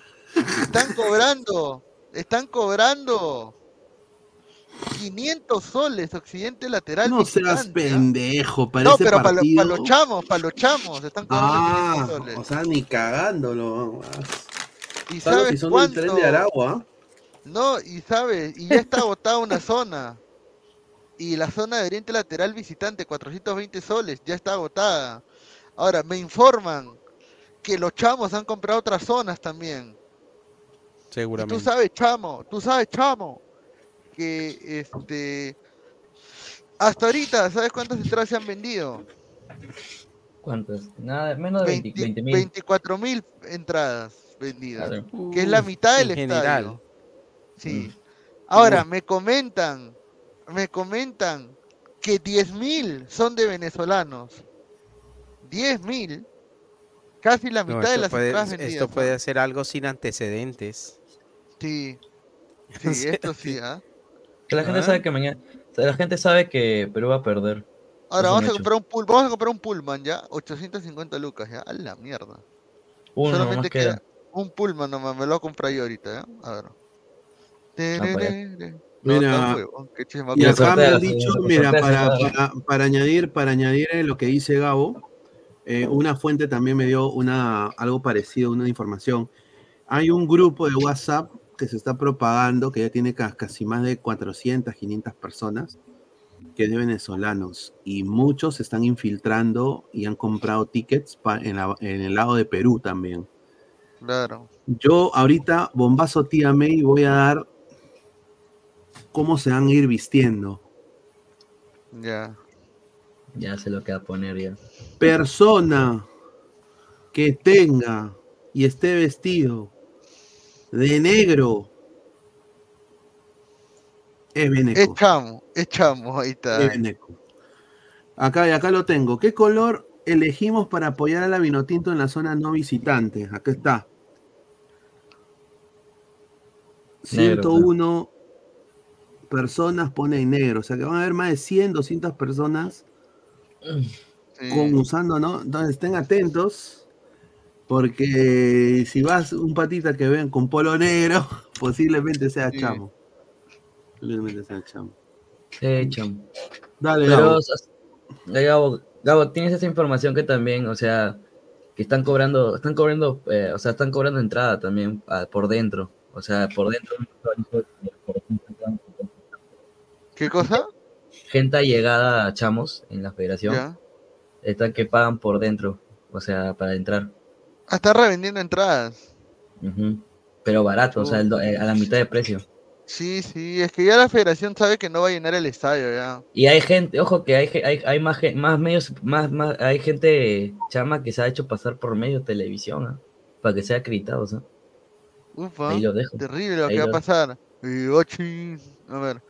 Están cobrando, están cobrando 500 soles occidente lateral. No seas ¿ah? pendejo, para No, pero para, partido. los chamos, para los chamos, están cobrando Ah, 500 soles. o sea, ni cagándolo. ¿Y sabes si son cuánto? del tren de Aragua. No, y sabes, y ya está agotada una zona. Y la zona de oriente lateral visitante, 420 soles, ya está agotada. Ahora, me informan que los chamos han comprado otras zonas también. Y Seguramente. tú sabes, chamo, tú sabes, chamo, que este. Hasta ahorita, ¿sabes cuántas entradas se han vendido? ¿cuántas? Nada, menos de 20 20 mil. 24 mil entradas. vendidas, Claro. que es la mitad del en estadio. general. Sí. Ahora, Uf. me comentan, me comentan que 10.000 son de venezolanos. 10.000, casi la No, mitad de esto, las puede, entradas esto vendidas. puede ser algo sin antecedentes. Sí, sí, esto sí, ¿ah? Que la gente Ah. sabe que mañana. la gente sabe que Perú va a perder. Ahora vamos a comprar un pull, vamos a comprar un pullman ya, 850 lucas ya, a la mierda. Uno Solamente nomás queda queda. un pullman nomás, me lo voy a comprar yo ahorita, ¿ya? A ver. No, Mira, Y acá me han dicho, mira, para, para, para añadir, para añadir eh, lo que dice Gabo, eh, una fuente también me dio una, algo parecido, una información. Hay un grupo de WhatsApp que se está propagando, que ya tiene ca- casi más de 400, 500 personas, que es de venezolanos. Y muchos se están infiltrando y han comprado tickets pa- en, la- en el lado de Perú también. Claro. Yo ahorita, bombazo tía May, voy a dar cómo se van a ir vistiendo. Ya. Ya se lo queda poner ya. Persona que tenga y esté vestido de negro es Beneco. Es chamo, es chamo, ahí está. Es Beneco. Acá, y acá lo tengo. ¿Qué color elegimos para apoyar a la Vinotinto en la zona no visitante? Acá está. Negro, 101 personas ponen negro. O sea que van a haber más de 100, 200 personas con, usando, ¿no? Entonces estén atentos. Porque si vas un patita que ven con polo negro, posiblemente sea Sí. chamo. Posiblemente sea chamo. Sí, chamo. Dale, Pero, Gabo. eh, Gabo, Gabo, tienes esa información que también, o sea, que están cobrando, están cobrando, eh, o sea, están cobrando entrada también ah, por dentro. O sea, por dentro. ¿Qué cosa? Gente allegada a chamos en la federación. Ya. Están que pagan por dentro, o sea, para entrar. Ah, está revendiendo entradas. Pero barato, o sea, el do- eh, a la mitad de precio. Sí, sí, es que ya la federación sabe que no va a llenar el estadio ya. Y hay gente, ojo que hay, hay, hay más, más medios, más, más, hay gente chama que se ha hecho pasar por medio de televisión, ¿ah? Para que sea acreditado, ¿ah? Ufa, Ahí lo dejo. terrible lo Ahí que va a pasar. Y ochi, A ver.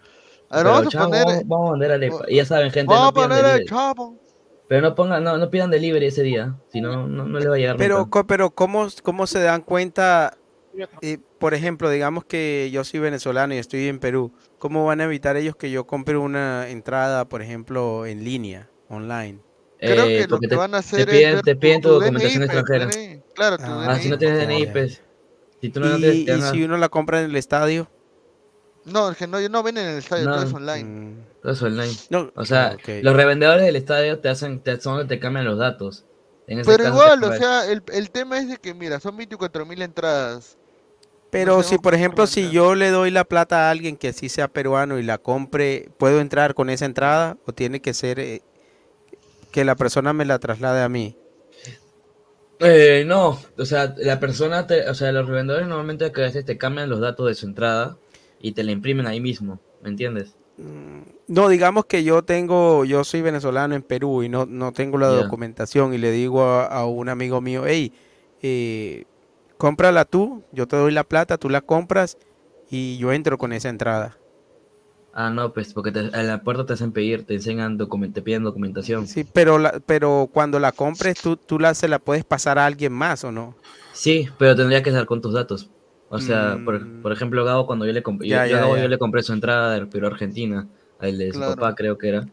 A vamos a poner. vamos, vamos a poner. Y ya saben, gente, Vamos no a poner el. Pero no pongan, no, no pidan delivery ese día, si no, no, no les va a llegar Pero, nunca. pero ¿cómo, ¿cómo se dan cuenta? eh, por ejemplo, digamos que yo soy venezolano y estoy en Perú. ¿Cómo van a evitar ellos que yo compre una entrada, por ejemplo, en línea, online? Creo Eh, que lo que te, van a hacer es piden, ver te piden tu, tu documentación DNI, pues, extranjera. DNI. Claro, tu Ah, si no DNI. tienes DNI, ya. pues. Si tú no, te, Y, te y si uno la compra en el estadio, No, es que no, no ven en el estadio, todo No. es online. Mm, Todo eso online. No, o sea, ah, los revendedores del estadio te hacen, te, son los que te cambian los datos. En ese Pero caso, igual, o sea, el, el tema es de que, mira, son 24 mil entradas. Pero si, por ejemplo, si yo le doy la plata a alguien que sí sea peruano y la compre, ¿puedo entrar con esa entrada o tiene que ser eh, que la persona me la traslade a mí? Eh, no, o sea, la persona, te- o sea, los revendedores normalmente que a veces te cambian los datos de su entrada y te la imprimen ahí mismo, ¿me entiendes? No, digamos que yo tengo, yo soy venezolano en Perú y no, no tengo la documentación y le digo a, a un amigo mío, hey, eh, cómprala tú, yo te doy la plata, tú la compras y yo entro con esa entrada. Ah, no, pues porque te, a la puerta te hacen pedir, te enseñan te piden documentación. Sí, pero, la, pero cuando la compres, tú, tú la, se la puedes pasar a alguien más o no. Sí, pero tendría que ser con tus datos. O sea, Mm. por, por ejemplo, Gabo, cuando yo le compré, Ya, yo, ya, Gabo ya. yo le compré su entrada del Perú a Argentina, al de su Claro. papá creo que era,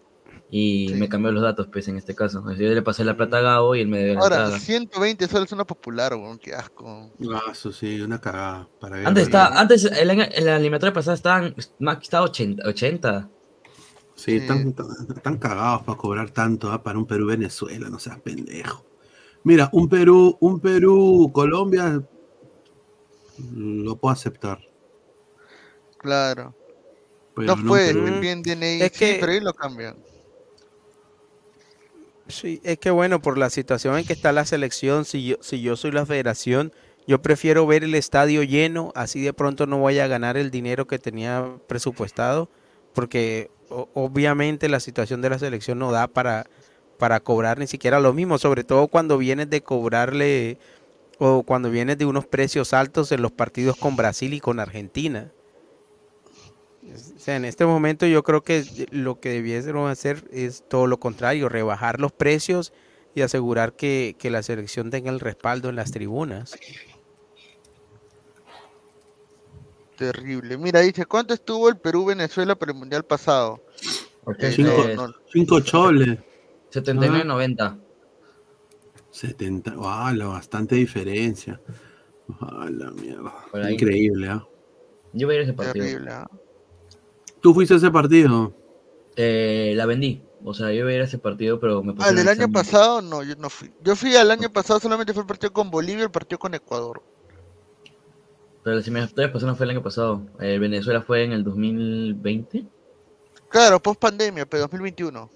y me cambió los datos, pues, en este caso. O sea, yo le pasé la plata a Gabo y él me dio la Ahora, entrada. 120 soles es una popular, weón, qué asco. Ah, eso sí, una cagada. Para Antes, estaba, antes el la eliminatoria pasada estaban, Max estaba 80. 80. Sí, están, están- están cagados para cobrar tanto ah, para un Perú-Venezuela, no seas pendejo. Mira, un Perú, un Perú-Colombia lo puedo aceptar. Claro. Pero no no puede, Perú. te piden DNI, Es sí, que- pero ahí lo cambian. Sí, es que bueno, por la situación en que está la selección, si yo, si yo soy la federación, yo prefiero ver el estadio lleno, así de pronto no voy a ganar el dinero que tenía presupuestado, porque o- obviamente la situación de la selección no da para, para cobrar ni siquiera lo mismo, sobre todo cuando vienes de cobrarle O cuando vienes de unos precios altos en los partidos con Brasil y con Argentina. O sea, en este momento yo creo que lo que debiésemos hacer es todo lo contrario, rebajar los precios y asegurar que, que la selección tenga el respaldo en las tribunas. Terrible. Mira, dice, ¿cuánto estuvo el Perú-Venezuela para el Mundial pasado? Eh, Cinco, no, no. cinco choles. 79-90. 70. ¡Ah, la bastante diferencia! ¡Ah, la mierda! Ahí. Increíble, ¿ah? Yo voy a ir a ese partido. Terrible, ¿ah? ¿Tú fuiste a ese partido? Eh, la vendí. O sea, yo iba a ir a ese partido, pero me Ah, pusieron del año examen. pasado no, yo no fui. Yo fui al año pasado, solamente fue el partido con Bolivia y el partido con Ecuador. Pero las eliminatorias pasadas no fue el año pasado. Eh, Venezuela fue en el 2020. Claro, post pandemia, pero 2021.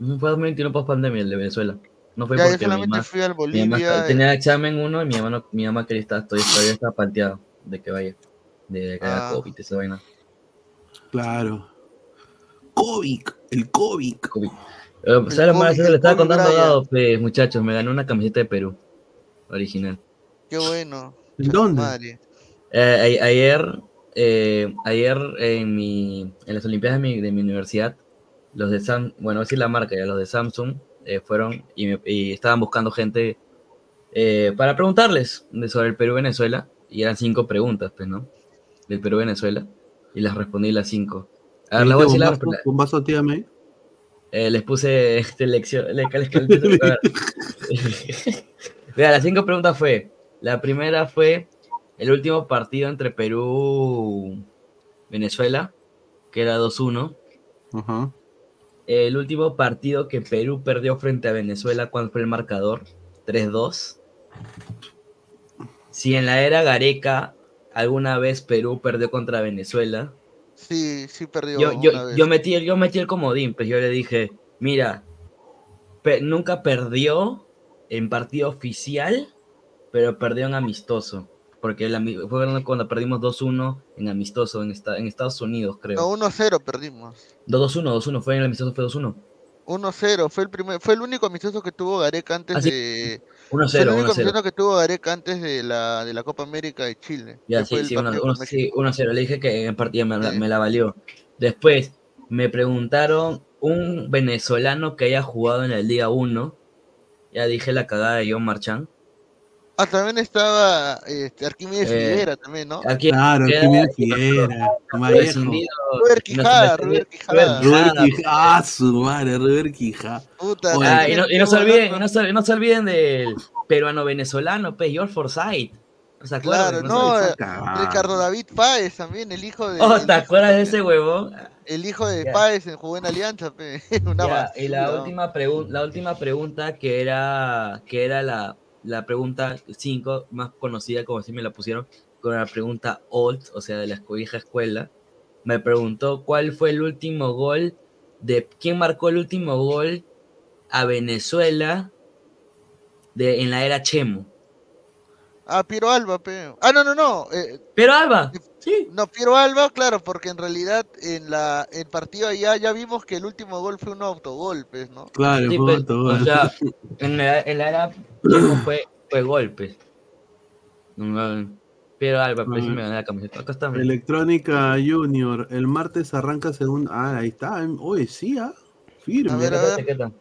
Ujú, Fue 2021 post pandemia el de Venezuela. No fue Ya, yo porque mi solamente mamá, fui al mi mamá Bolivia. tenía examen uno y mi mamá, no- mi mamá quería estar, todavía, todavía estaba planteado de que vaya. De que haya Ah. COVID, esa vaina. Claro. COVID, el COVID. Eh, ¿Sabes lo más gracioso? Le estaba contando a. Gado, pues, muchachos, me gané una camiseta de Perú. Original. Qué bueno. ¿En dónde? Eh, a- ayer, eh, ayer en, mi, en las Olimpiadas de mi, de mi universidad, los de Sam, bueno, voy a decir la marca, ya los de Samsung eh, fueron y, me- y estaban buscando gente eh, para preguntarles sobre el Perú-Venezuela y eran cinco preguntas, pues, ¿no? Del Perú-Venezuela y las respondí las cinco. A ver, les voy a decir la- bombazo, bombazo, tíame. eh, les puse este lección. le- las cinco preguntas fue. La primera fue el último partido entre Perú Venezuela, que era 2-1. Ajá. El último partido que Perú perdió frente a Venezuela, ¿cuál fue el marcador? 3-2. Si en la era Gareca alguna vez Perú perdió contra Venezuela, Sí, sí perdió yo, yo, una vez. yo metí, el- yo metí el comodín, pues yo le dije, mira, pe- nunca perdió en partido oficial, pero perdió en amistoso. Porque el ami- fue cuando perdimos 2-1 en amistoso en, esta- en Estados Unidos, creo. No, 1-0 perdimos. 2-1, 2-1, fue en el amistoso, fue 2-1. 1-0, fue el primer, fue el único amistoso que tuvo Gareca antes de 1-0, fue el único 1-0. amistoso que tuvo Gareca antes de la de la Copa América de Chile. Ya, sí, sí, uno- partido uno- con sí, México. 1-0. Le dije que en partida me, la- me la valió. Después me preguntaron un venezolano que haya jugado en la Liga 1. Ya dije la cagada de John Marchand. Ah, también estaba este, Arquímedes Eh, Figuera también, ¿no? Aquí Claro, Arquímedes Figuera. No- Quijada, Robert Quijada. Robert Quijá, ah, su madre. Puta, Oye, Ah, y no, y no se olviden, y no se, no se olviden del peruano-venezolano, pues, George Forsyth. ¿No se acuerdan? Claro, No eh, Ricardo David Páez también, el hijo de Oh, ¿te acuerdas de ese huevón? el hijo de Ya. Páez en jugó en Alianza, pe. Una Ya, y la última, la última pregunta que era, que era la, la pregunta 5 más conocida, como así me la pusieron, con la pregunta old, o sea, de la vieja escuela, me preguntó cuál fue el último gol de quién marcó el último gol a Venezuela de, en la era Chemo. Ah, Piero Alba, pe. Ah, no, no, no. eh, Pero Alba, No, Piero Alba, claro, porque en realidad en la el partido allá ya vimos que el último gol fue un autogol, pues, ¿no? Claro, Sí, fue pues, autogol. o sea, en la, en la era fue, fue golpes. Pero Alba, pues sí me gané la camiseta. Acá está. Electrónica Junior, el martes arranca según. Ah, ahí está. Oye, sí, ah, firme. A ver, a ver.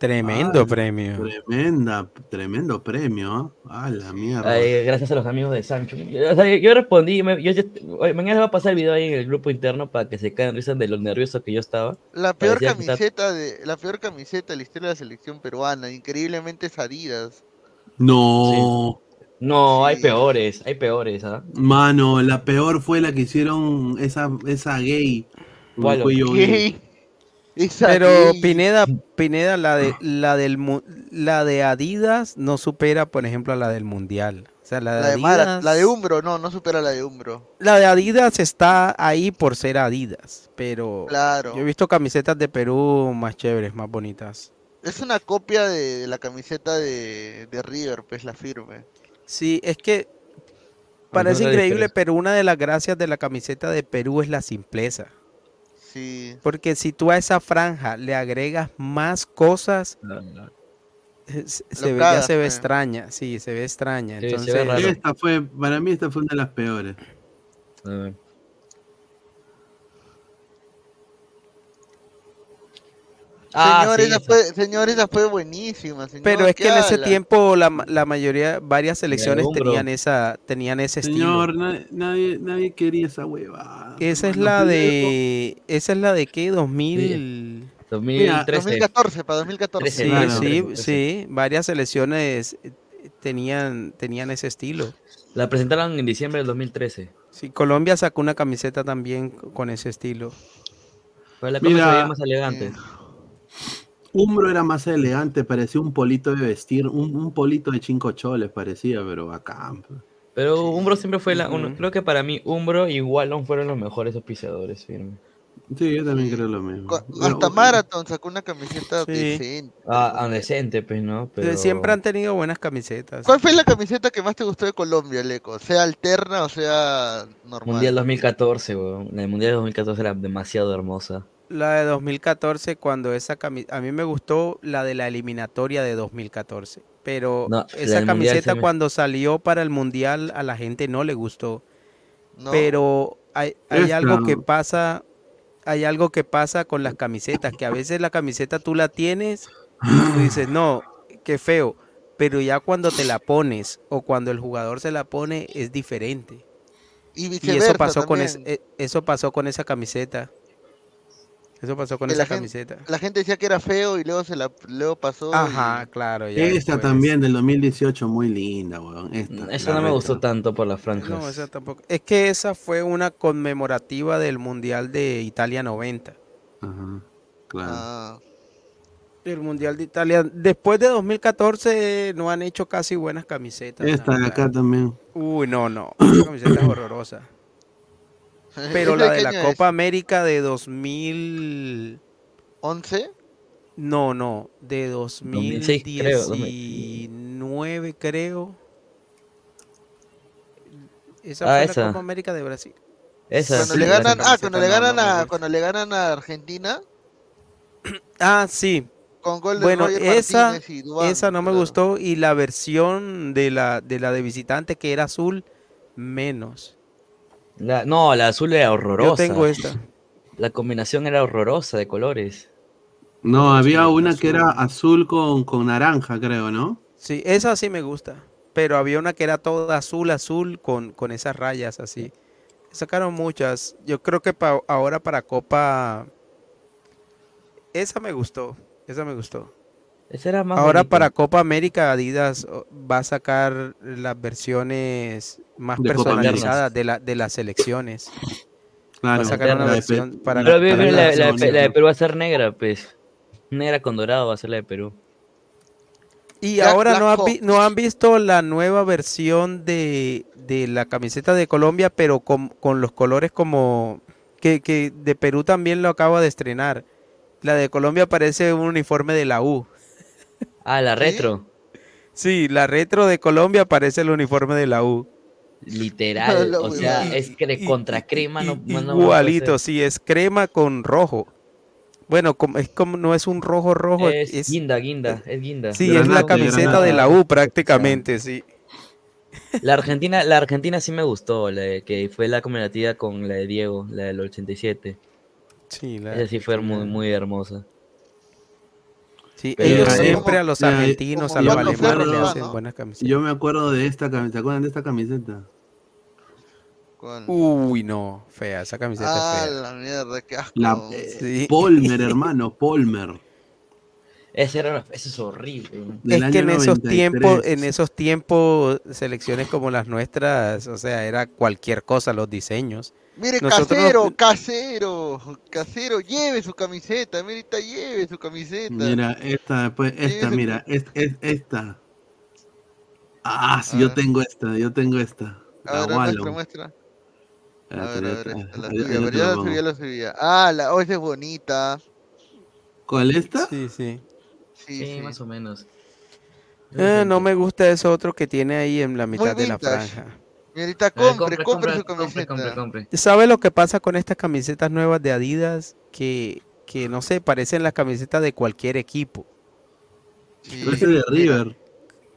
Tremendo Ah, premio. Tremenda, tremendo premio. ¿ah? Ah, la mierda. Ay, gracias a los amigos de Sancho. Yo, o sea, yo- yo respondí, me- yo, mañana les voy a pasar el video ahí en el grupo interno para que se caigan risas de lo nervioso que yo estaba. La peor Parecía camiseta de la peor camiseta de la historia de la selección peruana, increíblemente es Adidas. No. No, hay peores, hay peores, ¿ah? Mano, la peor fue la que hicieron esa, esa gay. ¿Cuál? Gay. Esa Pero. Pineda, Pineda, la de la del la de Adidas no supera, por ejemplo, a la del Mundial. O sea, la de, La de, Mara- Adidas, la de Umbro, no, no supera la de Umbro. la de Adidas está ahí por ser Adidas, pero Claro. yo he visto camisetas de Perú más chéveres, más bonitas. Es una copia de, de la camiseta de, de River, pues la firme. Sí, es que parece increíble, diferencia? pero una de las gracias de la camiseta de Perú es la simpleza. Sí. Porque si tú a esa franja le agregas más cosas, eh, se, ve, ya cagas, se ve pues. extraña, sí, se ve extraña. Sí, se ve raro. Esta fue, para mí esta fue una de las peores. A ver. Ah, señor, sí, esa fue, señor, esa fue buenísima, señor. pero es ¿qué que en ese tiempo la, la mayoría, varias selecciones tenían esa, tenían ese Señor, estilo. na- nadie, nadie quería esa hueva. Esa es la de, esa es la de qué, 2000. Mira, 2014, para 2014. Sí, Claro. sí, sí, varias selecciones eh, tenían, tenían ese estilo. La presentaron en diciembre del 2013. Sí, Colombia sacó una camiseta también con ese estilo. Pero la Mira, se veía más elegante. Umbro era más elegante, parecía un polito de vestir, un, un polito de cinco choles parecía, pero bacán. pues. Pero Umbro siempre fue la. uno- creo que para mí Umbro y Wallon fueron los mejores auspiciadores, firme. Sí, yo también creo lo mismo. Hasta Marathon sacó una camiseta Sí. decente. Ah, decente, pues, ¿no? Pero... Siempre han tenido buenas camisetas. ¿Cuál fue la camiseta que más te gustó de Colombia, Leco? ¿Sea alterna o sea normal? Mundial 2014, weón. La del Mundial 2014 era demasiado hermosa. La de 2014, cuando esa camiseta, a mí me gustó la de la eliminatoria de 2014, pero No, esa camiseta me- cuando salió para el Mundial a la gente no le gustó. No. Pero hay, hay algo que pasa, hay algo que pasa con las camisetas, que a veces la camiseta tú la tienes y tú dices, no, qué feo, pero ya cuando te la pones o cuando el jugador se la pone es diferente. Y eso pasó con es- eh, eso pasó con esa camiseta. Eso pasó con esa la, gente, camiseta. la gente decía que era feo y luego se la luego pasó. Ajá, claro. Ya Esta después. también del 2018, muy linda, weón. Esta, Esa no me gustó tanto por las franjas. No, esa tampoco. Es que esa fue una conmemorativa del Mundial de Italia 90. Ajá, claro. Ah, El Mundial de Italia. Después de 2014 no han hecho casi buenas camisetas. Esta de acá también. Uy, no, no. Esa camiseta es horrorosa. Pero ¿Esta la de la año es? Copa América de 2000. ¿11? No, no. De 2006 creo, 2019, creo. Esa Ah, fue esa. la Copa América de Brasil. Esa, Cuando sí, le ganan, ah, cuando le no, ganan no me a cuando le ganan a Argentina Ah, sí. con gol de Bueno, Roger esa, y Duván, esa no me claro. gustó y la versión de la de la de visitante que era azul menos. La- no, la azul era horrorosa. Yo tengo esta. La combinación era horrorosa de colores. No, había una que era azul con, con naranja, creo, ¿no? Sí, esa sí me gusta, pero había una que era toda azul azul con con esas rayas así. Sacaron muchas. Yo creo que pa- ahora para Copa esa me gustó, esa me gustó. Esa era más Ahora para Copa América Adidas va a sacar las versiones más De personalizadas de, la, de las selecciones. Claro, va a sacar una la de versión Pe- para Pero la, ve- para ve, la la, la de selección. Pe- la de Perú va a ser negra, pues. Negra con dorado va a ser la de Perú. Y Black- ahora no, Black Hawks. no han visto la nueva versión de, de la camiseta de Colombia, pero con, con los colores como que, que de Perú también lo acaba de estrenar. La de Colombia parece un uniforme de la U. Ah, la retro. Sí, la retro de Colombia parece el uniforme de la U. Literal. O sea, Y- es que de y- contra crema no, I- no- no Igualito, sí, es crema con rojo. Bueno, como, es como no es un rojo rojo, Es, es, guinda, guinda, es guinda. sí, es la camiseta de la. U prácticamente, sí. La Argentina, la Argentina sí me gustó, la de- que fue la combinativa con la de Diego, la del 87. Sí, la- Esa sí fue muy, muy hermosa. Sí, Pero- ellos Como- siempre a los argentinos, a los alemanes le hacen ¿no? buenas camisetas. Yo me acuerdo de esta camiseta. ¿Se acuerdan de esta camiseta? ¿Cuál? Uy, no, fea, esa camiseta Ah, es fea. la mierda, qué asco. La Sí. Polmer, hermano, Polmer. Ese era, eso es horrible. del Es que en esos 93. tiempos, en esos tiempos, selecciones como las nuestras, o sea, era cualquier cosa los diseños. Mire, Nosotros- casero, casero, casero, lleve su camiseta, mirita, lleve su camiseta. Mira, esta, después, esta, mira, es, es- esta. Ah, sí, yo ver. tengo esta, yo tengo esta. a La ver, muestra, muestra. A ver, a ver, esta, la yo pero ya la pongo. subí, ya la subí. Ah, la, oh, esa es bonita. ¿Cuál esta? Sí, sí. Sí, Sí, sí. más o menos. Eh, no me gusta eso otro que tiene ahí en la mitad de la franja. Compre, compre, su camiseta. compre, compre. ¿Sabe lo que pasa con estas camisetas nuevas de Adidas? Que, que no sé, parecen las camisetas de cualquier equipo. Parece de River.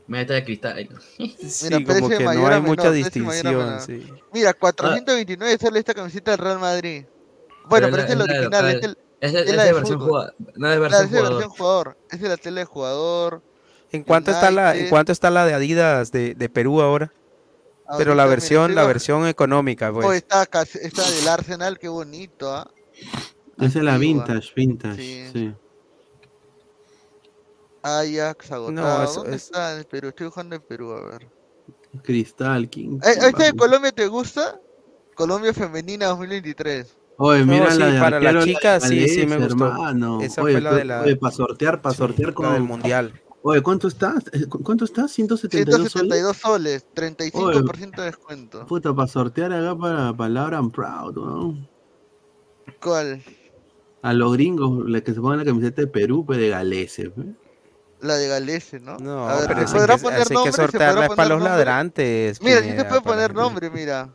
Meta de cristal. Sí, Mira, como que no a hay mucha a distinción, menor. sí. Mira, 429 sale esta camiseta del Real Madrid. Bueno, pero, Pero es la es la- es la original, esta es, de- es es la de de versión jugador, no es versión de jugador. jugador. Es de la tele de jugador. ¿En cuánto está la, en cuánto está la de Adidas de, de Perú ahora? Pero la versión, la versión económica, Oh, pues. esta, del Arsenal, qué bonito, ¿ah? Esa es la Antigua. vintage, vintage. Sí. Sí. Ajax agotado. eso ¿Dónde es- está el Perú? Estoy buscando en Perú, a ver. Cristal, King. Eh, ¿Esta de Colombia te gusta? Colombia Femenina 2023. Oye, mira sí, la de para la chica, de sí, sí me gustó. hermano. Esa Oye, fue la de la- oye, para sortear, para sortear la con del mundial. Oye, ¿cuánto está? Eh, ¿cu- ¿Cuánto está? 172 soles. 172 soles, 35% de descuento. Puta, para sortear acá para palabra I'm proud, ¿no? ¿Cuál? A los gringos, la que se pongan la camiseta de Perú, pues de Galese, ¿eh? La de Galese, ¿no? No, A ver, pero ¿se podrá que, poner que nombre? ¿Se sortearla podrá es para los nombre? ladrantes. Mira, sí se Pineda, puede poner nombre, mira.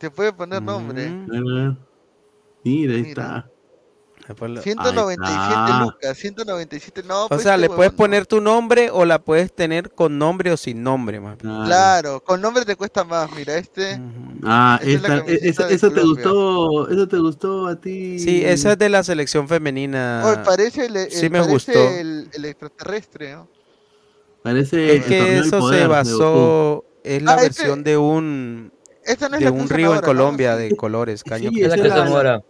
Se puede poner nombre. A ver. Mira, ahí Mira. está. 197 está. lucas, 197, no, O pues sea, le puedes poner tu nombre o la puedes tener con nombre o sin nombre, más. Claro, con nombre te cuesta más, mira, este. Ah, Esta es camiseta esa, esa te gustó, eso te gustó a ti. Sí, esa es de la selección femenina. Oye, parece el, el- sí me parece gustó. El, el extraterrestre, ¿no? Parece Es que eso poder se basó, es la Ah, este- versión de un Esta no es de la que un río en. Colombia de colores, caño. Sí, esa es la-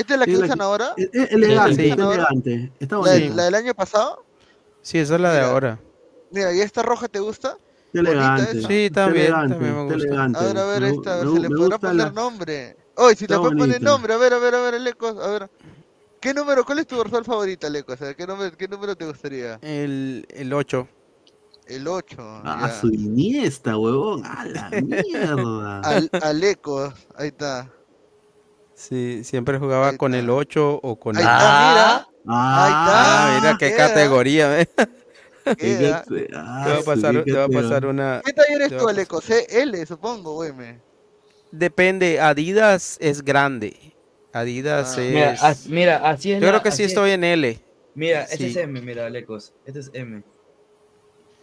¿Esta es la que usan ahora? Es, es elegante, Sí. está elegante. Está ¿La, del- bonito. la del año pasado? Sí, esa es la de Mira. ahora. Mira, ¿y esta roja te gusta? Bonita elegante. Sí, también, elegante, también me gusta. elegante. A ver, a ver, Me- esta, a ver, me- se le podrá poner la- nombre. Oye, si Está le puedes poner bonita. nombre, a ver, a ver, a ver, Lecos, a ver. ¿Qué número, cuál es tu dorsal favorita, Lecos? A ver, ¿qué número, qué número te gustaría? El, el 8. El 8. Ah, su Iniesta, huevón. A la mierda. Al, al Lecos, ahí está. Sí, siempre jugaba con el 8 o con el está, mira. Ah, ahí está. mira qué categoría, ¿eh? Te va a pasar, te va a pasar una. ¿Qué taller es te va tú, a Lecos? CL, supongo, güey. me. Depende, Adidas es grande. Adidas Ah. es. Mira, as- mira, así es Yo la- creo que sí es- estoy en L. Mira, este es Sí. M, mira, Lecos. Este es M.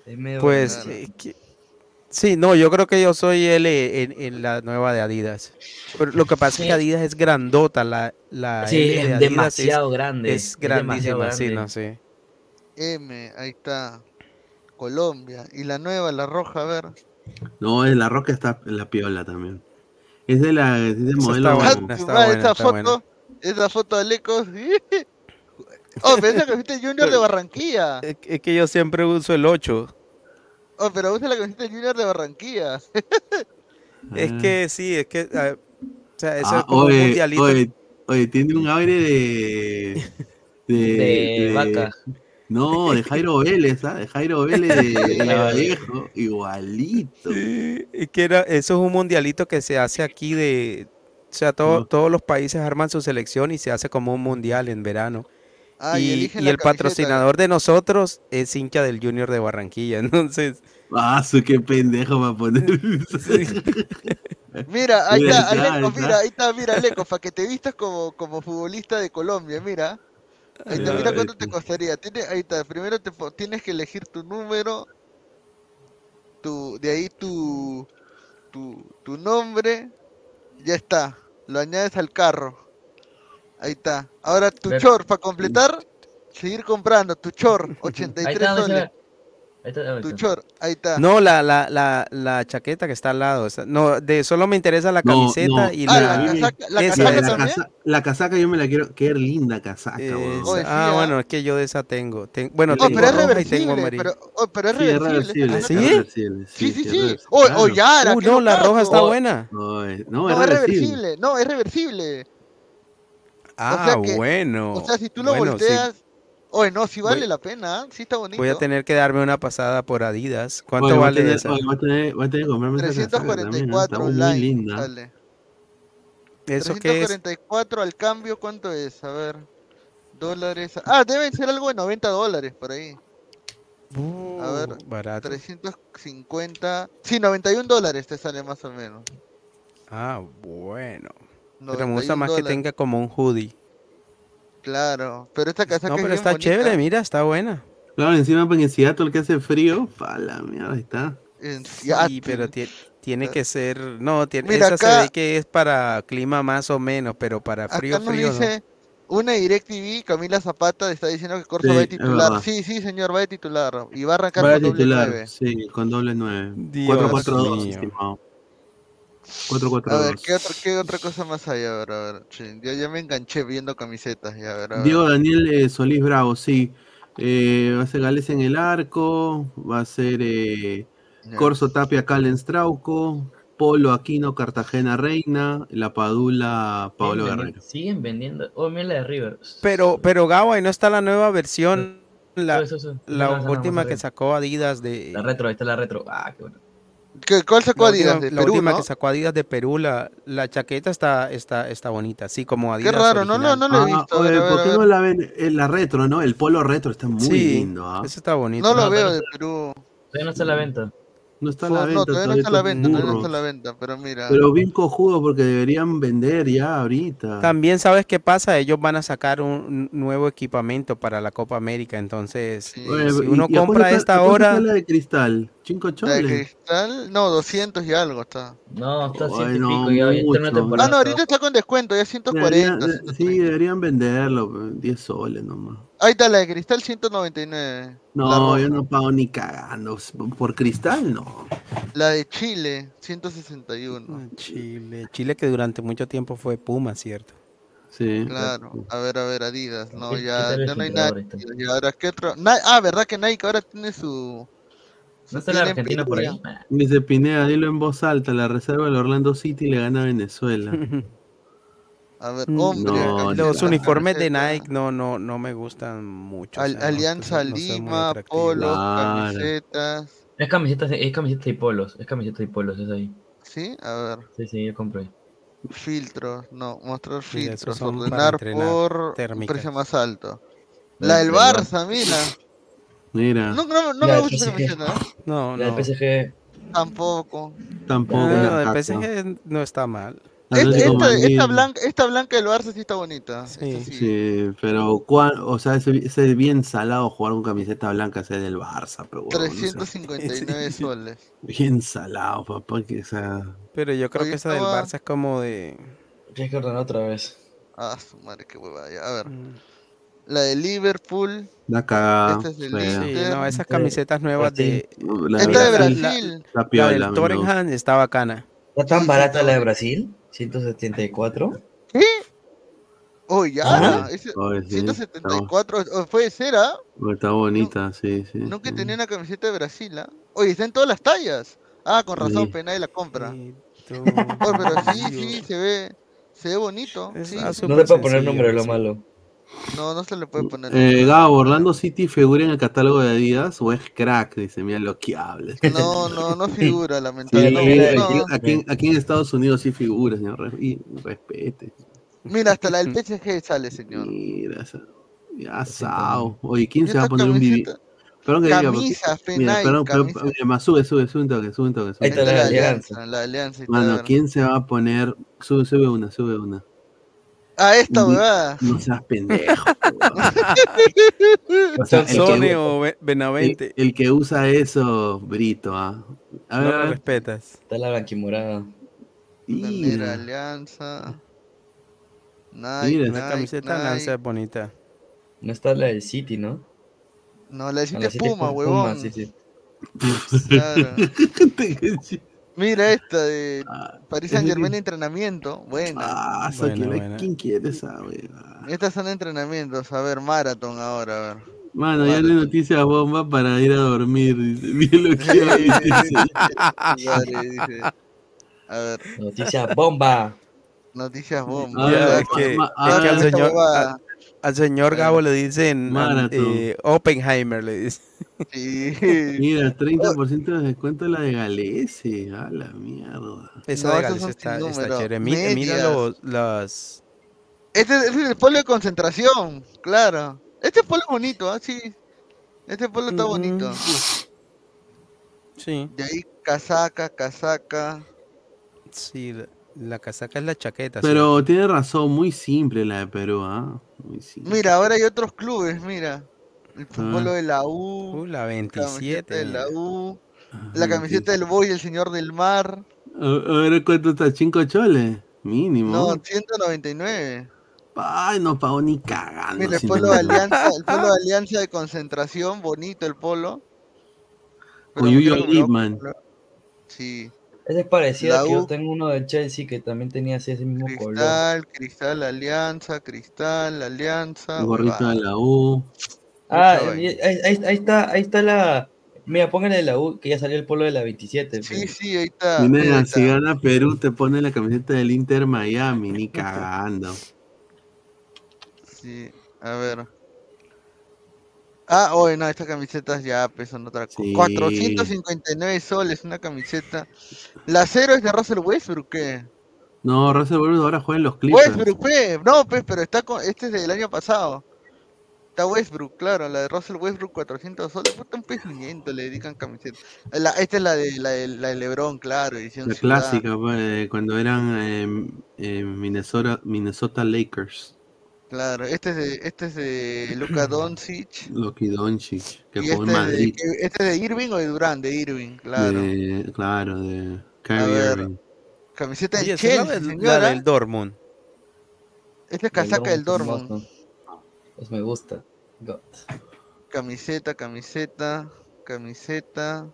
Es medio Pues eh, que- sí, no, yo creo que yo soy L en, en la nueva de Adidas. Pero lo que pasa es que Adidas es grandota, la, la Sí, L de es Adidas demasiado grande, Es es demasiado grandísima, sí, grande. no sé. M, ahí está. Colombia. Y la nueva, la roja, a ver. No, es la roca está en la piola también. Es de la es de modelo. está buena, Ah, está va, buena, esa está foto, buena. esa foto de Lecos. Oh, pero esa camiseta Junior de Barranquilla. Es es que yo siempre uso el 8. Oh, pero usa la camiseta Junior de Barranquilla. Es que sí, es que. o sea, eso Ah, es como un oye, mundialito. oye, oye, tiene un aire de. De, De vaca. No, de Jairo Vélez, ¿ah? De Jairo Vélez de, de Lavallejo. Igualito. Sí, es que era, eso es un mundialito que se hace aquí de. O sea, todo- todos los países arman su selección y se hace como un mundial en verano. Ah, y el patrocinador de nosotros es hincha del Junior de Barranquilla. Entonces, Ah, su qué pendejo va a poner. Mira, ahí Mira, está, ahí está, Aleco, mira, ahí está, mira, Aleco, para que te vistas como, como futbolista de Colombia, mira. Ahí está, mira cuánto te costaría. Tiene, ahí está, primero te, tienes que elegir tu número, tu, de ahí tu, tu, tu nombre, ya está, lo añades al carro. Ahí está. Ahora tu Ver- chor, para completar, seguir comprando, tu chor, Ahí 83 está, ¿dónde se soles. Ahí está, ahí Tu está. chor, ahí está. no, la, la, la, la chaqueta que está al lado. no, de solo me interesa la camiseta no. y Ah, la. la casaca, la esa, casaca esa. también. casa- la casaca yo me la quiero. Qué linda casaca, sí, ah, ah. bueno, es que yo de esa tengo. Ten- bueno, Oh, tengo pero es tengo pero, oh, pero es Sí, es reversible. ¿Ah, es sí? reversible, Sí, sí, sí. Oh, claro. oh, Yara, Uh, no, la roja está Oh, buena. No, es, reversible. No, es reversible. Ah, sea que- bueno. O sea, si tú lo Bueno, sí. volteas. Oye, no, sí vale Voy- la pena. ¿eh? Sí está bonito. Voy a tener que darme una pasada por Adidas. ¿Cuánto Oye, voy a vale tener- esa? oye, voy a tener, voy a tener que comprarme esa casaca también, ¿eh? 344 Está muy online. linda. ¿Eso qué es? 344 al cambio, ¿cuánto es? A ver. Dólares. Ah, deben ser algo de 90 dólares por ahí. A ver. Uh, barato. 350. Sí, 91 dólares te sale más o menos. Ah, bueno. Pero me gusta más que tenga como un hoodie. Claro, pero esta casaca No, pero es está bonita. chévere, mira, está buena. Claro, encima pues, en Seattle que hace frío, pala, mira, ahí está. En Sí, pero tiene que ser, no, tiene, mira, esa acá, se ve que es para clima más o menos, pero para frío, acá nos frío. Dice, no. Una DirecTV, Camila Zapata está diciendo que Corso sí, va de titular. Ah, sí, sí, señor, va de titular. Y va a arrancar va con doble titular, 9. Sí, con doble 9. 4-4-2, estimado. 442. A ver, ¿qué, otra cosa más hay? A ya me enganché viendo camisetas. Diego Daniel eh, Solís Bravo, sí. Eh, va a ser Gales en el arco. Va a ser eh, Corso Tapia Calens Strauco Polo Aquino Cartagena Reina. La Padula Paolo Siguen Guerrero. Siguen vendiendo. Oh, mira la de River. Pero, pero Gawa, ¿y no está la nueva versión? La, última que sacó Adidas de. La retro, ahí está la retro. Ah, qué bueno. ¿Qué- ¿Cuál sacó La Adidas? última, De la Perú, última ¿no? que sacó Adidas de Perú, la, la chaqueta está, está, está bonita, así como Qué Adidas raro, no, lo- original. no lo he Ah, visto. A oye, ver, a ver, ¿por qué no la ven? Eh, la retro, ¿no? El polo retro está muy Sí, lindo. ¿ah? Eso está bonito. No lo No, veo de Perú. Todavía no está a la venta. No está a la venta. no, todavía no está a la venta, todavía no está a la venta, pero mira. Pero bien cojudo porque deberían vender ya ahorita. También sabes qué pasa, ellos van a sacar un nuevo equipamiento para la Copa América, entonces si ¿y- uno a compra esta a cuánto hora, la de cristal? ¿Cinco La de choles? cristal, no, 200 y algo está. No, está Ay, ciento y no, pico. Ya, ya está en una mucho. temporada. Ah, no, ahorita está con descuento, ya 140. Deberían- sí, deberían venderlo, pues, 10 soles nomás. Ahí está la de cristal, 199. La, No, yo no pago ni cagando. Por cristal, no. La de Chile, 161. Chile, Chile que durante mucho tiempo fue Puma, ¿cierto? Sí. Claro, a ver, a ver, Adidas. No, ¿Qué- qué ya, ya no hay nada. Y ahora, ¿qué otro? Ah, ¿verdad que Nike ahora tiene su. ¿No está la Argentina por ahí? Dice Pineda, dilo en voz alta. La reserva del Orlando City le gana a Venezuela. A ver, Mm, hombre. No, Los uniformes de. Nike no, no, no me gustan mucho. o sea, Alianza no Lima, polos, Claro. camisetas. Es camisetas, es camiseta y polos. Es camiseta y polos, es ahí. ¿Sí? A ver. Sí, sí, yo compré. ahí. Filtros, no, mostrar filtros, ordenar por un precio más alto. La del. Barça, mira. Mira, No, no, no La me del gusta esa ¿eh? No, La no. del PSG. Tampoco. tampoco. Ah, una la de caca. PSG no está mal. Esta, Atlético esta, Madrid. esta blanca, esta blanca del Barça sí está bonita. Sí. Esta sí. Sí, pero ¿cuál- o sea, ese, ese es bien salado jugar con camiseta blanca ese del Barça, pero huevón, o sea, 359 soles. bien salado, papá, que o sea, Pero yo creo Oye, que esa del estaba- Barça es como de... Tienes que ordenar otra vez. Ah, su madre, qué huevada. ya. A ver. Mm. La de Liverpool. la cagada. Esta es del fea. Sí, Inter. no, esas camisetas nuevas de... No, la Esta de la- Brasil. La La piola, del gusta. Tottenham está bacana. ¿Está tan barata la de Brasil? 174. ¿Qué? Oh, ya. Ah, ese- oye, sí, 174. oh, Puede ser, ¿ah? Está, está bonita, sí, sí. Nunca sí. tenía una camiseta de Brasil, ¿ah? Oye, está en todas las tallas. Ah, con razón, Sí. pues nadie la compra. Oye, pero sí, sí, se ve, se ve bonito. No le puedo poner es lo malo. No, no se le puede poner. Eh, Gabo, Orlando City figura en el catálogo de Adidas o es crack, dice, mira lo que hables. No, no, no figura, Sí, lamentablemente. aquí, No. aquí en- aquí en Estados Unidos sí figura, señor. y respete. Mira, hasta la del PSG sale, señor. Mira, ya sao. Oye, ¿quién ¿Y se va a poner un camiseta? Perdón que diga, Mira, perdón, pero- camisas. mira, más, sube, sube, sube un toque, sube un toque. sube Ahí está la la alianza. alianza, la alianza. Mano. ¿quién se va a poner? Sube, sube una, sube una. Ah, esta huevada. No seas pendejo. O sea, el, Sonsone que, o Be- el, Benavente. el que usa eso, Brito, ¿ah? A ver, No a lo respetas. Está la blanquimorada. Bandera, Mira, alianza. Nike, Mira, La Nike, camiseta Nike. lanza es bonita. No está la del City, ¿no? No, la de No, City la es City es Puma, Puma, huevón. sí, sí. Claro. Mira esta de Ah, Paris Saint Germain de- entrenamiento. Buena. Ah, Buena, buena. ¿Quién quiere esa, wea? Estas son entrenamientos. A ver, Marathon ahora, a ver. Mano, ya no hay noticias bomba para ir a dormir. Dice. Bien lo que hay, dice. A ver, Noticia bomba. noticias bomba. Es que, ma- es que al señor, al señor Gabo le dicen Maratón. eh, Oppenheimer, le dicen. Sí. Mira, 30% de descuento la de Galese. A la mierda. Esa No, de esas Gales son está, está chévere. Mi- Mira, los, las... Este, este es el polo de concentración, claro. Este polo es bonito, ¿ah? Sí. Este polo está bonito. Sí, De ahí casaca, casaca. sí, la, la casaca es la chaqueta. Pero tiene razón, muy simple la de Perú, ¿ah? Muy simple. Mira, ahora hay otros clubes, mira. El polo de la U, Uh, la la 27. camiseta de la. U, la camiseta del Boy, el señor del mar. A, a ver cuánto está, cinco choles, mínimo. No, 199. Ay, no pagó ni cagando. Mira, el polo de alianza, el polo de alianza de concentración, bonito el polo. Con Yuyo creo que me lo voy a Lippmann. comprar. Sí. Ese es parecido La a que yo tengo uno del Chelsea que también tenía así ese mismo color. Cristal, Cristal, Alianza, Cristal, Alianza. Gorrito de la U. Ah, ahí, ahí- ahí está, ahí está la. Mira, póngale la U, que ya salió el polo de la 27. Sí, pues. sí, ahí está. Mira, si gana Perú, te pone la camiseta del Inter Miami, ni cagando. Sí, a ver. Ah, oye, no, estas camisetas ya pesan otra cosa. Sí. 459 soles una camiseta. La cero es de Russell Westbrook, ¿qué? No, Russell Westbrook ahora juega en los Clippers. Westbrook, pe. No, pues, pero está con. Este es del año pasado. Está Westbrook, claro, la de Russell Westbrook, 400 soles. Puta, un pejimiento le dedican camiseta. La, esta es la de, la de, la de LeBron, claro, edición La ciudad. clásica, pues, cuando eran eh, eh, Minnesota, Minnesota Lakers. Claro, este es de, este es de Luka Doncic. Loki Doncic, que Y jugó en este, es de, Madrid. que- este es de Irving o de Durán, de Irving, claro. De, claro, de Kyrie ver, Irving. Camiseta la, Chelsea, del- la señora. del Dortmund. Esta es casaca del Dortmund. Pues me gusta. God. Camiseta, camiseta, camiseta.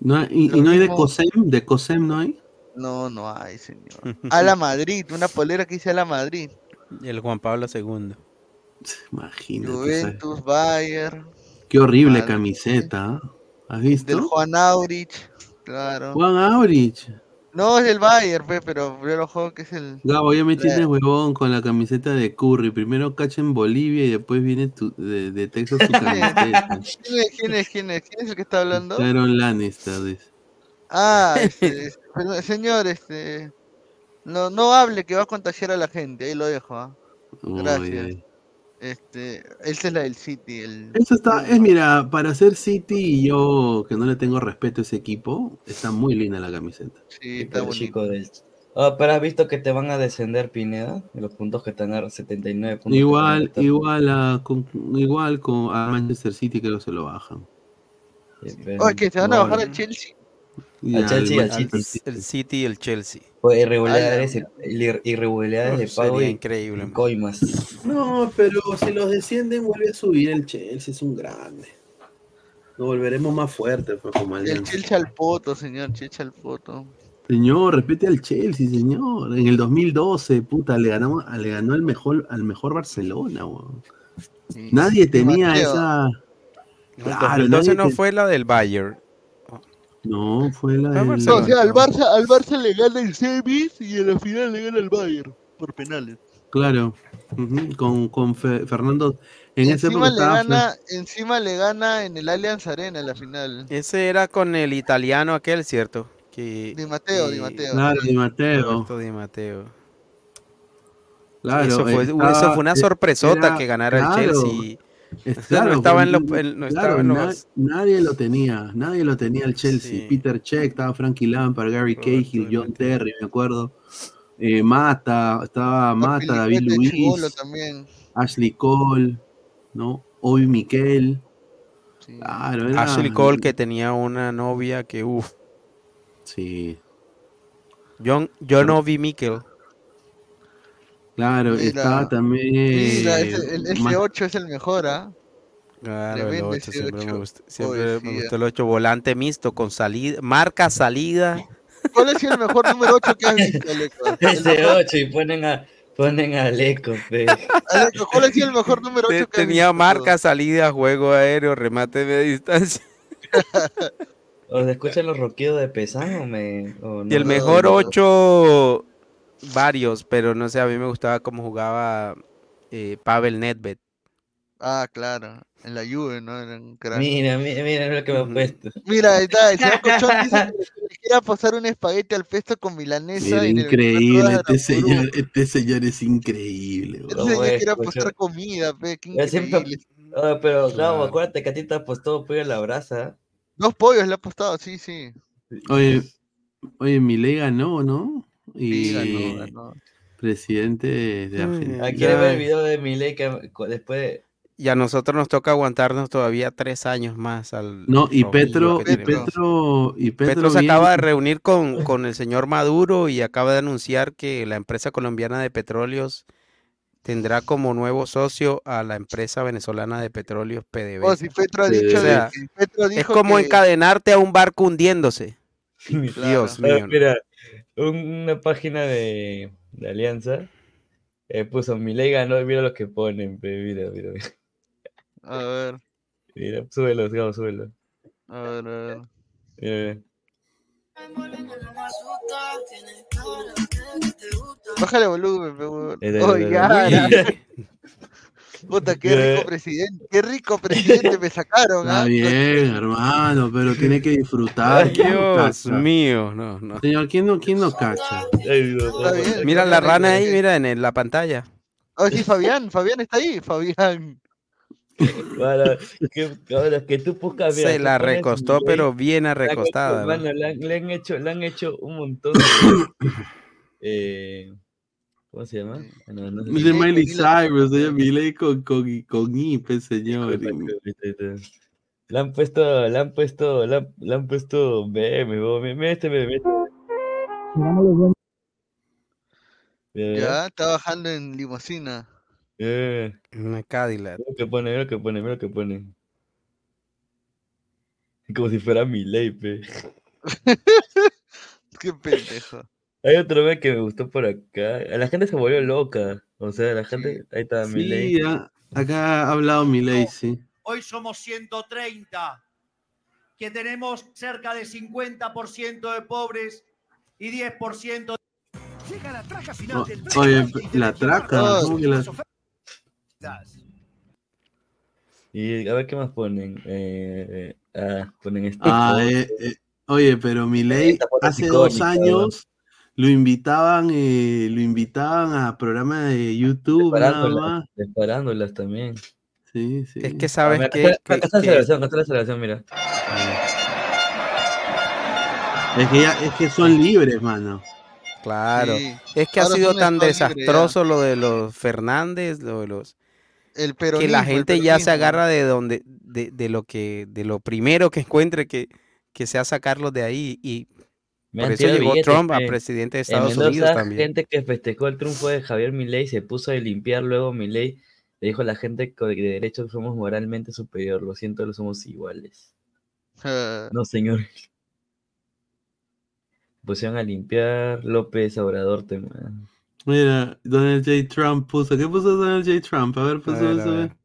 No, y, no hay de COSEM? ¿De COSEM no hay? No, no hay, señor. A la Madrid, una polera que dice a la Madrid. Y el Juan Pablo II. Imagínate. Juventus, Bayern, Qué horrible Madrid. camiseta. ¿ah? ¿Has del visto? Juan Aurich, claro. Juan Aurich. No, es del Bayern, pe, pero yo lo juego que es el... Gabo, ya me tienes huevón con la camiseta de Curry. Primero cacha en Bolivia y después viene tu- de, de Texas su camiseta. ¿Quién es, quién es, quién es? ¿Quién es el que está hablando? Tyron Lannister, dice. Ah, este, este, pero, señor, este... No, no hable que va a contagiar a la gente, ahí lo dejo, ¿ah? Gracias. ay. Este, esa es la del City, el... Eso está, es mira, para ser City y yo que no le tengo respeto a ese equipo, está muy linda la camiseta. Sí, está chico del. Ah, pero has visto que te van a descender, Pineda, de los puntos que están a 79 puntos. que Igual, igual a, con, igual con a Manchester City creo que se lo bajan. Oye, que se van a bajar al Chelsea. Al Chelsea al City. El City y el Chelsea. Pues irregularidades, ir- irregularidades de pago sería y increíble, y coimas. No, pero si los descienden vuelve a subir el Chelsea, es un grande. Nos volveremos más fuertes pues, como El. Chelsea al poto, señor, Chelsea al poto. Señor, respete al Chelsea, señor. En el 2012, puta, le ganamos, le ganó al mejor, al mejor Barcelona, weón. Nadie tenía Mateo. esa. No, el Claro, 2012 nadie no te- fue la del Bayern. No, fue la del-. O sea, al Barça, al Barça le gana el semis y en la final le gana el Bayern por penales. Claro. Con, con Fe- Fernando. En encima le gana, encima le gana en el Allianz Arena en la final. Ese era con el italiano aquel, ¿cierto? Que, Di Matteo, Di Matteo. Claro, Di Matteo. Roberto Di Matteo. Claro, eso, fue, estaba- eso fue una sorpresota era- que ganara claro, el Chelsea. Es- O sea, claro, no estaba en, lo- en- no claro, estaba en na- los- nadie lo tenía, nadie lo tenía el Chelsea. Sí. Peter Check, estaba Frankie Lampard, Gary Roberto Cahill, John Terry, me acuerdo. Eh, Mata, estaba Mata, David Luis, también. Ashley Cole, ¿no? Hoy Miquel. Claro, era- Ashley Cole que tenía una novia que uff. Sí, John, John Obi Mikkel. Claro, Mira, estaba también. Mira, ese- el, el Ma- C8 es el mejor, ¿ah? Claro, el Tremendo 8 siempre me C8. gustó, siempre me gustó el 8 volante mixto con salida, marca salida. ¿Cuál es el mejor número 8 que has visto, Aleco? El Ese mejor- 8 y ponen a ponen a Aleco, pe. Aleco, ¿cuál es el mejor número 8 Te- que has tenía visto? marca salida, juego aéreo, remate de distancia. ¿O se escuchan los roquidos de Pesán o me o Y el no? mejor 8, varios, pero no sé, a mí me gustaba cómo jugaba eh, Pavel Nedved. Ah, claro. En la Juve, ¿no? Era un crack. Mira, mira, mira lo que me ha puesto. Mira, ahí está, el señor Cochón dice que le quiera pasar un espagueti al pesto con milanesa. En el increíble, este señor, este señor es increíble. Este señor es, quiere apostar comida, pe, qué Ya siempre- increíble. Pero Claro. acuérdate que a ti te apostó pollo a la brasa. Dos pollos le ha apostado, sí, sí. Oye, oye, Milei ganó, ¿no? Y Sí, ganó, ganó. presidente de Argentina. Ah, ¿Quieres ver el video de Milei que después de- Y a nosotros nos toca aguantarnos todavía tres años más al No, y Petro, y. Petro, y Petro, Petro se viene- acaba de reunir con, con el señor Maduro y acaba de anunciar que la empresa colombiana de petróleos tendrá como nuevo socio a la empresa venezolana de petróleos PDVSA. Oh, si Petro ha dicho O de sea, que- Petro es como que- encadenarte a un barco hundiéndose. Dios mío. un- una página de, de Alianza eh, puso Milei ganó, mira lo que ponen, mira, mira, mira. A ver, Mira, súbelo, Gabo, súbelo. a ver, a ver. Mira, mira. Bájale volumen, Oh. Puta, qué rico presidente, qué rico presidente me sacaron, Está ¿ah? bien, hermano, pero tiene que disfrutar. ¿Quién no Dios mío, no, no. Señor, ¿quién no, quién no cacha? Bien. Mira la rana ahí, mira en la pantalla. Oh, sí, Fabián, Fabián está ahí, Fabián. Para, que, ahora que tú buscas, mira, Se la recostó, pero bien arrecostada. le han hecho, le han hecho un montón de. eh, ¿Cómo se llama? Ah, no, no sé si- Miley Cyrus, Miley con, con, con IP, señor. Le han puesto, le han puesto, le han, le han puesto meme, este meme. Ya, está bajando en limosina. mira, Una Cadillac. mira lo que pone, mira lo que pone, mira lo que pone. Como si fuera mi ley, pe. Qué pendejo. Hay otro meme que me gustó por acá. La gente se volvió loca. O sea, la gente. Ahí está mi ley. Sí, ah, acá ha hablado Milei, sí. Hoy somos 130, que tenemos cerca de 50% de pobres y 10% Llega la traca final del oye, la traca. ¿cómo que la- Y a ver qué más ponen. Eh, ah, ponen esto. Ah, eh, eh, oye, pero es hace dos años lo invitaban, eh, lo invitaban a programas de YouTube nada Parándolas, más. parándolas también. Sí, sí. Es que Ah, sabes mira, que, acá, está- la celebración, acá está la celebración, mira. Es que, ya- es que son libres, mano. Claro. Sí. Es que ha sido tan libre desastroso lo de los Fernández, lo de los El que la gente ya se agarra de donde, de, de lo que, de lo primero que encuentre que, que sea sacarlos de ahí. Y por eso llegó billetes, Trump a pe. presidente de En Estados Mendoza, Unidos también. gente que festejó el triunfo de Javier Milei se puso a limpiar luego Milei le dijo a la gente que de derechos somos moralmente superior, lo siento, lo somos iguales. Ah, No, señor. Pusieron a limpiar López Obrador, te Mira, Donald J. Trump puso. ¿Qué puso Donald J. Trump? A ver, puso ver, a eso. ver.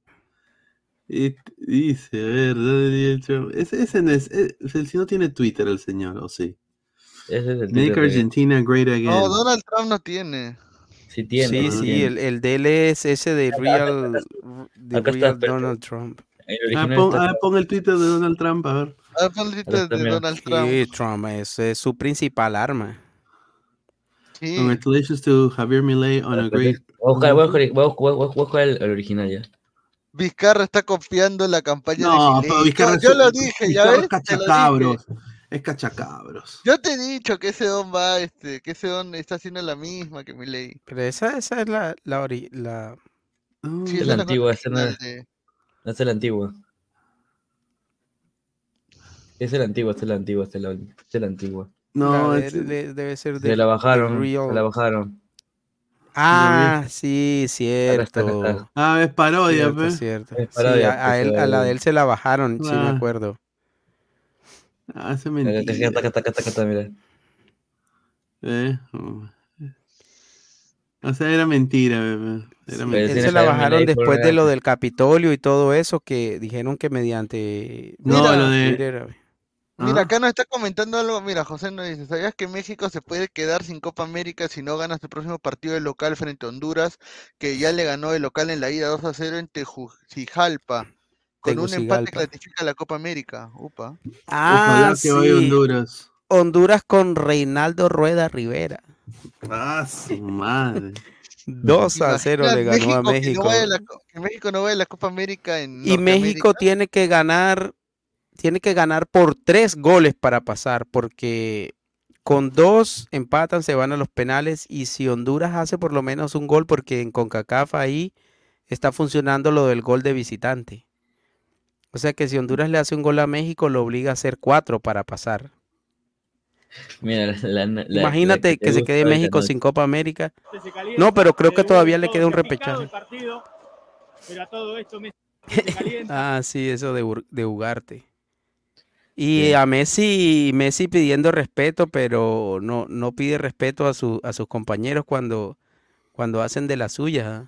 Y dice, a ver, Donald J. Trump. Ese, ese no es. eh, el- si no tiene Twitter el señor, ¿o sí? Ese es el Make Argentina great again. No, Donald Trump no tiene. Sí tiene. Sí, sí sí, tiene. el, el de él es ese de Real, de acá está, real espérate. Donald Trump. Ah, pon, está ah, pon el Twitter de Donald Trump, a ver. Ah, pon el Twitter está, de. Donald Trump. Sí, Trump es, es su principal arma. Sí. Congratulations to Javier Milei on a great. Voy a buscar, voy a buscar- voy a buscar- voy a buscar el, el original ya. Vizcarra está copiando la campaña No, de pero Milei. Vizcarra Yo, yo lo dije, ya Vizcarra ves. es Te lo dije. cachacabros. Es cachacabros. Yo te he dicho que ese don va, este, que ese don está haciendo la misma que Milei. Pero esa, esa es la, la, ori- la... Sí, Es esa la antigua, esa no es, no, es la antigua. Es la antigua, esa es la antigua, esa es la, esa es la antigua. No, es- de- debe ser de Se la bajaron, Real. se la bajaron. Ah, sí, cierto. Ah, es parodia, Cierto, cierto. Es Sí, parodia, a, a pues, él, a la de él se la bajaron, sí me Ah. acuerdo. Ah, acá está, mira. Eh, oh. O sea, era mentira, bebé. Era mentira. Se la bajaron después de lo del Capitolio y todo eso, que dijeron que mediante No, Mira, lo de. Twitter, Mira, Ah. acá nos está comentando algo. Mira, José nos dice: ¿Sabías que México se puede quedar sin Copa América si no gana su próximo partido de local frente a Honduras, que ya le ganó el local en la ida 2 a 0 en Tegucigalpa? Con un empate clasifica la Copa América. Upa. Ah, Ojalá que vaya a sí. Honduras. Honduras con Reinaldo Rueda Rivera. Ah, su madre. 2 a 0 le ganó a que no México. vaya a la co- que México no vaya a la Copa América en Y México tiene que ganar, tiene que ganar por tres goles para pasar, porque con dos empatan, se van a los penales, y si Honduras hace por lo menos un gol, porque en CONCACAF ahí está funcionando lo del gol de visitante. O sea que si Honduras le hace un gol a México, lo obliga a hacer cuatro para pasar. Mira, la- Imagínate la que, se quede México sin Copa América. No, pero creo que todavía le queda un repechaje. Pero a todo esto Messi se calienta. Ah, sí, eso de, de Ugarte. Y a Messi, Messi pidiendo respeto, pero no, no pide respeto a, su, a sus compañeros cuando, cuando hacen de las suyas.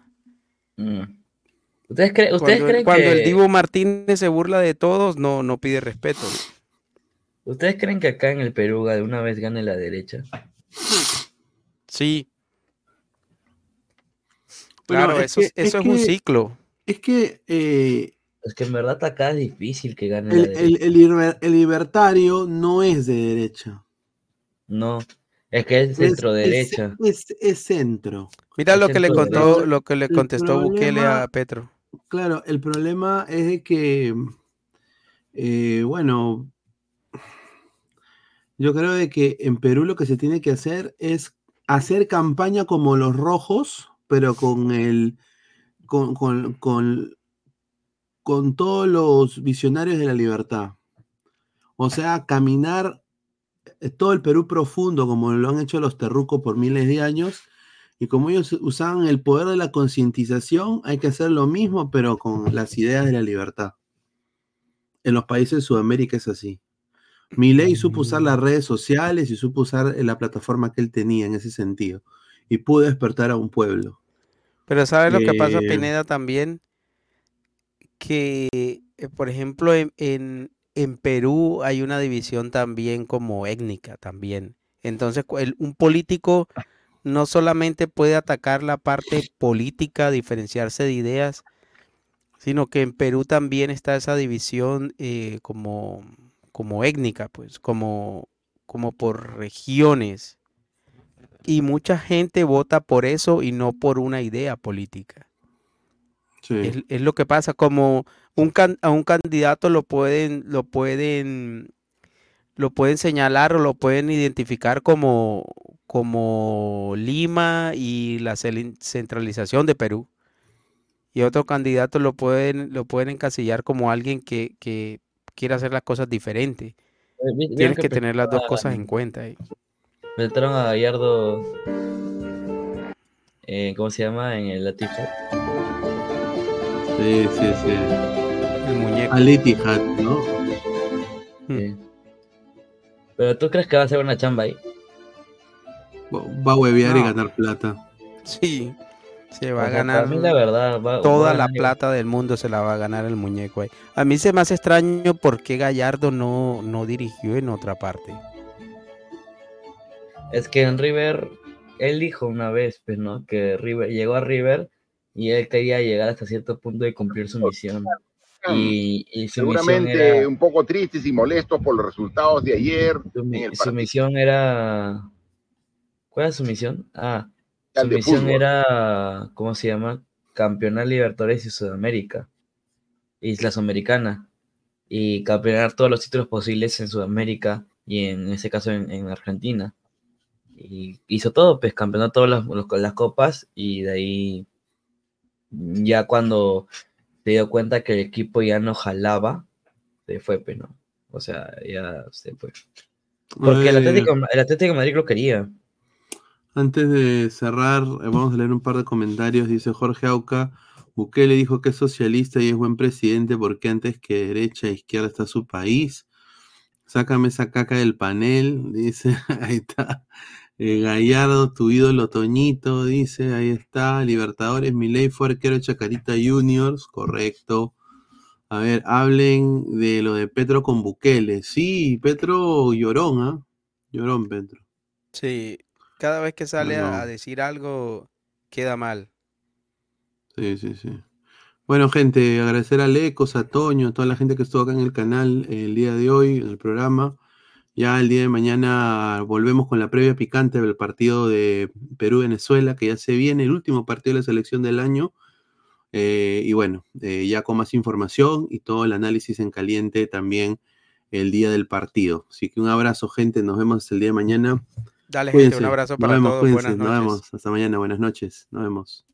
Mm. ¿Ustedes, cre- ustedes Cuando, creen cuando que el Divo Martínez se burla de todos, no, no pide respeto. ustedes creen que acá en el Perú de una vez gane la derecha? Sí. Bueno, Claro, es eso, que- eso es es un ciclo. Es que eh, Es que en verdad acá es difícil que gane la el, derecha. el- el liber- el libertario no es de derecha. No, es que es centro derecha. Es, es- es centro. Mira lo que le contó, lo que le contestó Bukele a Petro. Claro, el problema es de que, eh, bueno, yo creo de que en Perú lo que se tiene que hacer es hacer campaña como los rojos, pero con el, con, con, con, con todos los visionarios de la libertad. O sea, caminar eh, todo el Perú profundo, como lo han hecho los terrucos por miles de años, y como ellos usaban el poder de la concientización, hay que hacer lo mismo, pero con las ideas de la libertad. En los países de Sudamérica es así. Milei supo usar las redes sociales y supo usar eh, la plataforma que él tenía en ese sentido. Y pudo despertar a un pueblo. Pero ¿sabes lo que pasa, Eh, Pineda, también? Que, eh, por ejemplo, en, en, en Perú hay una división también como étnica también. Entonces, el- un político no solamente puede atacar la parte política, diferenciarse de ideas, sino que en Perú también está esa división eh, como, como étnica, pues, como, como por regiones. Y mucha gente vota por eso y no por una idea política. Es, es lo que pasa, como un can- a un candidato lo pueden, lo pueden, lo pueden señalar o lo pueden identificar como, como Lima y la centralización de Perú. Y otro candidato lo pueden, lo pueden encasillar como alguien que, que quiere hacer las cosas diferentes. Eh, Tienes que que tener las dos cosas en cuenta. ahí. Presentaron a Gallardo, eh, ¿cómo se llama? En el Latifat. Sí, sí, sí. El muñeco. Al Etihad, ¿no? Sí. Pero tú crees que va a ser una chamba ahí? Va a huevear y ganar plata. Sí, se va O a sea, ganar. para mí la verdad, va- toda a la ganar- plata del mundo se la va a ganar el muñeco ahí. A mí se me hace extraño por qué Gallardo no, no dirigió en otra parte. Es que en River, él dijo una vez, pues, ¿no? Que River llegó a River y él quería llegar hasta cierto punto de cumplir su misión. Y, y su misión Seguramente era, un poco tristes y molestos por los resultados de ayer en el su misión era, ¿cuál era su misión? Ah, su misión fútbol. era, ¿cómo se llama? Campeonar Libertadores y Sudamérica, Isla Sudamericana, y campeonar todos los títulos posibles en Sudamérica y en ese caso en, en Argentina. Y hizo todo, pues campeonó todas las, los- las copas y de ahí ya cuando se dio cuenta que el equipo ya no jalaba, se fue, pues, ¿no? O sea, ya se fue. Porque el Atlético, el Atlético de Madrid lo quería. Antes de cerrar, eh, vamos a leer un par de comentarios. Dice Jorge Auca, Bukele dijo que es socialista y es buen presidente porque antes que derecha e izquierda está su país. Sácame esa caca del panel, dice, ahí está. Eh, Gallardo, tu ídolo Toñito, dice, ahí está. Libertadores, Milei fue arquero Chacarita Juniors, correcto. A ver, hablen de lo de Petro con Bukele. Sí, Petro llorón, ¿ah? Llorón, Petro. Sí, cada vez que sale a, No. a decir algo queda mal. Sí, sí, sí. Bueno, gente, agradecer a Lecos, a Toño, a toda la gente que estuvo acá en el canal el día de hoy, en el programa. Ya el día de mañana volvemos con la previa picante del partido de Perú-Venezuela, que ya se viene, el último partido de la selección del año. Eh, y bueno, eh, ya con más información y todo el análisis en caliente también el día del partido. Así que un abrazo, gente. Nos vemos el día de mañana. Dale, gente, un abrazo para nos vemos, todos. Cuídense. Buenas noches. Nos vemos. Hasta mañana. Buenas noches. Nos vemos.